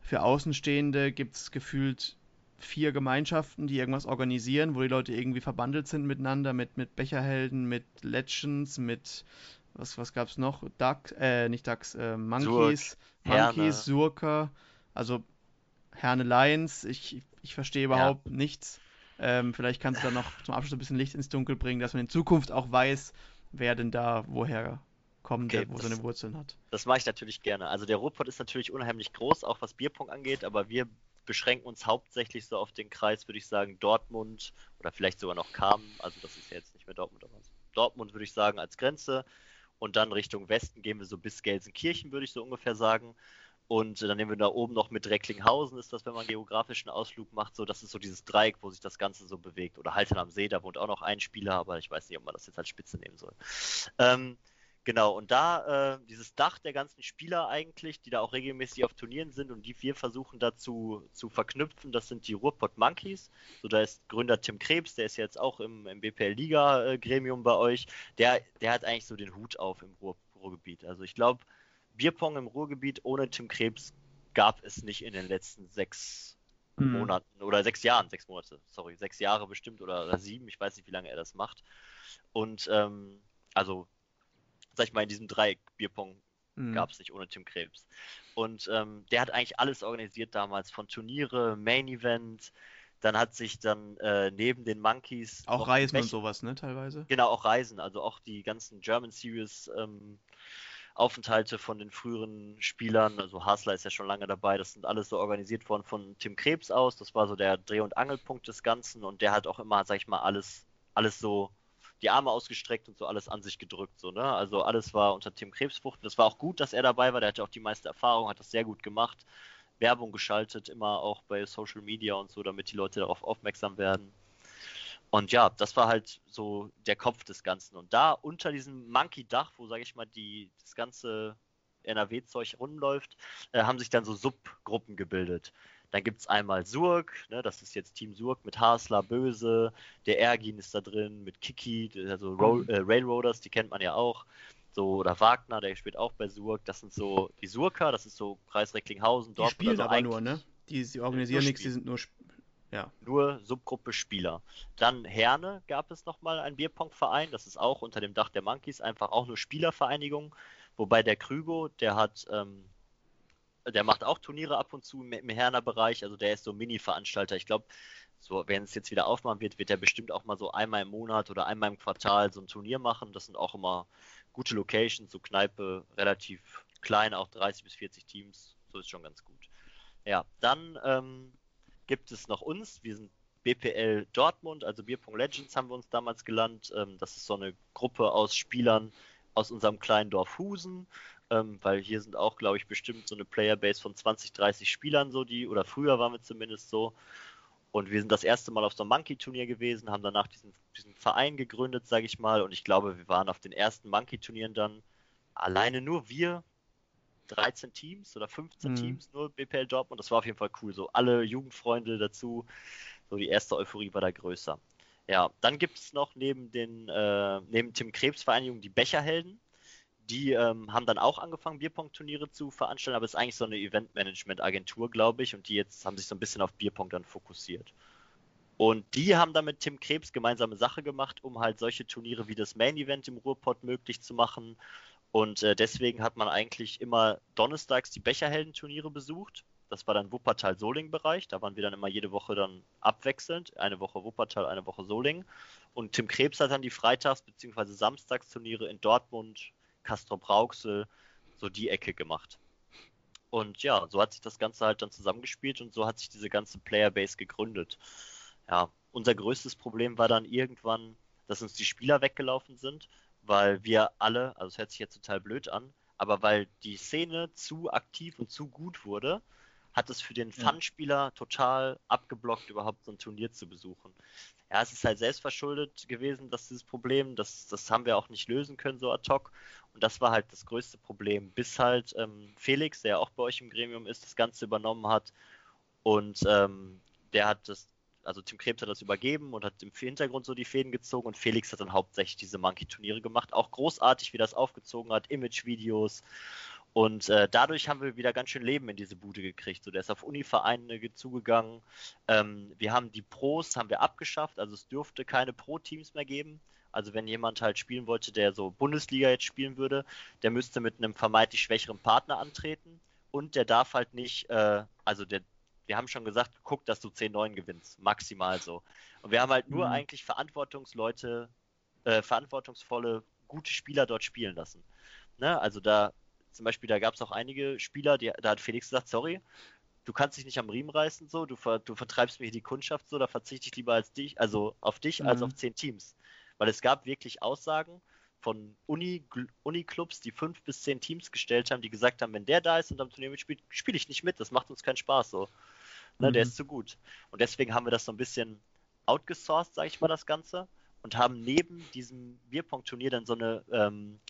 Für Außenstehende gibt es gefühlt vier Gemeinschaften, die irgendwas organisieren, wo die Leute irgendwie verbandelt sind miteinander, mit, mit Becherhelden, mit Legends, mit was, was gab es noch? Duck, äh, nicht Ducks, äh, Monkeys, Surk, Monkeys, Surka, also Herne Lions, ich, ich verstehe überhaupt ja. nichts. Ähm, vielleicht kannst du da noch zum Abschluss ein bisschen Licht ins Dunkel bringen, dass man in Zukunft auch weiß, wer denn da woher kommt, okay, der, wo das, seine Wurzeln hat. Das mache ich natürlich gerne. Also der Ruhrpott ist natürlich unheimlich groß, auch was Bierpong angeht, aber wir beschränken uns hauptsächlich so auf den Kreis, würde ich sagen, Dortmund oder vielleicht sogar noch Kamen, also das ist ja jetzt nicht mehr Dortmund, aber Dortmund würde ich sagen als Grenze und dann Richtung Westen gehen wir so bis Gelsenkirchen, würde ich so ungefähr sagen. Und dann nehmen wir da oben noch mit Recklinghausen, ist das, wenn man geografischen Ausflug macht, so, das ist so dieses Dreieck, wo sich das Ganze so bewegt. Oder Halten am See, da wohnt auch noch ein Spieler, aber ich weiß nicht, ob man das jetzt als Spitze nehmen soll. Ähm, Genau, und da äh, dieses Dach der ganzen Spieler eigentlich, die da auch regelmäßig auf Turnieren sind und die wir versuchen dazu zu verknüpfen, das sind die Ruhrpott Monkeys. So, da ist Gründer Tim Krebs, der ist jetzt auch im, im BPL-Liga-Gremium bei euch. Der, der hat eigentlich so den Hut auf im Ruhr, Ruhrgebiet. Also ich glaube, Bierpong im Ruhrgebiet ohne Tim Krebs gab es nicht in den letzten sechs mhm. Monaten oder sechs Jahren, sechs Monate, sorry, sechs Jahre bestimmt oder, oder sieben, ich weiß nicht, wie lange er das macht. Und ähm, also sag ich mal, in diesem Dreieck Bierpong mhm. gab es nicht ohne Tim Krebs. Und ähm, der hat eigentlich alles organisiert damals, von Turniere, Main Event, dann hat sich dann äh, neben den Monkeys. Auch Reisen und sowas, ne, teilweise? Genau, auch Reisen, also auch die ganzen German Series ähm, Aufenthalte von den früheren Spielern, also Hasler ist ja schon lange dabei, das sind alles so organisiert worden von Tim Krebs aus. Das war so der Dreh- und Angelpunkt des Ganzen und der hat auch immer, sag ich mal, alles, alles so die Arme ausgestreckt und so alles an sich gedrückt. So, ne? Also alles war unter Tim Krebsfrucht. Das war auch gut, dass er dabei war. Der hatte auch die meiste Erfahrung, hat das sehr gut gemacht. Werbung geschaltet, immer auch bei Social Media und so, damit die Leute darauf aufmerksam werden. Und ja, das war halt so der Kopf des Ganzen. Und da unter diesem Monkey-Dach, wo, sage ich mal, die, das ganze NRW-Zeug rumläuft, äh, haben sich dann so Subgruppen gebildet. Dann gibt es einmal Surg, ne, das ist jetzt Team Surg mit Hasler, Böse, der Ergin ist da drin, mit Kiki, also Roll, mhm. äh, Railroaders, die kennt man ja auch. So, oder Wagner, der spielt auch bei Surg. Das sind so die Surker, das ist so Kreis Recklinghausen, Dortmund. Die spielen also aber nur, ne? Die, die organisieren nichts, die sind nur. Ja. Nur Subgruppe Spieler. Dann Herne gab es nochmal einen Bierpong-Verein. Das ist auch unter dem Dach der Monkeys, einfach auch nur Spielervereinigung. Wobei der Krügo, der hat, ähm, der macht auch Turniere ab und zu im Herner Bereich. Also der ist so Mini-Veranstalter. Ich glaube, so, wenn es jetzt wieder aufmachen wird, wird er bestimmt auch mal so einmal im Monat oder einmal im Quartal so ein Turnier machen. Das sind auch immer gute Locations, so Kneipe, relativ klein, auch 30 bis 40 Teams. So ist schon ganz gut. Ja, dann ähm, gibt es noch uns. Wir sind BPL Dortmund, also Bierpong Legends haben wir uns damals gelernt. Ähm, das ist so eine Gruppe aus Spielern aus unserem kleinen Dorf Husen, ähm, weil hier sind auch, glaube ich, bestimmt so eine Playerbase von 20, 30 Spielern, so die, oder früher waren wir zumindest so. Und wir sind das erste Mal auf so einem Monkey-Turnier gewesen, haben danach diesen, diesen Verein gegründet, sage ich mal. Und ich glaube, wir waren auf den ersten Monkey-Turnieren dann alleine nur wir, 13 Teams oder 15 mhm. Teams, nur BPL Dortmund. Das war auf jeden Fall cool. So alle Jugendfreunde dazu. So die erste Euphorie war da größer. Ja, dann gibt es noch neben den äh, neben Tim Krebs Vereinigung die Becherhelden. Die ähm, haben dann auch angefangen, Bierpong-Turniere zu veranstalten, aber es ist eigentlich so eine Eventmanagement-Agentur, glaube ich, und die jetzt haben sich so ein bisschen auf Bierpong dann fokussiert. Und die haben dann mit Tim Krebs gemeinsame Sache gemacht, um halt solche Turniere wie das Main Event im Ruhrpott möglich zu machen. Und äh, deswegen hat man eigentlich immer donnerstags die Becherhelden-Turniere besucht. Das war dann Wuppertal-Soling-Bereich. Da waren wir dann immer jede Woche dann abwechselnd. Eine Woche Wuppertal, eine Woche Soling. Und Tim Krebs hat dann die Freitags- bzw. Samstagsturniere in Dortmund, Castrop Rauxel, so die Ecke gemacht. Und ja, so hat sich das Ganze halt dann zusammengespielt und so hat sich diese ganze Playerbase gegründet. Ja, unser größtes Problem war dann irgendwann, dass uns die Spieler weggelaufen sind, weil wir alle, also es hört sich jetzt total blöd an, aber weil die Szene zu aktiv und zu gut wurde, hat es für den Fun-Spieler total abgeblockt, überhaupt so ein Turnier zu besuchen ja, es ist halt selbstverschuldet gewesen, dass dieses Problem, das, das haben wir auch nicht lösen können, so ad hoc. Und das war halt das größte Problem, bis halt ähm, Felix, der auch bei euch im Gremium ist, das Ganze übernommen hat. Und ähm, der hat das, also Tim Krebs hat das übergeben und hat im Hintergrund so die Fäden gezogen und Felix hat dann hauptsächlich diese Monkey-Turniere gemacht. Auch großartig, wie das aufgezogen hat, Image-Videos und äh, dadurch haben wir wieder ganz schön Leben in diese Bude gekriegt. So, der ist auf Univereine zugegangen. Ähm, wir haben die Pros haben wir abgeschafft, also es dürfte keine Pro-Teams mehr geben. Also wenn jemand halt spielen wollte, der so Bundesliga jetzt spielen würde, der müsste mit einem vermeintlich schwächeren Partner antreten und der darf halt nicht, äh, also der, wir haben schon gesagt, guck, dass du 10-9 gewinnst, maximal so. Und wir haben halt nur mhm. eigentlich Verantwortungsleute, äh, verantwortungsvolle, gute Spieler dort spielen lassen. Ne? Also da zum Beispiel, da gab es auch einige Spieler, die, da hat Felix gesagt, sorry, du kannst dich nicht am Riemen reißen, so, du, ver, du vertreibst mir hier die Kundschaft, so, da verzichte ich lieber als dich, also auf dich, mhm. als auf zehn Teams. Weil es gab wirklich Aussagen von Uni, Uni-Clubs, die fünf bis zehn Teams gestellt haben, die gesagt haben, wenn der da ist und am Turnier mitspielt, spiele ich nicht mit, das macht uns keinen Spaß, so. Ne, mhm. Der ist zu gut. Und deswegen haben wir das so ein bisschen outgesourced, sage ich mal, das Ganze. Und haben neben diesem Bierpong-Turnier dann so eine ähm,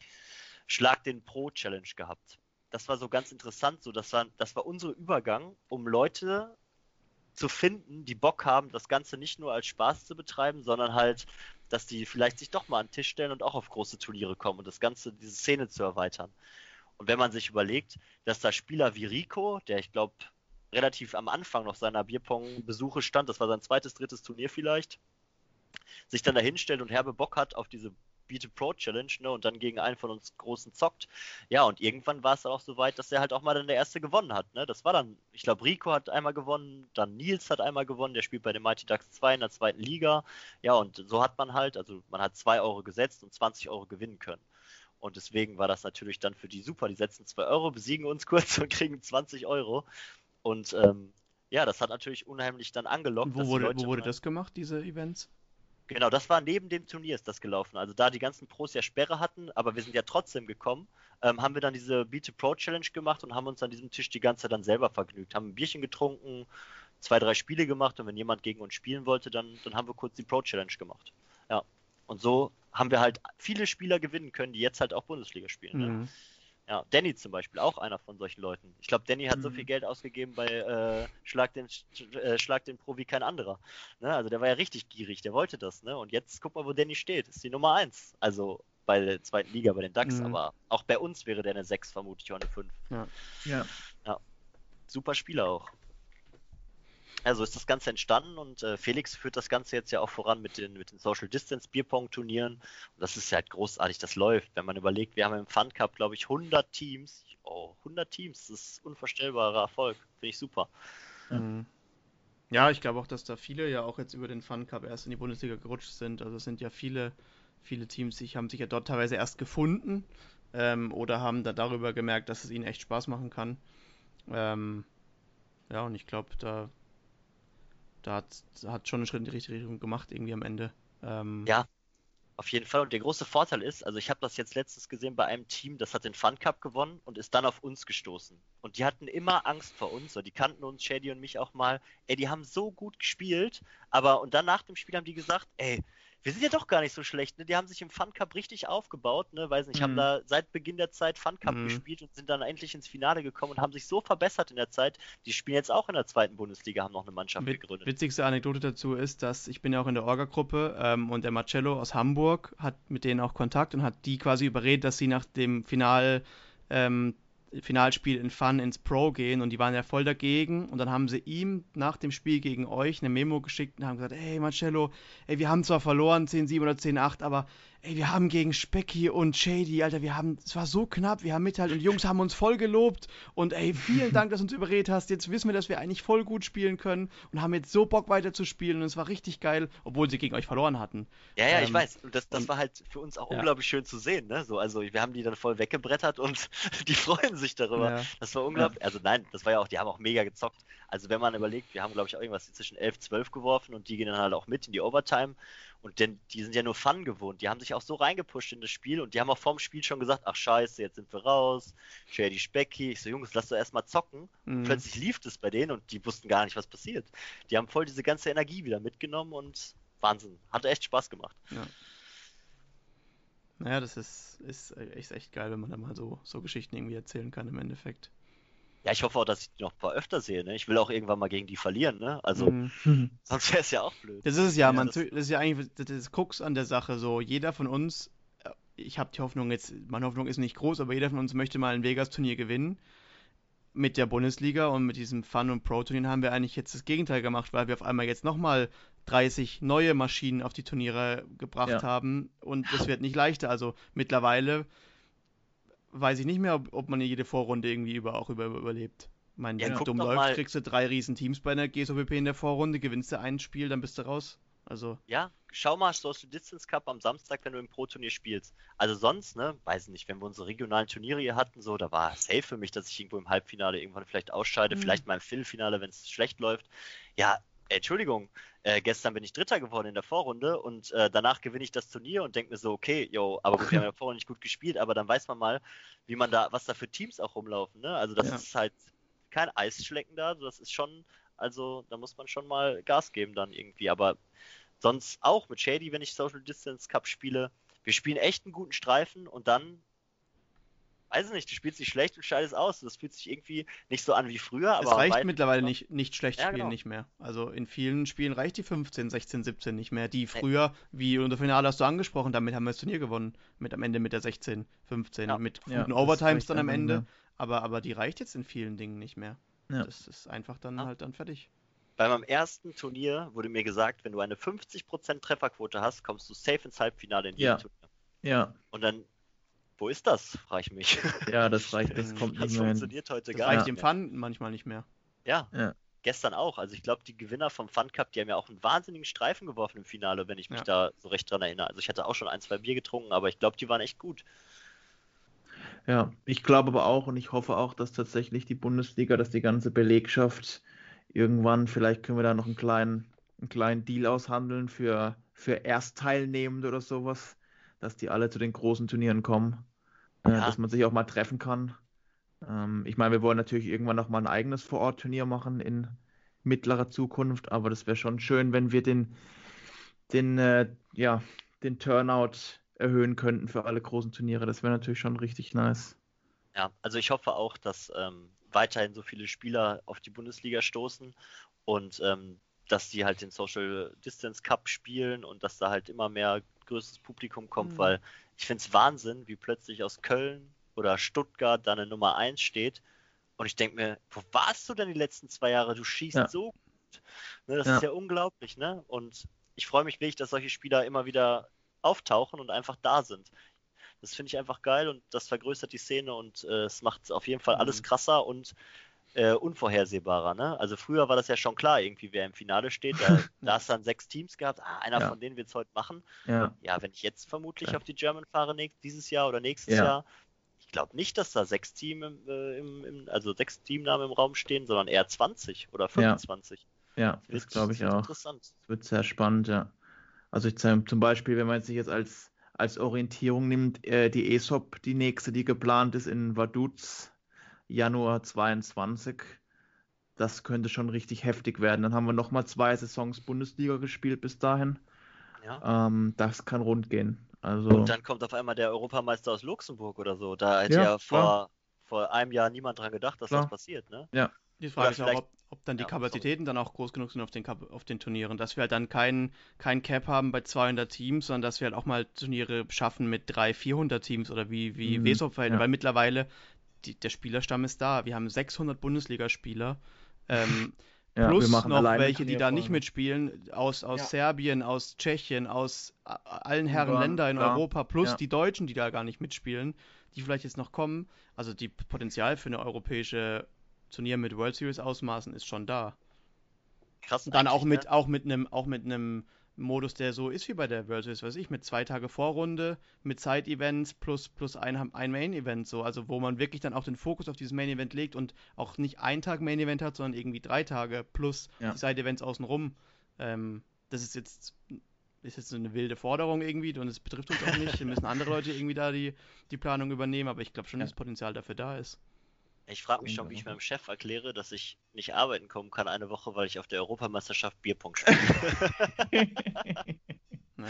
Schlag den Pro Challenge gehabt. Das war so ganz interessant, so das war, das war unser Übergang, um Leute zu finden, die Bock haben, das Ganze nicht nur als Spaß zu betreiben, sondern halt, dass die vielleicht sich doch mal an den Tisch stellen und auch auf große Turniere kommen und das Ganze, diese Szene zu erweitern. Und wenn man sich überlegt, dass da Spieler wie Rico, der ich glaube relativ am Anfang noch seiner Bierpong-Besuche stand, das war sein zweites, drittes Turnier vielleicht, sich dann dahin stellt und herbe Bock hat auf diese Beat Pro Challenge, ne, und dann gegen einen von uns Großen zockt. Ja, und irgendwann war es dann auch so weit, dass er halt auch mal dann der Erste gewonnen hat, ne. Das war dann, ich glaube, Rico hat einmal gewonnen, dann Nils hat einmal gewonnen, der spielt bei den Mighty Ducks 2 in der zweiten Liga. Ja, und so hat man halt, also man hat 2 Euro gesetzt und 20 Euro gewinnen können. Und deswegen war das natürlich dann für die super. Die setzen 2 Euro, besiegen uns kurz und kriegen 20 Euro. Und ähm, ja, das hat natürlich unheimlich dann angelockt. Wo wurde, wo wurde das gemacht, diese Events? Genau, das war neben dem Turnier ist das gelaufen. Also da die ganzen Pros ja Sperre hatten, aber wir sind ja trotzdem gekommen, ähm, haben wir dann diese Beat Pro Challenge gemacht und haben uns an diesem Tisch die ganze Zeit dann selber vergnügt. Haben ein Bierchen getrunken, zwei, drei Spiele gemacht und wenn jemand gegen uns spielen wollte, dann, dann haben wir kurz die Pro Challenge gemacht. Ja. Und so haben wir halt viele Spieler gewinnen können, die jetzt halt auch Bundesliga spielen. Ne? Mhm. Ne? Ja, Danny zum Beispiel, auch einer von solchen Leuten. Ich glaube, Danny hat mhm. so viel Geld ausgegeben bei äh, Schlag, den, äh, Schlag den Pro wie kein anderer. Ne? Also der war ja richtig gierig, der wollte das. Ne? Und jetzt guck mal, wo Danny steht. Ist die Nummer 1. Also bei der zweiten Liga, bei den DAX, mhm. aber auch bei uns wäre der eine 6 vermutlich oder eine 5. Ja. ja. ja. Super Spieler auch. Ja, so ist das Ganze entstanden und äh, Felix führt das Ganze jetzt ja auch voran mit den, mit den Social Distance Bierpong Turnieren. Und das ist ja halt großartig, das läuft. Wenn man überlegt, wir haben im Fun Cup, glaube ich, 100 Teams. Oh, 100 Teams, das ist unvorstellbarer Erfolg. Finde ich super. Mhm. Ja, ich glaube auch, dass da viele ja auch jetzt über den Fun Cup erst in die Bundesliga gerutscht sind. Also es sind ja viele, viele Teams, die haben sich ja dort teilweise erst gefunden ähm, oder haben da darüber gemerkt, dass es ihnen echt Spaß machen kann. Ähm, ja, und ich glaube, da da hat, hat schon einen Schritt in die richtige Richtung gemacht, irgendwie am Ende. Ähm, ja, auf jeden Fall. Und der große Vorteil ist, also ich habe das jetzt letztens gesehen bei einem Team, das hat den Fun Cup gewonnen und ist dann auf uns gestoßen. Und die hatten immer Angst vor uns, so, die kannten uns, Shady und mich auch mal. Ey, die haben so gut gespielt, aber und dann nach dem Spiel haben die gesagt, ey, wir sind ja doch gar nicht so schlecht. Ne? Die haben sich im Fun Cup richtig aufgebaut. Ne? Weiß nicht, mhm. haben da seit Beginn der Zeit Fun Cup mhm. gespielt und sind dann endlich ins Finale gekommen und haben sich so verbessert in der Zeit. Die spielen jetzt auch in der zweiten Bundesliga, haben noch eine Mannschaft Wit gegründet. Witzigste Anekdote dazu ist, dass ich bin ja auch in der Orga-Gruppe ähm, und der Marcello aus Hamburg hat mit denen auch Kontakt und hat die quasi überredet, dass sie nach dem Final ähm, Finalspiel in Fun ins Pro gehen und die waren ja voll dagegen. Und dann haben sie ihm nach dem Spiel gegen euch eine Memo geschickt und haben gesagt, hey Marcello, ey, wir haben zwar verloren 10-7 oder 10-8, aber ey, wir haben gegen Specky und Shady, Alter, wir haben, es war so knapp, wir haben mithalten und die Jungs haben uns voll gelobt und ey, vielen Dank, dass du uns überredet hast. Jetzt wissen wir, dass wir eigentlich voll gut spielen können und haben jetzt so Bock weiter zu spielen und es war richtig geil, obwohl sie gegen euch verloren hatten. Ja, ja, ähm, ich weiß. Das, das und, war halt für uns auch ja. unglaublich schön zu sehen, ne? So, also wir haben die dann voll weggebrettert und die freuen sich darüber. Ja. Das war unglaublich. Ja. Also nein, das war ja auch, die haben auch mega gezockt. Also wenn man überlegt, wir haben glaube ich auch irgendwas zwischen 11, 12 geworfen und die gehen dann halt auch mit in die Overtime. Und denn die sind ja nur Fun gewohnt. Die haben sich auch so reingepusht in das Spiel und die haben auch vorm Spiel schon gesagt, ach scheiße, jetzt sind wir raus. Shady Specky. Ich so, Jungs, lass doch erstmal zocken. Mhm. Plötzlich lief es bei denen und die wussten gar nicht, was passiert. Die haben voll diese ganze Energie wieder mitgenommen und Wahnsinn. Hat echt Spaß gemacht. Ja. Naja, das ist, ist, ist echt geil, wenn man da mal so, so Geschichten irgendwie erzählen kann im Endeffekt. Ja, ich hoffe auch, dass ich die noch ein paar öfter sehe. Ne? Ich will auch irgendwann mal gegen die verlieren. Ne? Also, mhm. sonst wäre es ja auch blöd. Das ist es ja, ja man, das, das, ist ja eigentlich das Krux an der Sache. So, jeder von uns, äh, ich habe die Hoffnung jetzt, meine Hoffnung ist nicht groß, aber jeder von uns möchte mal ein Vegas-Turnier gewinnen. Mit der Bundesliga und mit diesem Fun- und Pro-Turnier haben wir eigentlich jetzt das Gegenteil gemacht, weil wir auf einmal jetzt nochmal 30 neue Maschinen auf die Turniere gebracht ja. haben und es wird nicht leichter. Also mittlerweile weiß ich nicht mehr, ob, ob man jede Vorrunde irgendwie über, auch über, überlebt. Ich meine, wenn ja, dumm läuft, mal. kriegst du drei riesen Teams bei einer GSOWP in der Vorrunde, gewinnst du ein Spiel, dann bist du raus. Also. Ja, schau mal Social Distance Cup am Samstag, wenn du im Pro-Turnier spielst. Also sonst, ne, weiß nicht, wenn wir unsere regionalen Turniere hier hatten, so, da war es safe für mich, dass ich irgendwo im Halbfinale irgendwann vielleicht ausscheide, mhm. vielleicht mal im Viertelfinale, wenn es schlecht läuft. Ja, Entschuldigung, äh, gestern bin ich Dritter geworden in der Vorrunde und äh, danach gewinne ich das Turnier und denke mir so, okay, yo, aber gut, wir haben ja vorher nicht gut gespielt, aber dann weiß man mal, wie man da, was da für Teams auch rumlaufen, ne? Also das ja. ist halt kein Eisschlecken da, das ist schon, also da muss man schon mal Gas geben dann irgendwie, aber sonst auch mit Shady, wenn ich Social Distance Cup spiele, wir spielen echt einen guten Streifen und dann weiß ich nicht, du spielst dich schlecht und scheidest aus. Das fühlt sich irgendwie nicht so an wie früher. Aber es reicht mittlerweile nicht, nicht schlecht ja, spielen genau. nicht mehr. Also in vielen Spielen reicht die 15, 16, 17 nicht mehr. Die früher, wie unter Finale hast du angesprochen, damit haben wir das Turnier gewonnen. Mit am Ende mit der 16, 15. Ja. Mit guten ja, Overtimes dann am Ende. Aber, aber die reicht jetzt in vielen Dingen nicht mehr. Ja. Das ist einfach dann halt dann fertig. Bei meinem ersten Turnier wurde mir gesagt, wenn du eine 50% Trefferquote hast, kommst du safe ins Halbfinale in jedem Turnier. Ja. Und dann wo ist das, frage ich mich. Ja, das reicht, das kommt das nicht mehr funktioniert hin. heute das gar reicht nicht. im Fun manchmal nicht mehr. Ja, ja. Gestern auch. Also ich glaube, die Gewinner vom Fun Cup, die haben ja auch einen wahnsinnigen Streifen geworfen im Finale, wenn ich mich ja. da so recht dran erinnere. Also ich hatte auch schon ein, zwei Bier getrunken, aber ich glaube, die waren echt gut. Ja, ich glaube aber auch und ich hoffe auch, dass tatsächlich die Bundesliga, dass die ganze Belegschaft irgendwann, vielleicht können wir da noch einen kleinen, einen kleinen Deal aushandeln für, für Erstteilnehmende oder sowas, dass die alle zu den großen Turnieren kommen ja. dass man sich auch mal treffen kann. Ähm, ich meine, wir wollen natürlich irgendwann noch mal ein eigenes Vorort-Turnier machen in mittlerer Zukunft, aber das wäre schon schön, wenn wir den, den, äh, ja, den Turnout erhöhen könnten für alle großen Turniere. Das wäre natürlich schon richtig nice. Ja, also ich hoffe auch, dass ähm, weiterhin so viele Spieler auf die Bundesliga stoßen und ähm, dass die halt den Social Distance Cup spielen und dass da halt immer mehr größeres Publikum kommt, mhm. weil ich finde es Wahnsinn, wie plötzlich aus Köln oder Stuttgart da eine Nummer 1 steht. Und ich denke mir, wo warst du denn die letzten zwei Jahre? Du schießt ja. so Ne, das ja. ist ja unglaublich, ne? Und ich freue mich wirklich, dass solche Spieler immer wieder auftauchen und einfach da sind. Das finde ich einfach geil und das vergrößert die Szene und äh, es macht auf jeden Fall alles mhm. krasser und äh, unvorhersehbarer. Ne? Also früher war das ja schon klar, irgendwie wer im Finale steht. Da, da hast du dann sechs Teams gehabt. Ah, einer ja. von denen wird es heute machen. Ja. ja, wenn ich jetzt vermutlich ja. auf die German fahre dieses Jahr oder nächstes Jahr, ich glaube nicht, dass da sechs Team im, äh, im, im, also sechs Teamnamen im Raum stehen, sondern eher 20 oder 25. Ja, das, das glaube ich auch. Interessant. Das wird sehr spannend, ja. Also ich zum Beispiel, wenn man sich jetzt als, als Orientierung nimmt, äh, die ESOP, die nächste, die geplant ist in Vaduz, Januar 22, das könnte schon richtig heftig werden. Dann haben wir nochmal zwei Saisons Bundesliga gespielt bis dahin. Ja. Ähm, das kann rund gehen. Also, und dann kommt auf einmal der Europameister aus Luxemburg oder so. Da hätte ja, ja vor, vor einem Jahr niemand dran gedacht, dass klar. das passiert. Ne? Ja, die Frage ist auch, ob, ob dann die ja, Kapazitäten sorry. dann auch groß genug sind auf den, auf den Turnieren, dass wir halt dann keinen kein Cap haben bei 200 Teams, sondern dass wir halt auch mal Turniere schaffen mit 300, 400 Teams oder wie, wie mhm, Wesop verhält, ja. weil mittlerweile die, der Spielerstamm ist da. Wir haben 600 Bundesligaspieler. Ähm, ja, plus noch welche, die da nicht mitspielen, aus, aus ja. Serbien, aus Tschechien, aus allen Herren Ländern in klar. Europa, plus die Deutschen, die da gar nicht mitspielen, die vielleicht jetzt noch kommen. Also die Potenzial für eine europäische Turnier mit World Series Ausmaßen ist schon da. Krass. Und dann auch mit, ne? auch mit einem, auch mit einem Modus, der so ist wie bei der Series, weiß ich, mit zwei Tage Vorrunde, mit Side-Events plus, plus ein, ein Main-Event, so, also wo man wirklich dann auch den Fokus auf dieses Main-Event legt und auch nicht ein Tag Main-Event hat, sondern irgendwie drei Tage plus ja. die Side-Events außenrum. Ähm, das ist jetzt ist jetzt so eine wilde Forderung irgendwie und es betrifft uns auch nicht. Wir müssen andere Leute irgendwie da die, die Planung übernehmen, aber ich glaube schon, ja. dass das Potenzial dafür da ist. Ich frage mich schon, wie ich meinem Chef erkläre, dass ich nicht arbeiten kommen kann eine Woche, weil ich auf der Europameisterschaft Bierpunkt spiele. Ne?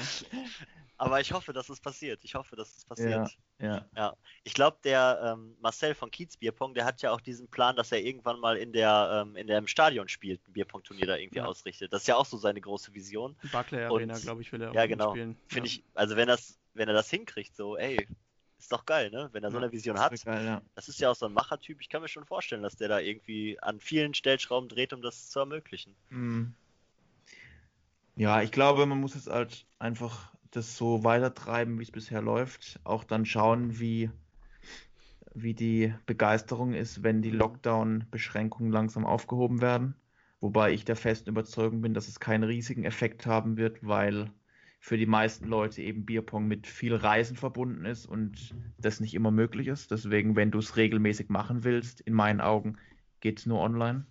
Aber ich hoffe, dass es passiert. Ich hoffe, dass es passiert. Ja, ja. ja. Ich glaube, der ähm, Marcel von Kiez Bierpong, der hat ja auch diesen Plan, dass er irgendwann mal in der ähm, in dem Stadion spielt, ein Bierpong-Turnier da irgendwie ja. ausrichtet. Das ist ja auch so seine große Vision. Barclay Arena, glaube ich, will er auch Ja, genau. Spielen. Finde ich, also wenn das, wenn er das hinkriegt, so, ey, ist doch geil, ne? Wenn er so eine Vision das hat. Geil, ja. Das ist ja auch so ein Machertyp. Ich kann mir schon vorstellen, dass der da irgendwie an vielen Stellschrauben dreht, um das zu ermöglichen. Mhm. Ja, ich glaube, man muss jetzt halt einfach das so weitertreiben, wie es bisher läuft. Auch dann schauen, wie, wie die Begeisterung ist, wenn die Lockdown-Beschränkungen langsam aufgehoben werden. Wobei ich der festen Überzeugung bin, dass es keinen riesigen Effekt haben wird, weil für die meisten Leute eben Bierpong mit viel Reisen verbunden ist und das nicht immer möglich ist. Deswegen, wenn du es regelmäßig machen willst, in meinen Augen geht es nur online.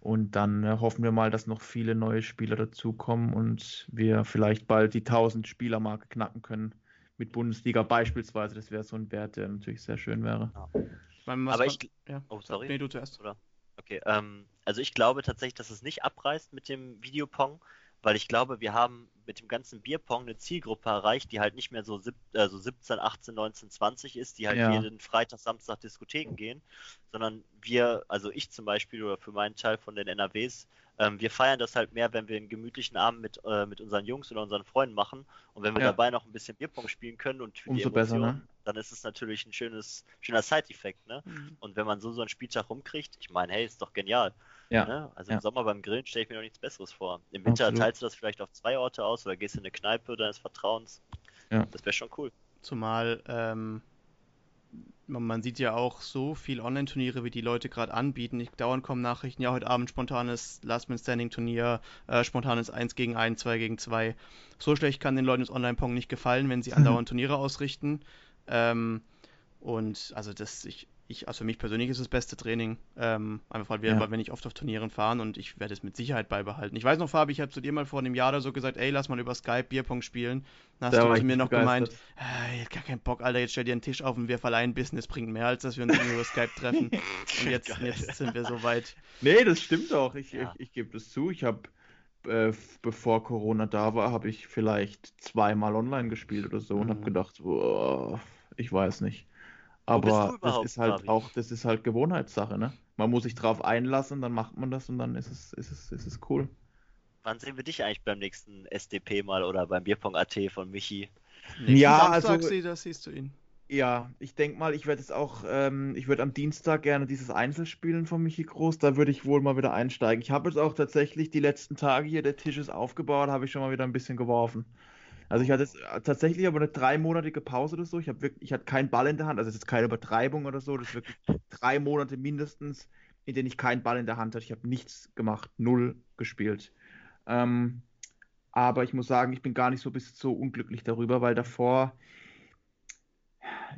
Und dann äh, hoffen wir mal, dass noch viele neue Spieler dazukommen und wir vielleicht bald die 1000 Spielermarke knacken können mit Bundesliga beispielsweise. Das wäre so ein Wert, der natürlich sehr schön wäre. Ja. Aber ich, ja. oh sorry. Nee, du zuerst. Oder? Okay, ähm, also ich glaube tatsächlich, dass es nicht abreißt mit dem Videopong, weil ich glaube, wir haben mit dem ganzen Bierpong eine Zielgruppe erreicht, die halt nicht mehr so, sieb, äh, 17, 18, 19, 20 ist, die halt ja. jeden Freitag, Samstag Diskotheken gehen, sondern wir, also ich zum Beispiel oder für meinen Teil von den NRWs, ähm, wir feiern das halt mehr, wenn wir einen gemütlichen Abend mit, äh, mit unseren Jungs oder unseren Freunden machen und wenn wir ja. dabei noch ein bisschen Bierpong spielen können und für Umso die Emotionen, besser, ne? Dann ist es natürlich ein schönes, schöner Side-Effekt, ne? Mhm. Und wenn man so so einen Spieltag rumkriegt, ich meine, hey, ist doch genial. Ja. Ne? Also ja. im Sommer beim Grillen stelle ich mir noch nichts Besseres vor. Im Winter Absolut. teilst du das vielleicht auf zwei Orte aus oder gehst in eine Kneipe deines Vertrauens. Ja. Das wäre schon cool. Zumal ähm, man, sieht ja auch so viel Online-Turniere, wie die Leute gerade anbieten. Ich, dauernd kommen Nachrichten, ja, heute Abend spontanes Last-Man-Standing-Turnier, äh, spontanes 1 gegen 1, 2 gegen 2. So schlecht kann den Leuten das Online-Pong nicht gefallen, wenn sie andauernd Turniere ausrichten. Ähm, und also das, ich, ich, also für mich persönlich ist das beste Training. Ähm, einfach weil wir, ja. weil wir nicht oft auf Turnieren fahren und ich werde es mit Sicherheit beibehalten. Ich weiß noch, Fabi, ich habe zu dir mal vor einem Jahr oder so gesagt, ey, lass mal über Skype Bierpong spielen. Dann hast da du zu mir noch gemeint, äh, gar keinen Bock, Alter, jetzt stell dir einen Tisch auf und wir verleihen Business, bringt mehr, als dass wir uns über Skype treffen. Und jetzt, jetzt sind wir soweit. Nee, das stimmt auch. Ich, ja. ich, ich gebe das zu. Ich habe äh, bevor Corona da war, habe ich vielleicht zweimal online gespielt oder so mhm. und habe gedacht, boah, ich weiß nicht. Aber das ist halt Fabi? auch, das ist halt Gewohnheitssache, ne? Man muss sich drauf einlassen, dann macht man das und dann ist es, ist es, ist es cool. Wann sehen wir dich eigentlich beim nächsten SDP mal oder beim Bierpong AT von Michi? Nächsten ja, Samstag also, sie, das siehst du ihn. Ja, ich denke mal, ich werde es auch, ähm, ich würde am Dienstag gerne dieses Einzelspielen von Michi Groß, da würde ich wohl mal wieder einsteigen. Ich habe jetzt auch tatsächlich die letzten Tage hier, der Tisch ist aufgebaut, habe ich schon mal wieder ein bisschen geworfen. Also ich hatte äh, tatsächlich aber eine dreimonatige Pause oder so. Ich wirklich, ich hatte keinen Ball in der Hand, also es ist keine Übertreibung oder so. Das ist wirklich drei Monate mindestens, in denen ich keinen Ball in der Hand hatte. Ich habe nichts gemacht, null gespielt. Ähm, aber ich muss sagen, ich bin gar nicht so bis so unglücklich darüber, weil davor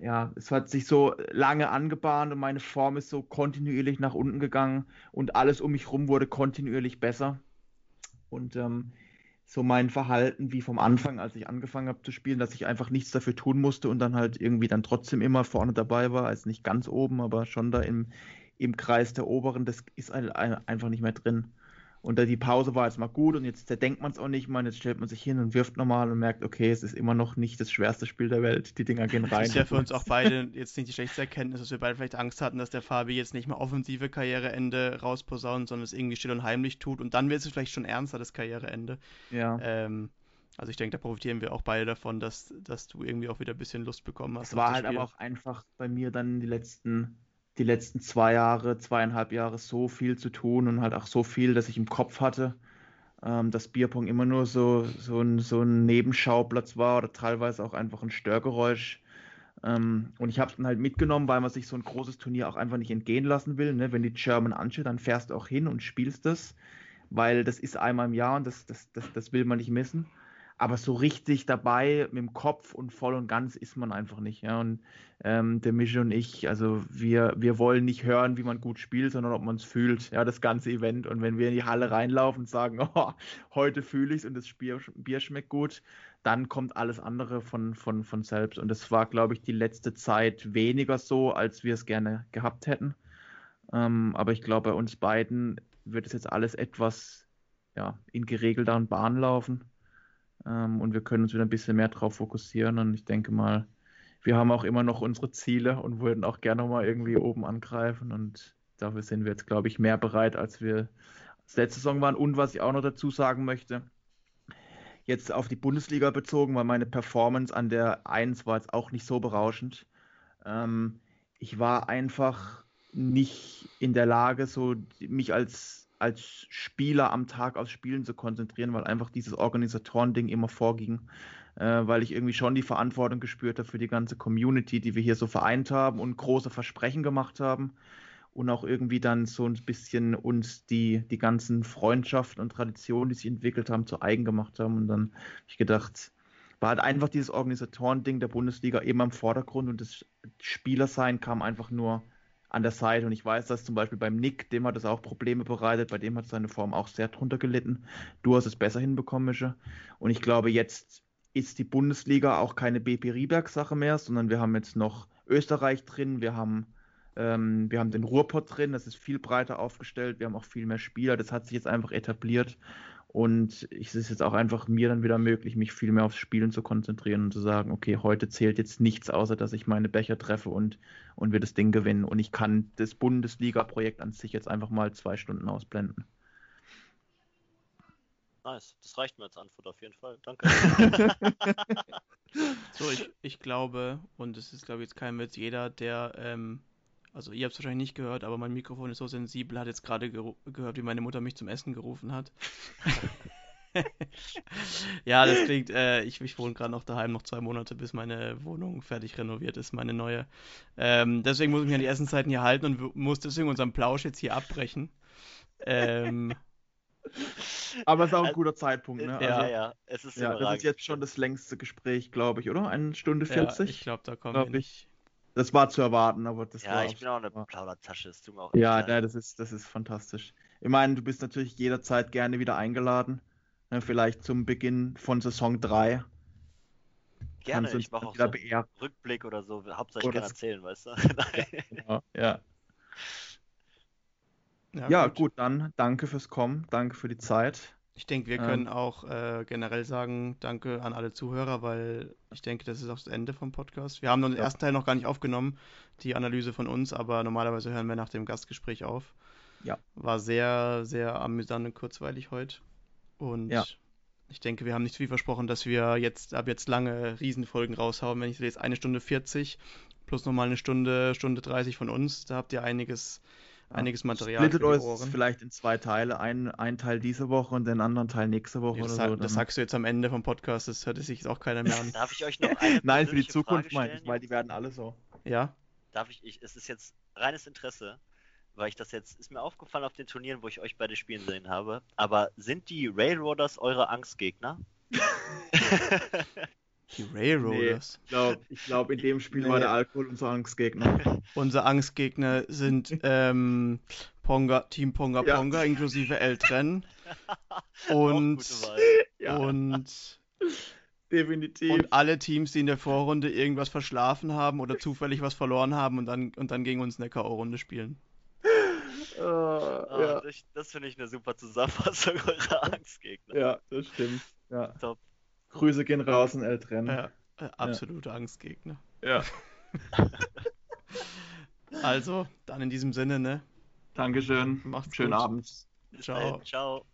ja, es hat sich so lange angebahnt und meine Form ist so kontinuierlich nach unten gegangen und alles um mich herum wurde kontinuierlich besser. Und ähm, so mein Verhalten wie vom Anfang, als ich angefangen habe zu spielen, dass ich einfach nichts dafür tun musste und dann halt irgendwie dann trotzdem immer vorne dabei war, als nicht ganz oben, aber schon da im, im Kreis der Oberen, das ist halt einfach nicht mehr drin. Und die Pause war jetzt mal gut und jetzt zerdenkt man es auch nicht mal. Jetzt stellt man sich hin und wirft nochmal und merkt, okay, es ist immer noch nicht das schwerste Spiel der Welt. Die Dinger gehen rein. Das ist ja für uns auch beide jetzt nicht die schlechteste Erkenntnis, dass wir beide vielleicht Angst hatten, dass der Fabi jetzt nicht mehr offensive Karriereende rausposaunt, sondern es irgendwie still und heimlich tut. Und dann wird es vielleicht schon ernster, das Karriereende. Ja. Ähm, also ich denke, da profitieren wir auch beide davon, dass, dass du irgendwie auch wieder ein bisschen Lust bekommen hast. Es war halt aber auch einfach bei mir dann die letzten die letzten zwei Jahre, zweieinhalb Jahre so viel zu tun und halt auch so viel, dass ich im Kopf hatte, ähm, dass Bierpong immer nur so, so, ein, so ein Nebenschauplatz war oder teilweise auch einfach ein Störgeräusch. Ähm, und ich habe es dann halt mitgenommen, weil man sich so ein großes Turnier auch einfach nicht entgehen lassen will. Ne? Wenn die German ansteht, dann fährst du auch hin und spielst das, weil das ist einmal im Jahr und das, das, das, das will man nicht missen aber so richtig dabei mit dem Kopf und voll und ganz ist man einfach nicht. Ja? Und ähm, der Mische und ich, also wir, wir wollen nicht hören, wie man gut spielt, sondern ob man es fühlt, ja, das ganze Event. Und wenn wir in die Halle reinlaufen und sagen, oh, heute fühle ich es und das Bier, Bier schmeckt gut, dann kommt alles andere von, von, von selbst. Und das war, glaube ich, die letzte Zeit weniger so, als wir es gerne gehabt hätten. Ähm, aber ich glaube, bei uns beiden wird es jetzt alles etwas ja, in geregelteren Bahnen laufen. Ähm, und wir können uns wieder ein bisschen mehr darauf fokussieren. Und ich denke mal, wir haben auch immer noch unsere Ziele und würden auch gerne mal irgendwie oben angreifen. Und dafür sind wir jetzt, glaube ich, mehr bereit, als wir letzte Saison waren. Und was ich auch noch dazu sagen möchte, jetzt auf die Bundesliga bezogen, weil meine Performance an der 1 war jetzt auch nicht so berauschend. Ähm, ich war einfach nicht in der Lage, so mich als als Spieler am Tag aufs Spielen zu konzentrieren, weil einfach dieses Organisatoren-Ding immer vorging, äh, weil ich irgendwie schon die Verantwortung gespürt habe für die ganze Community, die wir hier so vereint haben und große Versprechen gemacht haben und auch irgendwie dann so ein bisschen uns die, die ganzen Freundschaften und Traditionen, die sich entwickelt haben, zu eigen gemacht haben. Und dann habe ich gedacht, war halt einfach dieses Organisatoren-Ding der Bundesliga eben am Vordergrund und das Spielersein kam einfach nur an der Seite. Und ich weiß, dass zum Beispiel beim Nick, dem hat es auch Probleme bereitet, bei dem hat seine Form auch sehr drunter gelitten. Du hast es besser hinbekommen, Mische. Und ich glaube, jetzt ist die Bundesliga auch keine BP Rieberg-Sache mehr, sondern wir haben jetzt noch Österreich drin, wir haben, ähm, wir haben den Ruhrpott drin, das ist viel breiter aufgestellt, wir haben auch viel mehr Spieler, das hat sich jetzt einfach etabliert. Und es ist jetzt auch einfach mir dann wieder möglich, mich viel mehr aufs Spielen zu konzentrieren und zu sagen, okay, heute zählt jetzt nichts, außer dass ich meine Becher treffe und, und wir das Ding gewinnen. Und ich kann das Bundesliga-Projekt an sich jetzt einfach mal zwei Stunden ausblenden. Nice, das reicht mir als Antwort auf jeden Fall. Danke. so, ich, ich glaube, und es ist, glaube ich, jetzt kein Witz, jeder, der ähm, also ihr habt es wahrscheinlich nicht gehört, aber mein Mikrofon ist so sensibel, hat jetzt gerade gehört, wie meine Mutter mich zum Essen gerufen hat. ja, das klingt, äh, ich, ich wohne gerade noch daheim, noch zwei Monate, bis meine Wohnung fertig renoviert ist, meine neue. Ähm, deswegen muss ich mich an die Essenszeiten hier halten und muss deswegen unseren Plausch jetzt hier abbrechen. Ähm, aber es ist auch ein guter Zeitpunkt, ne? Ja, also, ja, es ist ja, Das ist jetzt schon das längste Gespräch, glaube ich, oder? Eine Stunde 40? Ja, ich glaube, da kommen glaub wir nicht. Das war zu erwarten, aber das ja, war. Ja, ich bin auch eine Plaudertasche, es tut mir auch Ja, ja, das ist, das ist fantastisch. Ich meine, du bist natürlich jederzeit gerne wieder eingeladen. Ne, vielleicht zum Beginn von Saison 3. Gerne, ich mache auch so einen Rückblick oder so. Hauptsächlich gerne erzählen, weißt du? ja, ja. Ja, ja gut. gut, dann danke fürs Kommen, danke für die Zeit. Ich denke, wir können auch äh, generell sagen, danke an alle Zuhörer, weil ich denke, das ist auch das Ende vom Podcast. Wir haben den ja. ersten Teil noch gar nicht aufgenommen, die Analyse von uns, aber normalerweise hören wir nach dem Gastgespräch auf. Ja. War sehr, sehr amüsant und kurzweilig heute. Und ja. ich denke, wir haben nicht viel versprochen, dass wir jetzt ab jetzt lange Riesenfolgen raushauen. Wenn ich jetzt eine Stunde 40 plus nochmal eine Stunde, Stunde 30 von uns, da habt ihr einiges. Einiges Material. Splittet euch vielleicht in zwei Teile, ein, ein Teil diese Woche und den anderen Teil nächste Woche nee, das, oder so. Das sagst du jetzt am Ende vom Podcast, das hört sich jetzt auch keiner mehr an. Darf ich euch noch eine Nein, für die Zukunft meine ich, weil die werden alle so. Ja? Darf ich, ich, es ist jetzt reines Interesse weil ich das jetzt, ist mir aufgefallen auf den Turnieren, wo ich euch beide spielen sehen habe. Aber sind die Railroaders eure Angstgegner? die Railroaders? Nee, ich glaube, glaub, in dem Spiel nee. war der Alkohol unser Angstgegner. Unser Angstgegner sind ähm, Ponga, Team Ponga ja. Ponga inklusive Eltern. und, ja. und Definitiv. Und alle Teams, die in der Vorrunde irgendwas verschlafen haben oder zufällig was verloren haben und dann, und dann gegen uns eine K.O.-Runde spielen. Uh, oh, ja. Das, das finde ich eine super Zusammenfassung eurer Angstgegner. Ja, das stimmt. Ja. Top. Grüße gehen raus in Eltern. Ja, äh, absolute ja. Angstgegner. Ja. also, dann in diesem Sinne, ne? Dankeschön. Macht's Schönen gut. Abend. Ciao. Ciao.